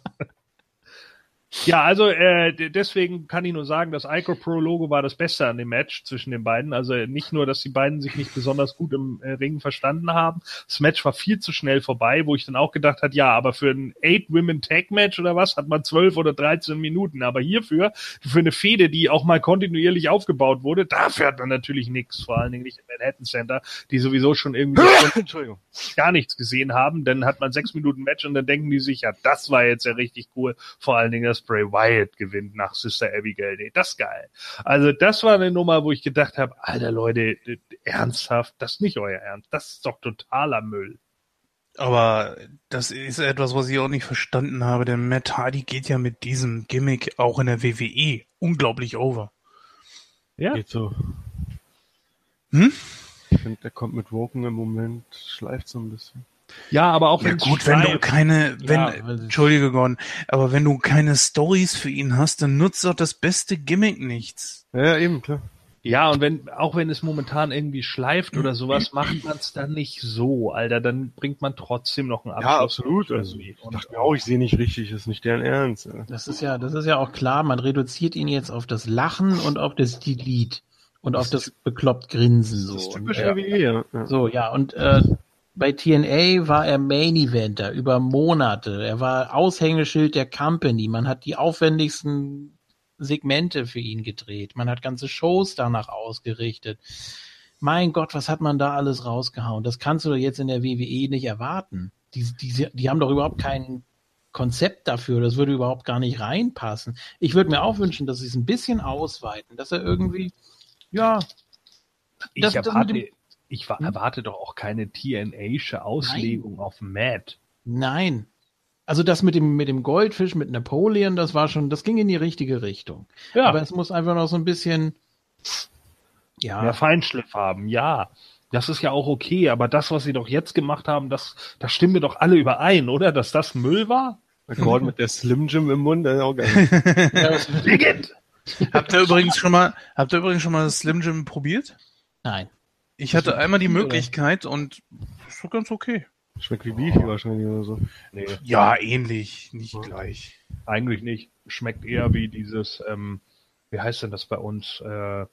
Ja, also äh, deswegen kann ich nur sagen, das Icro Pro Logo war das Beste an dem Match zwischen den beiden. Also nicht nur, dass die beiden sich nicht besonders gut im äh, Ring verstanden haben. Das Match war viel zu schnell vorbei, wo ich dann auch gedacht hat, ja, aber für ein Eight Women Tag Match oder was hat man 12 oder 13 Minuten. Aber hierfür für eine Fehde, die auch mal kontinuierlich aufgebaut wurde, dafür hat man natürlich nichts. Vor allen Dingen nicht im Manhattan Center, die sowieso schon irgendwie Entschuldigung. gar nichts gesehen haben, dann hat man sechs Minuten Match und dann denken die sich, ja, das war jetzt ja richtig cool. Vor allen Dingen, dass Bray Wyatt gewinnt nach Sister Abigail. Nee, das ist geil. Also das war eine Nummer, wo ich gedacht habe, alter Leute, ernsthaft, das ist nicht euer Ernst. Das ist doch totaler Müll. Aber das ist etwas, was ich auch nicht verstanden habe, denn Matt Hardy geht ja mit diesem Gimmick auch in der WWE unglaublich over. Ja, Geht so. Hm? Ich finde, der kommt mit Woken im Moment, schleift so ein bisschen. Ja aber auch Ja wenn gut, wenn du keine, wenn, Ja, entschuldige Gordon, aber wenn du keine Stories für ihn hast, dann nutzt doch das beste Gimmick nichts. Ja, eben, klar. Ja, und wenn, auch wenn es momentan irgendwie schleift oder sowas, macht man es dann nicht so, Alter. Dann bringt man trotzdem noch einen Abschluss. Ja, absolut. Also, ich dachte mir auch, ich sehe nicht richtig, ist nicht deren Ernst. Das ist ja, das ist ja auch klar. Man reduziert ihn jetzt auf das Lachen und auf das Delete und auf das bekloppt Grinsen so. Das ist Und, typisch äh, WWE, ja. ja. So, ja, und äh, bei TNA war er Main Eventer über Monate. Er war Aushängeschild der Company. Man hat die aufwendigsten Segmente für ihn gedreht. Man hat ganze Shows danach ausgerichtet. Mein Gott, was hat man da alles rausgehauen? Das kannst du doch jetzt in der WWE nicht erwarten. Die, die, die haben doch überhaupt kein Konzept dafür. Das würde überhaupt gar nicht reinpassen. Ich würde mir auch wünschen, dass sie es ein bisschen ausweiten, dass er irgendwie, ja, Ich Das- das erwarte, mit dem- ich Hm? erwarte doch auch keine TNA-sche Auslegung auf Matt. Nein. Also das mit dem, mit dem Goldfisch, mit Napoleon, das war schon, das ging in die richtige Richtung. Ja, Aber es muss einfach noch so ein bisschen, ja, mehr Feinschliff haben, ja. Das ist ja auch okay, aber das, was sie doch jetzt gemacht haben, das, da stimmen wir doch alle überein, oder? Dass das Müll war? Gordon mit der Slim Jim im Mund, das ist auch geil. Habt ihr übrigens schon mal, habt ihr übrigens schon mal Slim Jim probiert? nein. Ich hatte einmal die Oder? Möglichkeit und ist doch ganz okay. Schmeckt wie Beefy wahrscheinlich oder so. Nee, Ja, ähnlich, nicht gleich. eigentlich nicht. Schmeckt eher wie dieses, ähm, wie heißt denn das bei uns? Äh,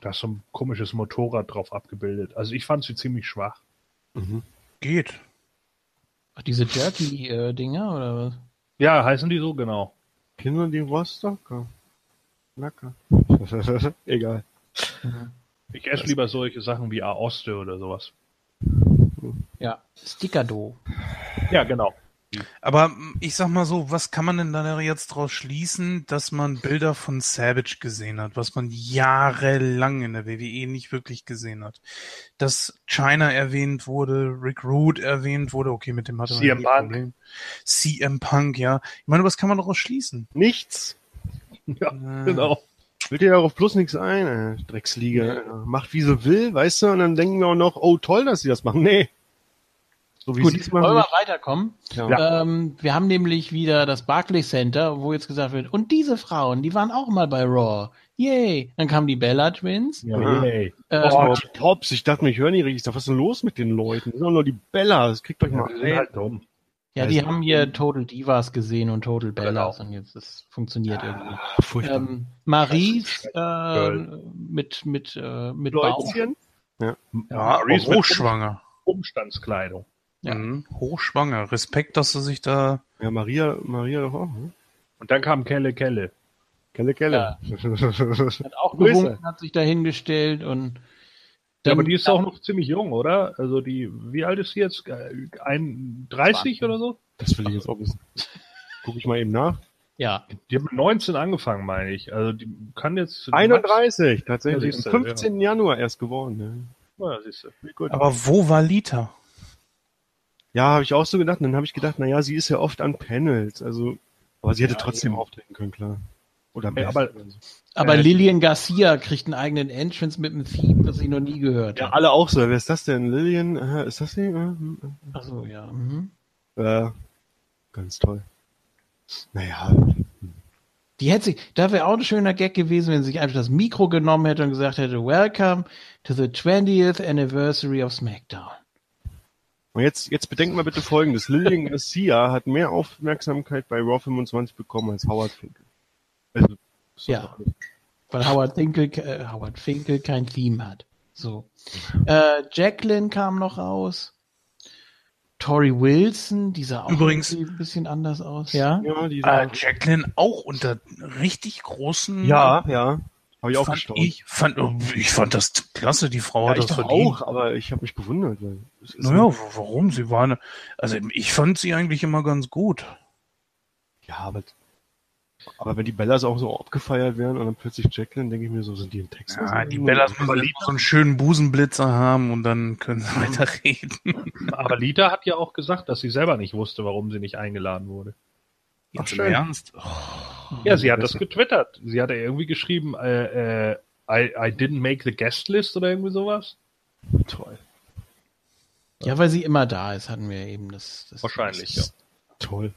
da ist so ein komisches Motorrad drauf abgebildet. Also ich fand sie ziemlich schwach. Mhm. Geht. Ach, diese Jerky-Dinger oder was? Ja, heißen die so, genau. Kinder die Rostocker. Lecker. Egal. Ich esse lieber solche Sachen wie Aoste oder sowas. Ja, Stickerdo. Ja, genau. Aber mm, ich sag mal so, was kann man denn da jetzt draus schließen, dass man Bilder von Savage gesehen hat, was man jahrelang in der WWE nicht wirklich gesehen hat? Dass China erwähnt wurde, Rick Root erwähnt wurde, okay, mit dem hatte man CM Punk. Problem. CM Punk, ja. Ich meine, was kann man daraus schließen? Nichts. Ja, Äh, genau. Will dir darauf bloß nichts ein, äh, Drecksliga. Äh, Macht wie sie will, weißt du, und dann denken wir auch noch, oh toll, dass sie das machen. Nee. So wie Gut, sie es wollen wir machen. mal weiterkommen? Ja. Ähm, wir haben nämlich wieder das Barclays Center, wo jetzt gesagt wird, und diese Frauen, die waren auch mal bei Raw. Yay! Dann kamen die Bella Twins. Ja. Yay. Äh, Oh, Tops, ich dachte mir, ich höre nicht richtig. Ich dachte, was ist denn los mit den Leuten? Das sind doch nur die Bellas. Kriegt euch Ja, mal die sind ein. halt dumm. Ja, die also- haben hier Total Divas gesehen und Total Bellas Genau. und jetzt das funktioniert irgendwie. Ah, Furchtbar. Ähm, Maries äh, mit mit äh, mit Bauch. Läuzchen? Ja, Maurice mit hochschwanger. Umstandskleidung. Ja. Mhm, hochschwanger. Respekt, dass du sich da. Ja, Maria, Maria doch auch. Ne? Und dann kam Kelle Kelle. Kelle, Kelle. Hat auch gewunken, hat sich dahingestellt und Ja, aber die ist auch noch ziemlich jung, oder? Also die, wie alt ist sie jetzt? Äh, Ein 30 oder so? Das will ich jetzt auch wissen. Guck ich mal eben nach. ja, Die hat mit 19 angefangen, meine ich. Also die kann jetzt 31, tatsächlich. Ja, Am du, 15. Januar erst geworden. Ja, siehst du. Ja, gut. Aber wo war Lita? Ja, habe ich auch so gedacht. Und dann habe ich gedacht, na ja, sie ist ja oft an Panels. Also, aber sie hätte Ja, trotzdem auftreten können, klar. Oder Ja, mehr. aber- aber Äh, Lillian Garcia kriegt einen eigenen Entrance mit einem Theme, das ich noch nie gehört ja, habe. alle auch so. Wer ist das denn? Lillian? Äh, ist das die? Äh, Ach so, ja. Mhm. äh, äh, ganz toll. Naja, Die hätte sich, da wäre auch ein schöner Gag gewesen, wenn sie sich einfach das Mikro genommen hätte und gesagt hätte, Welcome to the 20th anniversary of SmackDown. Und jetzt, jetzt bedenken wir bitte folgendes. Lillian Garcia hat mehr Aufmerksamkeit bei Raw 25 bekommen als Howard Finkel. Also, so Ja. Weil Howard Finkel, äh, Howard Finkel kein Theme hat. So. Äh, Jacqueline kam noch raus. Tori Wilson, die sah auch Übrigens- ein bisschen anders aus. Ja. Ja, die Äh, Jacqueline auch unter richtig großen. ja, ja. Habe ich auch fand gestaunt. ich, fand, ich fand das klasse, die Frau ja, hat ich das verdient. auch, aber ich habe mich gewundert. Weil es ist Naja, warum? Sie war eine, also ich fand sie eigentlich immer ganz gut. Ja, aber, aber wenn die Bellas auch so abgefeiert werden und dann plötzlich Jacqueline, denke ich mir so, sind die in Texas? Ja, die? Bellas müssen so einen schönen Busenblitzer haben und dann können sie weiter reden. Aber Lita hat ja auch gesagt, dass sie selber nicht wusste, warum sie nicht eingeladen wurde. Jetzt im schön. Ernst? Ja, sie hat das getwittert. Sie hat ja irgendwie geschrieben, äh, äh, I, I didn't make the guest list oder irgendwie sowas. Toll. Ja, weil sie immer da ist, hatten wir eben das. das Wahrscheinlich, das, Toll.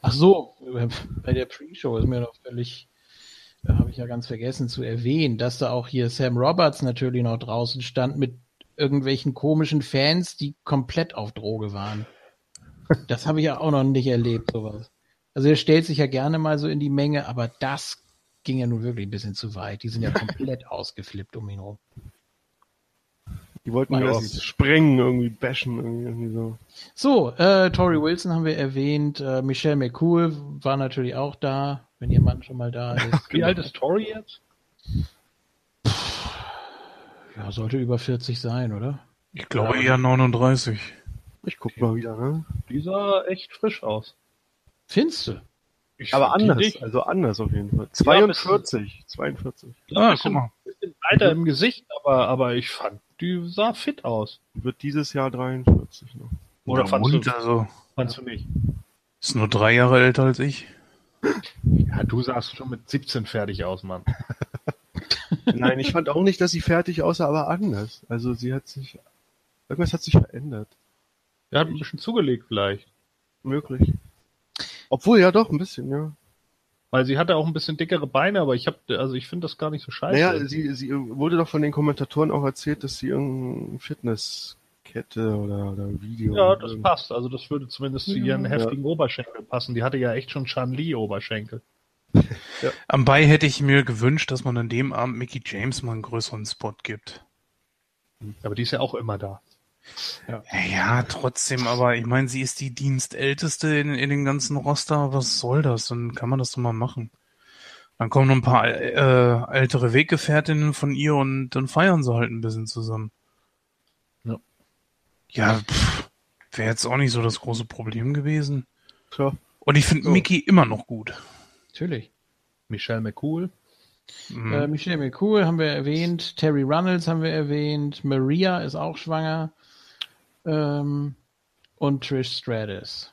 Ach so, bei der Pre-Show ist mir noch völlig, da habe ich ja ganz vergessen zu erwähnen, dass da auch hier Sam Roberts natürlich noch draußen stand mit irgendwelchen komischen Fans, die komplett auf Droge waren. Das habe ich ja auch noch nicht erlebt, sowas. Also er stellt sich ja gerne mal so in die Menge, aber das ging ja nun wirklich ein bisschen zu weit. Die sind ja komplett ausgeflippt um ihn rum. Die wollten Ja. mir das sprengen, irgendwie bashen, irgendwie, irgendwie so. So, äh, Tori Wilson haben wir erwähnt, äh, Michelle McCool war natürlich auch da, wenn ihr Mann schon mal da ist. Wie alt ist Tori jetzt? Ja, sollte über 40 sein, oder? Ich glaube eher 39. Ich guck mal wieder, ne? Die sah echt frisch aus. Findest du? Ich Aber anders, also anders auf jeden Fall. Ja, ein 42, 42. Ah, guck mal. bisschen breiter im Gesicht, aber, aber ich fand, die sah fit aus. Wird dieses Jahr 43 noch. Oder Der fandst du, also, fandst du nicht? ist nur drei Jahre älter als ich. Ja, du sahst schon mit 17 fertig aus, Mann. Nein, ich fand auch nicht, dass sie fertig aussah, aber anders. Also sie hat sich, irgendwas hat sich verändert. Er hat ein bisschen zugelegt vielleicht. Möglich. Obwohl, ja doch, ein bisschen, ja. Weil sie hatte auch ein bisschen dickere Beine, aber ich habe, also ich finde das gar nicht so scheiße. Naja, sie, sie wurde doch von den Kommentatoren auch erzählt, dass sie irgendeine Fitnesskette oder, oder Video. ja, das passt. Also das würde zumindest zu ihren Ja. heftigen Oberschenkeln passen. Die hatte ja echt schon Chan Li Oberschenkel. Am Bei hätte ich mir gewünscht, dass man an dem Abend Mickey James mal einen größeren Spot gibt. Aber die ist ja auch immer da. Ja, trotzdem, aber ich meine, sie ist die Dienstälteste in, in den ganzen Roster. Was soll das? Dann kann man das doch mal machen. Dann kommen noch ein paar äh, ältere Weggefährtinnen von ihr und dann feiern sie halt ein bisschen zusammen. Ja. Ja, wäre jetzt auch nicht so das große Problem gewesen. Tja. Und ich finde So. Mickey immer noch gut. Natürlich. Michelle McCool. Mhm. Äh, Michelle McCool haben wir erwähnt, Terry Runnels haben wir erwähnt, Maria ist auch schwanger ähm, und Trish Stratus.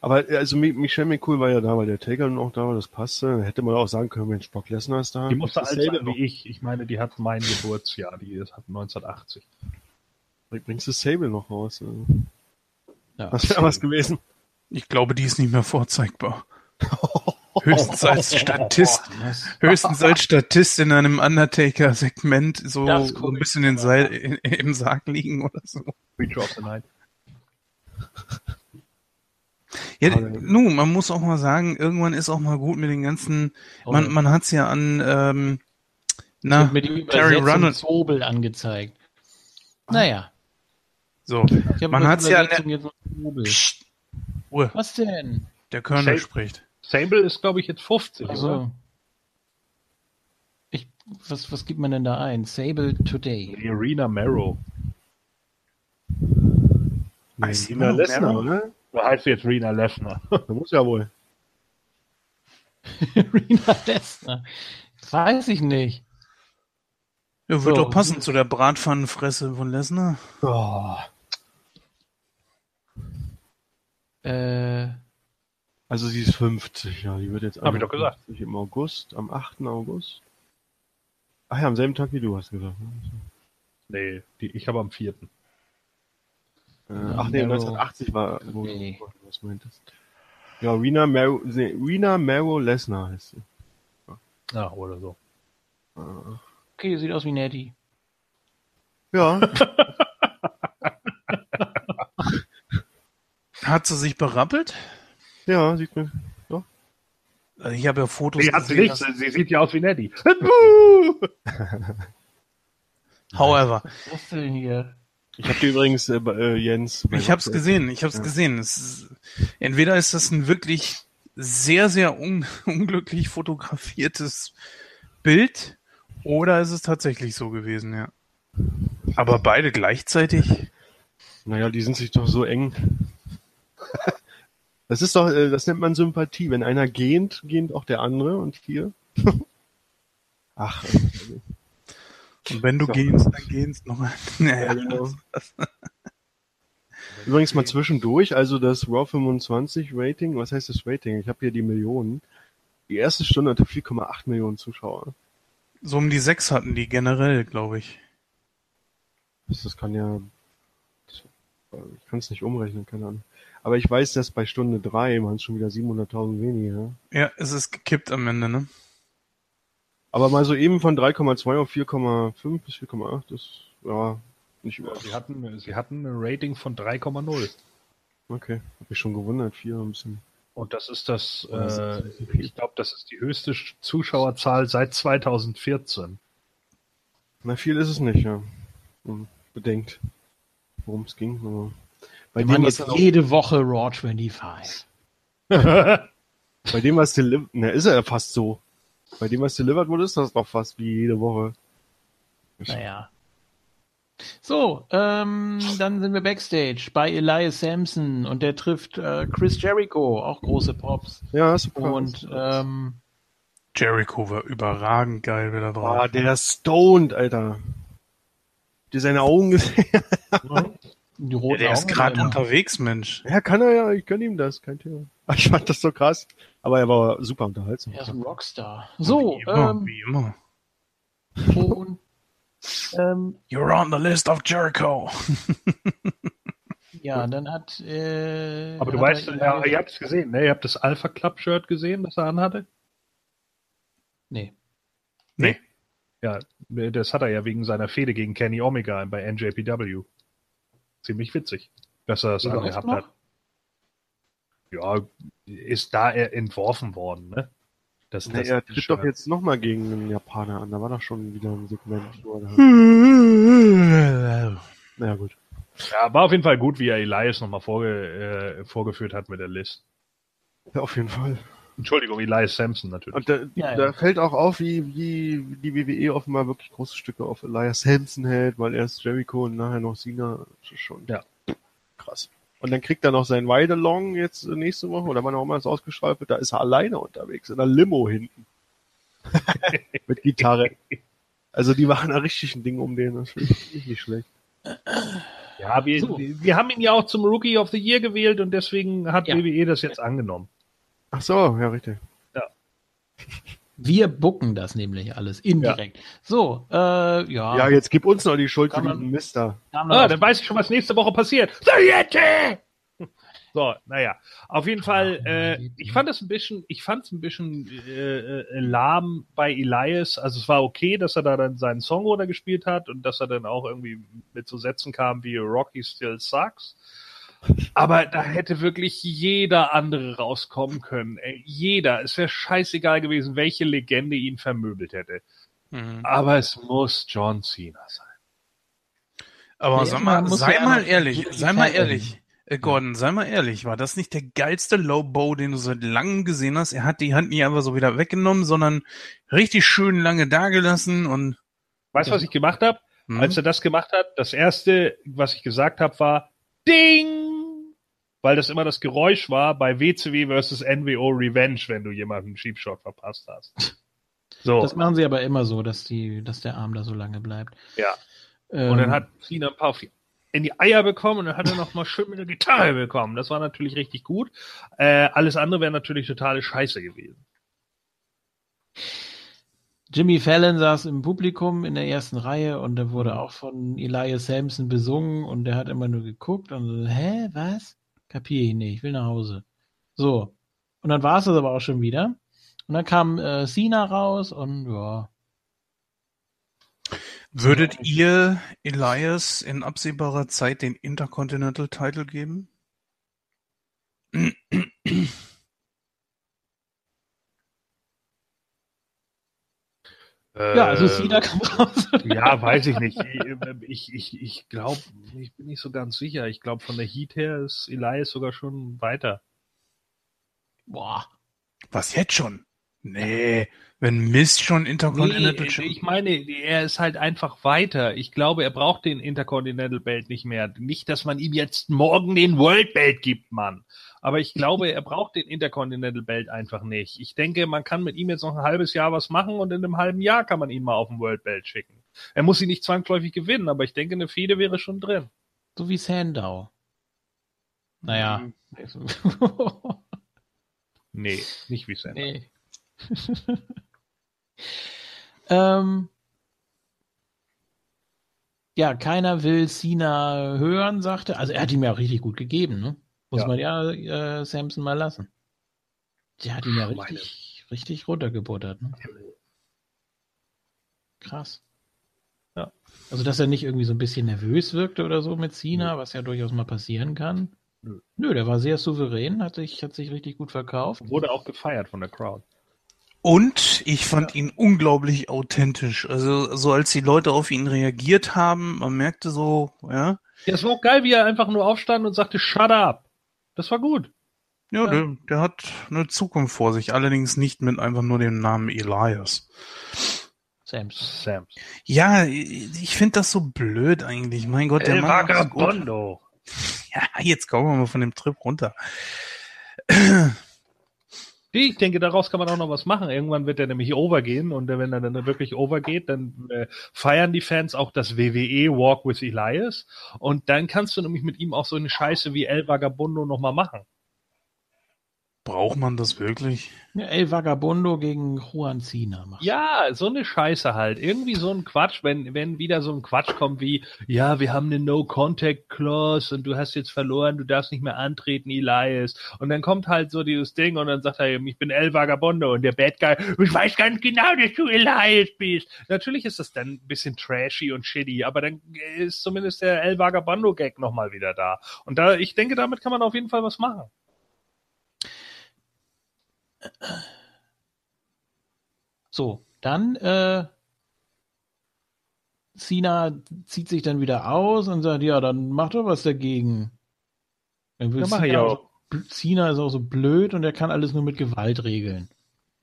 Aber also Mi- Michelle McCool war ja da, weil der Taker noch da war, das passte. Hätte man auch sagen können, Mensch, Brock Lesnar ist da. Die musste Das alt sein Sable wie ich. Ich meine, die hat mein Geburtsjahr. Die ist- hat 1980. noch. Bringst du Sable noch raus? Also. Ja. Das wäre was gewesen. Ich glaube, die ist nicht mehr vorzeigbar. Höchstens als Statist. Höchstens als Statist in einem Undertaker-Segment so, so ein bisschen in Seil, in, im Sarg liegen oder so. Creature of the Night. Ja, nun, man muss auch mal sagen, irgendwann ist auch mal gut mit den ganzen, man, man hat's ja an, ähm, na, Mit die Terry Runnels. Zobel angezeigt. Naja, So, Man hat's ja noch Zobel. Psst, Ruhe, Was denn? der Colonel spricht. Sable ist, glaube ich, jetzt 50, oder? Also, ich, was, was gibt man denn da ein? Sable Today. Die Arena Marrow. Noch, Lesnar, oder? Da heißt sie jetzt Rena Lesnar. Muss ja wohl. Rina Lesnar. Weiß ich nicht. Ja, wird So. doch passen zu der Bratpfannenfresse von Lesnar. Oh. Äh, Also sie ist 50, ja, die wird jetzt Hab ich doch gesagt. 50 im August, am 8. August. Ach ja, am selben Tag wie du hast gesagt. ne? nee, die, ich habe am 4. Äh, ach nee, Marrow. 1980 war, wo Nee. du was meintest. Ja, Rena Marrow, nee, Lesnar heißt sie. Ja, oder so. Ah. okay, sieht aus wie Nettie. Ja. Hat sie sich berappelt? Ja, sieht man. Doch. Also Ich habe ja Fotos Sie hat gesehen. nichts, dass- sie sieht ja aus wie Nettie. However, Was ist denn hier? Ich habe die übrigens, äh, bei- äh, Jens. ich habe es gesehen. Ich habe es Ja. gesehen. Ist, entweder ist das ein wirklich sehr, sehr un unglücklich fotografiertes Bild oder ist es tatsächlich so gewesen, ja. Aber beide gleichzeitig? Naja, die sind sich doch so eng. Das ist doch, äh, das nennt man Sympathie. Wenn einer gähnt, gähnt auch der andere und hier. Ach, äh, Und wenn du So. gehst, dann gehst noch. Naja, Ja, genau. Übrigens mal zwischendurch, also das Raw 25 Rating, was heißt das Rating? Ich habe hier die Millionen. Die erste Stunde hatte 4,8 Millionen Zuschauer. So um die sechs hatten die generell, glaube ich. Das, kann ja, das, ich kann es nicht umrechnen, keine Ahnung. Aber ich weiß, dass bei Stunde 3 waren es schon wieder 700.000 weniger. Ja, es ist gekippt am Ende, ne? Aber mal so eben von 3,2 auf 4,5 bis 4,8, das, ja, nicht über. Sie hatten, sie hatten ein Rating von 3,0. Okay, hab mich schon gewundert, 4 ein bisschen. Und das ist das, äh, ich glaube, das ist die höchste Sch- Zuschauerzahl seit 2014. Na, viel ist es nicht, ja. Hm, Bedenkt, worum es ging. Aber bei Wir dem, jetzt jede Woche Raw 25. bei dem, was delivered, na, ist er ja fast so. Bei dem, was delivered wurde, ist das doch fast wie jede Woche. Naja. So, ähm, dann sind wir backstage bei Elias Sampson und der trifft äh, Chris Jericho, auch große Pops. Ja, super. Und ähm, Jericho war überragend geil wieder drauf. Boah, der ist stoned, Alter. Ihr seine Augen gesehen? Die ja, roten der ist Augen gerade immer. unterwegs, Mensch. Ja, kann er ja, ich gönn ihm das, kein Thema. Ich fand das so krass. Aber er war super unterhaltsam. Er ist ein Rockstar. So, wie immer, ähm, wie immer. und ähm, You're on the list of Jericho. ja, dann hat äh, Aber du hat weißt, er ja, Elias- ihr habt es gesehen, ne? Ihr habt das Alpha Club Shirt gesehen, das er anhatte? Nee. Nee. Ja, das hat er ja wegen seiner Fehde gegen Kenny Omega bei NJPW. Ziemlich witzig, dass er das läuft angehabt noch? hat. Ja, ist da er entworfen worden, ne? Das, Nee, das- er tritt doch jetzt nochmal gegen einen Japaner an. Da war doch schon wieder ein Segment. Wo er da naja, gut. Ja, war auf jeden Fall gut, wie er Elias nochmal vorge äh, vorgeführt hat mit der List. Ja, auf jeden Fall. Entschuldigung, Elias Sampson natürlich. Und da, Ja, da ja. fällt auch auf, wie, wie die WWE offenbar wirklich große Stücke auf Elias Sampson hält, weil erst Jericho und nachher noch Cena. Das ist schon Ja. krass. Und dann kriegt er noch sein Ride-Along jetzt nächste Woche, oder wann auch immer es ausgestrahlt wird, da ist er alleine unterwegs, in einer Limo hinten. Mit Gitarre. Also die machen da richtig ein Ding um den, das finde ich nicht schlecht. Ja, wir, So. wir wir haben ihn ja auch zum Rookie of the Year gewählt und deswegen hat Ja. WWE das jetzt angenommen. Ach so, ja, richtig. Wir bucken das nämlich alles indirekt. So, äh, ja. Ja, jetzt gib uns noch die Schuld für Kann man- diesen Mister. Kam Ah, dann weiß ich schon, was nächste Woche passiert. The Yeti! So, naja, auf jeden Fall, äh, ich fand es ein bisschen, ich fand es ein bisschen äh, äh, lahm bei Elias. Also es war okay, dass er da dann seinen Song runtergespielt hat und dass er dann auch irgendwie mit so Sätzen kam wie Rocky Still Sucks. Aber da hätte wirklich jeder andere rauskommen können. Ey, jeder. Es wäre scheißegal gewesen, welche Legende ihn vermöbelt hätte. Mhm. Aber es muss John Cena sein. Aber Nee, sag mal, sei mal ehrlich, sei mal ehrlich. Äh, Gordon, sei mal ehrlich, war das nicht der geilste Low Bow, den du seit langem gesehen hast? Er hat die Hand nicht einfach so wieder weggenommen, sondern richtig schön lange dagelassen und Weißt du, was ich gemacht habe? hm? Als er das gemacht hat, das erste, was ich gesagt habe, war Ding! Weil das immer das Geräusch war bei WCW versus NWO Revenge, wenn du jemanden einen Cheap Shot verpasst hast. So. Das machen sie aber immer so, dass die, dass der Arm da so lange bleibt. Ja. Ähm, Und dann hat Cena ein paar in die Eier bekommen und dann hat er noch mal schön mit der Gitarre bekommen. Das war natürlich richtig gut. Äh, alles andere wäre natürlich totale Scheiße gewesen. Jimmy Fallon saß im Publikum in der ersten Reihe und der wurde auch von Elias Sampson besungen und der hat immer nur geguckt und so, hä, was? Kapier ich nicht, ich will nach Hause. So. Und dann war es das aber auch schon wieder. Und dann kam äh, Cena raus und ja. Würdet ihr Elias in absehbarer Zeit den Intercontinental Title geben? Ja, also Cena kommt raus. Ja, weiß ich nicht. Ich, ich, ich glaube, ich bin nicht so ganz sicher. Ich glaube, von der Heat her ist Elias sogar schon weiter. Boah. Was jetzt schon? Nee, wenn Mist schon Intercontinental Nee, Champion- ich meine, er ist halt einfach weiter. Ich glaube, er braucht den Intercontinental Belt nicht mehr. Nicht, dass man ihm jetzt morgen den World Belt gibt, Mann. Aber ich glaube, er braucht den Intercontinental Belt einfach nicht. Ich denke, man kann mit ihm jetzt noch ein halbes Jahr was machen und in einem halben Jahr kann man ihn mal auf den World Belt schicken. Er muss ihn nicht zwangsläufig gewinnen, aber ich denke, eine Fehde wäre schon drin. So wie Sandow. Naja. Nee, nicht wie Sam. nee. ähm, ja, keiner will Cena hören, sagte. Also er hat ihm ja auch richtig gut gegeben, ne? Muss Ja. man ja äh, Samson mal lassen. Der hat ihn ja Ach, meine- richtig, richtig runtergebuttert, ne? Krass. Ja. Also, dass er nicht irgendwie so ein bisschen nervös wirkte oder so mit Cena, was ja durchaus mal passieren kann. Nö. Nö, der war sehr souverän, hat sich, hat sich richtig gut verkauft. Wurde auch gefeiert von der Crowd. Und ich fand ihn unglaublich authentisch. Also so als die Leute auf ihn reagiert haben, man merkte so, ja, Ja, es war auch geil, wie er einfach nur aufstand und sagte, shut up. Das war gut. ja, Ja. Der, der hat eine Zukunft vor sich, allerdings nicht mit einfach nur dem Namen Elias. Samson. Sam. Ja, ich finde das so blöd eigentlich. Mein Gott, der El Mann. Vagabondo. Ja, jetzt kommen wir mal von dem Trip runter. Ich denke, daraus kann man auch noch was machen. Irgendwann wird er nämlich overgehen und wenn er dann wirklich overgeht, dann äh, feiern die Fans auch das WWE Walk with Elias und dann kannst du nämlich mit ihm auch so eine Scheiße wie El Vagabundo nochmal machen. Braucht man das wirklich? Ja, El Vagabundo gegen Juan Cena. Ja, so eine Scheiße halt. Irgendwie so ein Quatsch, wenn, wenn wieder so ein Quatsch kommt wie, ja, wir haben eine No-Contact-Clause und du hast jetzt verloren, du darfst nicht mehr antreten, Elias. Und dann kommt halt so dieses Ding und dann sagt er eben, ich bin El Vagabondo und der Bad Guy, ich weiß ganz genau, dass du Elias bist. Natürlich ist das dann ein bisschen trashy und shitty, aber dann ist zumindest der El Vagabondo-Gag nochmal wieder da. Und da, ich denke, damit kann man auf jeden Fall was machen. So, dann äh, Cena zieht sich dann wieder aus und sagt, ja, dann mach doch was dagegen. Dann will Ja, ich Cena, auch. Cena ist auch so blöd und er kann alles nur mit Gewalt regeln.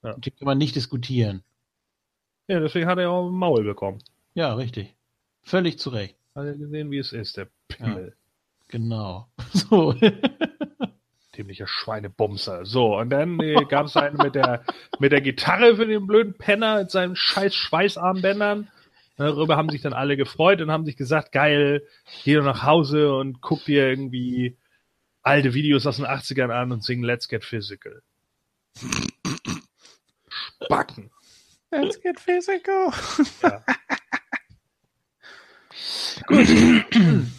Ja. Dem kann man nicht diskutieren. Ja, deswegen hat er auch ein Maul bekommen. Ja, richtig. Völlig zu Recht. Hat er gesehen, wie es ist, der Pimmel. Genau. So. Dämlicher Schweinebumser. So, und dann äh, gab es einen mit der, mit der Gitarre für den blöden Penner mit seinen scheiß Schweißarmbändern. Darüber haben sich dann alle gefreut und haben sich gesagt, geil, geh doch nach Hause und guck dir irgendwie alte Videos aus den 80ern an und sing Let's Get Physical. Backen. Let's get physical.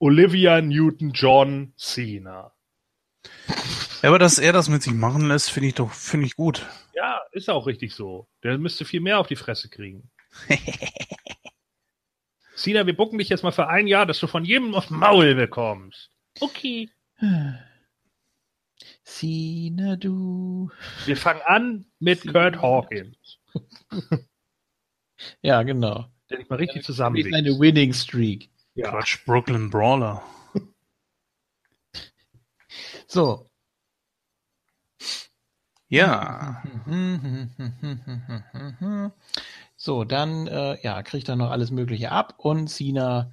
Olivia Newton-John Cena. Ja, aber dass er das mit sich machen lässt, finde ich doch, finde ich gut. Ja, ist auch richtig so. Der müsste viel mehr auf die Fresse kriegen. Cena, wir bucken dich jetzt mal für ein Jahr, dass du von jedem aufs Maul bekommst. Okay. Cena, du. Wir fangen an mit Kurt Hawkins. Ja, genau. Der dich mal richtig Ist zusammenlegt. eine Winning Streak. Ja. Quatsch, Brooklyn Brawler. So. Ja. So, dann äh, ja, kriegt er noch alles Mögliche ab und Cena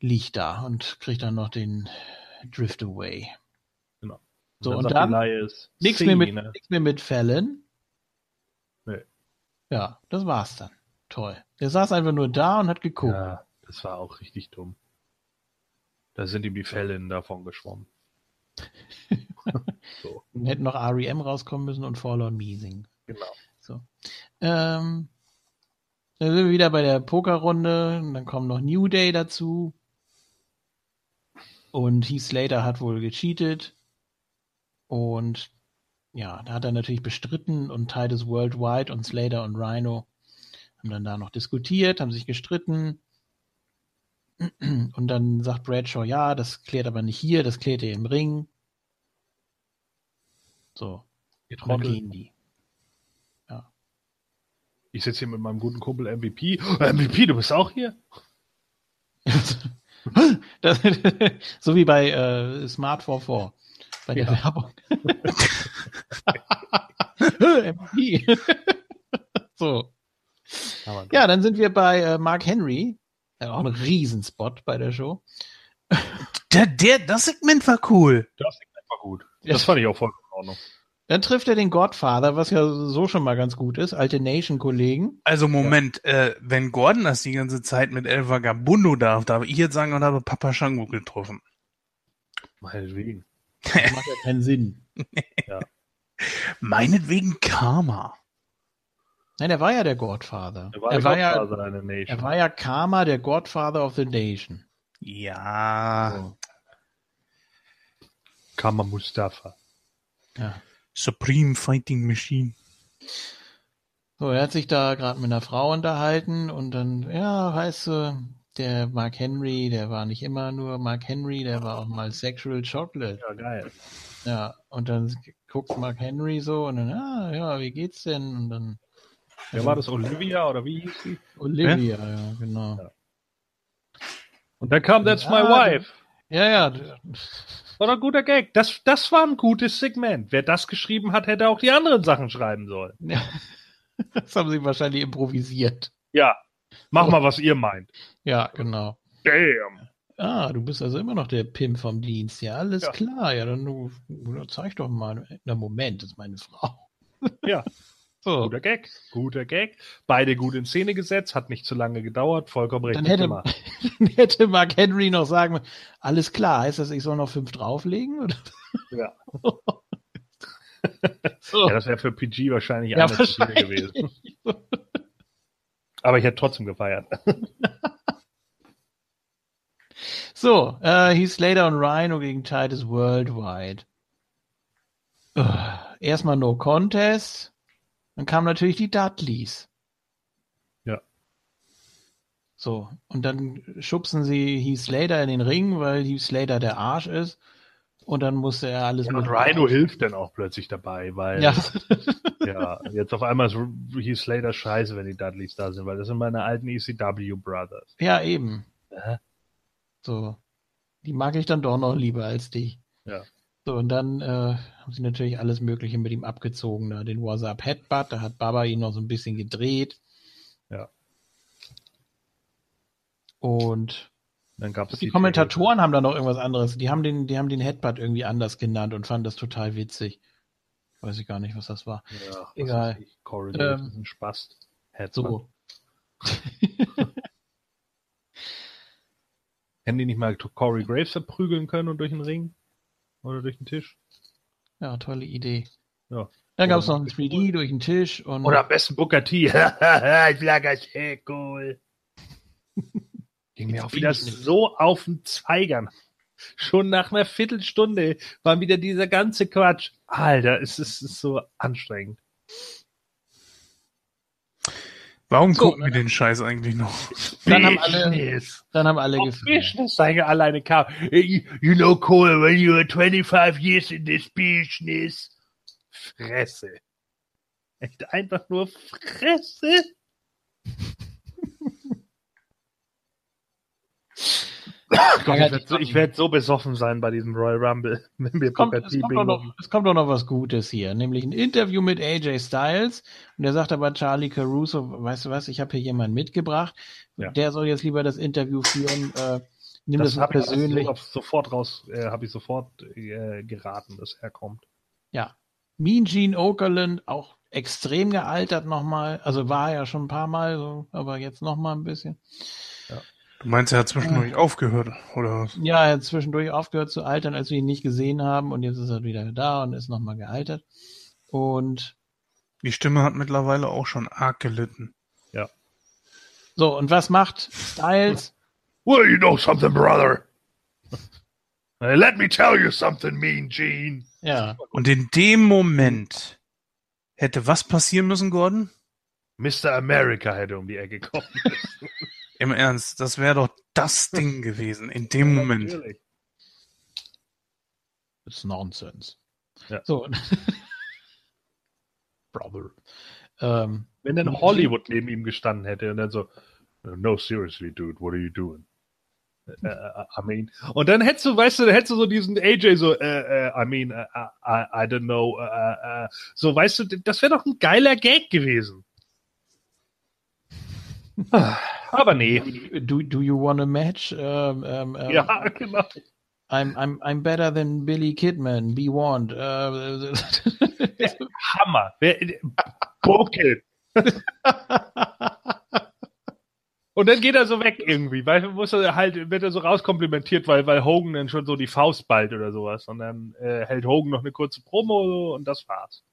liegt da und kriegt dann noch den Drift Away. Genau. So, und dann nichts mehr, mit, nix mehr mit Fallon. Nee. Ja, das war's dann. Toll. Der saß einfach nur da und hat geguckt. Ja, das war auch richtig dumm. Da sind ihm die Fälle davon geschwommen. So, Dann hätten noch REM rauskommen müssen und Forlorn Measing. genau. So. Ähm, dann sind wir wieder bei der Pokerrunde. Und dann kommen noch New Day dazu. Und Heath Slater hat wohl gecheatet. Und ja, da hat er natürlich bestritten und Titus Worldwide und Slater und Rhino haben dann da noch diskutiert, haben sich gestritten. Und dann sagt Bradshaw, ja, das klärt aber nicht hier, das klärt ihr im Ring. So, dann gehen die. Ich sitze hier mit meinem guten Kumpel MVP. Oh, MVP, du bist auch hier? Das, so wie bei äh, Smart 44 bei der Werbung. MVP. so. Ja, dann sind wir bei äh, Mark Henry. Ja, auch ein Riesenspot bei der Show. Der, der, das Segment war cool. Das war gut. Ja. Das fand ich auch vollkommen in Ordnung. Dann trifft er den Godfather, was ja so schon mal ganz gut ist, alte Nation-Kollegen. Also Moment, äh, wenn Gordon das die ganze Zeit mit El Vagabundo darf, darf ich jetzt sagen, und habe Papa Shango getroffen. Meinetwegen. Das macht ja keinen Sinn. Meinetwegen Karma. Nein, er war ja der Godfather. Er war, er, der war ja, Godfather Nation. er war ja Karma, der Godfather of the Nation. Ja. So. Kama Mustafa. Ja. Supreme Fighting Machine. So, er hat sich da gerade mit einer Frau unterhalten und dann, ja, weißt du, der Mark Henry, der war nicht immer nur Mark Henry, der war auch mal Sexual Chocolate. Ja, geil. Ja, und dann guckt Mark Henry so und dann, ah, ja, wie geht's denn? Und dann Wer war das? Olivia oder wie hieß sie? Olivia, ja, genau. Ja. Und dann kam That's My Ah, Wife. Ja, ja, War doch ein guter Gag. Das, das war ein gutes Segment. Wer das geschrieben hat, hätte auch die anderen Sachen schreiben sollen. ja. das haben sie wahrscheinlich improvisiert. Ja. Mach mal, was ihr meint. Ja, genau. Damn. Ah, du bist also immer noch der Pimp vom Dienst. Ja, alles Ja. klar. Ja, dann du zeig doch mal. Na, Moment, das ist meine Frau. Ja. So, Guter Gag. Guter Gag. Beide gut in Szene gesetzt. Hat nicht zu lange gedauert. Vollkommen richtig dann hätte, gemacht. dann hätte Mark Henry noch sagen alles klar, heißt das, ich soll noch fünf drauflegen? Oder? Ja. So. ja, das wäre für PG wahrscheinlich Ja, wahrscheinlich. gewesen. Aber ich hätte trotzdem gefeiert. So, äh, Heath Slater und Rhino gegen Titus Worldwide. Äh, erstmal No Contest. Dann kamen natürlich die Dudleys. Ja. So, und dann schubsen sie Heath Slater in den Ring, weil Heath Slater der Arsch ist. Und dann musste er alles Und machen. Rhino hilft dann auch plötzlich dabei, weil Ja. ja, jetzt auf einmal ist Heath Slater scheiße, wenn die Dudleys da sind, weil das sind meine alten ECW Brothers. ja, eben. Hä? So. Die mag ich dann doch noch lieber als dich. Ja. So, und dann äh, haben sie natürlich alles Mögliche mit ihm abgezogen. Da. Den WhatsApp Headbutt, da hat Baba ihn noch so ein bisschen gedreht. Ja. Und Dann gab es die Kommentatoren haben da noch irgendwas anderes. Die haben den, die haben den Headbutt irgendwie anders genannt und fanden das total witzig. Weiß ich gar nicht, was das war. Ja, Egal. Corey Ähm, Graves ist ein Spast. Headbutt. So. Hätten die nicht mal Corey Graves verprügeln können und durch den Ring? Oder durch den Tisch? Ja, tolle Idee. Ja. Dann gab es noch ein 3D durch den Tisch und Oder am besten Booker T. ich lag als cool. Ging mir auch wieder so auf den Zeigern. Schon nach einer Viertelstunde war wieder dieser ganze Quatsch. Alter, es ist, es ist so anstrengend. Warum So, gucken wir den Scheiß eigentlich noch? Dann haben alle- dann haben alle Auf gefilmt. Business, sage alleine kam. You, you know, Cole, when you are 25 years in this business. Fresse. Echt einfach nur Fresse. Gott, ich werde so, ich werd so besoffen sein bei diesem Royal Rumble, wenn wir Es kommt, Booker es, T kommt noch, es kommt doch noch was Gutes hier, nämlich ein Interview mit AJ Styles. Und der sagt aber Charlie Caruso, weißt du was, ich habe hier jemanden mitgebracht, Ja. der soll jetzt lieber das Interview führen. Äh, nimm das, Das mal ich persönlich. so- sofort raus, äh, habe ich sofort äh, geraten, dass er kommt. Ja. Mean Gene Okerlund, auch extrem gealtert nochmal. Also war er ja schon ein paar Mal, so, aber jetzt nochmal ein bisschen. Du meinst, er hat zwischendurch aufgehört, oder was? Ja, er hat zwischendurch aufgehört zu altern, als wir ihn nicht gesehen haben. Und jetzt ist er wieder da und ist nochmal gealtert. Und Die Stimme hat mittlerweile auch schon arg gelitten. so, und was macht Styles? Well, you know something, brother. Let me tell you something, Mean Gene. Ja, Und in dem Moment hätte was passieren müssen, Gordon? Mr. America hätte um die Ecke kommen müssen. Im Ernst, das wäre doch das Ding gewesen, in dem Moment. Natürlich. it's nonsense. Ja. So, Brother. Ähm, Wenn dann Hollywood neben ihm gestanden hätte und dann so, no, seriously, dude, what are you doing? Äh, I mean, und dann hättest du, weißt du, dann hättest du so diesen AJ so, äh, äh, I mean, äh, I, I don't know, äh, äh, so, weißt du, das wäre doch ein geiler Gag gewesen. Aber nee. do, do you want a match? Ähm, ähm, Ja, genau. I'm, I'm, I'm better than Billy Kidman. Be warned. Äh, Hammer. Bullshit. Und dann geht er so weg irgendwie, weil muss er halt, wird er so rauskomplimentiert, weil, weil Hogan dann schon so die Faust ballt oder sowas. Und dann äh, hält Hogan noch eine kurze Promo und das war's.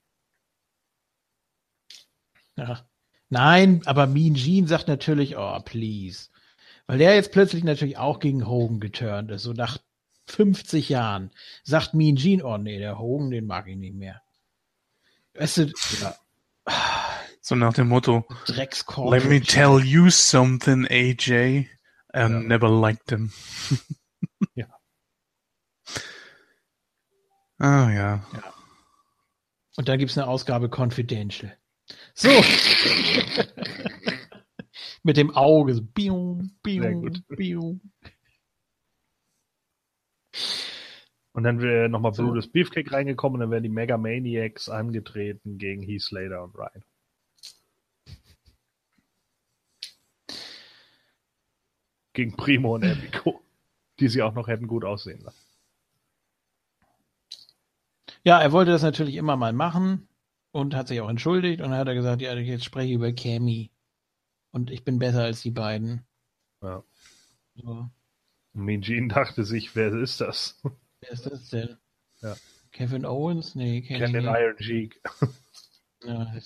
ja. Nein, aber Mean Gene sagt natürlich, oh, please. Weil der jetzt plötzlich natürlich auch gegen Hogan geturnt ist, so nach 50 Jahren. Sagt Mean Gene, oh nee, der Hogan, den mag ich nicht mehr. Weißt du, ja, So nach dem Motto, Dreckskorb. let me tell you something, AJ. I Ja. never liked him. Ja. Ah ja. Und dann gibt's eine Ausgabe Confidential. So. Mit dem Auge. So. Bium, Sehr bium, gut. bium. Und dann wäre nochmal So. Brutus Beefcake reingekommen und dann wären die Mega Maniacs angetreten gegen Heath Slater und Ryan. Gegen Primo und Emiko, die sie auch noch hätten gut aussehen lassen. Ja, er wollte das natürlich immer mal machen und hat sich auch entschuldigt und hat er gesagt, ja, jetzt spreche ich über Cammy. Und ich bin besser als die beiden. Ja. So. Und Gene dachte sich, wer ist das? Wer ist das denn? Ja. Kevin Owens? Nee, kenn Kevin. Iron Sheik. Ja,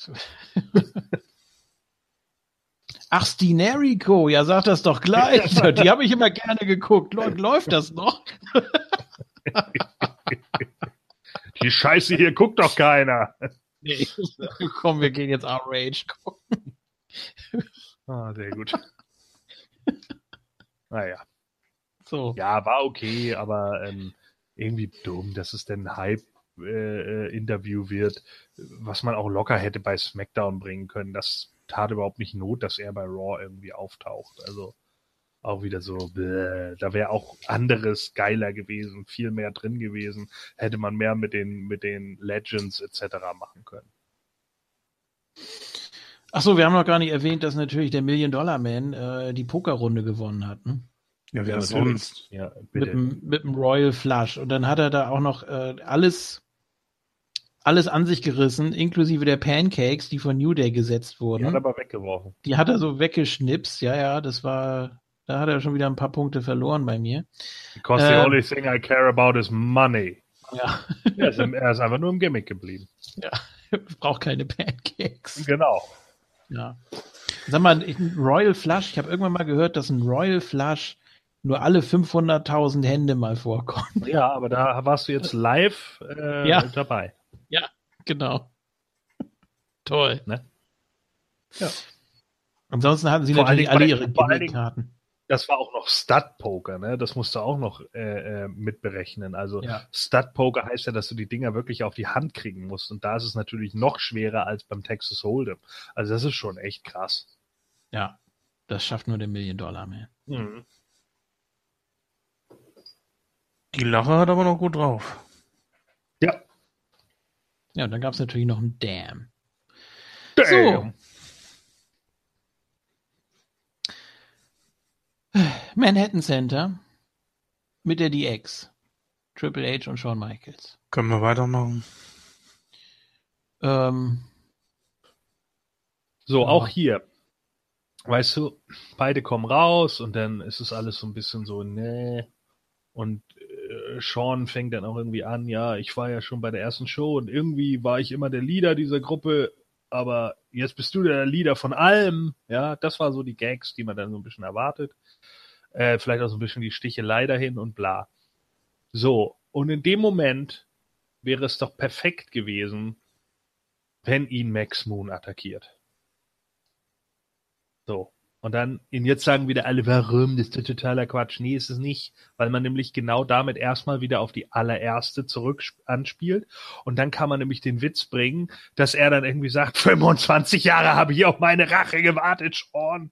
Ach, Stinerico, ja, sag das doch gleich. Die habe ich immer gerne geguckt. Läuft, läuft das noch? Die Scheiße hier guckt doch keiner. Nee. Komm, wir gehen jetzt R-Rage gucken. Ah, sehr gut. Naja. So. Ja, war okay, aber ähm, irgendwie dumm, dass es denn ein Hype-Interview wird, was man auch locker hätte bei SmackDown bringen können. Das tat überhaupt nicht Not, dass er bei Raw irgendwie auftaucht. Also auch wieder so, bäh, da wäre auch anderes geiler gewesen, viel mehr drin gewesen, hätte man mehr mit den mit den Legends etc. machen können. Ach so, wir haben noch gar nicht erwähnt, dass natürlich der Million Dollar Man äh, die Pokerrunde gewonnen hat. Ne? Ja, wer Ja, sonst? Ja, Mit bitte. dem, mit dem Royal Flush. Und dann hat er da auch noch äh, alles, alles an sich gerissen, inklusive der Pancakes, die von New Day gesetzt Die wurden. hat er aber weggeworfen. Die hat er so weggeschnipst. Ja, ja, das war, da hat er schon wieder ein paar Punkte verloren bei mir. Because the Ähm. only thing I care about is money. Ja, Er ist, er ist einfach nur im Gimmick geblieben. braucht keine Pancakes. Genau. Ja. Sag mal, ein Royal Flush, ich habe irgendwann mal gehört, dass ein Royal Flush nur alle 500.000 Hände mal vorkommt. Ja, aber da warst du jetzt live äh, Ja. dabei. Genau. Toll. Ne? Ja. Ansonsten hatten sie Vor natürlich allen alle Dingen ihre Dingen- Gimmick-Karten. Das war auch noch Stud-Poker, ne? Das musst du auch noch äh, äh, mitberechnen. Also Ja. Stud-Poker heißt ja, dass du die Dinger wirklich auf die Hand kriegen musst. Und da ist es natürlich noch schwerer als beim Texas Hold'em. Also das ist schon echt krass. Ja. Das schafft nur der Million Dollar Man. Mhm. Die Lache hat aber noch gut drauf. Ja. Ja, und dann gab es natürlich noch einen Damn. Damn. Manhattan Center mit der DX. Triple H und Shawn Michaels. Können wir weitermachen? Ähm, So, Ja. auch hier. Weißt du, beide kommen raus und dann ist es alles so ein bisschen so, nee. Und äh, Sean fängt dann auch irgendwie an, ja, ich war ja schon bei der ersten Show und irgendwie war ich immer der Leader dieser Gruppe, aber jetzt bist du der Leader von allem. Ja, das war so die Gags, die man dann so ein bisschen erwartet. Äh, vielleicht auch so ein bisschen die Stichelei dahin und bla. So, und in dem Moment wäre es doch perfekt gewesen, wenn ihn Max Moon attackiert. So. Und dann, und jetzt sagen wieder alle, warum? Das ist totaler Quatsch. Nee, ist es nicht, weil man nämlich genau damit erstmal wieder auf die allererste zurück anspielt. Und dann kann man nämlich den Witz bringen, dass er dann irgendwie sagt, 25 Jahre habe ich auf meine Rache gewartet, Sean.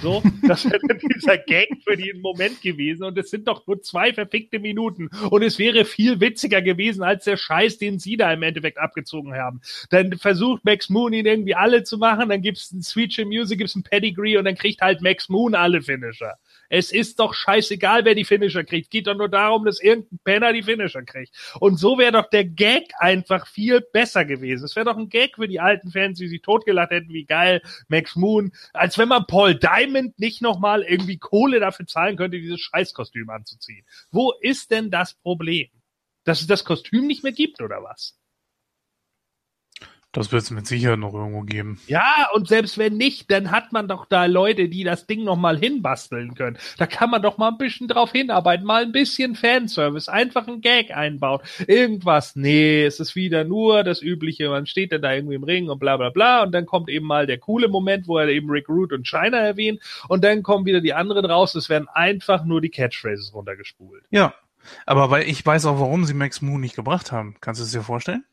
So, das wäre dieser Gag für den Moment gewesen. Und es sind doch nur zwei verfickte Minuten. Und es wäre viel witziger gewesen als der Scheiß, den sie da im Endeffekt abgezogen haben. Dann versucht Max Moon ihn irgendwie alle zu machen. Dann gibt's ein Switch in Music, gibt's ein Pedigree und dann kriegt halt Max Moon alle Finisher. Es ist doch scheißegal, wer die Finisher kriegt. Geht doch nur darum, dass irgendein Penner die Finisher kriegt. Und so wäre doch der Gag einfach viel besser gewesen. Es wäre doch ein Gag für die alten Fans, die sich totgelacht hätten, wie geil, Max Moon. Als wenn man Paul Diamond nicht nochmal irgendwie Kohle dafür zahlen könnte, dieses Scheißkostüm anzuziehen. Wo ist denn das Problem? Dass es das Kostüm nicht mehr gibt, oder was? Das wird es mit Sicherheit noch irgendwo geben. Ja, und selbst wenn nicht, dann hat man doch da Leute, die das Ding noch mal hinbasteln können. Da kann man doch mal ein bisschen drauf hinarbeiten, mal ein bisschen Fanservice, einfach ein Gag einbauen. Irgendwas. Nee, es ist wieder nur das Übliche. Man steht dann da irgendwie im Ring und bla bla bla und dann kommt eben mal der coole Moment, wo er eben Rick Root und China erwähnt und dann kommen wieder die anderen raus. Es werden einfach nur die Catchphrases runtergespult. Ja, aber weil ich weiß auch, warum sie Max Moon nicht gebracht haben. Kannst du es dir vorstellen?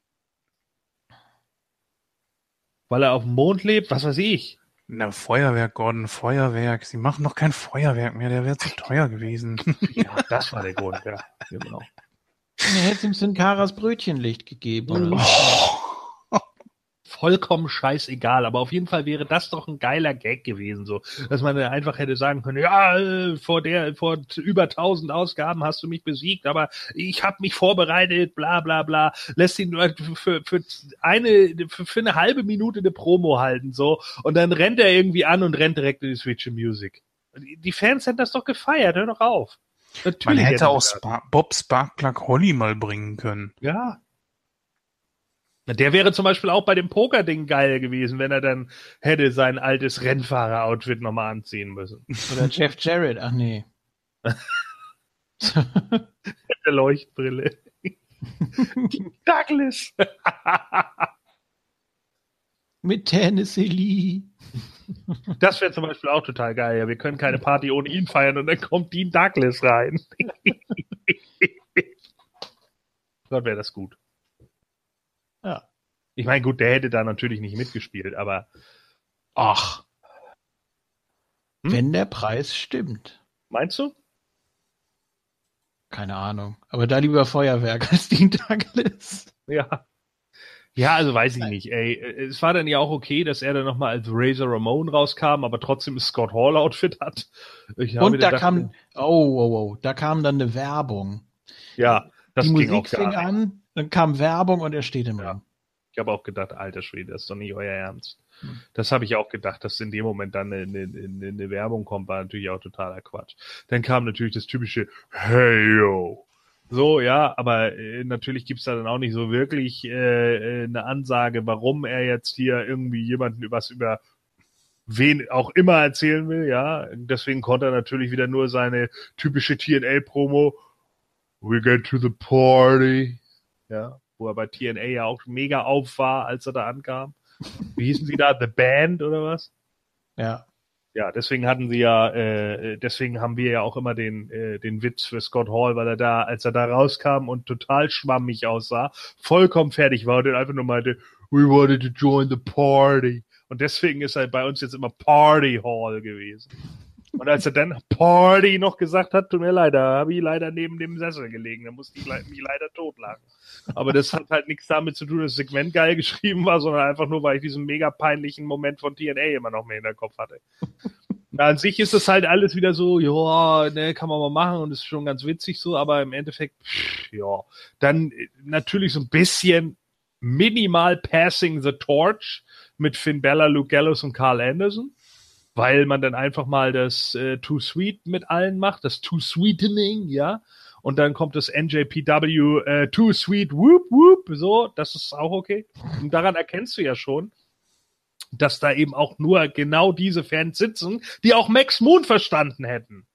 Weil er auf dem Mond lebt, was weiß ich. Na, Feuerwerk, Gordon, Feuerwerk. Sie machen doch kein Feuerwerk mehr, der wäre zu teuer gewesen. Ja, das war der Grund, ja. Genau. Er hätte ihm Sin Caras Brötchenlicht gegeben. Oder? Vollkommen scheißegal, aber auf jeden Fall wäre das doch ein geiler Gag gewesen, so, dass man einfach hätte sagen können, ja, äh, vor der, vor über tausend Ausgaben hast du mich besiegt, aber ich habe mich vorbereitet, bla bla bla, lässt ihn für, für eine, für, für eine halbe Minute eine Promo halten, so, und dann rennt er irgendwie an und rennt direkt in die Switch Music. Die Fans hätten das doch gefeiert, hör doch auf. Natürlich Man hätte auch Sp Bob Sparkplug Holly mal bringen können. Ja, der wäre zum Beispiel auch bei dem Poker-Ding geil gewesen, wenn er dann hätte sein altes Rennfahrer-Outfit nochmal anziehen müssen. Oder Jeff Jarrett, ach nee. Der Leuchtbrille. Douglas. Mit Tennessee Lee. Das wäre zum Beispiel auch total geil. Ja, wir können keine Party ohne ihn feiern und dann kommt Dean Douglas rein. Gott, wäre das gut. Ich meine, gut, der hätte da natürlich nicht mitgespielt, aber ach. Hm? Wenn der Preis stimmt. Meinst du? Keine Ahnung. Aber da lieber Feuerwerk als Dean Douglas. Ja. Ja, also weiß ich nicht, ey. Es war dann ja auch okay, dass er dann nochmal als Razor Ramon rauskam, aber trotzdem Scott Hall Outfit hat. Und da kam, oh, oh, oh, da kam dann eine Werbung. Ja, das Die Musik fing an, dann kam Werbung und er steht im ja. Ring. Ich habe auch gedacht, alter Schwede, das ist doch nicht euer Ernst. Hm. Das habe ich auch gedacht, dass in dem Moment dann eine, eine, eine Werbung kommt, war natürlich auch totaler Quatsch. Dann kam natürlich das typische Hey yo. So, ja, aber äh, natürlich gibt's da dann auch nicht so wirklich äh, äh eine Ansage, warum er jetzt hier irgendwie jemanden was über wen auch immer erzählen will, ja. Deswegen konnte er natürlich wieder nur seine typische TNA-Promo We get to the party. Ja, wo er bei TNA ja auch mega auf war, als er da ankam. Wie hießen sie da? The Band oder was? Ja. Ja, deswegen hatten sie ja, äh, deswegen haben wir ja auch immer den, äh, den Witz für Scott Hall, weil er da, als er da rauskam und total schwammig aussah, vollkommen fertig war und einfach nur meinte, we wanted to join the party. Und deswegen ist er bei uns jetzt immer Party Hall gewesen. Und als er dann Party noch gesagt hat, tut mir leid, da habe ich leider neben dem Sessel gelegen. Da musste ich mich leider totlachen. Aber das hat halt nichts damit zu tun, dass das Segment geil geschrieben war, sondern einfach nur, weil ich diesen mega peinlichen Moment von TNA immer noch mehr in der Kopf hatte. Na, an sich ist das halt alles wieder so, ja, ne, kann man mal machen und ist schon ganz witzig so, aber im Endeffekt, ja. Dann natürlich so ein bisschen minimal passing the torch mit Finn Bella, Luke Gallows und Carl Anderson weil man dann einfach mal das äh, Too Sweet mit allen macht, das Too Sweetening, ja. Und dann kommt das NJPW äh, Too Sweet Whoop Whoop, so, das ist auch okay. Und daran erkennst du ja schon, dass da eben auch nur genau diese Fans sitzen, die auch Max Moon verstanden hätten.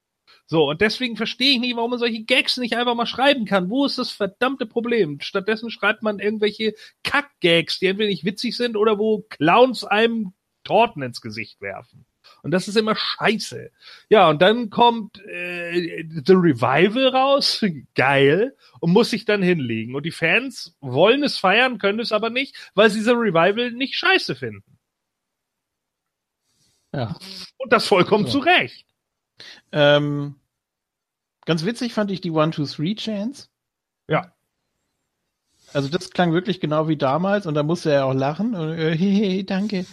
So, und deswegen verstehe ich nicht, warum man solche Gags nicht einfach mal schreiben kann. Wo ist das verdammte Problem? Stattdessen schreibt man irgendwelche Kack-Gags, die entweder nicht witzig sind oder wo Clowns einem Torten ins Gesicht werfen. Und das ist immer scheiße. Ja, und dann kommt äh, The Revival raus, geil, und muss sich dann hinlegen. Und die Fans wollen es feiern, können es aber nicht, weil sie The Revival nicht scheiße finden. Ja. Und das vollkommen Ja. zu Recht. Ähm, ganz witzig fand ich die One-Two-Three-Chance. Ja. Also das klang wirklich genau wie damals und da musste er auch lachen und äh, hey, hey, danke.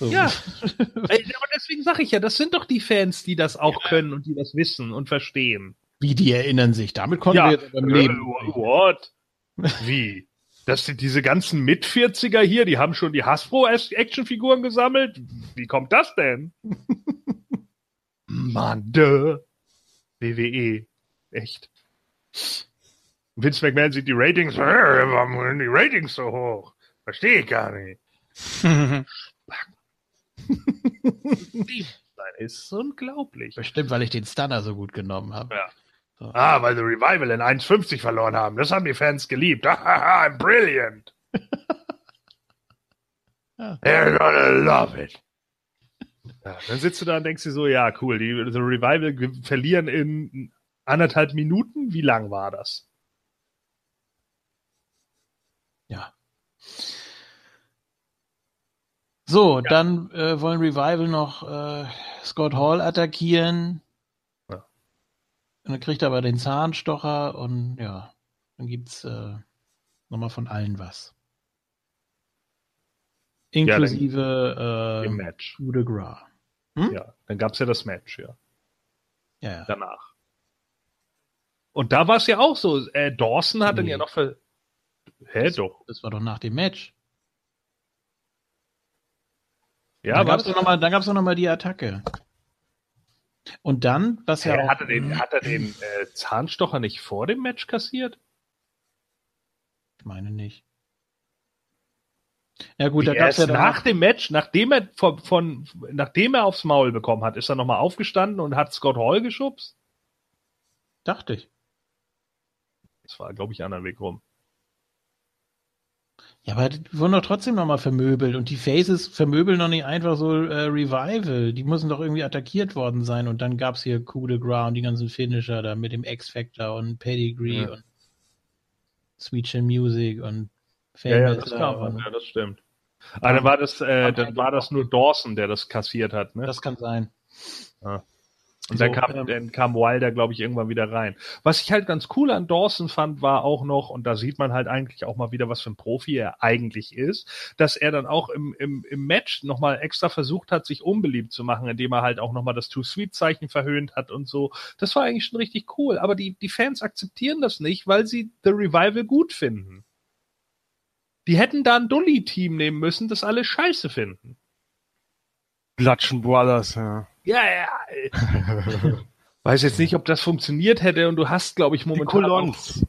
Ja. Aber deswegen sage ich ja, das sind doch die Fans, die das auch können und die das wissen und verstehen. Wie die erinnern sich. Damit konnten Ja. wir jetzt beim Leben. Äh, what? Wie? Das sind diese ganzen Mit-40er hier, die haben schon die Hasbro-Actionfiguren gesammelt? Wie kommt das denn? Mann, duh. WWE. Echt. Vince McMahon sieht die Ratings, warum sind die Ratings so hoch? Verstehe ich gar nicht. Das ist unglaublich. Bestimmt, weil ich den Stunner so gut genommen habe. Ja. So. Ah, weil The Revival in 1,50 verloren haben. Das haben die Fans geliebt. I'm brilliant. Ja. They're gonna love it. Ja, dann sitzt du da und denkst dir so, ja, cool, die The Revival verlieren in anderthalb Minuten. Wie lang war das? Ja. So, dann äh, wollen Revival noch äh, Scott Hall attackieren. Ja. Und dann kriegt er aber den Zahnstocher und ja, dann gibt's äh, nochmal von allen was. Inklusive Im äh, Match. Coup de Gras. Hm? Ja, dann gab's ja das Match, ja, Ja, ja. danach. Und da war es ja auch so, äh, Dawson hat dann Nee. ja noch ver... Hä, doch. Das war doch nach dem Match. Ja, dann gab's doch noch mal, dann gab's doch noch mal die Attacke. Und dann, was ja hat er den, hat er den äh, Zahnstocher nicht vor dem Match kassiert? ich meine nicht. Ja gut, da gab's ja nach dem Match, nachdem er von, von nachdem er aufs Maul bekommen hat, ist er nochmal aufgestanden und hat Scott Hall geschubst. dachte ich. Das war, glaube ich, anderen Weg rum. Ja, aber die wurden doch trotzdem noch mal vermöbelt und die Faces vermöbeln doch nicht einfach so äh, Revival. Die müssen doch irgendwie attackiert worden sein und dann gab's hier Coup de Gras und die ganzen Finisher da mit dem X-Factor und Pedigree Ja. und Sweet Chin Music und Ja, ja, Famous das und ja, das stimmt. Ah, dann war das, äh, dann war das nur Dawson, der das kassiert hat, ne? das kann sein. Und dann So, kam, ähm, dann kam Wilder, glaube ich, irgendwann wieder rein. Was ich halt ganz cool an Dawson fand, war auch noch, und da sieht man halt eigentlich auch mal wieder, was für ein Profi er eigentlich ist, dass er dann auch im, im, im Match nochmal extra versucht hat, sich unbeliebt zu machen, indem er halt auch nochmal das Too-Sweet-Zeichen verhöhnt hat und so. Das war eigentlich schon richtig cool. Aber die, die Fans akzeptieren das nicht, weil sie The Revival gut finden. Die hätten da ein Dully-Team nehmen müssen, das alle scheiße finden. Bludgeon Brothers, ja. Ja, ja. Weiß jetzt nicht, ob das funktioniert hätte und du hast, glaube ich, Die momentan. Auch, Colons.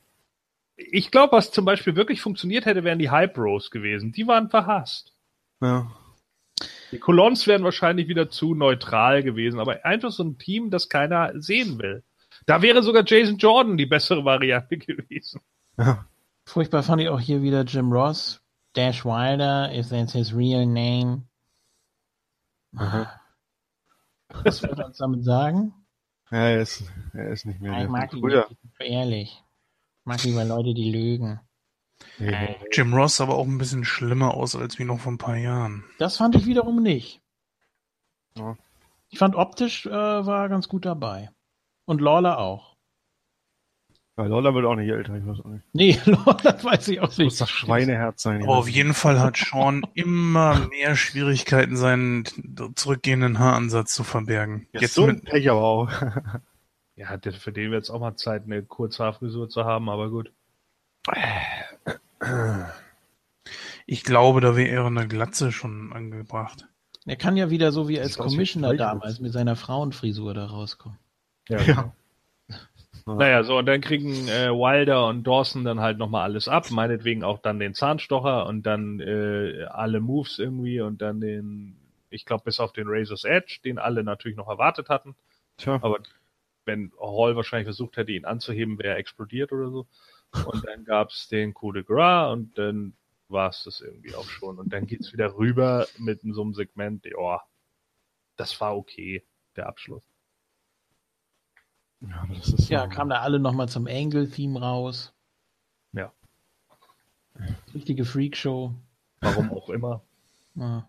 ich glaube, was zum Beispiel wirklich funktioniert hätte, wären die Hype Bros gewesen. Die waren verhasst. Ja. Die Colons wären wahrscheinlich wieder zu neutral gewesen, aber einfach so ein Team, das keiner sehen will. Da wäre sogar Jason Jordan die bessere Variante gewesen. ja. Furchtbar fand ich auch hier wieder Jim Ross. Dash Wilder, is that his real name? Was wird er uns damit sagen? Ja, er ist, er ist nicht mehr ich mag nicht, ehrlich. Ich mag lieber Leute, die lügen. Nee. Jim Ross sah aber auch ein bisschen schlimmer aus als wie noch vor ein paar Jahren. Das fand ich wiederum nicht. Ja. Ich fand optisch äh, war er ganz gut dabei. Und Lawler auch. Ja, Lola wird auch nicht älter, ich weiß auch nicht. Nee, Lawler weiß ich auch Das muss nicht. das Schweineherz sein. Aber auf jeden Fall hat Sean immer mehr Schwierigkeiten, seinen zurückgehenden Haaransatz zu verbergen. Jetzt Jetzt so mit, ein Pech aber auch. Ja, für den wird es auch mal Zeit, eine Kurzhaarfrisur zu haben, aber gut. ich glaube, da wäre eine Glatze schon angebracht. Er kann ja wieder so wie als Commissioner damals mit seiner Frauenfrisur da rauskommen. Ja. Naja, so, und dann kriegen äh, Wilder und Dawson dann halt nochmal alles ab, meinetwegen auch dann den Zahnstocher und dann äh, alle Moves irgendwie und dann den, ich glaube, bis auf den Razor's Edge, den alle natürlich noch erwartet hatten. Tja. Aber wenn Hall wahrscheinlich versucht hätte, ihn anzuheben, wäre er explodiert oder so. Und dann gab's den Coup de Gras und dann war's das irgendwie auch schon. Und dann geht's wieder rüber mit so einem Segment, ja, das war okay, der Abschluss. Ja, aber das ist Ja, so- kamen da alle nochmal zum Angle-Theme raus. Ja. Richtige Freakshow. Warum auch immer. Ja.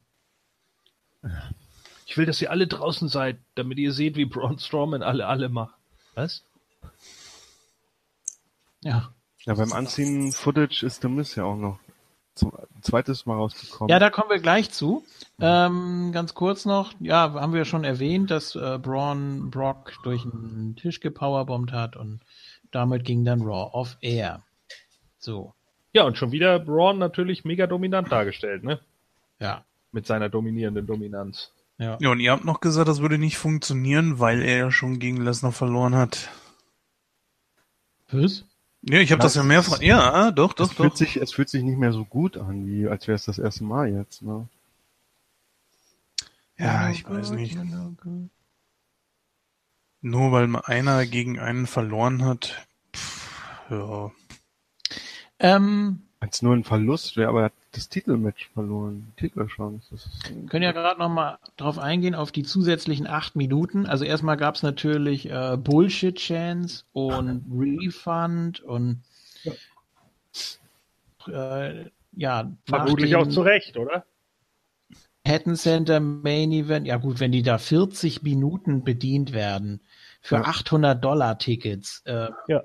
Ich will, dass ihr alle draußen seid, damit ihr seht, wie Braun Strowman alle alle macht. Was? ja. Ja, beim Anziehen Footage ist The Miss ja auch noch zum zweites Mal rausgekommen. Ja, da kommen wir gleich zu. Ähm, ganz kurz noch, ja, haben wir schon erwähnt, dass äh, Braun Brock durch einen Tisch gepowerbombt hat und damit ging dann Raw off Air. So, Ja, und schon wieder Braun natürlich mega dominant dargestellt, ne? ja. Mit seiner dominierenden Dominanz. Ja. Ja, und ihr habt noch gesagt, das würde nicht funktionieren, weil er ja schon gegen Lesnar verloren hat. Was? Ja, ich habe das, Das ja mehrfach. Ja, doch, es, doch, fühlt doch. sich, es fühlt sich nicht mehr so gut an, wie als wäre es das erste Mal jetzt. Ne? Ja, ich weiß nicht. Nur weil mal einer gegen einen verloren hat. Pff, ja. Ähm, Als nur ein Verlust wäre, aber er hat das Titelmatch verloren. Die Titelchance. Das ist, können ja gerade noch mal drauf eingehen, auf die zusätzlichen acht Minuten. Also erstmal gab es natürlich äh, Bullshit-Chance und Refund und äh, ja, Vermutlich auch zu Recht, oder? Hatton Center Main Event. Ja gut, wenn die da 40 Minuten bedient werden für Ja. 800 Dollar Tickets äh, Ja.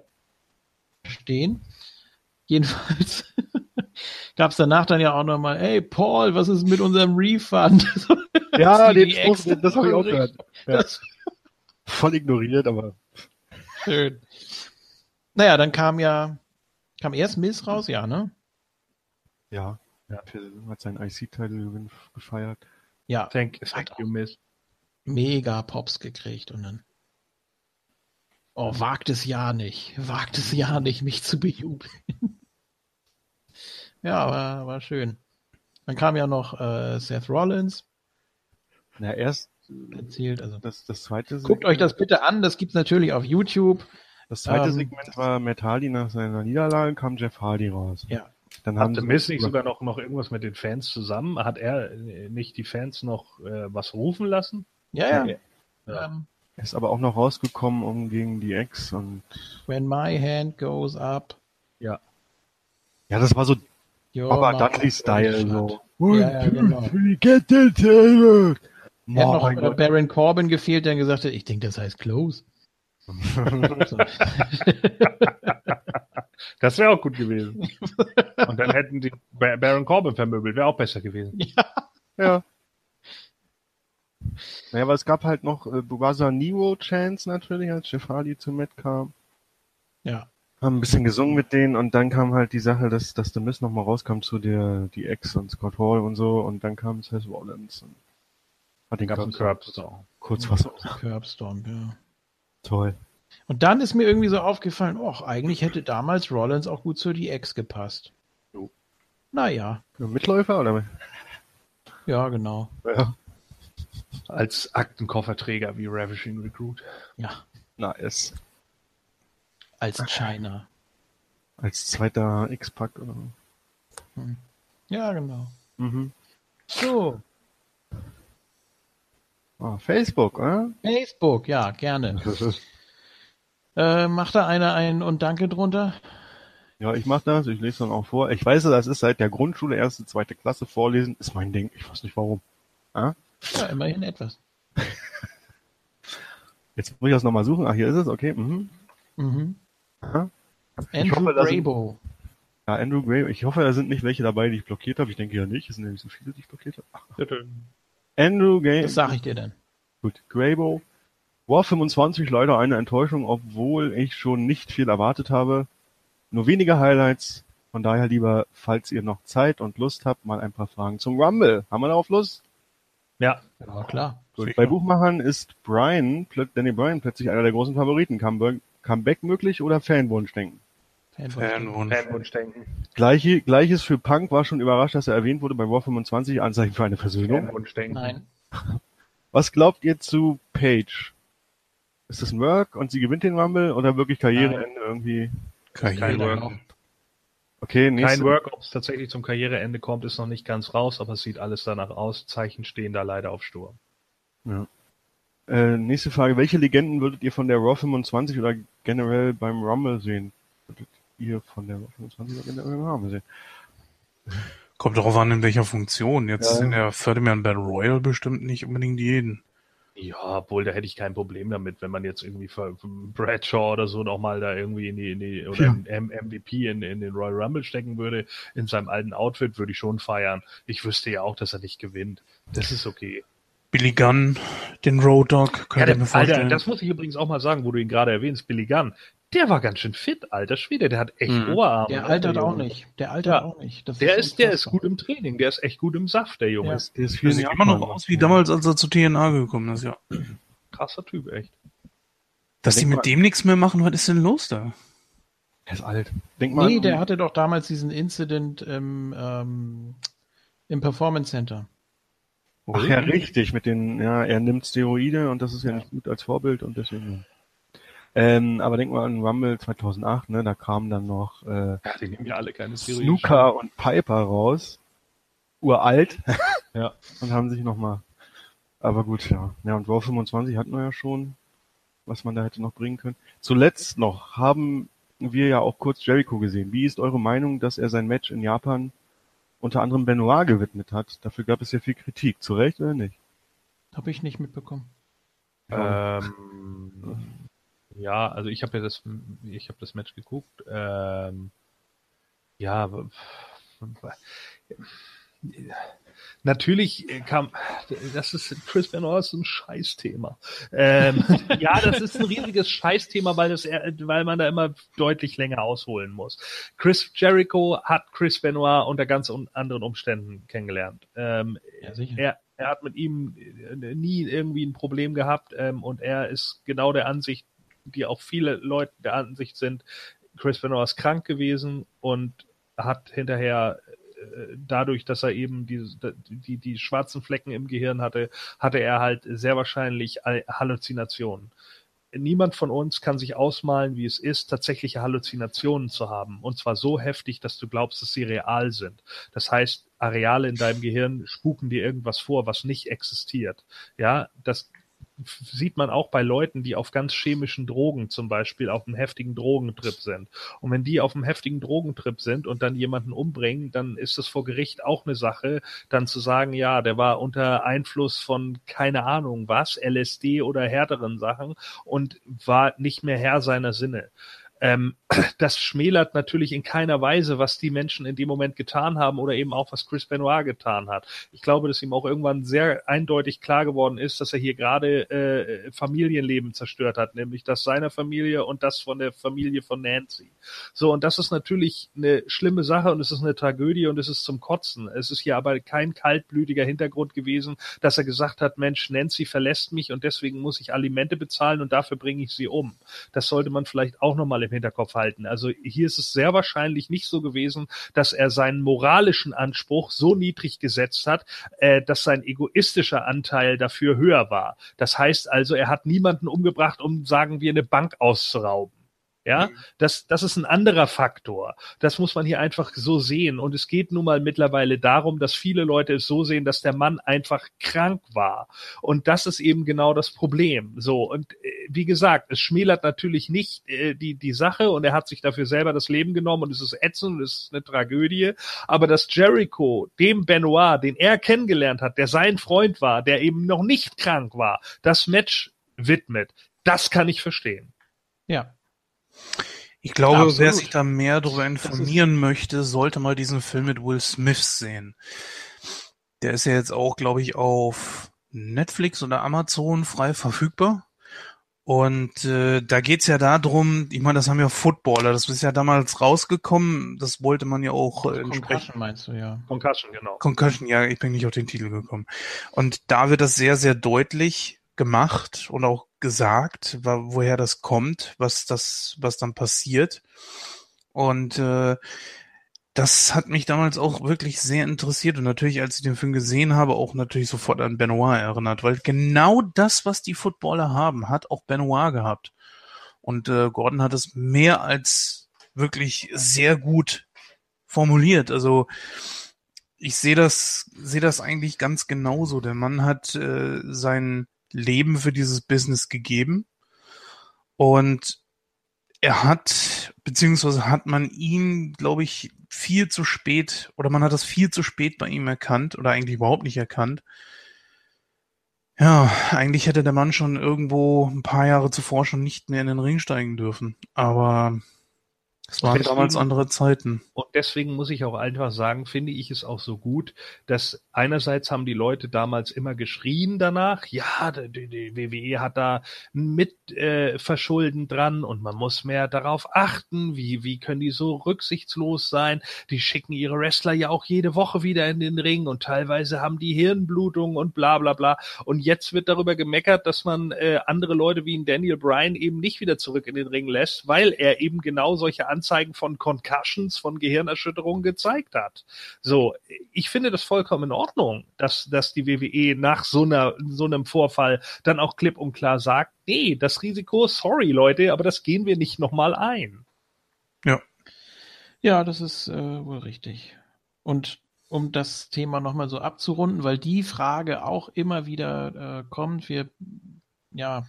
stehen. Jedenfalls gab es danach dann ja auch nochmal, hey Paul, was ist mit unserem Refund? ja, die den Spruch, extra das habe ich auch gehört. Ja. Voll ignoriert, aber Schön. Naja, dann kam ja, kam erst Miss raus, ja, ne? ja. Ja. Für, hat seinen IC-Title gefeiert. Ja, Thank, thank you, Miss. mega Pops gekriegt und dann. Oh, wagt es ja nicht. Wagt es ja nicht, mich zu bejubeln. Ja, war, war schön. Dann kam ja noch äh, Seth Rollins Na, erst erzählt. Also das, das zweite guckt euch das bitte an. Das gibt's natürlich auf YouTube. Das zweite Ähm, Segment war Matt Hardy nach seiner Niederlage, kam Jeff Hardy raus. Ja. Dann haben Hatte Miss nicht sogar noch, noch irgendwas mit den Fans zusammen? Hat er äh, nicht die Fans noch äh, was rufen lassen? Ja, ja. Ja. Ähm, ist aber auch noch rausgekommen, um gegen die Ex und when my hand goes up. ja, das war so Baba mouth Dudley-Style so. Ja, ja, genau. Get the table! Hätte noch Gott. Baron Corbin gefehlt, der gesagt hat, ich denke, das heißt Close. Das wäre auch gut gewesen. Und dann hätten die Ba- Baron Corbin vermöbelt, wäre auch besser gewesen. Ja. Naja, aber es gab halt noch äh, Bugasa Nero Chance natürlich, als Jeff Hardy zu Matt kam. ja. Haben ein bisschen gesungen mit denen und dann kam halt die Sache, dass, dass The Miz nochmal rauskam zu der, die Ex und Scott Hall und so und dann kam Seth Rollins und hat den Gab's einen Curb- Curbstone. kurz was Curbstomp, ja. toll. Und dann ist mir irgendwie so aufgefallen, och, eigentlich hätte damals Rollins auch gut zu die Ex gepasst. Jo. Naja, Mitläufer oder? ja, genau. Ja. Als Aktenkofferträger wie Ravishing Recruit. Ja, Nice. Als China. Als zweiter X-Pack oder so. Ja, genau. Mhm. So, Ah, Facebook, oder? Facebook, ja, gerne. Äh, macht da einer ein und Danke drunter? Ja, ich mach das, ich lese dann auch vor. Ich weiß, das ist seit der Grundschule, erste, zweite Klasse vorlesen, ist mein Ding. Ich weiß nicht warum. Ah? Ja, immerhin etwas. Jetzt muss ich das nochmal suchen. Ach, hier ist es, okay. Mhm. Mhm. Andrew hoffe, da sind-. Ja, Andrew Gray, ich hoffe, da sind nicht welche dabei, die ich blockiert habe. Ich denke ja nicht, es sind ja nicht so viele, die ich blockiert habe. Ach, Andrew Gray, Das sag ich dir dann. gut, Graybo. War 25 leider eine Enttäuschung, obwohl ich schon nicht viel erwartet habe. Nur wenige Highlights. Von daher lieber, falls ihr noch Zeit und Lust habt, mal ein paar Fragen zum Rumble. Haben wir darauf Lust? Ja, Ja, klar. Gut. Bei Buchmachern ist Brian, Danny Bryan plötzlich einer der großen Favoriten. Comeback möglich oder Fanwunsch denken? Fanwunsch. Fanwunsch denken. Gleiche, Gleiches für Punk war schon überrascht, dass er erwähnt wurde bei War 25, Anzeichen für eine Versöhnung. Fanwunsch denken. Nein. Was glaubt ihr zu Paige? Ist das ein Work und sie gewinnt den Rumble oder wirklich Karriereende irgendwie? Kein Karriere. Work. Okay, nächste. Kein Work, ob es tatsächlich zum Karriereende kommt, ist noch nicht ganz raus, aber es sieht alles danach aus. Zeichen stehen da leider auf Sturm. Ja. Äh, nächste Frage. Welche Legenden würdet ihr von der Raw 25 oder generell beim Rumble sehen? Ihr von der Raw 25 oder generell beim Rumble sehen? Kommt darauf an, in welcher Funktion. Jetzt Ja. in der Third Man Battle Royal bestimmt nicht unbedingt jeden. Ja, obwohl da hätte ich kein Problem damit, wenn man jetzt irgendwie Bradshaw oder so nochmal da irgendwie in die, in die oder Ja. in MVP in, in den Royal Rumble stecken würde, in seinem alten Outfit, würde ich schon feiern. Ich wüsste ja auch, dass er nicht gewinnt. Das ist okay. Billy Gunn, den Road Dog, Ja, könnte der, ich mir vorstellen. Alter, das muss ich übrigens auch mal sagen, wo du ihn gerade erwähnst, Billy Gunn. Der war ganz schön fit, alter Schwede. Der hat echt Mhm. Oberarme. Der altert auch Junge. nicht. Der altert Ja. auch nicht. Das Der ist, der ist gut im Training. Der ist echt gut im Saft, der Junge. Ja. Ist Der ist Der sieht immer noch aus wie damals, als er zu TNA gekommen ist, ja. krasser Typ, echt. Dass die Denk mit mal- dem nichts mehr machen, was ist denn los da? Der ist alt. Denk mal. Nee, der hatte doch damals diesen Incident im, ähm, im Performance Center. Ach ja, richtig, mit den, ja, er nimmt Steroide und das ist ja, nicht gut als Vorbild und deswegen. Ähm, aber denk mal an Rumble 2008, ne, da kamen dann noch äh, Ja, die nehmen ja alle keine Steroide. Snooker und Piper raus, uralt, Ja. und haben sich nochmal, aber gut, ja. Ja, und Raw 25 hatten wir ja schon, was man da hätte noch bringen können. Zuletzt noch haben wir ja auch kurz Jericho gesehen. Wie ist eure Meinung, dass er sein Match in Japan unter anderem Benoit gewidmet hat? Dafür gab es ja viel Kritik. Zu Recht oder nicht? Habe ich nicht mitbekommen. Ähm, ja, also ich habe ja das, ich habe das Match geguckt. Ähm, ja, natürlich kam, das ist Chris Benoit ist ein Scheißthema. Ähm, ja, das ist ein riesiges Scheißthema, weil das, weil man da immer deutlich länger ausholen muss. Chris Jericho hat Chris Benoit unter ganz anderen Umständen kennengelernt. Ähm, Ja, sicher. er, er hat mit ihm äh, nie irgendwie ein Problem gehabt ähm, und er ist genau der Ansicht, die auch viele Leute der Ansicht sind, Chris Benoit ist krank gewesen und hat hinterher äh, dadurch, dass er eben die, die, die schwarzen Flecken im Gehirn hatte, hatte er halt sehr wahrscheinlich All- Halluzinationen. Niemand von uns kann sich ausmalen, wie es ist, tatsächliche Halluzinationen zu haben. Und zwar so heftig, dass du glaubst, dass sie real sind. Das heißt, Areale in deinem Gehirn spuken dir irgendwas vor, was nicht existiert. Ja, das sieht man auch bei Leuten, die auf ganz chemischen Drogen zum Beispiel auf einem heftigen Drogentrip sind. Und wenn die auf einem heftigen Drogentrip sind und dann jemanden umbringen, dann ist es vor Gericht auch eine Sache, dann zu sagen, ja, der war unter Einfluss von keine Ahnung was, LSD oder härteren Sachen und war nicht mehr Herr seiner Sinne. Ähm, das schmälert natürlich in keiner Weise, was die Menschen in dem Moment getan haben oder eben auch, was Chris Benoit getan hat. Ich glaube, dass ihm auch irgendwann sehr eindeutig klar geworden ist, dass er hier gerade äh, Familienleben zerstört hat, nämlich das seiner Familie und das von der Familie von Nancy. So, und das ist natürlich eine schlimme Sache und es ist eine Tragödie und es ist zum Kotzen. Es ist hier aber kein kaltblütiger Hintergrund gewesen, dass er gesagt hat, Mensch, Nancy verlässt mich und deswegen muss ich Alimente bezahlen und dafür bringe ich sie um. Das sollte man vielleicht auch nochmal im Hinterkopf halten. Also hier ist es sehr wahrscheinlich nicht so gewesen, dass er seinen moralischen Anspruch so niedrig gesetzt hat, äh, dass sein egoistischer Anteil dafür höher war. Das heißt also, er hat niemanden umgebracht, um, sagen wir, eine Bank auszurauben. Ja, das, das ist ein anderer Faktor. Das muss man hier einfach so sehen. Und es geht nun mal mittlerweile darum, dass viele Leute es so sehen, dass der Mann einfach krank war. Und das ist eben genau das Problem. So. Und äh, wie gesagt, es schmälert natürlich nicht äh, die, die Sache und er hat sich dafür selber das Leben genommen und es ist ätzend und es ist eine Tragödie. Aber dass Jericho dem Benoit, den er kennengelernt hat, der sein Freund war, der eben noch nicht krank war, das Match widmet, das kann ich verstehen. Ja. Ich glaube, Absolut. wer sich da mehr darüber informieren möchte, sollte mal diesen Film mit Will Smith sehen. Der ist ja jetzt auch, glaube ich, auf Netflix oder Amazon frei verfügbar. Und äh, da geht's ja darum, ich meine, das haben ja Footballer, das ist ja damals rausgekommen, das wollte man ja auch äh, entsprechend Concussion meinst du, ja. Concussion, genau. Concussion, ja, ich bin nicht auf den Titel gekommen. Und da wird das sehr, sehr deutlich gemacht und auch gesagt, woher das kommt, was das, was dann passiert. Und äh, das hat mich damals auch wirklich sehr interessiert und natürlich, als ich den Film gesehen habe, auch natürlich sofort an Benoit erinnert, weil genau das, was die Footballer haben, hat auch Benoit gehabt. Und äh, Gordon hat es mehr als wirklich sehr gut formuliert. Also ich sehe das, sehe das eigentlich ganz genauso. Der Mann hat äh, sein Leben für dieses Business gegeben. Und er hat, beziehungsweise hat man ihn, glaube ich, viel zu spät, oder man hat das viel zu spät bei ihm erkannt, oder eigentlich überhaupt nicht erkannt. Ja, eigentlich hätte der Mann schon irgendwo ein paar Jahre zuvor schon nicht mehr in den Ring steigen dürfen. Aber es waren Deswegen- damals andere Zeiten. Und deswegen muss ich auch einfach sagen, finde ich es auch so gut, dass einerseits haben die Leute damals immer geschrien danach, ja, die, die WWE hat da mit äh, Verschulden dran und man muss mehr darauf achten, wie, wie können die so rücksichtslos sein? Die schicken ihre Wrestler ja auch jede Woche wieder in den Ring und teilweise haben die Hirnblutung und bla bla bla. Und jetzt wird darüber gemeckert, dass man äh, andere Leute wie ein Daniel Bryan eben nicht wieder zurück in den Ring lässt, weil er eben genau solche Anzeigen von Concussions, von Gehirnerschütterungen gezeigt hat. So, ich finde das vollkommen in Ordnung, dass, dass die WWE nach so einer, so einem Vorfall dann auch klipp und klar sagt, nee, das Risiko, sorry Leute, aber das gehen wir nicht nochmal ein. Ja, das ist äh, wohl richtig. Und um das Thema nochmal so abzurunden, weil die Frage auch immer wieder äh, kommt, wir, ja,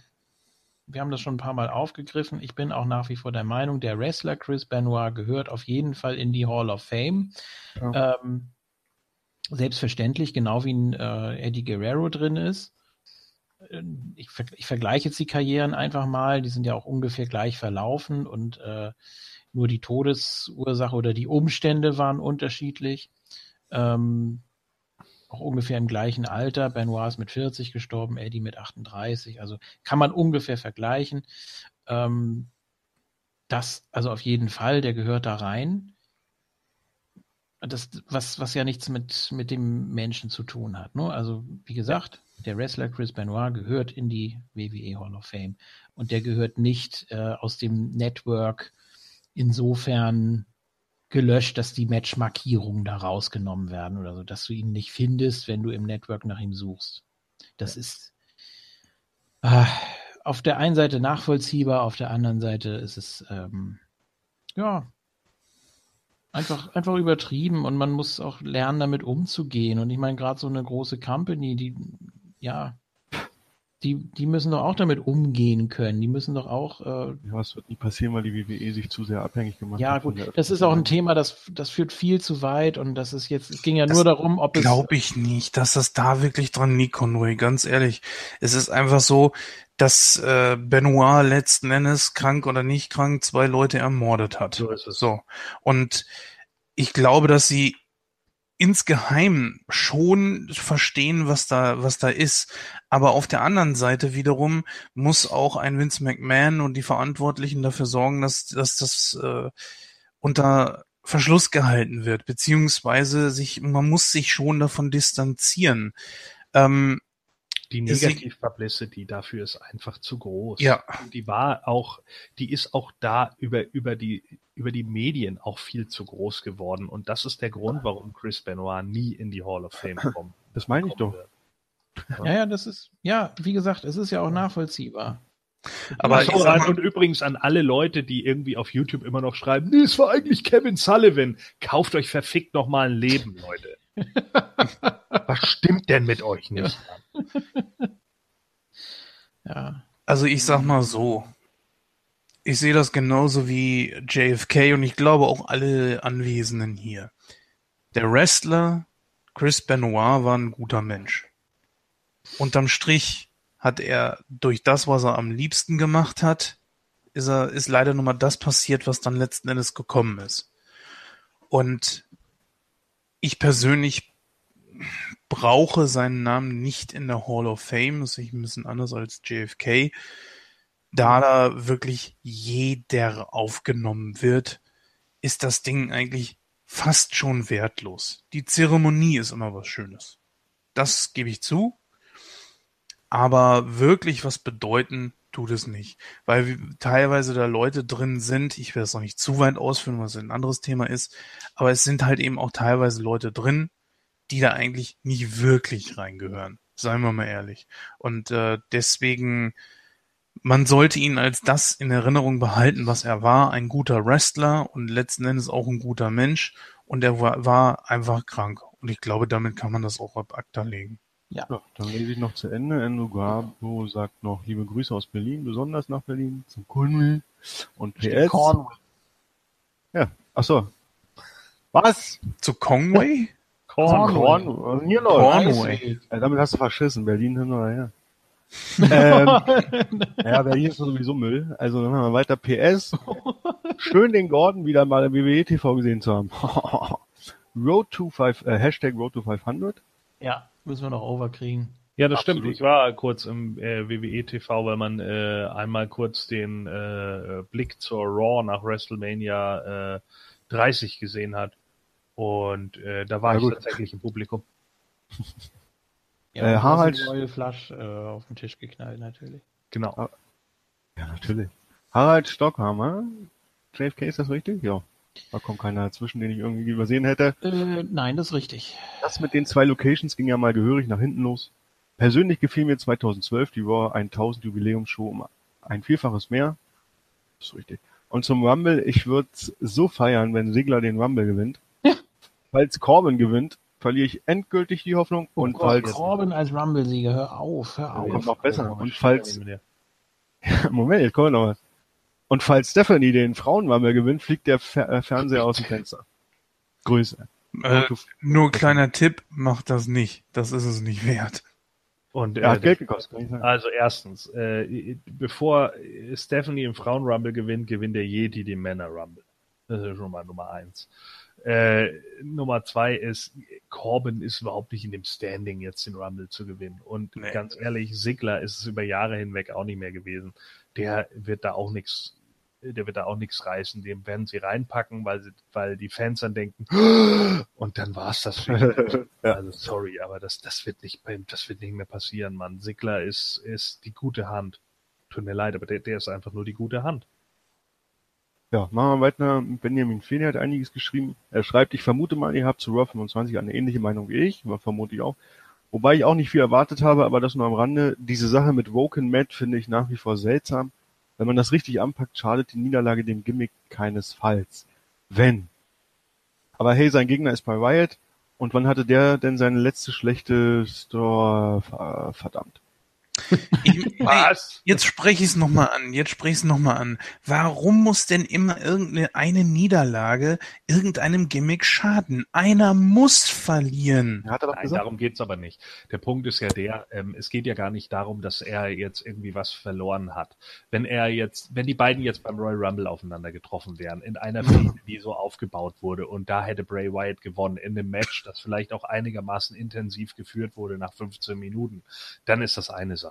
wir haben das schon ein paar Mal aufgegriffen. Ich bin auch nach wie vor der Meinung, der Wrestler Chris Benoit gehört auf jeden Fall in die Hall of Fame. Ähm, selbstverständlich, genau wie ein äh, Eddie Guerrero drin ist. Ich, ich vergleiche jetzt die Karrieren einfach mal, die sind ja auch ungefähr gleich verlaufen und äh, nur die Todesursache oder die Umstände waren unterschiedlich. Ähm, auch ungefähr im gleichen Alter. Benoit ist mit 40 gestorben, Eddie mit 38. Also kann man ungefähr vergleichen. Ähm, das, also auf jeden Fall, der gehört da rein. Das, was, was ja nichts mit, mit dem Menschen zu tun hat. Ne? Also, wie gesagt, der Wrestler Chris Benoit gehört in die WWE Hall of Fame. Und der gehört nicht äh, aus dem Network insofern gelöscht, dass die Matchmarkierungen da rausgenommen werden oder so, dass du ihn nicht findest, wenn du im Network nach ihm suchst. Das ist ah, auf der einen Seite nachvollziehbar, auf der anderen Seite ist es ähm, ja einfach einfach übertrieben und man muss auch lernen, damit umzugehen. Und ich meine gerade so eine große Company, die ja die, die müssen doch auch damit umgehen können. Die müssen doch auch äh, Ja, es wird nie passieren, weil die WWE sich zu sehr abhängig gemacht ja, hat. von gut, das ist auch ein Thema, das, das führt viel zu weit und das ist jetzt, es ging ja Das nur darum, ob es. Glaube ich nicht, dass das da wirklich dran liegt, Conway, ganz ehrlich. Es ist einfach so, dass äh, Benoit letzten Endes, krank oder nicht krank, zwei Leute ermordet hat. So ist es. So. Und ich glaube, dass sie insgeheim schon verstehen, was da, was da ist. Aber auf der anderen Seite wiederum muss auch ein Vince McMahon und die Verantwortlichen dafür sorgen, dass, dass das äh, unter Verschluss gehalten wird, beziehungsweise sich, man muss sich schon davon distanzieren. Ähm, Die Negativ-Publicity dafür ist einfach zu groß. ja, Und die war auch, die ist auch da über, über die, über die Medien auch viel zu groß geworden. Und das ist der Grund, warum Chris Benoit nie in die Hall of Fame kommt. Das meine ich doch. wird. Ja, ja, das ist, ja, wie gesagt, es ist ja auch nachvollziehbar. aber so, mal, und übrigens an alle Leute, die irgendwie auf YouTube immer noch schreiben, nee, es war eigentlich Kevin Sullivan. Kauft euch verfickt noch mal ein Leben, Leute. Was stimmt denn mit euch nicht? Ja. Also ich sag mal so. Ich sehe das genauso wie JFK und ich glaube auch alle Anwesenden hier. Der Wrestler Chris Benoit war ein guter Mensch. Unterm Strich hat er durch das, was er am liebsten gemacht hat, ist er, ist leider nur mal das passiert, was dann letzten Endes gekommen ist. Und ich persönlich brauche seinen Namen nicht in der Hall of Fame. Das ist ein bisschen anders als JFK. Da da wirklich jeder aufgenommen wird, ist das Ding eigentlich fast schon wertlos. Die Zeremonie ist immer was Schönes. Das gebe ich zu. Aber wirklich was bedeuten tut es nicht. Weil teilweise da Leute drin sind, ich werde es noch nicht zu weit ausführen, was ein anderes Thema ist, aber es sind halt eben auch teilweise Leute drin, die da eigentlich nicht wirklich reingehören. Seien wir mal ehrlich. Und äh, deswegen, man sollte ihn als das in Erinnerung behalten, was er war, ein guter Wrestler und letzten Endes auch ein guter Mensch. Und er war, war einfach krank. Und ich glaube, damit kann man das auch ab ACTA legen. Ja, dann lese ich noch zu Ende. Andrew Garbo sagt noch liebe Grüße aus Berlin, besonders nach Berlin, zum Cornwall und PS. Cornwall. Ja, ach so. Was? Zu Conway? Was ist denn hier? Cornway. Ja, damit hast du verschissen. Berlin hin oder her. ähm, ja, Berlin ist sowieso Müll. Also dann haben wir weiter PS. Schön den Gordon wieder mal im WWE TV gesehen zu haben. Road to 5, äh, Hashtag Road to 500. Ja, müssen wir noch overkriegen. Ja, das Absolut. stimmt. Ich war kurz im äh, WWE TV, weil man äh, einmal kurz den äh, Blick zur Raw nach WrestleMania äh, 30 gesehen hat. Und äh, da war Ja, ich gut. tatsächlich im Publikum. Ja, Äh, Harald- Royal Flush äh, auf den Tisch geknallt, natürlich. Genau. Ja, natürlich. Harald Stockhammer. JFK, ist das richtig? Ja. Da kommt keiner dazwischen, den ich irgendwie übersehen hätte. Äh, nein, das ist richtig. Das mit den zwei Locations ging ja mal gehörig nach hinten los. Persönlich gefiel mir 2012 die Raw 1000 Jubiläumsshow um ein Vielfaches mehr. Das ist richtig. Und zum Rumble, ich würde so feiern, wenn Sigler den Rumble gewinnt. Falls Corbin gewinnt, verliere ich endgültig die Hoffnung. Oh und Gott, falls, Corbin als Rumble-Sieger, hör auf, hör auf. kommt noch besser. Oh, Und falls. Moment, jetzt kommt noch was. Und falls Stephanie den Frauenwammel gewinnt, fliegt der Fer äh, Fernseher aus dem Fenster. Größe. Äh, nur kleiner Tipp, macht das nicht. Das ist es nicht wert. Und Er hat äh, Geld gekostet, kann ich sagen. Also erstens, äh, bevor Stephanie im Frauen-Rumble gewinnt, gewinnt der Yeti den Männer-Rumble. Das ist schon mal Nummer eins. Äh, Nummer zwei ist, Corbin ist überhaupt nicht in dem Standing, jetzt den Rumble zu gewinnen. Und Nee. ganz ehrlich, Sigler ist es über Jahre hinweg auch nicht mehr gewesen. Der wird da auch nichts, der wird da auch nichts reißen. Dem werden sie reinpacken, weil sie, weil die Fans dann denken, und dann war's das. Ja. Also sorry, aber das, das wird nicht, das wird nicht mehr passieren, Mann. Sigler ist, ist die gute Hand. Tut mir leid, aber der, der ist einfach nur die gute Hand. Ja, machen wir weiter. Benjamin Feeney hat einiges geschrieben. Er schreibt, ich vermute mal, ihr habt zu Raw 25 eine ähnliche Meinung wie ich, vermute ich auch. Wobei ich auch nicht viel erwartet habe, aber das nur am Rande. Diese Sache mit Woken Matt finde ich nach wie vor seltsam. Wenn man das richtig anpackt, schadet die Niederlage dem Gimmick keinesfalls. Wenn. Aber hey, sein Gegner ist bei Riot. Und wann hatte der denn seine letzte schlechte Store? Ver- Verdammt. Ich, Was? jetzt spreche ich es nochmal an. Jetzt spreche ich es nochmal an. Warum muss denn immer irgendeine eine Niederlage irgendeinem Gimmick schaden? Einer muss verlieren. Hat er doch Nein, gesagt. darum geht's aber nicht. Der Punkt ist ja der, ähm, es geht ja gar nicht darum, dass er jetzt irgendwie was verloren hat. Wenn er jetzt, wenn die beiden jetzt beim Royal Rumble aufeinander getroffen wären, in einer Fehde, die so aufgebaut wurde und da hätte Bray Wyatt gewonnen, in einem Match, das vielleicht auch einigermaßen intensiv geführt wurde nach 15 Minuten, dann ist das eine Sache.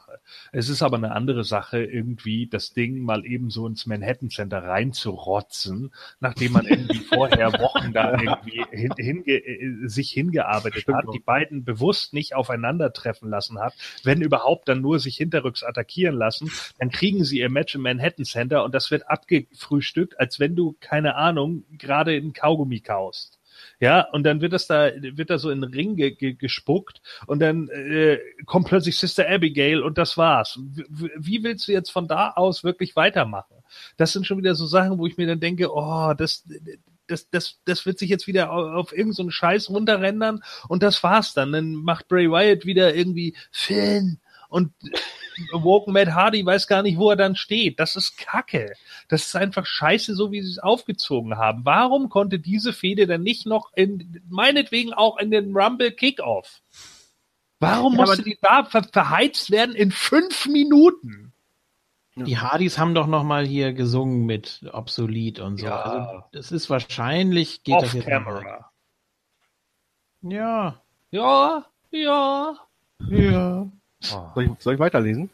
Es ist aber eine andere Sache, irgendwie das Ding mal eben so ins Manhattan Center reinzurotzen, nachdem man irgendwie vorher Wochen da irgendwie hin, hinge, äh, sich hingearbeitet Stimmt hat, die beiden bewusst nicht aufeinandertreffen lassen hat, wenn überhaupt dann nur sich hinterrücks attackieren lassen, dann kriegen sie ihr Match im Manhattan Center und das wird abgefrühstückt, als wenn du, keine Ahnung, gerade in Kaugummi kaust. Ja, und dann wird das da, wird da so in den Ring ge ge gespuckt und dann äh, kommt plötzlich Sister Abigail und das war's. W wie willst du jetzt von da aus wirklich weitermachen? Das sind schon wieder so Sachen, wo ich mir dann denke, oh, das, das, das, das wird sich jetzt wieder auf, irgendeinen so Scheiß runterrendern und das war's dann. Dann macht Bray Wyatt wieder irgendwie Finn und Woken Matt Hardy weiß gar nicht, wo er dann steht. Das ist Kacke. Das ist einfach scheiße, so wie sie es aufgezogen haben. Warum konnte diese Fehde dann nicht noch in, meinetwegen auch in den Rumble Kickoff? Warum Ja, musste die da ver verheizt werden in fünf Minuten? Die Hardys haben doch noch mal hier gesungen mit Obsolet und so. Ja. Also, das ist wahrscheinlich, geht das Off jetzt camera. mal. Ja. Ja, ja. Ja. Soll ich, soll ich weiterlesen?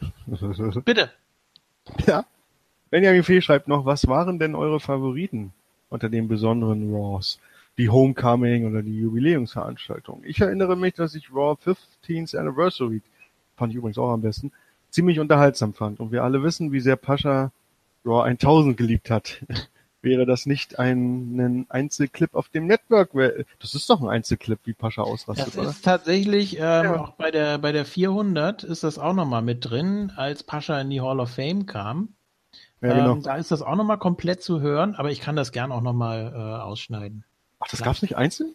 Bitte. Ja. Benjamin Fee schreibt noch, was waren denn eure Favoriten unter den besonderen Raws? Die Homecoming oder die Jubiläumsveranstaltung? Ich erinnere mich, dass ich Raw 15th Anniversary, fand ich übrigens auch am besten, ziemlich unterhaltsam fand. Und wir alle wissen, wie sehr Pascha Raw 1000 geliebt hat. Wäre das nicht ein, ein Einzelclip auf dem Network? Das ist doch ein Einzelclip, wie Pascha ausrastet, Das oder? ist tatsächlich, ähm, Ja. auch bei der, bei der 400 ist das auch noch mal mit drin, als Pascha in die Hall of Fame kam. Ja, genau. ähm, da ist das auch noch mal komplett zu hören, aber ich kann das gern auch noch mal äh, ausschneiden. Ach, das gab's nicht einzeln?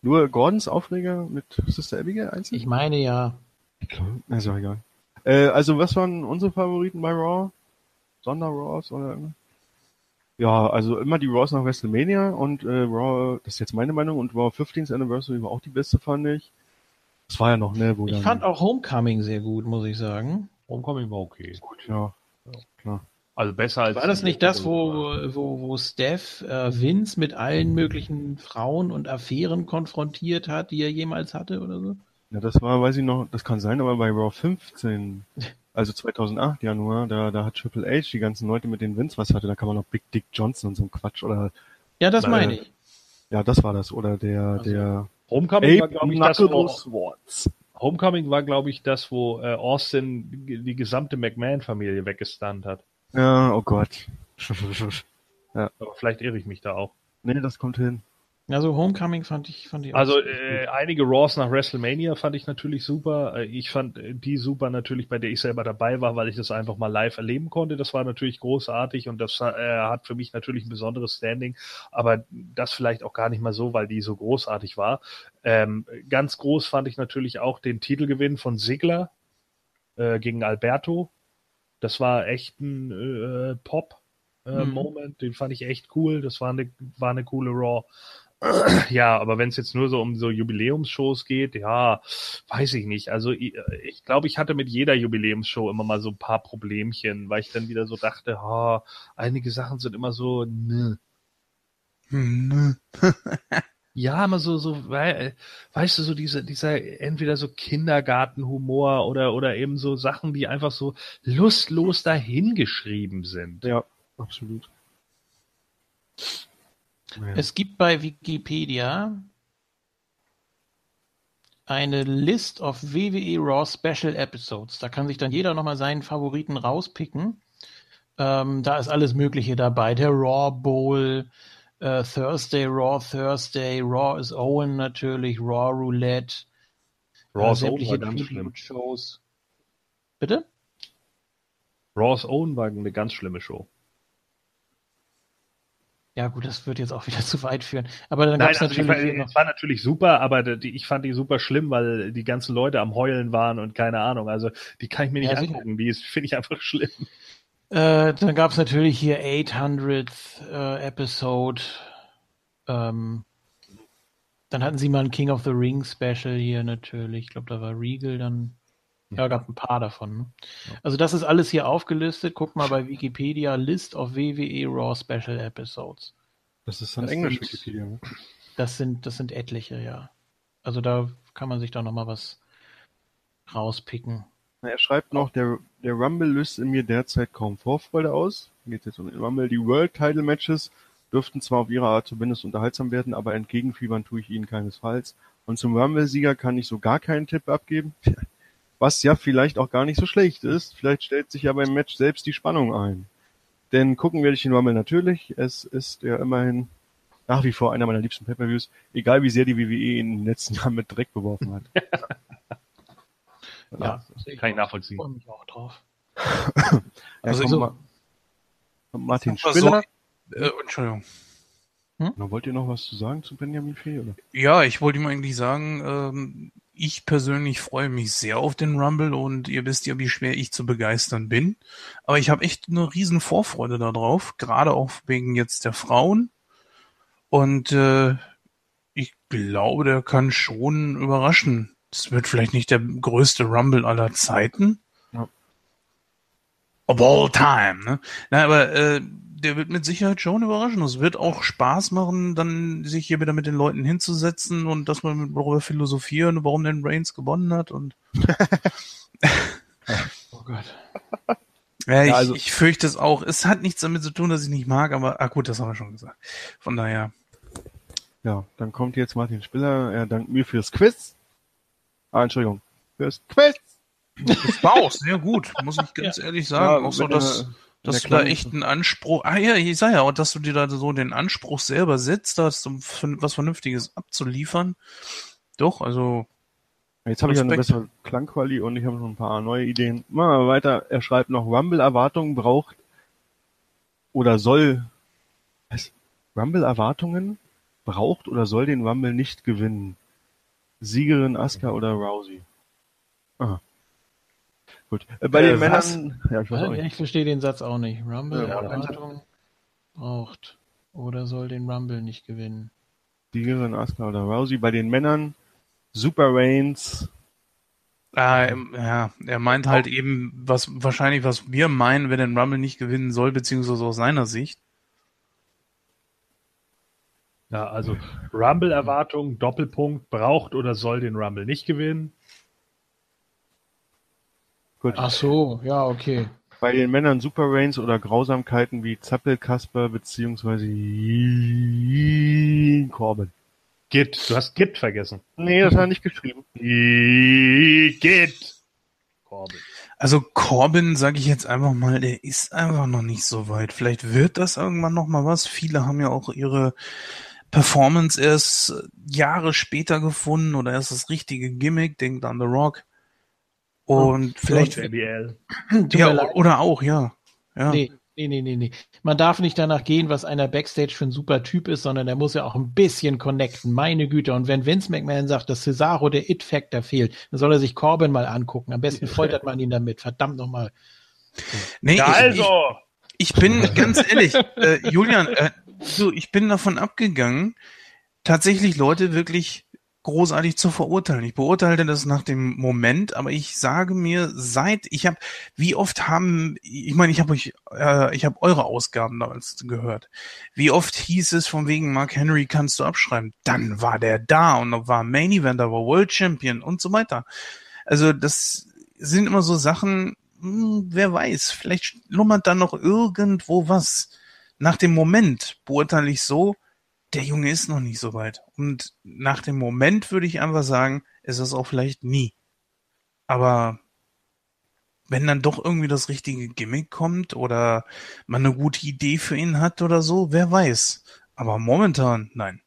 Nur Gordons Aufreger mit Sister Abigail einzeln? Ich meine ja. Ja egal. Äh, also was waren unsere Favoriten bei Raw? Sonder-Raws oder irgendwas? Ja, also immer die Raws nach WrestleMania und äh, Raw, das ist jetzt meine Meinung, und Raw 15th Anniversary war auch die beste, fand ich. Das war ja noch, ne, wo Ich dann, fand auch Homecoming sehr gut, muss ich sagen. Homecoming war okay. gut, ja. Also besser als. War das nicht das, wo, wo, wo Steph äh, Vince mit allen möglichen Frauen und Affären konfrontiert hat, die er jemals hatte oder so? Ja, das war, weiß ich noch, das kann sein, aber bei Raw 15, also 2008 Januar, da, da hat Triple H die ganzen Leute, mit denen Vince was hatte, da kann man noch Big Dick Johnson und so ein Quatsch oder, Ja, das Nein. meine ich. ja, das war das, oder der, Also, der Homecoming war, Ape glaube ich, das, wo. Homecoming war, glaube ich, das, wo äh, Austin die, gesamte McMahon-Familie weggestunt hat. Ja, oh Gott. Aber vielleicht irre ich mich da auch. nee, das kommt hin. Also Homecoming fand ich, fand ich Also äh, einige Raws nach WrestleMania fand ich natürlich super. Äh, Ich fand äh, die super natürlich, bei der ich selber dabei war, weil ich das einfach mal live erleben konnte. Das war natürlich großartig und das äh, hat für mich natürlich ein besonderes Standing. Aber das vielleicht auch gar nicht mal so, weil die so großartig war. Ähm, ganz groß fand ich natürlich auch den Titelgewinn von Sigler äh, gegen Alberto. Das war echt ein äh, Pop-Moment. Den fand ich echt cool. Das war eine, war eine coole Raw. Ja, aber wenn es jetzt nur so um so Jubiläumsshows geht, ja, weiß ich nicht. Also ich, ich glaube, ich hatte mit jeder Jubiläumsshow immer mal so ein paar Problemchen, weil ich dann wieder so dachte, ha, einige Sachen sind immer so, ne. Hm, Ja, immer so, so, wei- weißt du, so diese, dieser entweder so Kindergartenhumor oder, oder eben so Sachen, die einfach so lustlos dahingeschrieben sind. Ja, absolut. Es gibt bei Wikipedia eine List of WWE Raw Special Episodes. Da kann sich dann jeder nochmal seinen Favoriten rauspicken. Ähm, da ist alles Mögliche dabei. Der Raw Bowl, äh, Thursday, Raw Thursday, Raw is Owen natürlich, Raw Roulette, Raw äh, is Owen war ganz schlimm. Tribute-Shows. Bitte? Raw's Own war eine ganz schlimme Show. Ja gut, das wird jetzt auch wieder zu weit führen. Aber dann gab es also ich natürlich noch es war natürlich super, aber die, ich fand die super schlimm, weil die ganzen Leute am Heulen waren und keine Ahnung. Also die kann ich mir nicht Ja, angucken. Die finde ich einfach schlimm. Äh, dann gab es natürlich hier 800th äh, Episode. Ähm, dann hatten sie mal ein King of the Ring Special hier natürlich. Ich glaube, da war Regal dann. Ja, gab ein paar davon. Ne? Also das ist alles hier aufgelistet. Guck mal bei Wikipedia List of WWE Raw Special Episodes. Das ist dann das Englisch sind- Wikipedia, ne? Das sind das sind etliche, ja. Also da kann man sich da noch mal was rauspicken. Na, Er schreibt noch, der, der Rumble löst in mir derzeit kaum Vorfreude aus. Geht jetzt um den Rumble. Die World Title Matches dürften zwar auf ihre Art zumindest unterhaltsam werden, aber entgegenfiebern tue ich ihnen keinesfalls. Und zum Rumble-Sieger kann ich so gar keinen Tipp abgeben. Was ja vielleicht auch gar nicht so schlecht ist. Vielleicht stellt sich ja beim Match selbst die Spannung ein. Denn gucken werde ich den Rumble natürlich. Es ist ja immerhin nach wie vor einer meiner liebsten Pay-Per-Views, egal wie sehr die WWE in den letzten Jahren mit Dreck beworfen hat. Ja, Kann ich nachvollziehen. freue mich auch drauf. Ja, Also so- Ma- Martin Aber so- Spiller. Äh, Entschuldigung. Na, wollt ihr noch was zu sagen zu Benjamin Fee? Oder? Ja, ich wollte ihm eigentlich sagen, ähm, ich persönlich freue mich sehr auf den Rumble und ihr wisst ja, wie schwer ich zu begeistern bin. Aber ich habe echt eine riesen Vorfreude darauf, gerade auch wegen jetzt der Frauen. Und äh, ich glaube, der kann schon überraschen. Es wird vielleicht nicht der größte Rumble aller Zeiten. Ja. Of all time, ne? Na, aber äh, der wird mit Sicherheit schon überraschen. Es wird auch Spaß machen, dann sich hier wieder mit den Leuten hinzusetzen und dass man darüber philosophieren, warum denn Reigns gewonnen hat und Oh Gott. ja, ich, Ja, also- ich fürchte es auch. Es hat nichts damit zu tun, dass ich nicht mag, aber ah gut, das haben wir schon gesagt. Von daher, Ja, dann kommt jetzt Martin Spiller. Er dankt mir fürs Quiz. Ah, Entschuldigung. Fürs Quiz. das war auch sehr gut, muss ich ganz ehrlich sagen. Ja, auch so, wenn dass, du da echt einen Anspruch, ah ja, ich sag ja, und dass du dir da so den Anspruch selber setzt, da so was Vernünftiges abzuliefern. Doch, also Jetzt habe ich ja eine bessere Klangquali und ich habe noch ein paar neue Ideen. Machen wir weiter. Er schreibt noch, Rumble-Erwartungen braucht oder soll. Was? Rumble-Erwartungen braucht oder soll den Rumble nicht gewinnen. Siegerin Asuka oder Rousey. Aha. Gut. Äh, bei Äh, den was? Männern, ja, ich weiß auch nicht. Ich verstehe den Satz auch nicht. Rumble Ja, Erwartung braucht oder soll den Rumble nicht gewinnen. Siegerin Asuka oder Rousey. Bei den Männern Super Reigns. Ah, ja, er meint halt eben, was wahrscheinlich, was wir meinen, wer den Rumble nicht gewinnen soll, beziehungsweise aus seiner Sicht. Ja, also Rumble-Erwartung, Doppelpunkt, braucht oder soll den Rumble nicht gewinnen. Gut. Ach so, ja, okay. Bei den Männern Super Reigns oder Grausamkeiten wie Zappelkasper beziehungsweise Corbin. Git, du hast Git vergessen. Nee, das hat er nicht geschrieben. Git. Corbin. Also Corbin, sage ich jetzt einfach mal, der ist einfach noch nicht so weit. Vielleicht wird das irgendwann noch mal was. Viele haben ja auch ihre Performance erst Jahre später gefunden oder erst das richtige Gimmick, denkt an The Rock. Und vielleicht, JBL. Ja, oder auch, ja. ja. Nee, nee, nee, nee, nee. Man darf nicht danach gehen, was einer Backstage für ein super Typ ist, sondern der muss ja auch ein bisschen connecten. Meine Güte. Und wenn Vince McMahon sagt, dass Cesaro der It-Factor fehlt, dann soll er sich Corbin mal angucken. Am besten foltert man ihn damit. Verdammt nochmal. Nee, Ja, ich, also. ich, ich bin ganz ehrlich, äh, Julian, äh, so, ich bin davon abgegangen, tatsächlich Leute wirklich großartig zu verurteilen. Ich beurteile das nach dem Moment, aber ich sage mir, seit ich habe, wie oft haben, ich meine, ich habe euch, äh, ich habe eure Ausgaben damals gehört. Wie oft hieß es von wegen Mark Henry kannst du abschreiben? Dann war der da und da war Main Event, da war World Champion und so weiter. Also das sind immer so Sachen, hm, wer weiß, vielleicht lummert da noch irgendwo was. Nach dem Moment beurteile ich so, der Junge ist noch nicht so weit. Und nach dem Moment würde ich einfach sagen, ist es auch vielleicht nie. Aber wenn dann doch irgendwie das richtige Gimmick kommt oder man eine gute Idee für ihn hat oder so, wer weiß. Aber momentan, nein.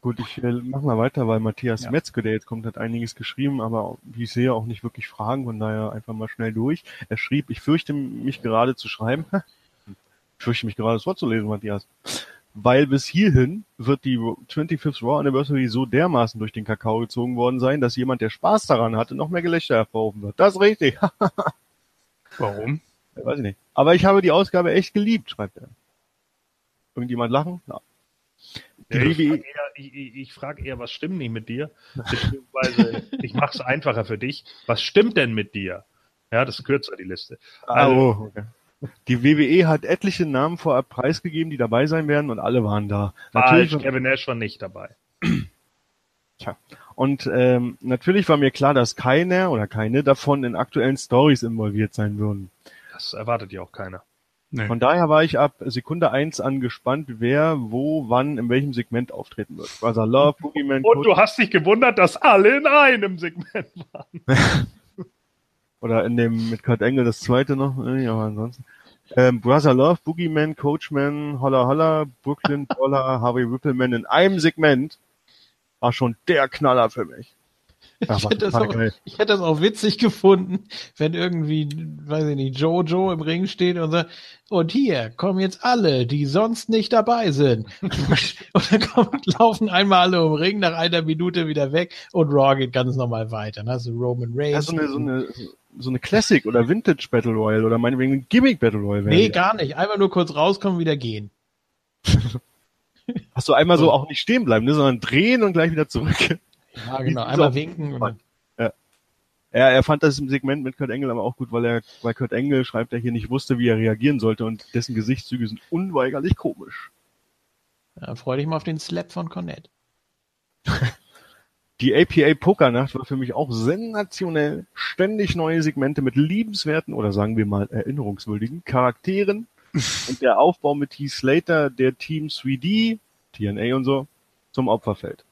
Gut, ich äh, mach mal weiter, weil Matthias Ja. Metzke, der jetzt kommt, hat einiges geschrieben, aber wie ich sehe, auch nicht wirklich Fragen, von daher einfach mal schnell durch. Er schrieb, ich fürchte mich gerade zu schreiben, ich fürchte mich gerade das Wort zu lesen, Matthias, weil bis hierhin wird die 25th Raw Anniversary so dermaßen durch den Kakao gezogen worden sein, dass jemand, der Spaß daran hatte, noch mehr Gelächter hervorrufen wird. Das ist richtig. Warum? Weiß ich nicht. Aber ich habe die Ausgabe echt geliebt, schreibt er. Irgendjemand lachen? Ja. Ja, ich frage eher, ich, ich, frag eher, was stimmt nicht mit dir? Beziehungsweise, ich mache es einfacher für dich. Was stimmt denn mit dir? Ja, das ist kürzer, die Liste. Ah, oh, okay. Die WWE hat etliche Namen vorab preisgegeben, die dabei sein werden und alle waren da. Falsch, Natürlich, Kevin Nash war nicht dabei. und ähm, natürlich war mir klar, dass keiner oder keine davon in aktuellen Stories involviert sein würden. Das erwartet ja auch keiner. Nee. Von daher war ich ab Sekunde eins an gespannt, wer, wo, wann, in welchem Segment auftreten wird. Brother Love, Boogeyman, Und du hast dich gewundert, dass alle in einem Segment waren. oder in dem mit Kurt Engel das zweite noch, äh, aber ansonsten. Ähm, Brother Love, Boogeyman, Coachman, Holla Holla, Brooklyn, Dollar, Harvey Whippleman in einem Segment war schon der Knaller für mich. Ja, Ich hätte, das auch, ich hätte das auch witzig gefunden, wenn irgendwie, weiß ich nicht, Jojo im Ring steht und sagt, und hier kommen jetzt alle, die sonst nicht dabei sind. und dann kommen, laufen einmal alle um Ring, nach einer Minute wieder weg und Raw geht ganz normal weiter. Dann hast du Roman Reigns. Ja, so eine, so eine, so eine Classic oder Vintage Battle Royale oder meinetwegen ein Gimmick Battle Royale. wäre nee, gar nicht. Einmal nur kurz rauskommen, wieder gehen. Hast du einmal so auch nicht stehen bleiben, ne, sondern drehen und gleich wieder zurück. Ja, genau. Einmal so. winken. Und Ja, er fand das im Segment mit Kurt Engel aber auch gut, weil er, weil Kurt Engel schreibt, er hier nicht wusste, wie er reagieren sollte und dessen Gesichtszüge sind unweigerlich komisch. ja, freu dich mal auf den Slap von Cornette. Die APA Pokernacht war für mich auch sensationell. Ständig neue Segmente mit liebenswerten oder sagen wir mal erinnerungswürdigen Charakteren und der Aufbau mit Heath Slater, der Team 3D, TNA und so, zum Opfer fällt.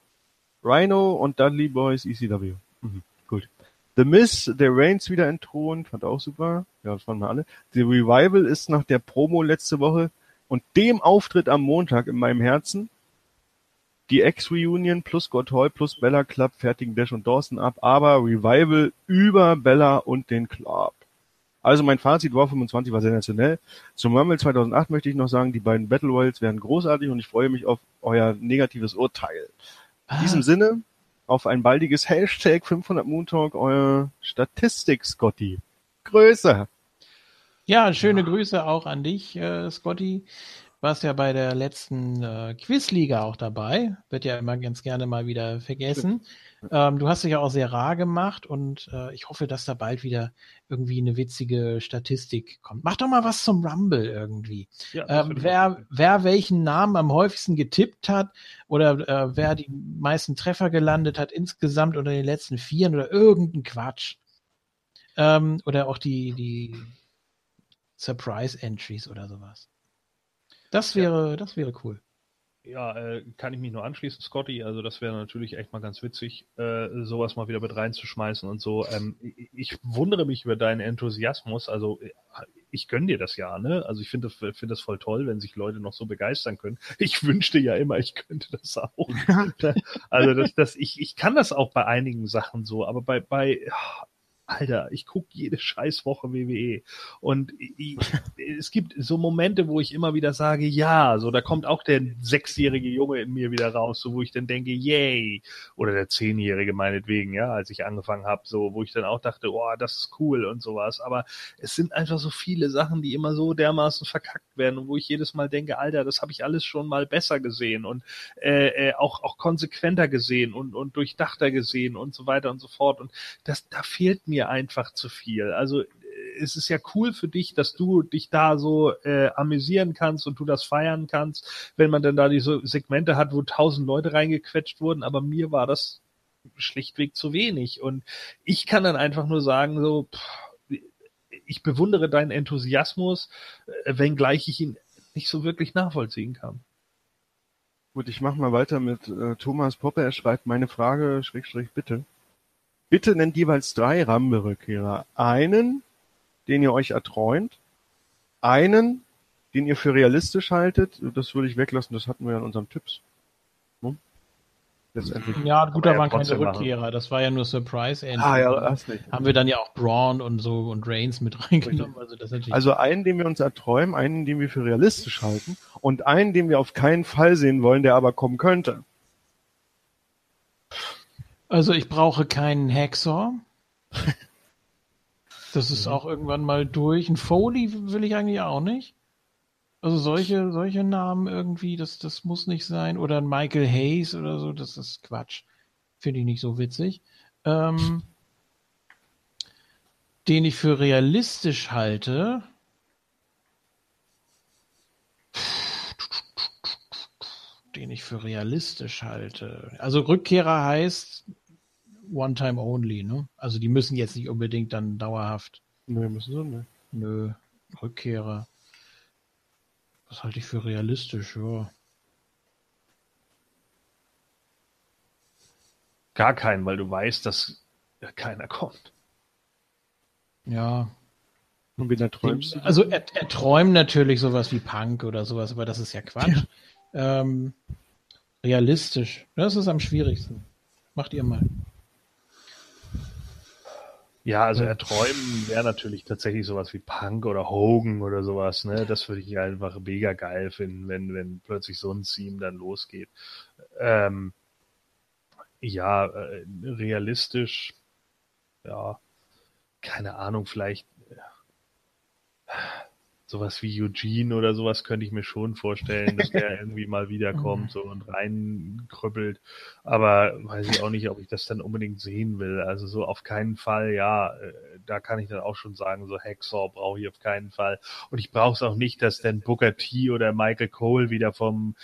Rhino und Dudley Boys ECW. Mhm, gut. The Miz, der Reigns wieder entthront, fand auch super. Ja, das fanden wir alle. The Revival ist nach der Promo letzte Woche und dem Auftritt am Montag in meinem Herzen die X-Reunion plus Hall plus Bella Club fertigen Dash und Dawson ab, aber Revival über Bella und den Club. Also mein Fazit War 25 war sensationell. Zum Rumble 2008 möchte ich noch sagen, die beiden Battle Royals werden großartig und ich freue mich auf euer negatives Urteil. In Ah. diesem Sinne, auf ein baldiges Hashtag 500 Moon Talk, euer Statistik, Scotty. Größer. Ja, schöne Grüße auch an dich, äh, Scotty. Warst ja bei der letzten äh, Quizliga auch dabei. Wird ja immer ganz gerne mal wieder vergessen. Ähm, du hast dich ja auch sehr rar gemacht und äh, ich hoffe, dass da bald wieder irgendwie eine witzige Statistik kommt. Mach doch mal was zum Rumble irgendwie. Ja, Ähm, wer, wer welchen Namen am häufigsten getippt hat oder äh, wer die meisten Treffer gelandet hat insgesamt unter den letzten Vieren oder irgendein Quatsch. Ähm, oder auch die, die Surprise Entries oder sowas. Das wäre, das wäre cool. Ja, äh, kann ich mich nur anschließen, Scotty. Also das wäre natürlich echt mal ganz witzig, äh, sowas mal wieder mit reinzuschmeißen und so. Ähm, ich, wundere mich über deinen Enthusiasmus. Also äh, ich gönn dir das ja, ne? Also ich finde das, finde das voll toll, wenn sich Leute noch so begeistern können. Ich wünschte ja immer, ich könnte das auch. also das, das, ich, ich kann das auch bei einigen Sachen so, aber bei, bei, ja, Alter, ich gucke jede Scheißwoche WWE. Und ich, es gibt so Momente, wo ich immer wieder sage, ja, so da kommt auch der sechsjährige Junge in mir wieder raus, so wo ich dann denke, yay. Oder der zehnjährige meinetwegen, ja, als ich angefangen habe, so, wo ich dann auch dachte, oh, das ist cool und sowas. Aber es sind einfach so viele Sachen, die immer so dermaßen verkackt werden und wo ich jedes Mal denke, Alter, das habe ich alles schon mal besser gesehen und äh, äh, auch, auch konsequenter gesehen und, und durchdachter gesehen und so weiter und so fort. Und das, da fehlt mir einfach zu viel. Also äh, es ist ja cool für dich, dass du dich da so äh, amüsieren kannst und du das feiern kannst, wenn man dann da diese Segmente hat, wo tausend Leute reingequetscht wurden, aber mir war das schlichtweg zu wenig. Und ich kann dann einfach nur sagen, so, pff, ich bewundere deinen Enthusiasmus, äh, wenngleich ich ihn nicht so wirklich nachvollziehen kann. Gut, ich mache mal weiter mit äh, Thomas Poppe. Er schreibt meine Frage, Schrägstrich bitte. Bitte nennt jeweils drei Rambe-Rückkehrer. Einen, den ihr euch erträumt, einen, den ihr für realistisch haltet, das würde ich weglassen, das hatten wir ja in unseren Tipps. Letztendlich. Ja, gut, da ja, waren keine trotzdem machen. Rückkehrer. Das war ja nur Surprise Entry. Ah ja, hast nicht. Haben wir dann ja auch Braun und so und Reigns mit reingenommen. Also das natürlich. Also einen, den wir uns erträumen, einen, den wir für realistisch halten und einen, den wir auf keinen Fall sehen wollen, der aber kommen könnte. Also ich brauche keinen Hacksaw. Das ist auch irgendwann mal durch. Ein Foley will ich eigentlich auch nicht. Also solche, solche Namen irgendwie, das, das muss nicht sein. Oder ein Michael Hayes oder so, das ist Quatsch. Finde ich nicht so witzig. Ähm, den ich für realistisch halte. Den ich für realistisch halte. Also Rückkehrer heißt One Time Only, ne? Also die müssen jetzt nicht unbedingt dann dauerhaft. Nee, müssen sie nicht. Nö, Rückkehrer. Was halte ich für realistisch, ja. Gar keinen, weil du weißt, dass ja, keiner kommt. Ja. Und wen erträumst du? Also er, er träumt natürlich sowas wie Punk oder sowas, aber das ist ja Quatsch. Ähm, realistisch. Das ist am schwierigsten. Macht ihr mal. Ja, also erträumen wäre natürlich tatsächlich sowas wie Punk oder Hogan oder sowas, ne? Das würde ich einfach mega geil finden, wenn, wenn plötzlich so ein Team dann losgeht. Ähm, ja, äh, realistisch, ja, keine Ahnung, vielleicht äh, sowas wie Eugene oder sowas könnte ich mir schon vorstellen, dass der irgendwie mal wiederkommt so und reinkrüppelt. Aber weiß ich auch nicht, ob ich das dann unbedingt sehen will. Also so auf keinen Fall, ja, äh, da kann ich dann auch schon sagen, so Hacksaw brauche ich auf keinen Fall. Und ich brauche es auch nicht, dass dann Booker T oder Michael Cole wieder vom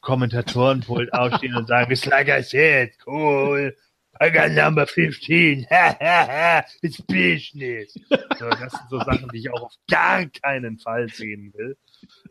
Kommentatorenpult aufstehen und sagen, it's like I said, cool. I got number 15. Ha, ha, ha. It's business. So, das sind so Sachen, die ich auch auf gar keinen Fall sehen will.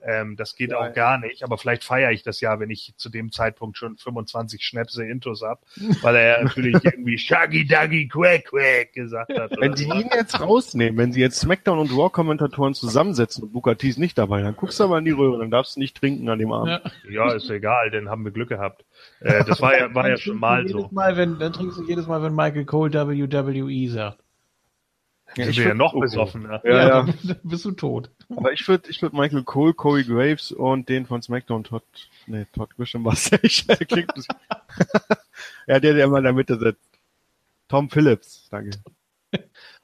Ähm, das geht auch gar nicht. Aber vielleicht feiere ich das ja, wenn ich zu dem Zeitpunkt schon 25 Schnäpse Intos hab, weil er natürlich irgendwie Shaggy Duggy Quack Quack gesagt hat. Wenn sie so. ihn jetzt rausnehmen, wenn sie jetzt Smackdown und Raw-Kommentatoren zusammensetzen und Booker T ist nicht dabei, dann guckst du aber in die Röhre, dann darfst du nicht trinken an dem Abend. Ja. Ja, ist egal, dann haben wir Glück gehabt. Äh, das war ja, war ja schon mal so. jedes Mal, wenn, dann trinkst du jedes Mal, wenn Michael Cole WWE sagt. Ja, ich wäre würd- noch oh, besoffener. Ja, ja. dann bist du tot. Aber ich würde ich würd Michael Cole, Corey Graves und den von SmackDown, Todd, nee, Todd Grisham was ich, klingt ja, der, der immer in der Mitte sitzt. Tom Phillips, danke.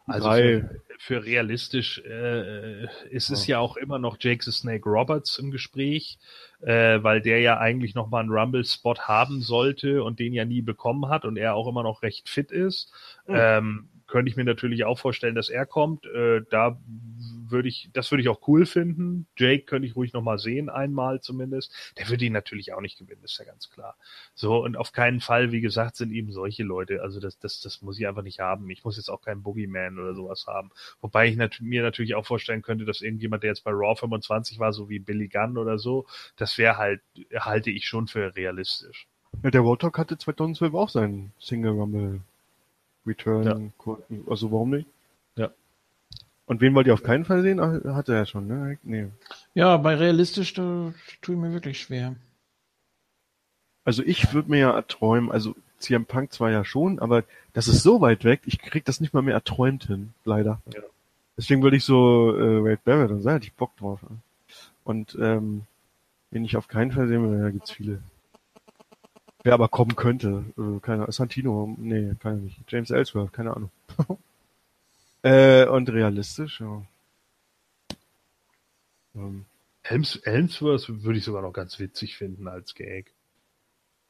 Also Drei. für, für realistisch äh, ist es ja auch immer noch Jake the Snake Roberts im Gespräch, äh, weil der ja eigentlich noch mal einen Rumble-Spot haben sollte und den ja nie bekommen hat und er auch immer noch recht fit ist. Ähm, könnte ich mir natürlich auch vorstellen, dass er kommt. Äh, da würde ich, das würde ich auch cool finden. Jake könnte ich ruhig noch mal sehen, einmal zumindest. Der würde ihn natürlich auch nicht gewinnen, ist ja ganz klar. So, und auf keinen Fall, wie gesagt, sind eben solche Leute. Also das, das, das muss ich einfach nicht haben. Ich muss jetzt auch keinen Boogeyman oder sowas haben. Wobei ich nat mir natürlich auch vorstellen könnte, dass irgendjemand, der jetzt bei Raw 25 war, so wie Billy Gunn oder so, das wäre halt, halte ich schon für realistisch. Ja, der Dogg hatte 2012 auch seinen Single Rumble Return. Also warum nicht? Ja. Und wen wollt ihr auf keinen Fall sehen? Ach, hatte er schon, ne? Nee. Ja, bei realistisch, da tue ich mir wirklich schwer. Also ich würde mir ja erträumen, also CM Punk zwar ja schon, aber das ist so weit weg, ich krieg das nicht mal mehr erträumt hin, leider. Ja. Deswegen würde ich so äh, Wade Barrett und da hätte ich Bock drauf. ne? Und ähm, wen ich auf keinen Fall sehen will, da gibt's viele. Wer aber kommen könnte, äh, keine Santino, nee, kann er nicht. James Ellsworth, keine Ahnung. äh, und realistisch, ja. Ähm, Helms, Helmsworth würde ich sogar noch ganz witzig finden als Gag.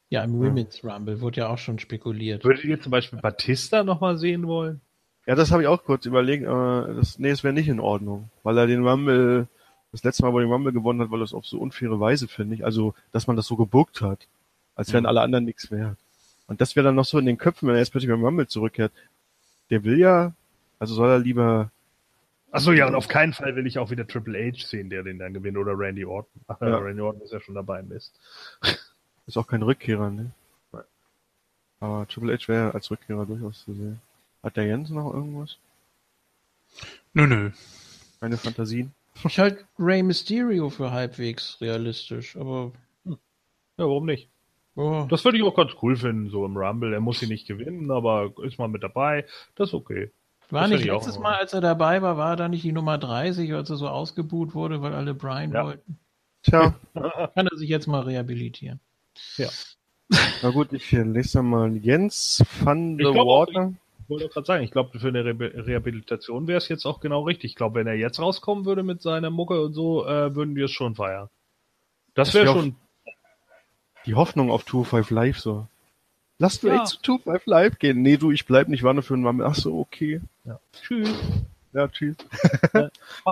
Ja, im Women's Rumble wurde ja auch schon spekuliert. Würdet ihr zum Beispiel Batista noch mal sehen wollen? Ja, das habe ich auch kurz überlegt, aber das, nee, es wäre nicht in Ordnung, weil er den Rumble, das letzte Mal, wo er den Rumble gewonnen hat, weil das auf so unfaire Weise, finde ich, also, dass man das so gebuckt hat, als wären alle anderen nichts wert. Und das wäre dann noch so in den Köpfen, wenn er jetzt plötzlich beim Rumble zurückkehrt. Der will ja, also soll er lieber, Achso, ja, und auf keinen Fall will ich auch wieder Triple H sehen, der den dann gewinnt, oder Randy Orton. Ach, Ja. Randy Orton ist ja schon dabei, Mist. ist auch kein Rückkehrer, ne? Nein. Aber Triple H wäre als Rückkehrer durchaus zu sehen. Hat der Jens noch irgendwas? Nö, nö. Keine Fantasien? Ich halte Rey Mysterio für halbwegs realistisch, aber Ja, warum nicht? Oh, Das würde ich auch ganz cool finden, so im Rumble. Er muss sie nicht gewinnen, aber ist mal mit dabei. Das ist okay. war das nicht letztes Mal, als er dabei war, war da nicht die Nummer 30, als er so ausgebuht wurde, weil alle Brian Ja. wollten? Tja, Kann er sich jetzt mal rehabilitieren. na gut, ich lese dann mal Jens van auch, Water. Ich wollte gerade sagen, ich glaube, für eine Re Rehabilitation wäre es jetzt auch genau richtig. Ich glaube, wenn er jetzt rauskommen würde mit seiner Mucke und so, äh, würden wir es schon feiern. Das Das wäre wär schon. Die Hoffnung auf 2-5 Live so. Lass mir Ja. zu 2-5 Live gehen. Nee, du, ich bleib nicht, war nur für einen Rumble. Ach so, okay. Tschüss. Ja, tschüss. Mach mal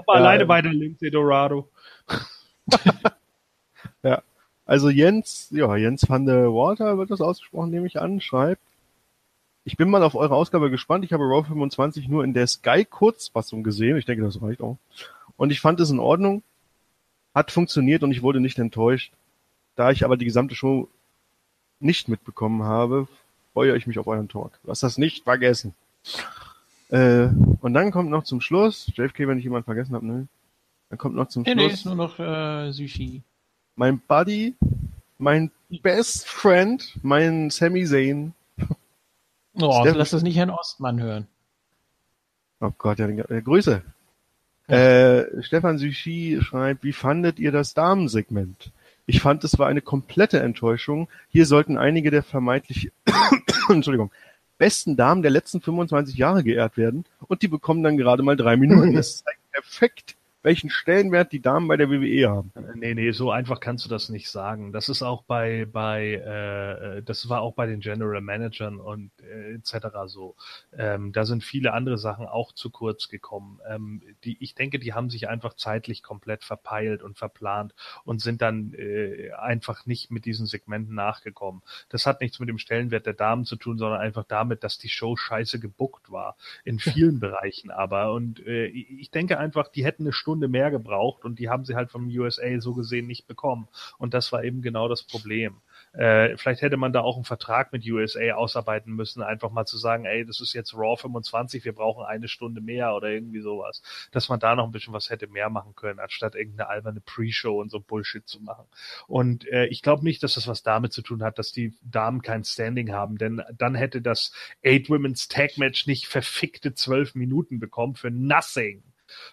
Ja, alleine ähm. weiter, Lindsay Dorado. Also Jens, ja, Jens van der Water wird das ausgesprochen, nehme ich an, schreibt. Ich bin mal auf eure Ausgabe gespannt. Ich habe Raw 25 nur in der Sky Kurzfassung gesehen. Ich denke, das reicht auch. Und ich fand es in Ordnung. Hat funktioniert und ich wurde nicht enttäuscht. Da ich aber die gesamte Show nicht mitbekommen habe, freue ich mich auf euren Talk. Lass das nicht vergessen. Äh, und dann kommt noch zum Schluss, JFK, wenn ich jemanden vergessen habe, ne? Dann kommt noch zum Nee, nee, Schluss ist nur noch äh, Sushi. mein Buddy, mein Best Friend, mein Sami Zayn. Oh, Stefan- lass das nicht Herrn Ostmann hören. Oh Gott, ja, äh, Grüße. Äh, Stefan Sushi schreibt, wie fandet ihr das Damensegment? Ich fand, es war eine komplette Enttäuschung. Hier sollten einige der vermeintlich, Entschuldigung, besten Damen der letzten 25 Jahre geehrt werden und die bekommen dann gerade mal drei Minuten. Das zeigt perfekt, welchen Stellenwert die Damen bei der WWE haben. Nee, nee, so einfach kannst du das nicht sagen. Das ist auch bei, bei äh, das war auch bei den General Managern und äh, etc. so. Ähm, da sind viele andere Sachen auch zu kurz gekommen. Ähm, die, ich denke, die haben sich einfach zeitlich komplett verpeilt und verplant und sind dann äh, einfach nicht mit diesen Segmenten nachgekommen. Das hat nichts mit dem Stellenwert der Damen zu tun, sondern einfach damit, dass die Show scheiße gebuckt war. In vielen Bereichen aber. Und äh, ich denke einfach, die hätten eine Stunde mehr gebraucht und die haben sie halt vom USA so gesehen nicht bekommen. Und das war eben genau das Problem. Äh, vielleicht hätte man da auch einen Vertrag mit USA ausarbeiten müssen, einfach mal zu sagen, ey, das ist jetzt Raw 25, wir brauchen eine Stunde mehr oder irgendwie sowas. Dass man da noch ein bisschen was hätte mehr machen können, anstatt irgendeine alberne Pre-Show und so Bullshit zu machen. Und äh, ich glaube nicht, dass das was damit zu tun hat, dass die Damen kein Standing haben, denn dann hätte das Eight Women's Tag Match nicht verfickte zwölf Minuten bekommen für nothing.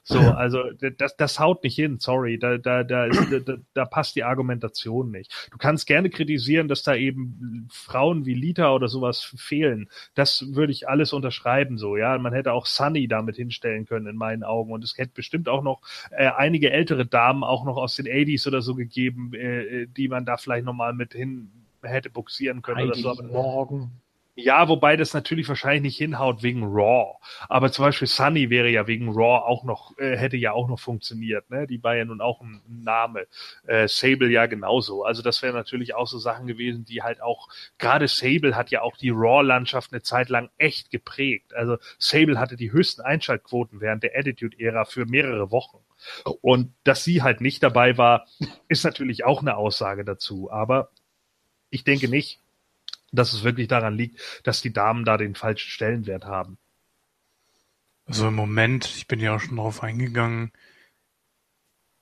So, also das, das haut nicht hin, sorry, da, da, da, ist, da, da passt die Argumentation nicht. Du kannst gerne kritisieren, dass da eben Frauen wie Lita oder sowas fehlen. Das würde ich alles unterschreiben, so, ja. Man hätte auch Sunny damit hinstellen können, in meinen Augen. Und es hätte bestimmt auch noch äh, einige ältere Damen, auch noch aus den 80s oder so gegeben, äh, die man da vielleicht nochmal mit hin hätte buxieren können Heidi oder so. Aber Morgen. Ja, wobei das natürlich wahrscheinlich nicht hinhaut wegen Raw. Aber zum Beispiel Sunny wäre ja wegen Raw auch noch, äh, hätte ja auch noch funktioniert, ne? Die war ja nun auch ein Name. Äh, Sable ja genauso. Also das wären natürlich auch so Sachen gewesen, die halt auch, gerade Sable hat ja auch die Raw-Landschaft eine Zeit lang echt geprägt. Also Sable hatte die höchsten Einschaltquoten während der Attitude-Ära für mehrere Wochen. Und dass sie halt nicht dabei war, ist natürlich auch eine Aussage dazu. Aber ich denke nicht, dass es wirklich daran liegt, dass die Damen da den falschen Stellenwert haben. Also im Moment, ich bin ja auch schon drauf eingegangen.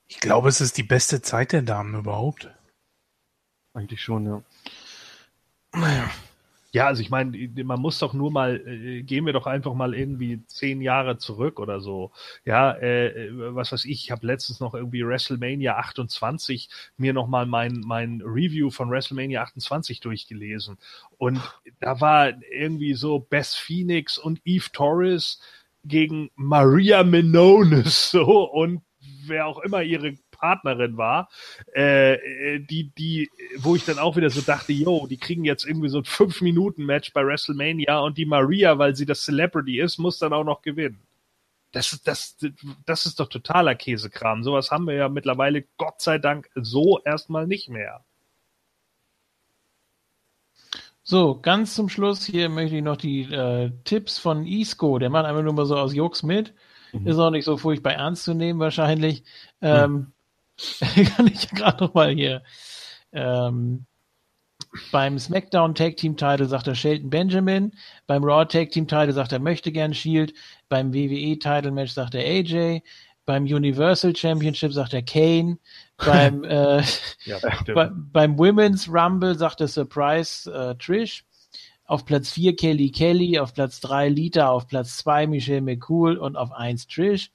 Ich glaube, es ist die beste Zeit der Damen überhaupt. Eigentlich schon, ja. Ja, also ich meine, man muss doch nur mal, äh, gehen wir doch einfach mal irgendwie zehn Jahre zurück oder so. Ja, äh, was weiß ich, ich habe letztens noch irgendwie WrestleMania 28 mir nochmal mein, mein Review von WrestleMania 28 durchgelesen. Und da war irgendwie so Beth Phoenix und Eve Torres gegen Maria Menounos so und wer auch immer ihre Partnerin war, äh, die, die, wo ich dann auch wieder so dachte, yo, die kriegen jetzt irgendwie so ein 5-Minuten-Match bei WrestleMania und die Maria, weil sie das Celebrity ist, muss dann auch noch gewinnen. Das ist, das, das ist doch totaler Käsekram. Sowas haben wir ja mittlerweile, Gott sei Dank, so erstmal nicht mehr. So, ganz zum Schluss hier möchte ich noch die äh, Tipps von Isco. Der macht einfach nur mal so aus Jux mit. Mhm. Ist auch nicht so furchtbar ernst zu nehmen wahrscheinlich. Ähm, kann ich gerade noch mal hier. Ähm, beim SmackDown Tag Team Title sagt er Shelton Benjamin. Beim Raw Tag Team Title sagt er möchte gern Shield. Beim WWE Title Match sagt er AJ. Beim Universal Championship sagt er Kane. Beim, äh, Ja, bei, beim Women's Rumble sagt er Surprise äh, Trish. Auf Platz 4 Kelly Kelly, auf Platz 3 Lita, auf Platz 2 Michelle McCool und auf 1 Trish.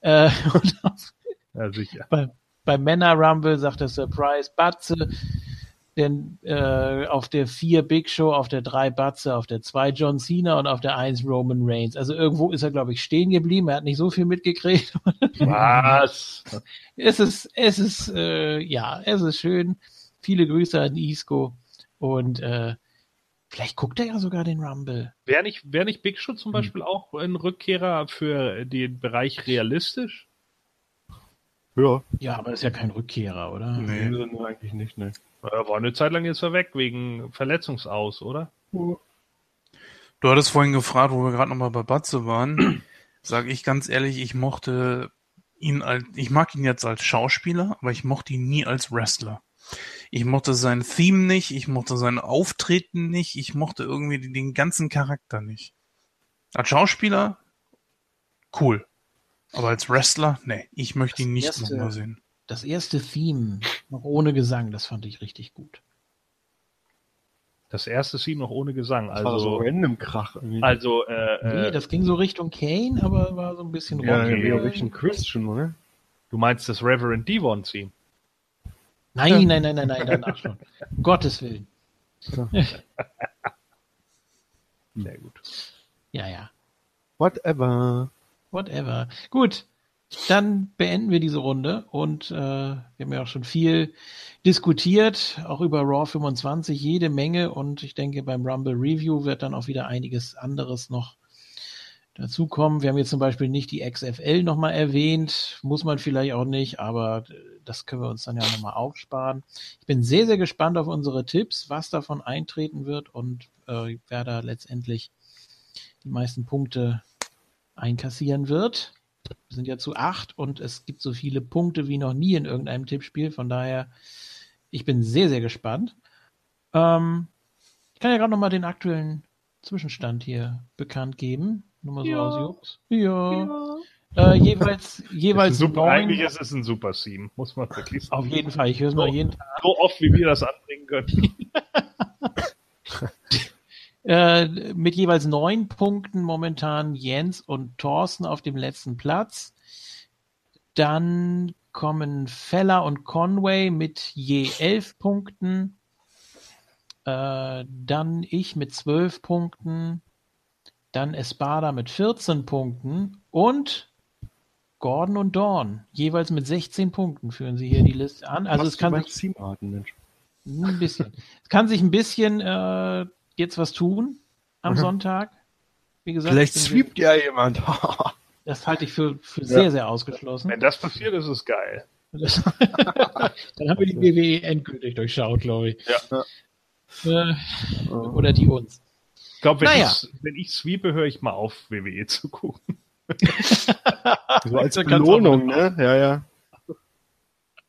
Äh, und auf, ja, sicher. bei, beim Männer Rumble sagt er Surprise Batze. Denn äh, auf der 4 Big Show, auf der 3 Batze, auf der 2 John Cena und auf der 1 Roman Reigns. Also irgendwo ist er, glaube ich, stehen geblieben. Er hat nicht so viel mitgekriegt. Was? es ist, es ist, äh, ja, es ist schön. Viele Grüße an Isco. Und äh, vielleicht guckt er ja sogar den Rumble. Wäre nicht, wär nicht Big Show zum Beispiel auch ein Rückkehrer für den Bereich realistisch? Ja, Ja, aber das ist ja kein Rückkehrer, oder? Nee. nee. eigentlich nicht, ne. Er war eine Zeit lang jetzt weg wegen Verletzungsaus, oder? Du hattest vorhin gefragt, wo wir gerade nochmal bei Batze waren. Sag ich ganz ehrlich, ich mochte ihn als, ich mag ihn jetzt als Schauspieler, aber ich mochte ihn nie als Wrestler. Ich mochte sein Theme nicht, ich mochte sein Auftreten nicht, ich mochte irgendwie den ganzen Charakter nicht. Als Schauspieler, cool. Aber als Wrestler, nee, ich möchte ihn nicht erste- nochmal sehen. Das erste Theme, noch ohne Gesang, das fand ich richtig gut. Das erste Team noch ohne Gesang. Das war so Also, random Krach irgendwie. also äh, Nee, äh, das ging so Richtung Kane, aber war so ein bisschen ja, rocky. ja, Richtung Christian, oder? du meinst das Reverend Devon Team? Nein, nein, nein, nein, nein, danach schon. Um Gottes Willen. Na gut. Ja, ja. Whatever. Whatever. Gut, dann beenden wir diese Runde und äh, wir haben ja auch schon viel diskutiert, auch über Raw 25, jede Menge und ich denke beim Rumble Review wird dann auch wieder einiges anderes noch dazukommen. Wir haben jetzt zum Beispiel nicht die XFL nochmal erwähnt, muss man vielleicht auch nicht, aber das können wir uns dann ja nochmal aufsparen. Ich bin sehr, sehr gespannt auf unsere Tipps, was davon eintreten wird und äh, wer da letztendlich die meisten Punkte einkassieren wird. Wir sind ja zu acht und es gibt so viele Punkte wie noch nie in irgendeinem Tippspiel. Von daher, ich bin sehr, sehr gespannt. Ähm, ich kann ja gerade noch mal den aktuellen Zwischenstand hier bekannt geben. Nur mal so Ja. aus Jux. Ja. Äh, jeweils jeweils super, neun. eigentlich ist es ein super Theme, muss man wirklich sagen. Auf jeden Fall. Ich höre es mal So. jeden Tag. So oft, wie wir das anbringen können. Äh, mit jeweils neun Punkten momentan Jens und Thorsten auf dem letzten Platz. Dann kommen Feller und Conway mit je elf Punkten. Äh, dann ich mit zwölf Punkten. Dann Espada mit 14 Punkten. Und Gordon und Dawn jeweils mit 16 Punkten führen sie hier die Liste an. Also Was es kann sich Teamarten, Mensch. ein bisschen. Es kann sich ein bisschen äh, jetzt was tun am Mhm. Sonntag. Wie gesagt, Vielleicht sweept ja jemand. das halte ich für, für sehr, sehr ausgeschlossen. Wenn das passiert, ist es geil. Das, dann haben wir die WWE endgültig durchschaut, glaube ich. Ja. Äh, oder die uns. Ich glaube, wenn, Naja. ich, wenn ich sweepe, höre ich mal auf, WWE zu gucken. so als Belohnung, ne? Ja, ja.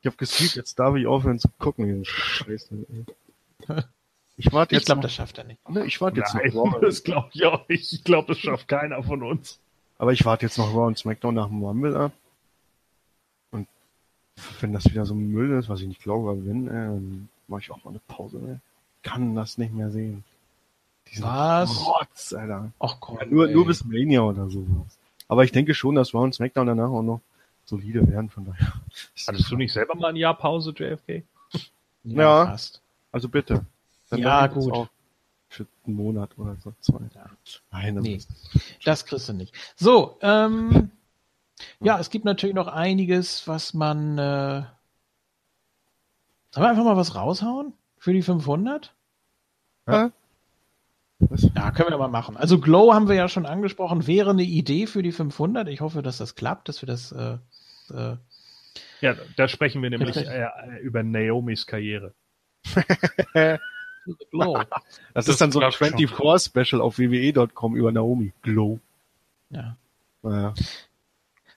Ich hab gesweept, jetzt darf ich aufhören zu gucken. Scheiße. Ich warte Ich jetzt glaube, noch, das schafft er nicht. ne, ich warte jetzt Nein, noch Raw. das glaube ich auch nicht. Ich glaube, das schafft keiner von uns. Aber ich warte jetzt noch Raw und SmackDown nach dem Rumble ab. Und wenn das wieder so ein Müll ist, was ich nicht glaube, aber wenn, äh, dann mache ich auch mal eine Pause. Ne? Kann das nicht mehr sehen. Diesen Was? Rotz, Alter. Ach komm. Ja, nur, ey. nur bis Mania oder sowas. Aber ich denke schon, dass Raw und SmackDown danach auch noch solide werden, von daher. Hattest du nicht selber mal ein Jahr Pause, JFK? Ja. Fast. Also bitte. Dann Ja, gut. auch Für einen Monat oder so, zwei. Ja. Nein, das Nee. Das kriegst du nicht. So, ähm, ja, es gibt natürlich noch einiges, was man. Äh, sollen wir einfach mal was raushauen für die 500? was? Ja, können wir doch mal machen. Also Glow haben wir ja schon angesprochen, wäre eine Idee für die 500. Ich hoffe, dass das klappt, dass wir das. Äh, äh, Ja, da sprechen wir nämlich äh, über Naomis Karriere. Glow. Das, Das ist dann so ein klappt schon. 24-Special auf wwe.com über Naomi. Glow. Ja. Naja.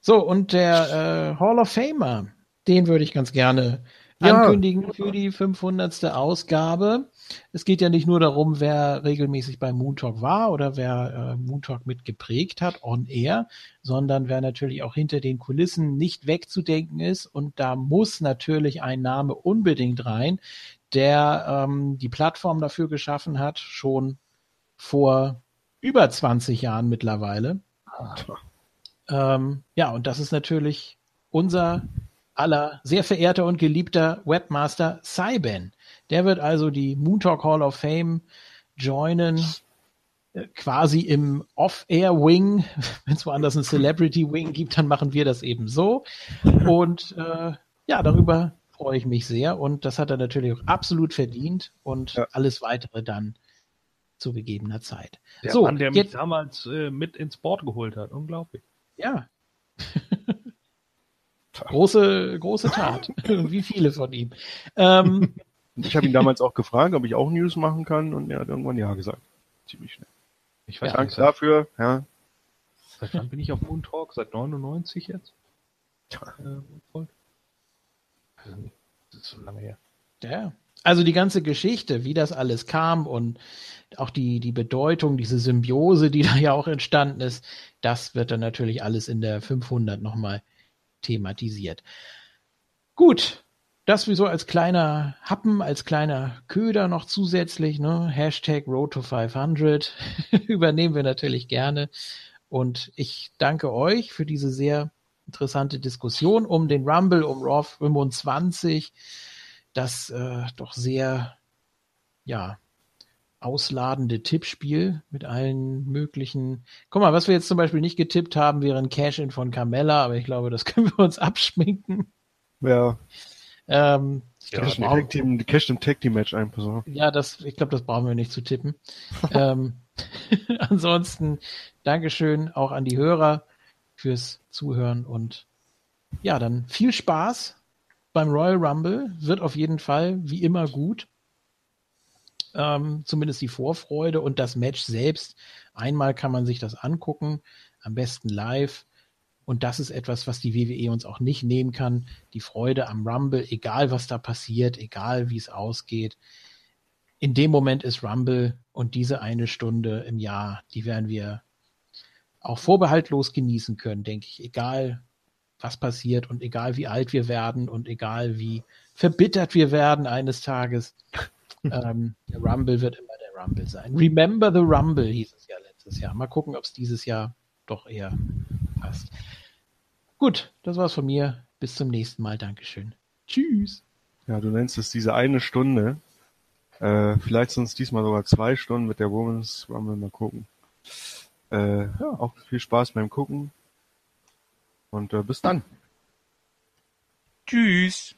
So, und der äh, Hall of Famer, den würde ich ganz gerne Ja. ankündigen für die 500. Ausgabe. Es geht ja nicht nur darum, wer regelmäßig bei Moon Talk war oder wer äh, Moon Talk mit geprägt hat, on air, sondern wer natürlich auch hinter den Kulissen nicht wegzudenken ist. Und da muss natürlich ein Name unbedingt rein, der ähm, die Plattform dafür geschaffen hat, schon vor über 20 Jahren mittlerweile. Ähm, ja, und das ist natürlich unser aller sehr verehrter und geliebter Webmaster Cyben. Der wird also die Moon Talk Hall of Fame joinen, äh, quasi im Off-Air-Wing. Wenn es woanders ein Celebrity-Wing gibt, dann machen wir das eben so. Und äh, ja, darüber freue ich mich sehr. Und das hat er natürlich auch absolut verdient und Ja. alles weitere dann zu gegebener Zeit. Der so, Mann, der mich jetzt, damals äh, mit ins Board geholt hat. Unglaublich. ja. große, große Tat. Wie viele von ihm. Ähm, ich habe ihn damals auch gefragt, ob ich auch News machen kann und er hat irgendwann ja gesagt. Ziemlich schnell. Ich weiß Ja, seit, dafür. Ja. seit wann bin ich auf Moon Talk? Seit 99 jetzt? Äh, Also, das ist so lange her. Ja. Also die ganze Geschichte, wie das alles kam und auch die, die Bedeutung, diese Symbiose, die da ja auch entstanden ist, das wird dann natürlich alles in der 500 nochmal thematisiert. Gut, das wie so als kleiner Happen, als kleiner Köder noch zusätzlich, ne? Hashtag Road to 500 übernehmen wir natürlich gerne. Und ich danke euch für diese sehr interessante Diskussion um den Rumble, um Raw 25 das äh, doch sehr, ja, ausladende Tippspiel mit allen möglichen. Guck mal, was wir jetzt zum Beispiel nicht getippt haben, wäre ein Cash-In von Carmella, aber ich glaube, das können wir uns abschminken. Ja. Ähm, ich Ja, glaube, Cash das im Team, Cash im Tag Team Match ein, pass auf. ja, das, ich glaube, das brauchen wir nicht zu tippen. ähm, ansonsten, Dankeschön auch an die Hörer fürs Zuhören und ja, dann viel Spaß beim Royal Rumble. Wird auf jeden Fall wie immer gut. Ähm, zumindest die Vorfreude und das Match selbst. Einmal kann man sich das angucken, am besten live. Und das ist etwas, was die WWE uns auch nicht nehmen kann. Die Freude am Rumble, egal was da passiert, egal wie es ausgeht in dem Moment ist Rumble und diese eine Stunde im Jahr, die werden wir auch vorbehaltlos genießen können, denke ich. Egal, was passiert und egal, wie alt wir werden und egal, wie verbittert wir werden eines Tages. ähm, der Rumble wird immer der Rumble sein. Remember the Rumble hieß es ja letztes Jahr. Mal gucken, ob es dieses Jahr doch eher passt. Gut, das war's von mir. Bis zum nächsten Mal. Dankeschön. Tschüss. Ja, du nennst es diese eine Stunde. Äh, vielleicht sind es diesmal sogar zwei Stunden mit der Women's Rumble. Mal gucken. Äh, ja, auch viel Spaß beim Gucken. Und äh, bis dann. Tschüss.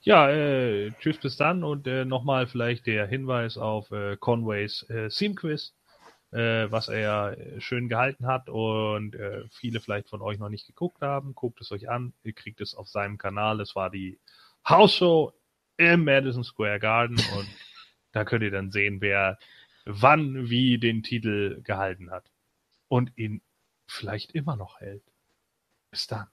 Ja, äh, tschüss bis dann und äh, nochmal vielleicht der Hinweis auf äh, Conways äh, Theme Quiz, äh, was er äh, schön gehalten hat und äh, viele vielleicht von euch noch nicht geguckt haben. Guckt es euch an, ihr kriegt es auf seinem Kanal. Es war die House Show im Madison Square Garden und da könnt ihr dann sehen, wer wann wie den Titel gehalten hat und ihn vielleicht immer noch hält. Bis dann.